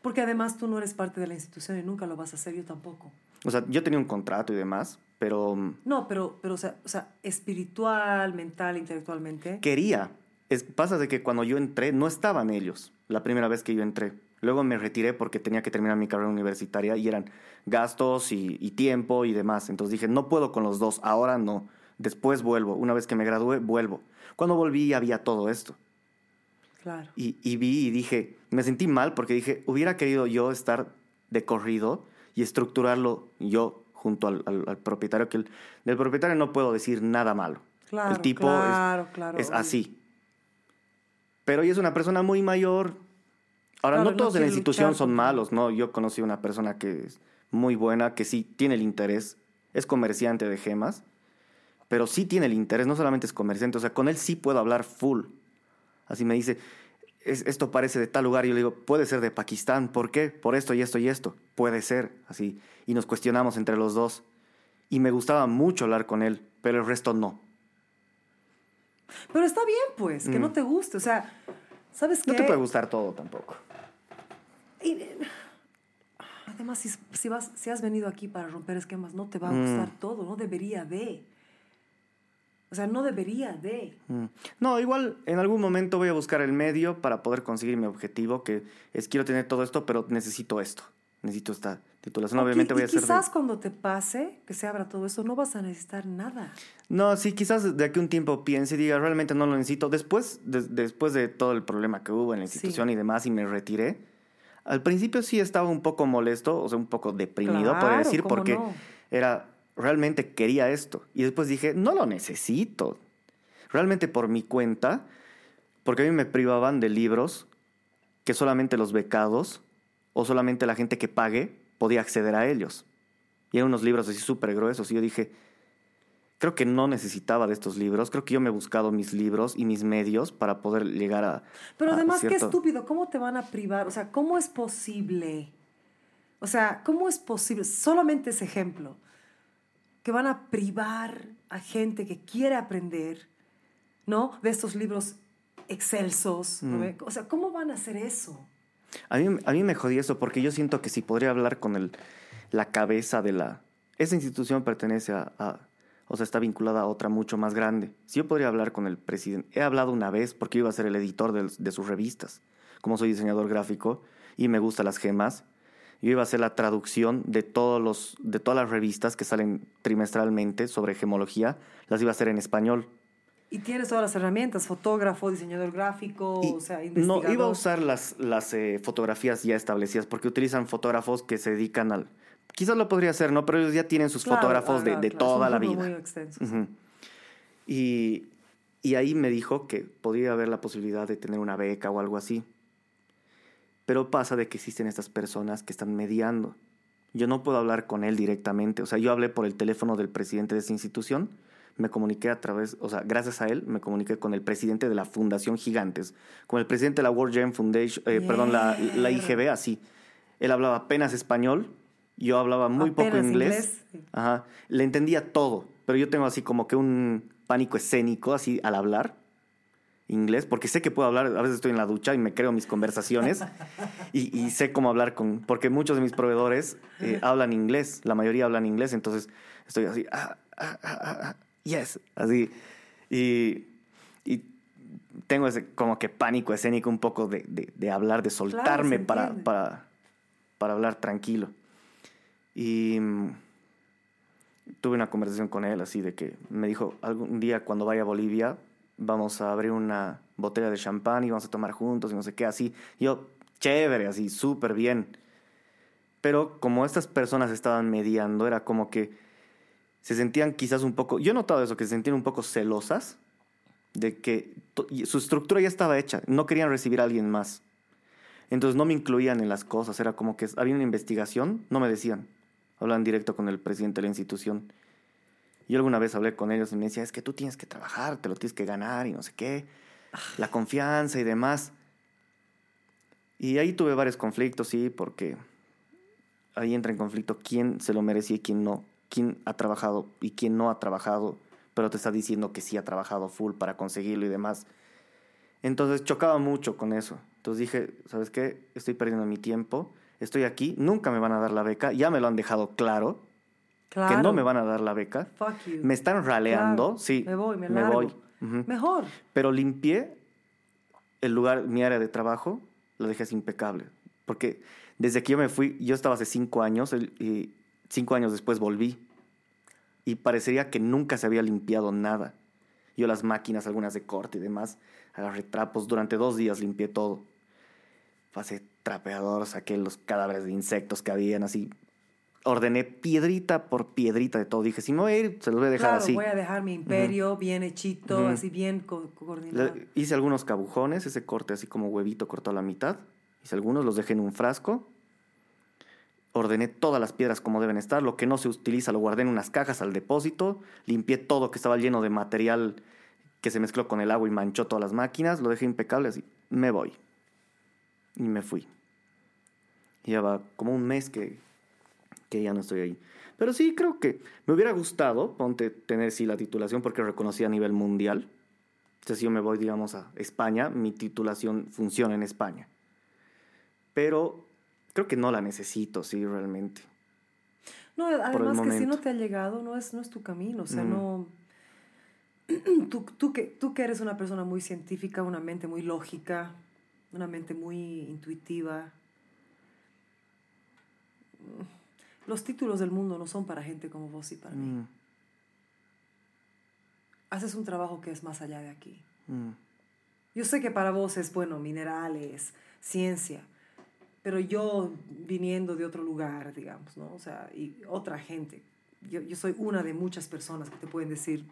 Porque además tú no eres parte de la institución y nunca lo vas a hacer, yo tampoco. O sea, yo tenía un contrato y demás, pero No, pero, pero o, sea, o sea, espiritual, mental, intelectualmente. quería. Es, pasa de que cuando yo entré no estaban ellos, la primera vez que yo entré. Luego me retiré porque tenía que terminar mi carrera universitaria y eran gastos y, y tiempo y demás. Entonces dije, no puedo con los dos, ahora no. Después vuelvo. Una vez que me gradué, vuelvo. Cuando volví había todo esto. Claro. Y, y vi y dije, me sentí mal porque dije, hubiera querido yo estar de corrido y estructurarlo yo junto al, al- al propietario, que el- del propietario no puedo decir nada malo. Claro, el tipo es- claro, claro, es, así. Pero ella es una persona muy mayor. Ahora, Claro, no no todos en la institución luchar son malos, ¿no? Yo conocí una persona que es muy buena, que sí tiene el interés, es comerciante de gemas, pero sí tiene el interés, no solamente es comerciante, o sea, con él sí puedo hablar full. Así me dice, "Es- esto parece de tal lugar, y yo le digo, puede ser de Pakistán, ¿por qué? Por esto y esto y esto, puede ser, así. Y nos cuestionamos entre los dos. Y me gustaba mucho hablar con él, pero el resto no. Pero está bien, pues, que Mm. no te guste. O sea, ¿sabes qué? No te puede gustar todo tampoco. Y, eh, además, si, si, vas, si has venido aquí para romper esquemas, no te va a Mm. gustar todo, no debería de. O sea, no debería de. Mm. No, igual en algún momento voy a buscar el medio para poder conseguir mi objetivo, que es quiero tener todo esto, pero necesito esto. Necesito esta titulación. Obviamente voy y a hacer... de- quizás cuando te pase, que se abra todo eso, no vas a necesitar nada. No, sí, quizás de aquí un tiempo piense y diga, realmente no lo necesito. Después de, después de todo el problema que hubo en la Sí. institución y demás, y me retiré, al principio sí estaba un poco molesto, o sea, un poco deprimido, Claro, podría decir, ¿cómo porque no? era, realmente quería esto. Y después dije, no lo necesito. Realmente por mi cuenta, porque a mí me privaban de libros que solamente los becados o solamente la gente que pague podía acceder a ellos. Y eran unos libros así súper gruesos. Y yo dije, creo que no necesitaba de estos libros. Creo que yo me he buscado mis libros y mis medios para poder llegar a. Pero a además, qué estúpido, ¿cómo te van a privar? O sea, ¿cómo es posible? O sea, ¿cómo es posible? Solamente ese ejemplo, que van a privar a gente que quiere aprender, ¿no? De estos libros excelsos. ¿no Mm. O sea, ¿cómo van a hacer eso? A mí, a mí me jodí eso porque yo siento que si podría hablar con el, la cabeza de la... Esa institución pertenece a, a- O sea, está vinculada a otra mucho más grande. Si yo podría hablar con el presidente... He hablado una vez porque iba a ser el editor del- de, sus revistas. Como soy diseñador gráfico y me gustan las gemas, yo iba a hacer la traducción de, todos los, de todas las revistas que salen trimestralmente sobre gemología. Las iba a hacer en español. Y tienes todas las herramientas, fotógrafo, diseñador gráfico, Y o sea, no, investigador. iba a usar las, las eh, fotografías ya establecidas porque utilizan fotógrafos que se dedican al... Quizás lo podría hacer, ¿no? Pero ellos ya tienen sus Claro, fotógrafos ah, de, de claro, toda la vida. Muy extensos. Ujú. y, y ahí me dijo que podría haber la posibilidad de tener una beca o algo así. Pero pasa de que existen estas personas que están mediando. Yo no puedo hablar con él directamente. O sea, yo hablé por el teléfono del presidente de esa institución. Me comuniqué a través, o sea, gracias a él, me comuniqué con el presidente de la Fundación Gigantes, con el presidente de la World Gem Foundation, eh, perdón, la, la IGB, así. Él hablaba apenas español, yo hablaba muy poco inglés. inglés. Ajá. Le entendía todo, pero yo tengo así como que un pánico escénico así al hablar inglés, porque sé que puedo hablar, a veces estoy en la ducha y me creo mis conversaciones y, y sé cómo hablar con, porque muchos de mis proveedores eh, hablan inglés, la mayoría hablan inglés, entonces estoy así, ah, ah, ah, ah, ah, yes, así, y, y tengo ese como que pánico escénico un poco de, de- de hablar, de soltarme se para, para, para hablar tranquilo. Y mm, tuve una conversación con él así de que me dijo, algún día cuando vaya a Bolivia vamos a abrir una botella de champán y vamos a tomar juntos y no sé qué, así. Yo, chévere, así, súper bien. Pero como estas personas estaban mediando, era como que se sentían quizás un poco, yo he notado eso, que se sentían un poco celosas de que su estructura ya estaba hecha, no querían recibir a alguien más. Entonces no me incluían en las cosas, era como que había una investigación, no me decían, hablaban directo con el presidente de la institución. Yo alguna vez hablé con ellos y me decía, es que tú tienes que trabajar, te lo tienes que ganar y no sé qué, la confianza y demás. Y ahí tuve varios conflictos, sí, porque ahí entra en conflicto quién se lo merecía y quién no, quién ha trabajado y quién no ha trabajado, pero te está diciendo que sí ha trabajado full para conseguirlo y demás. Entonces chocaba mucho con eso. Entonces dije, ¿sabes qué? Estoy perdiendo mi tiempo, estoy aquí, nunca me van a dar la beca, ya me lo han dejado claro, Claro. que no me van a dar la beca. Fuck you. Me están raleando, Claro. sí. Me voy, me, me largo. voy. Mejor. Pero limpié el lugar, mi área de trabajo, lo dejé así impecable. Porque desde que yo me fui, yo estaba hace cinco años y cinco años después volví. Y parecería que nunca se había limpiado nada. Yo las máquinas, algunas de corte y demás, agarré trapos. Durante dos días limpié todo. Pasé trapeador, saqué los cadáveres de insectos que habían así. Ordené piedrita por piedrita de todo. Dije, si me voy a ir, se los voy a dejar claro, así. voy a dejar mi imperio bien hechito, así bien co- coordinado. Le- hice algunos cabujones, ese corte así como huevito cortado a la mitad. Hice algunos, los dejé en un frasco. Ordené todas las piedras como deben estar. Lo que no se utiliza lo guardé en unas cajas al depósito. Limpié todo que estaba lleno de material que se mezcló con el agua y manchó todas las máquinas. Lo dejé impecable así. Me voy. Y me fui. Y ya va como un mes que, que ya no estoy ahí. Pero sí, creo que me hubiera gustado, ponte, tener sí la titulación porque reconocí a nivel mundial. O sea, si yo me voy, digamos, a España, mi titulación funciona en España. Pero creo que no la necesito, sí, realmente. No, además que si no te ha llegado, no es, no es tu camino. O sea, Mm. no. tú, tú, que, tú que eres una persona muy científica, una mente muy lógica, una mente muy intuitiva, los títulos del mundo no son para gente como vos y para mí. Mm, Haces un trabajo que es más allá de aquí. mm, Yo sé que para vos es, bueno, minerales, ciencia, pero yo viniendo de otro lugar, digamos, ¿no? O sea, y otra gente, yo, yo soy una de muchas personas que te pueden decir,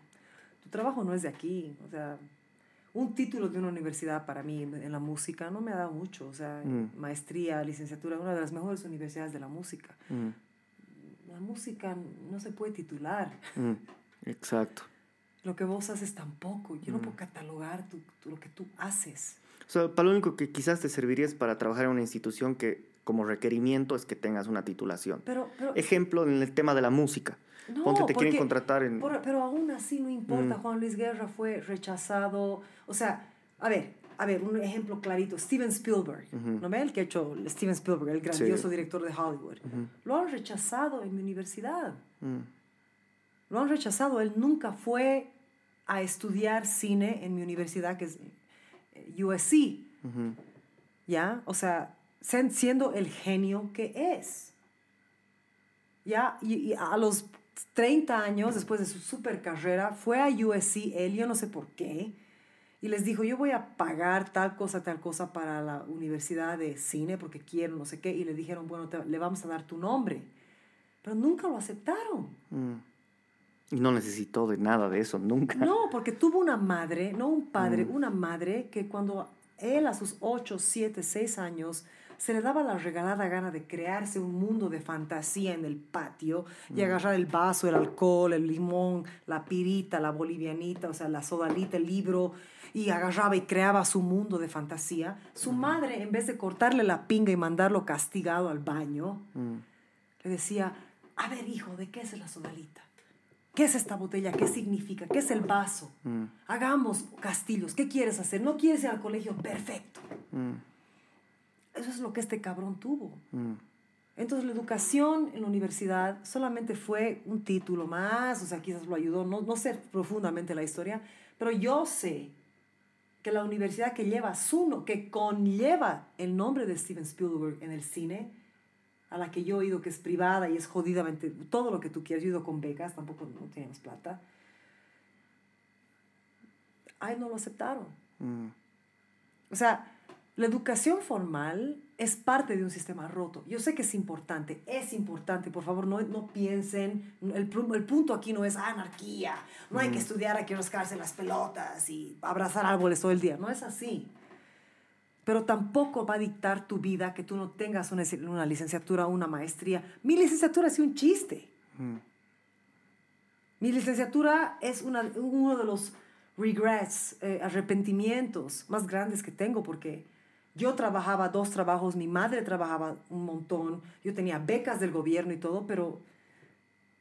tu trabajo no es de aquí, o sea, un título de una universidad para mí en, en la música no me ha dado mucho, o sea, Mm. maestría, licenciatura, una de las mejores universidades de la música. mm, La música no se puede titular. mm, Exacto. Lo que vos haces tampoco. Yo no puedo catalogar tu- tu- lo que tú haces. O sea, para lo único que quizás te serviría es para trabajar en una institución que como requerimiento es que tengas una titulación. Pero, pero Ejemplo en el tema de la música. No, Ponte, te quieren porque- contratar en... por- pero aún así no importa. Mm. Juan Luis Guerra fue rechazado. O sea, a ver, a ver, un ejemplo clarito. Steven Spielberg, Ujú. ¿no ve? El que ha hecho Steven Spielberg, el grandioso Sí. director de Hollywood. Ujú, Lo han rechazado en mi universidad. mm, Lo han rechazado. Él nunca fue a estudiar cine en mi universidad, que es eh, USC. ¿ya? O sea, siendo el genio que es. ¿Ya? Y, y a los 30 años, después de su super carrera, fue a USC, él, yo no sé por qué, y les dijo, yo voy a pagar tal cosa, tal cosa para la universidad de cine, porque quiero, no sé qué, y le dijeron, bueno, te- le vamos a dar tu nombre. Pero nunca lo aceptaron. mm. Y no necesitó de nada de eso, nunca. No, porque tuvo una madre, no un padre, una madre que cuando él a sus 8, 7, 6 años se le daba la regalada gana de crearse un mundo de fantasía en el patio y agarrar el vaso, el alcohol, el limón, la pirita, la bolivianita, o sea, la sodalita, el libro, y agarraba y creaba su mundo de fantasía. Su madre, en vez de cortarle la pinga y mandarlo castigado al baño, Mm, le decía, a ver hijo, ¿de qué es la sodalita? ¿Qué es esta botella? ¿Qué significa? ¿Qué es el vaso? mm, Hagamos castillos. ¿Qué quieres hacer? ¿No quieres ir al colegio? Perfecto. mm, Eso es lo que este cabrón tuvo. mm. Entonces la educación en la universidad solamente fue un título más, o sea, quizás lo ayudó, no, no sé profundamente la historia, pero yo sé que la universidad que lleva su, que conlleva el nombre de Steven Spielberg en el cine, a la que yo he ido, que es privada y es jodidamente, todo lo que tú quieras, yo he ido con becas, tampoco no teníamos plata, ay, no lo aceptaron. Mm, O sea, la educación formal es parte de un sistema roto. Yo sé que es importante, es importante, por favor, no, no piensen, el, el punto aquí no es anarquía, no hay que estudiar, hay que rascarse las pelotas y abrazar árboles todo el día, no es así. Pero tampoco va a dictar tu vida que tú no tengas una, una licenciatura o una maestría. Mi licenciatura es un chiste. mm, Mi licenciatura es una, uno de los regrets, eh, arrepentimientos más grandes que tengo porque yo trabajaba dos trabajos, mi madre trabajaba un montón, yo tenía becas del gobierno y todo, pero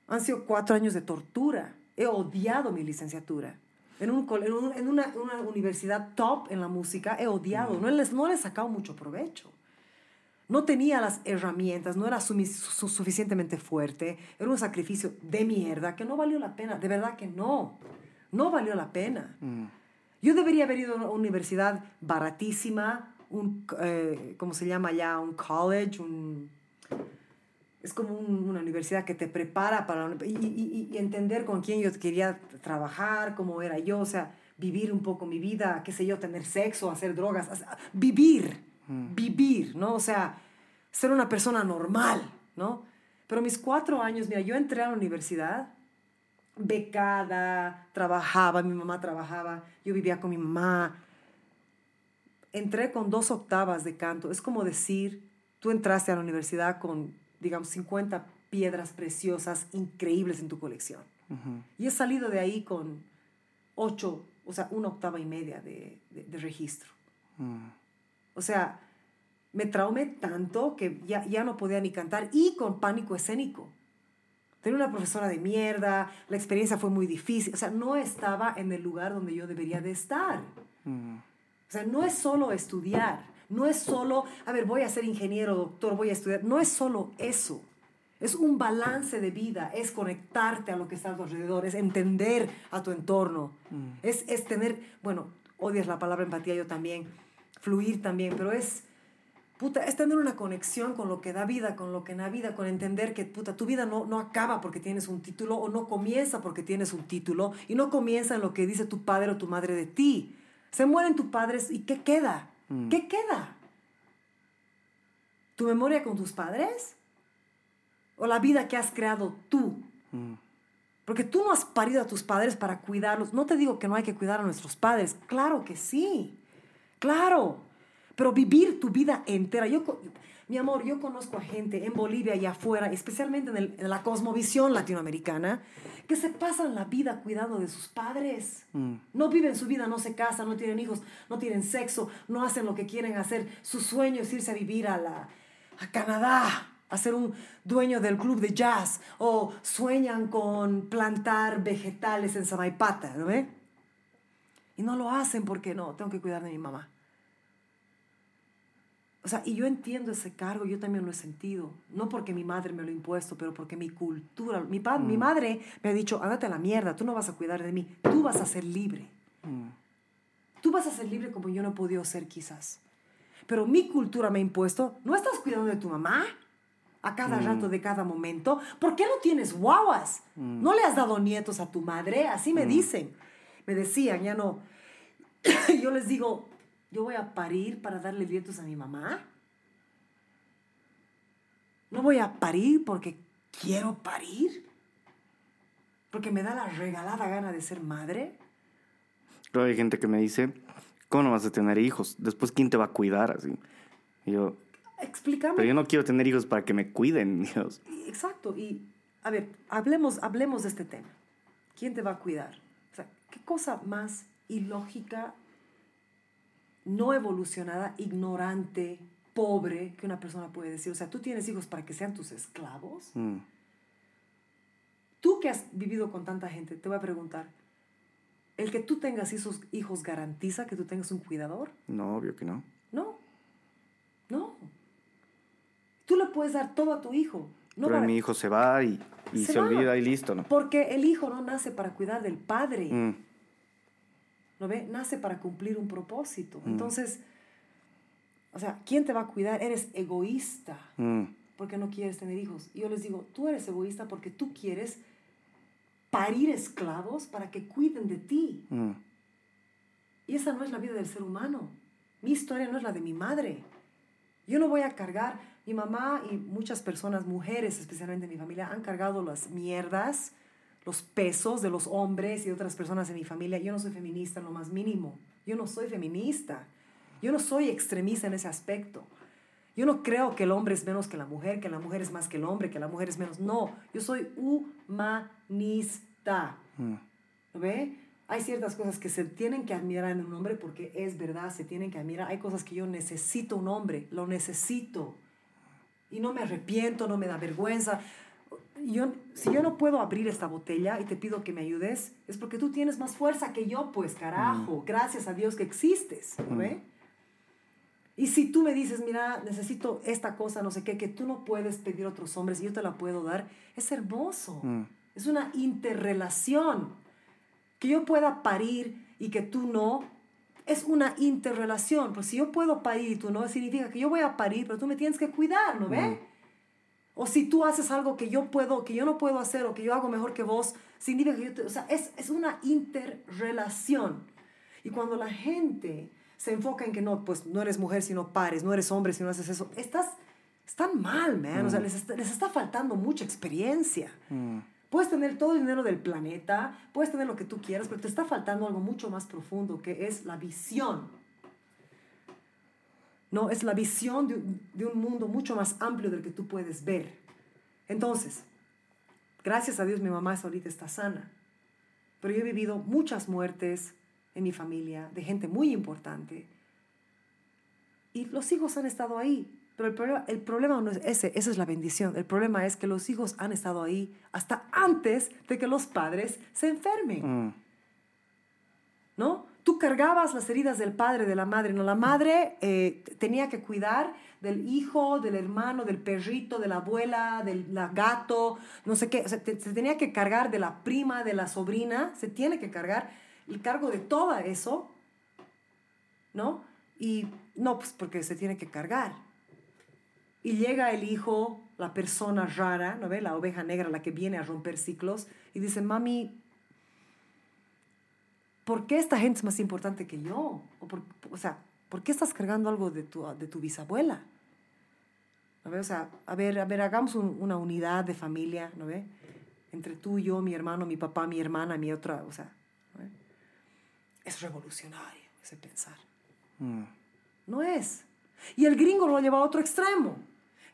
han sido cuatro años de tortura. He odiado mi licenciatura. En, un, en, un- en una, una universidad top en la música he odiado, no les, no he sacado mucho provecho. No tenía las herramientas, no era su- suficientemente fuerte, era un sacrificio de mierda que no valió la pena, de verdad que no, no valió la pena. mm, Yo debería haber ido a una universidad baratísima, un, eh, ¿cómo se llama ya? Un college, un... Es como un- una universidad que te prepara para... Y, y- y entender con quién yo quería trabajar, cómo era yo, o sea, vivir un poco mi vida, qué sé yo, tener sexo, hacer drogas, vivir, vivir, ¿no? O sea, ser una persona normal, ¿no? Pero mis cuatro años, mira, yo entré a la universidad becada, trabajaba, mi mamá trabajaba, yo vivía con mi mamá. Entré con dos octavas de canto. Es como decir, tú entraste a la universidad con, digamos, 50 piedras preciosas increíbles en tu colección. Y he salido de ahí con ocho, o sea, una octava y media de, de- de registro. mm, O sea, me traumé tanto que ya, ya no podía ni cantar y con pánico escénico. Tenía una profesora de mierda, la experiencia fue muy difícil, o sea, no estaba en el lugar donde yo debería de estar. mm, O sea, no es solo estudiar, no es solo, a ver, voy a ser ingeniero, doctor, voy a estudiar, no es solo eso. Es un balance de vida, es conectarte a lo que está a tu alrededor, es entender a tu entorno, es, es tener, bueno, odias la palabra empatía yo también, fluir también, pero es, puta, es tener una conexión con lo que da vida, con lo que da vida, con entender que, puta, tu vida no, no acaba porque tienes un título o no comienza porque tienes un título y no comienza en lo que dice tu padre o tu madre de ti. Se mueren tus padres y ¿qué queda? ¿Qué queda? ¿Tu memoria con tus padres? ¿O la vida que has creado tú? Porque tú no has parido a tus padres para cuidarlos. No te digo que no hay que cuidar a nuestros padres. Claro que sí. Claro. Pero vivir tu vida entera. Yo, mi amor, yo conozco a gente en Bolivia y afuera, especialmente en, en la cosmovisión latinoamericana, que se pasan la vida cuidando de sus padres. Mm. No viven su vida, no se casan, no tienen hijos, no tienen sexo, no hacen lo que quieren hacer. Su sueño es irse a vivir a, la, a Canadá, a ser un dueño del club de jazz, o sueñan con plantar vegetales en Samaipata, ¿no ve? Y no lo hacen porque no, tengo que cuidar de mi mamá. O sea, y yo entiendo ese cargo, yo también lo he sentido. No porque mi madre me lo ha impuesto, pero porque mi cultura, mi, pa- mi madre me ha dicho, ándate a la mierda, tú no vas a cuidar de mí, tú vas a ser libre. Tú vas a ser libre como yo no he podido ser quizás. Pero mi cultura me ha impuesto, ¿no estás cuidando de tu mamá? A cada rato de cada momento. ¿Por qué no tienes guaguas? ¿No le has dado nietos a tu madre? Así me dicen. Me decían, ya no. yo les digo, yo voy a parir para darle nietos a mi mamá. No voy a parir porque quiero parir. Porque me da la regalada gana de ser madre. Luego hay gente que me dice, ¿cómo no vas a tener hijos? Después, ¿quién te va a cuidar? Así. Y yo, Explícame. pero yo no quiero tener hijos para que me cuiden, Dios. Exacto. Y, a ver, hablemos, hablemos de este tema. ¿Quién te va a cuidar? O sea, ¿qué cosa más ilógica, no evolucionada, ignorante, pobre que una persona puede decir? O sea, tú tienes hijos para que sean tus esclavos. Mm. Tú que has vivido con tanta gente, te voy a preguntar, ¿el que tú tengas esos hijos garantiza que tú tengas un cuidador? No, obvio que no. No. No. Tú le puedes dar todo a tu hijo. No pero para- mi hijo se va y, y Se olvida y listo, ¿no? Porque el hijo no nace para cuidar del padre. Mm. ¿No ve? Nace para cumplir un propósito. Entonces, o sea, ¿quién te va a cuidar? Eres egoísta Mm. porque no quieres tener hijos. Y yo les digo, tú eres egoísta porque tú quieres parir esclavos para que cuiden de ti. Mm. Y esa no es la vida del ser humano. Mi historia no es la de mi madre. Yo no voy a cargar, mi mamá y muchas personas, mujeres especialmente en mi familia, han cargado las mierdas, los pesos de los hombres y de otras personas en mi familia. Yo no soy feminista en lo más mínimo. Yo no soy feminista. Yo no soy extremista en ese aspecto. Yo no creo que el hombre es menos que la mujer, que la mujer es más que el hombre, que la mujer es menos. No, yo soy humanista. Mm. ¿Lo ve? Hay ciertas cosas que se tienen que admirar en un hombre porque es verdad, se tienen que admirar. Hay cosas que yo necesito un hombre, lo necesito. Y no me arrepiento, no me da vergüenza. Yo, si yo no puedo abrir esta botella y te pido que me ayudes, es porque tú tienes más fuerza que yo, pues carajo. Gracias a Dios que existes. ¿lo ve? Y si tú me dices, mira, necesito esta cosa, no sé qué, que tú no puedes pedir a otros hombres y yo te la puedo dar, es hermoso. Mm. Es una interrelación. Que yo pueda parir y que tú no, es una interrelación. Pues si yo puedo parir y tú no, significa que yo voy a parir, pero tú me tienes que cuidar, ¿no ve? O si tú haces algo que yo puedo, que yo no puedo hacer o que yo hago mejor que vos, significa que yo te, o sea, es, es una interrelación. Y cuando la gente se enfoca en que no, pues no eres mujer si no pares, no eres hombre si no haces eso, estás, están mal, man. O sea, les está, les está faltando mucha experiencia. Mm. Puedes tener todo el dinero del planeta, puedes tener lo que tú quieras, pero te está faltando algo mucho más profundo, que es la visión. No, es la visión de, un- de un mundo mucho más amplio del que tú puedes ver. Entonces, gracias a Dios mi mamá ahorita está sana, pero yo he vivido muchas muertes en mi familia de gente muy importante y los hijos han estado ahí. Pero el problema, el problema no es ese, esa es la bendición. El problema es que los hijos han estado ahí hasta antes de que los padres se enfermen. Mm. ¿no? Tú cargabas las heridas del padre, de la madre, ¿no? La madre eh, tenía que cuidar del hijo, del hermano, del perrito, de la abuela, del la gato, no sé qué. Se tenía que cargar de la prima, de la sobrina, se tiene que cargar el cargo de todo eso, ¿no? Y no, pues porque se tiene que cargar. Y llega el hijo, la persona rara, ¿no ve? La oveja negra, la que viene a romper ciclos, y dice, mami, ¿por qué esta gente es más importante que yo? O, por- o sea, ¿por qué estás cargando algo de tu, de tu bisabuela? ¿No ve? O sea, a ver, a ver, hagamos un- una unidad de familia, ¿no ve? Entre tú, yo, mi hermano, mi papá, mi hermana, mi otra, o sea, ¿no ve? es revolucionario ese pensar. Mm. No es. Y el gringo lo ha llevado a otro extremo.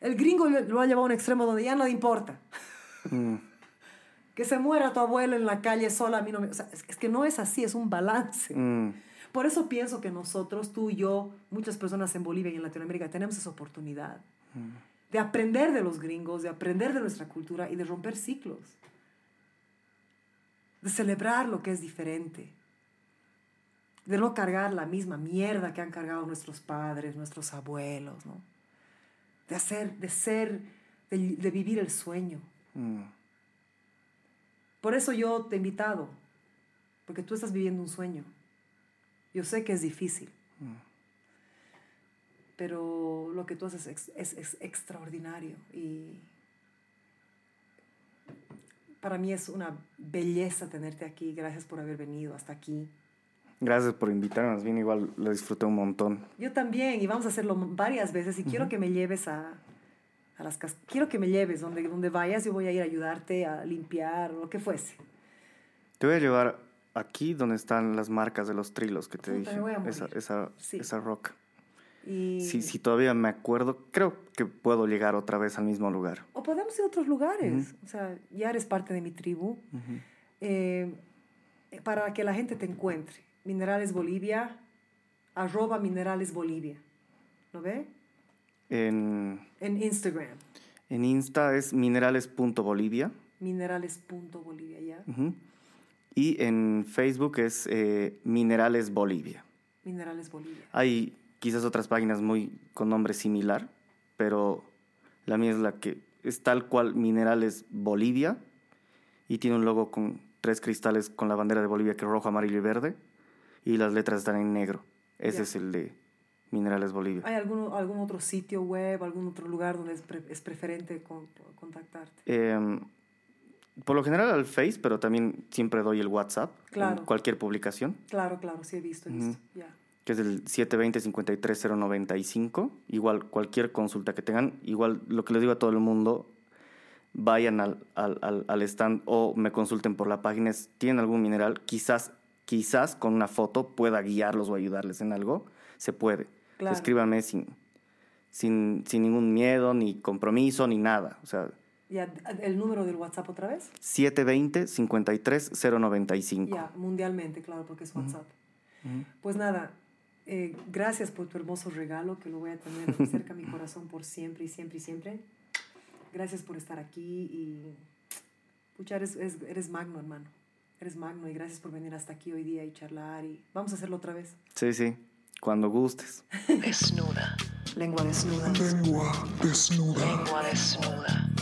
El gringo lo ha llevado a un extremo donde ya no le importa. Mm. Que se muera tu abuelo en la calle sola, a mí no me... o sea, es, es que no es así, es un balance. Mm. Por eso pienso que nosotros, tú y yo, muchas personas en Bolivia y en Latinoamérica, tenemos esa oportunidad de aprender de los gringos, de aprender de nuestra cultura y de romper ciclos. De celebrar lo que es diferente. De no cargar la misma mierda que han cargado nuestros padres, nuestros abuelos, ¿no? De hacer, de ser, de, de vivir el sueño. Mm. Por eso yo te he invitado, porque tú estás viviendo un sueño. Yo sé que es difícil, pero lo que tú haces es, es- es extraordinario y para mí es una belleza tenerte aquí. Gracias por haber venido hasta aquí. Gracias por invitarme, más bien igual lo disfruté un montón. Yo también, y vamos a hacerlo varias veces, y quiero que me lleves a, a las casas. Quiero que me lleves donde, donde vayas, yo voy a ir a ayudarte a limpiar o lo que fuese. Te voy a llevar aquí donde están las marcas de los trilos que te Puta, dije. me voy a morir. Esa, esa, Sí. esa roca. Y, Si, si todavía me acuerdo, creo que puedo llegar otra vez al mismo lugar. O podemos ir a otros lugares. O sea, ya eres parte de mi tribu. Eh, para que la gente te encuentre. Minerales Bolivia, arroba Minerales Bolivia. ¿Lo ve? En, En Instagram, en Insta es minerales.bolivia. minerales.bolivia, ¿ya? Ujú. Y en Facebook es eh, Minerales Bolivia. Minerales Bolivia. Hay quizás otras páginas muy con nombre similar, pero la mía es la que es tal cual Minerales Bolivia y tiene un logo con tres cristales con la bandera de Bolivia que es rojo, amarillo y verde y las letras están en negro. Ese es el de Minerales Bolivia. ¿Hay algún, algún otro sitio web, algún otro lugar donde es, pre- es preferente con- contactarte? Em, por lo general al Face, pero también siempre doy el WhatsApp Claro. en cualquier publicación, Claro, claro, sí he visto, he visto. Ya. que es el 720-53095. Igual cualquier consulta que tengan, igual lo que les digo a todo el mundo, vayan al, al, al, al stand o me consulten por la página. Si tienen algún mineral, quizás, quizás con una foto pueda guiarlos o ayudarles en algo. Se puede. Claro. Escríbanme sin, sin, sin ningún miedo, ni compromiso, ni nada. O sea, Ya, ¿El número del WhatsApp otra vez? 720-53-095. Ya, mundialmente, claro, porque es WhatsApp. Pues nada, eh, gracias por tu hermoso regalo, que lo voy a tener cerca a mi corazón por siempre y siempre y siempre. Gracias por estar aquí y... Pucha, eres, eres, eres magno, hermano. Eres magno y gracias por venir hasta aquí hoy día y charlar y vamos a hacerlo otra vez. Sí, sí, cuando gustes. Desnuda. Lengua desnuda. Lengua desnuda. Lengua desnuda.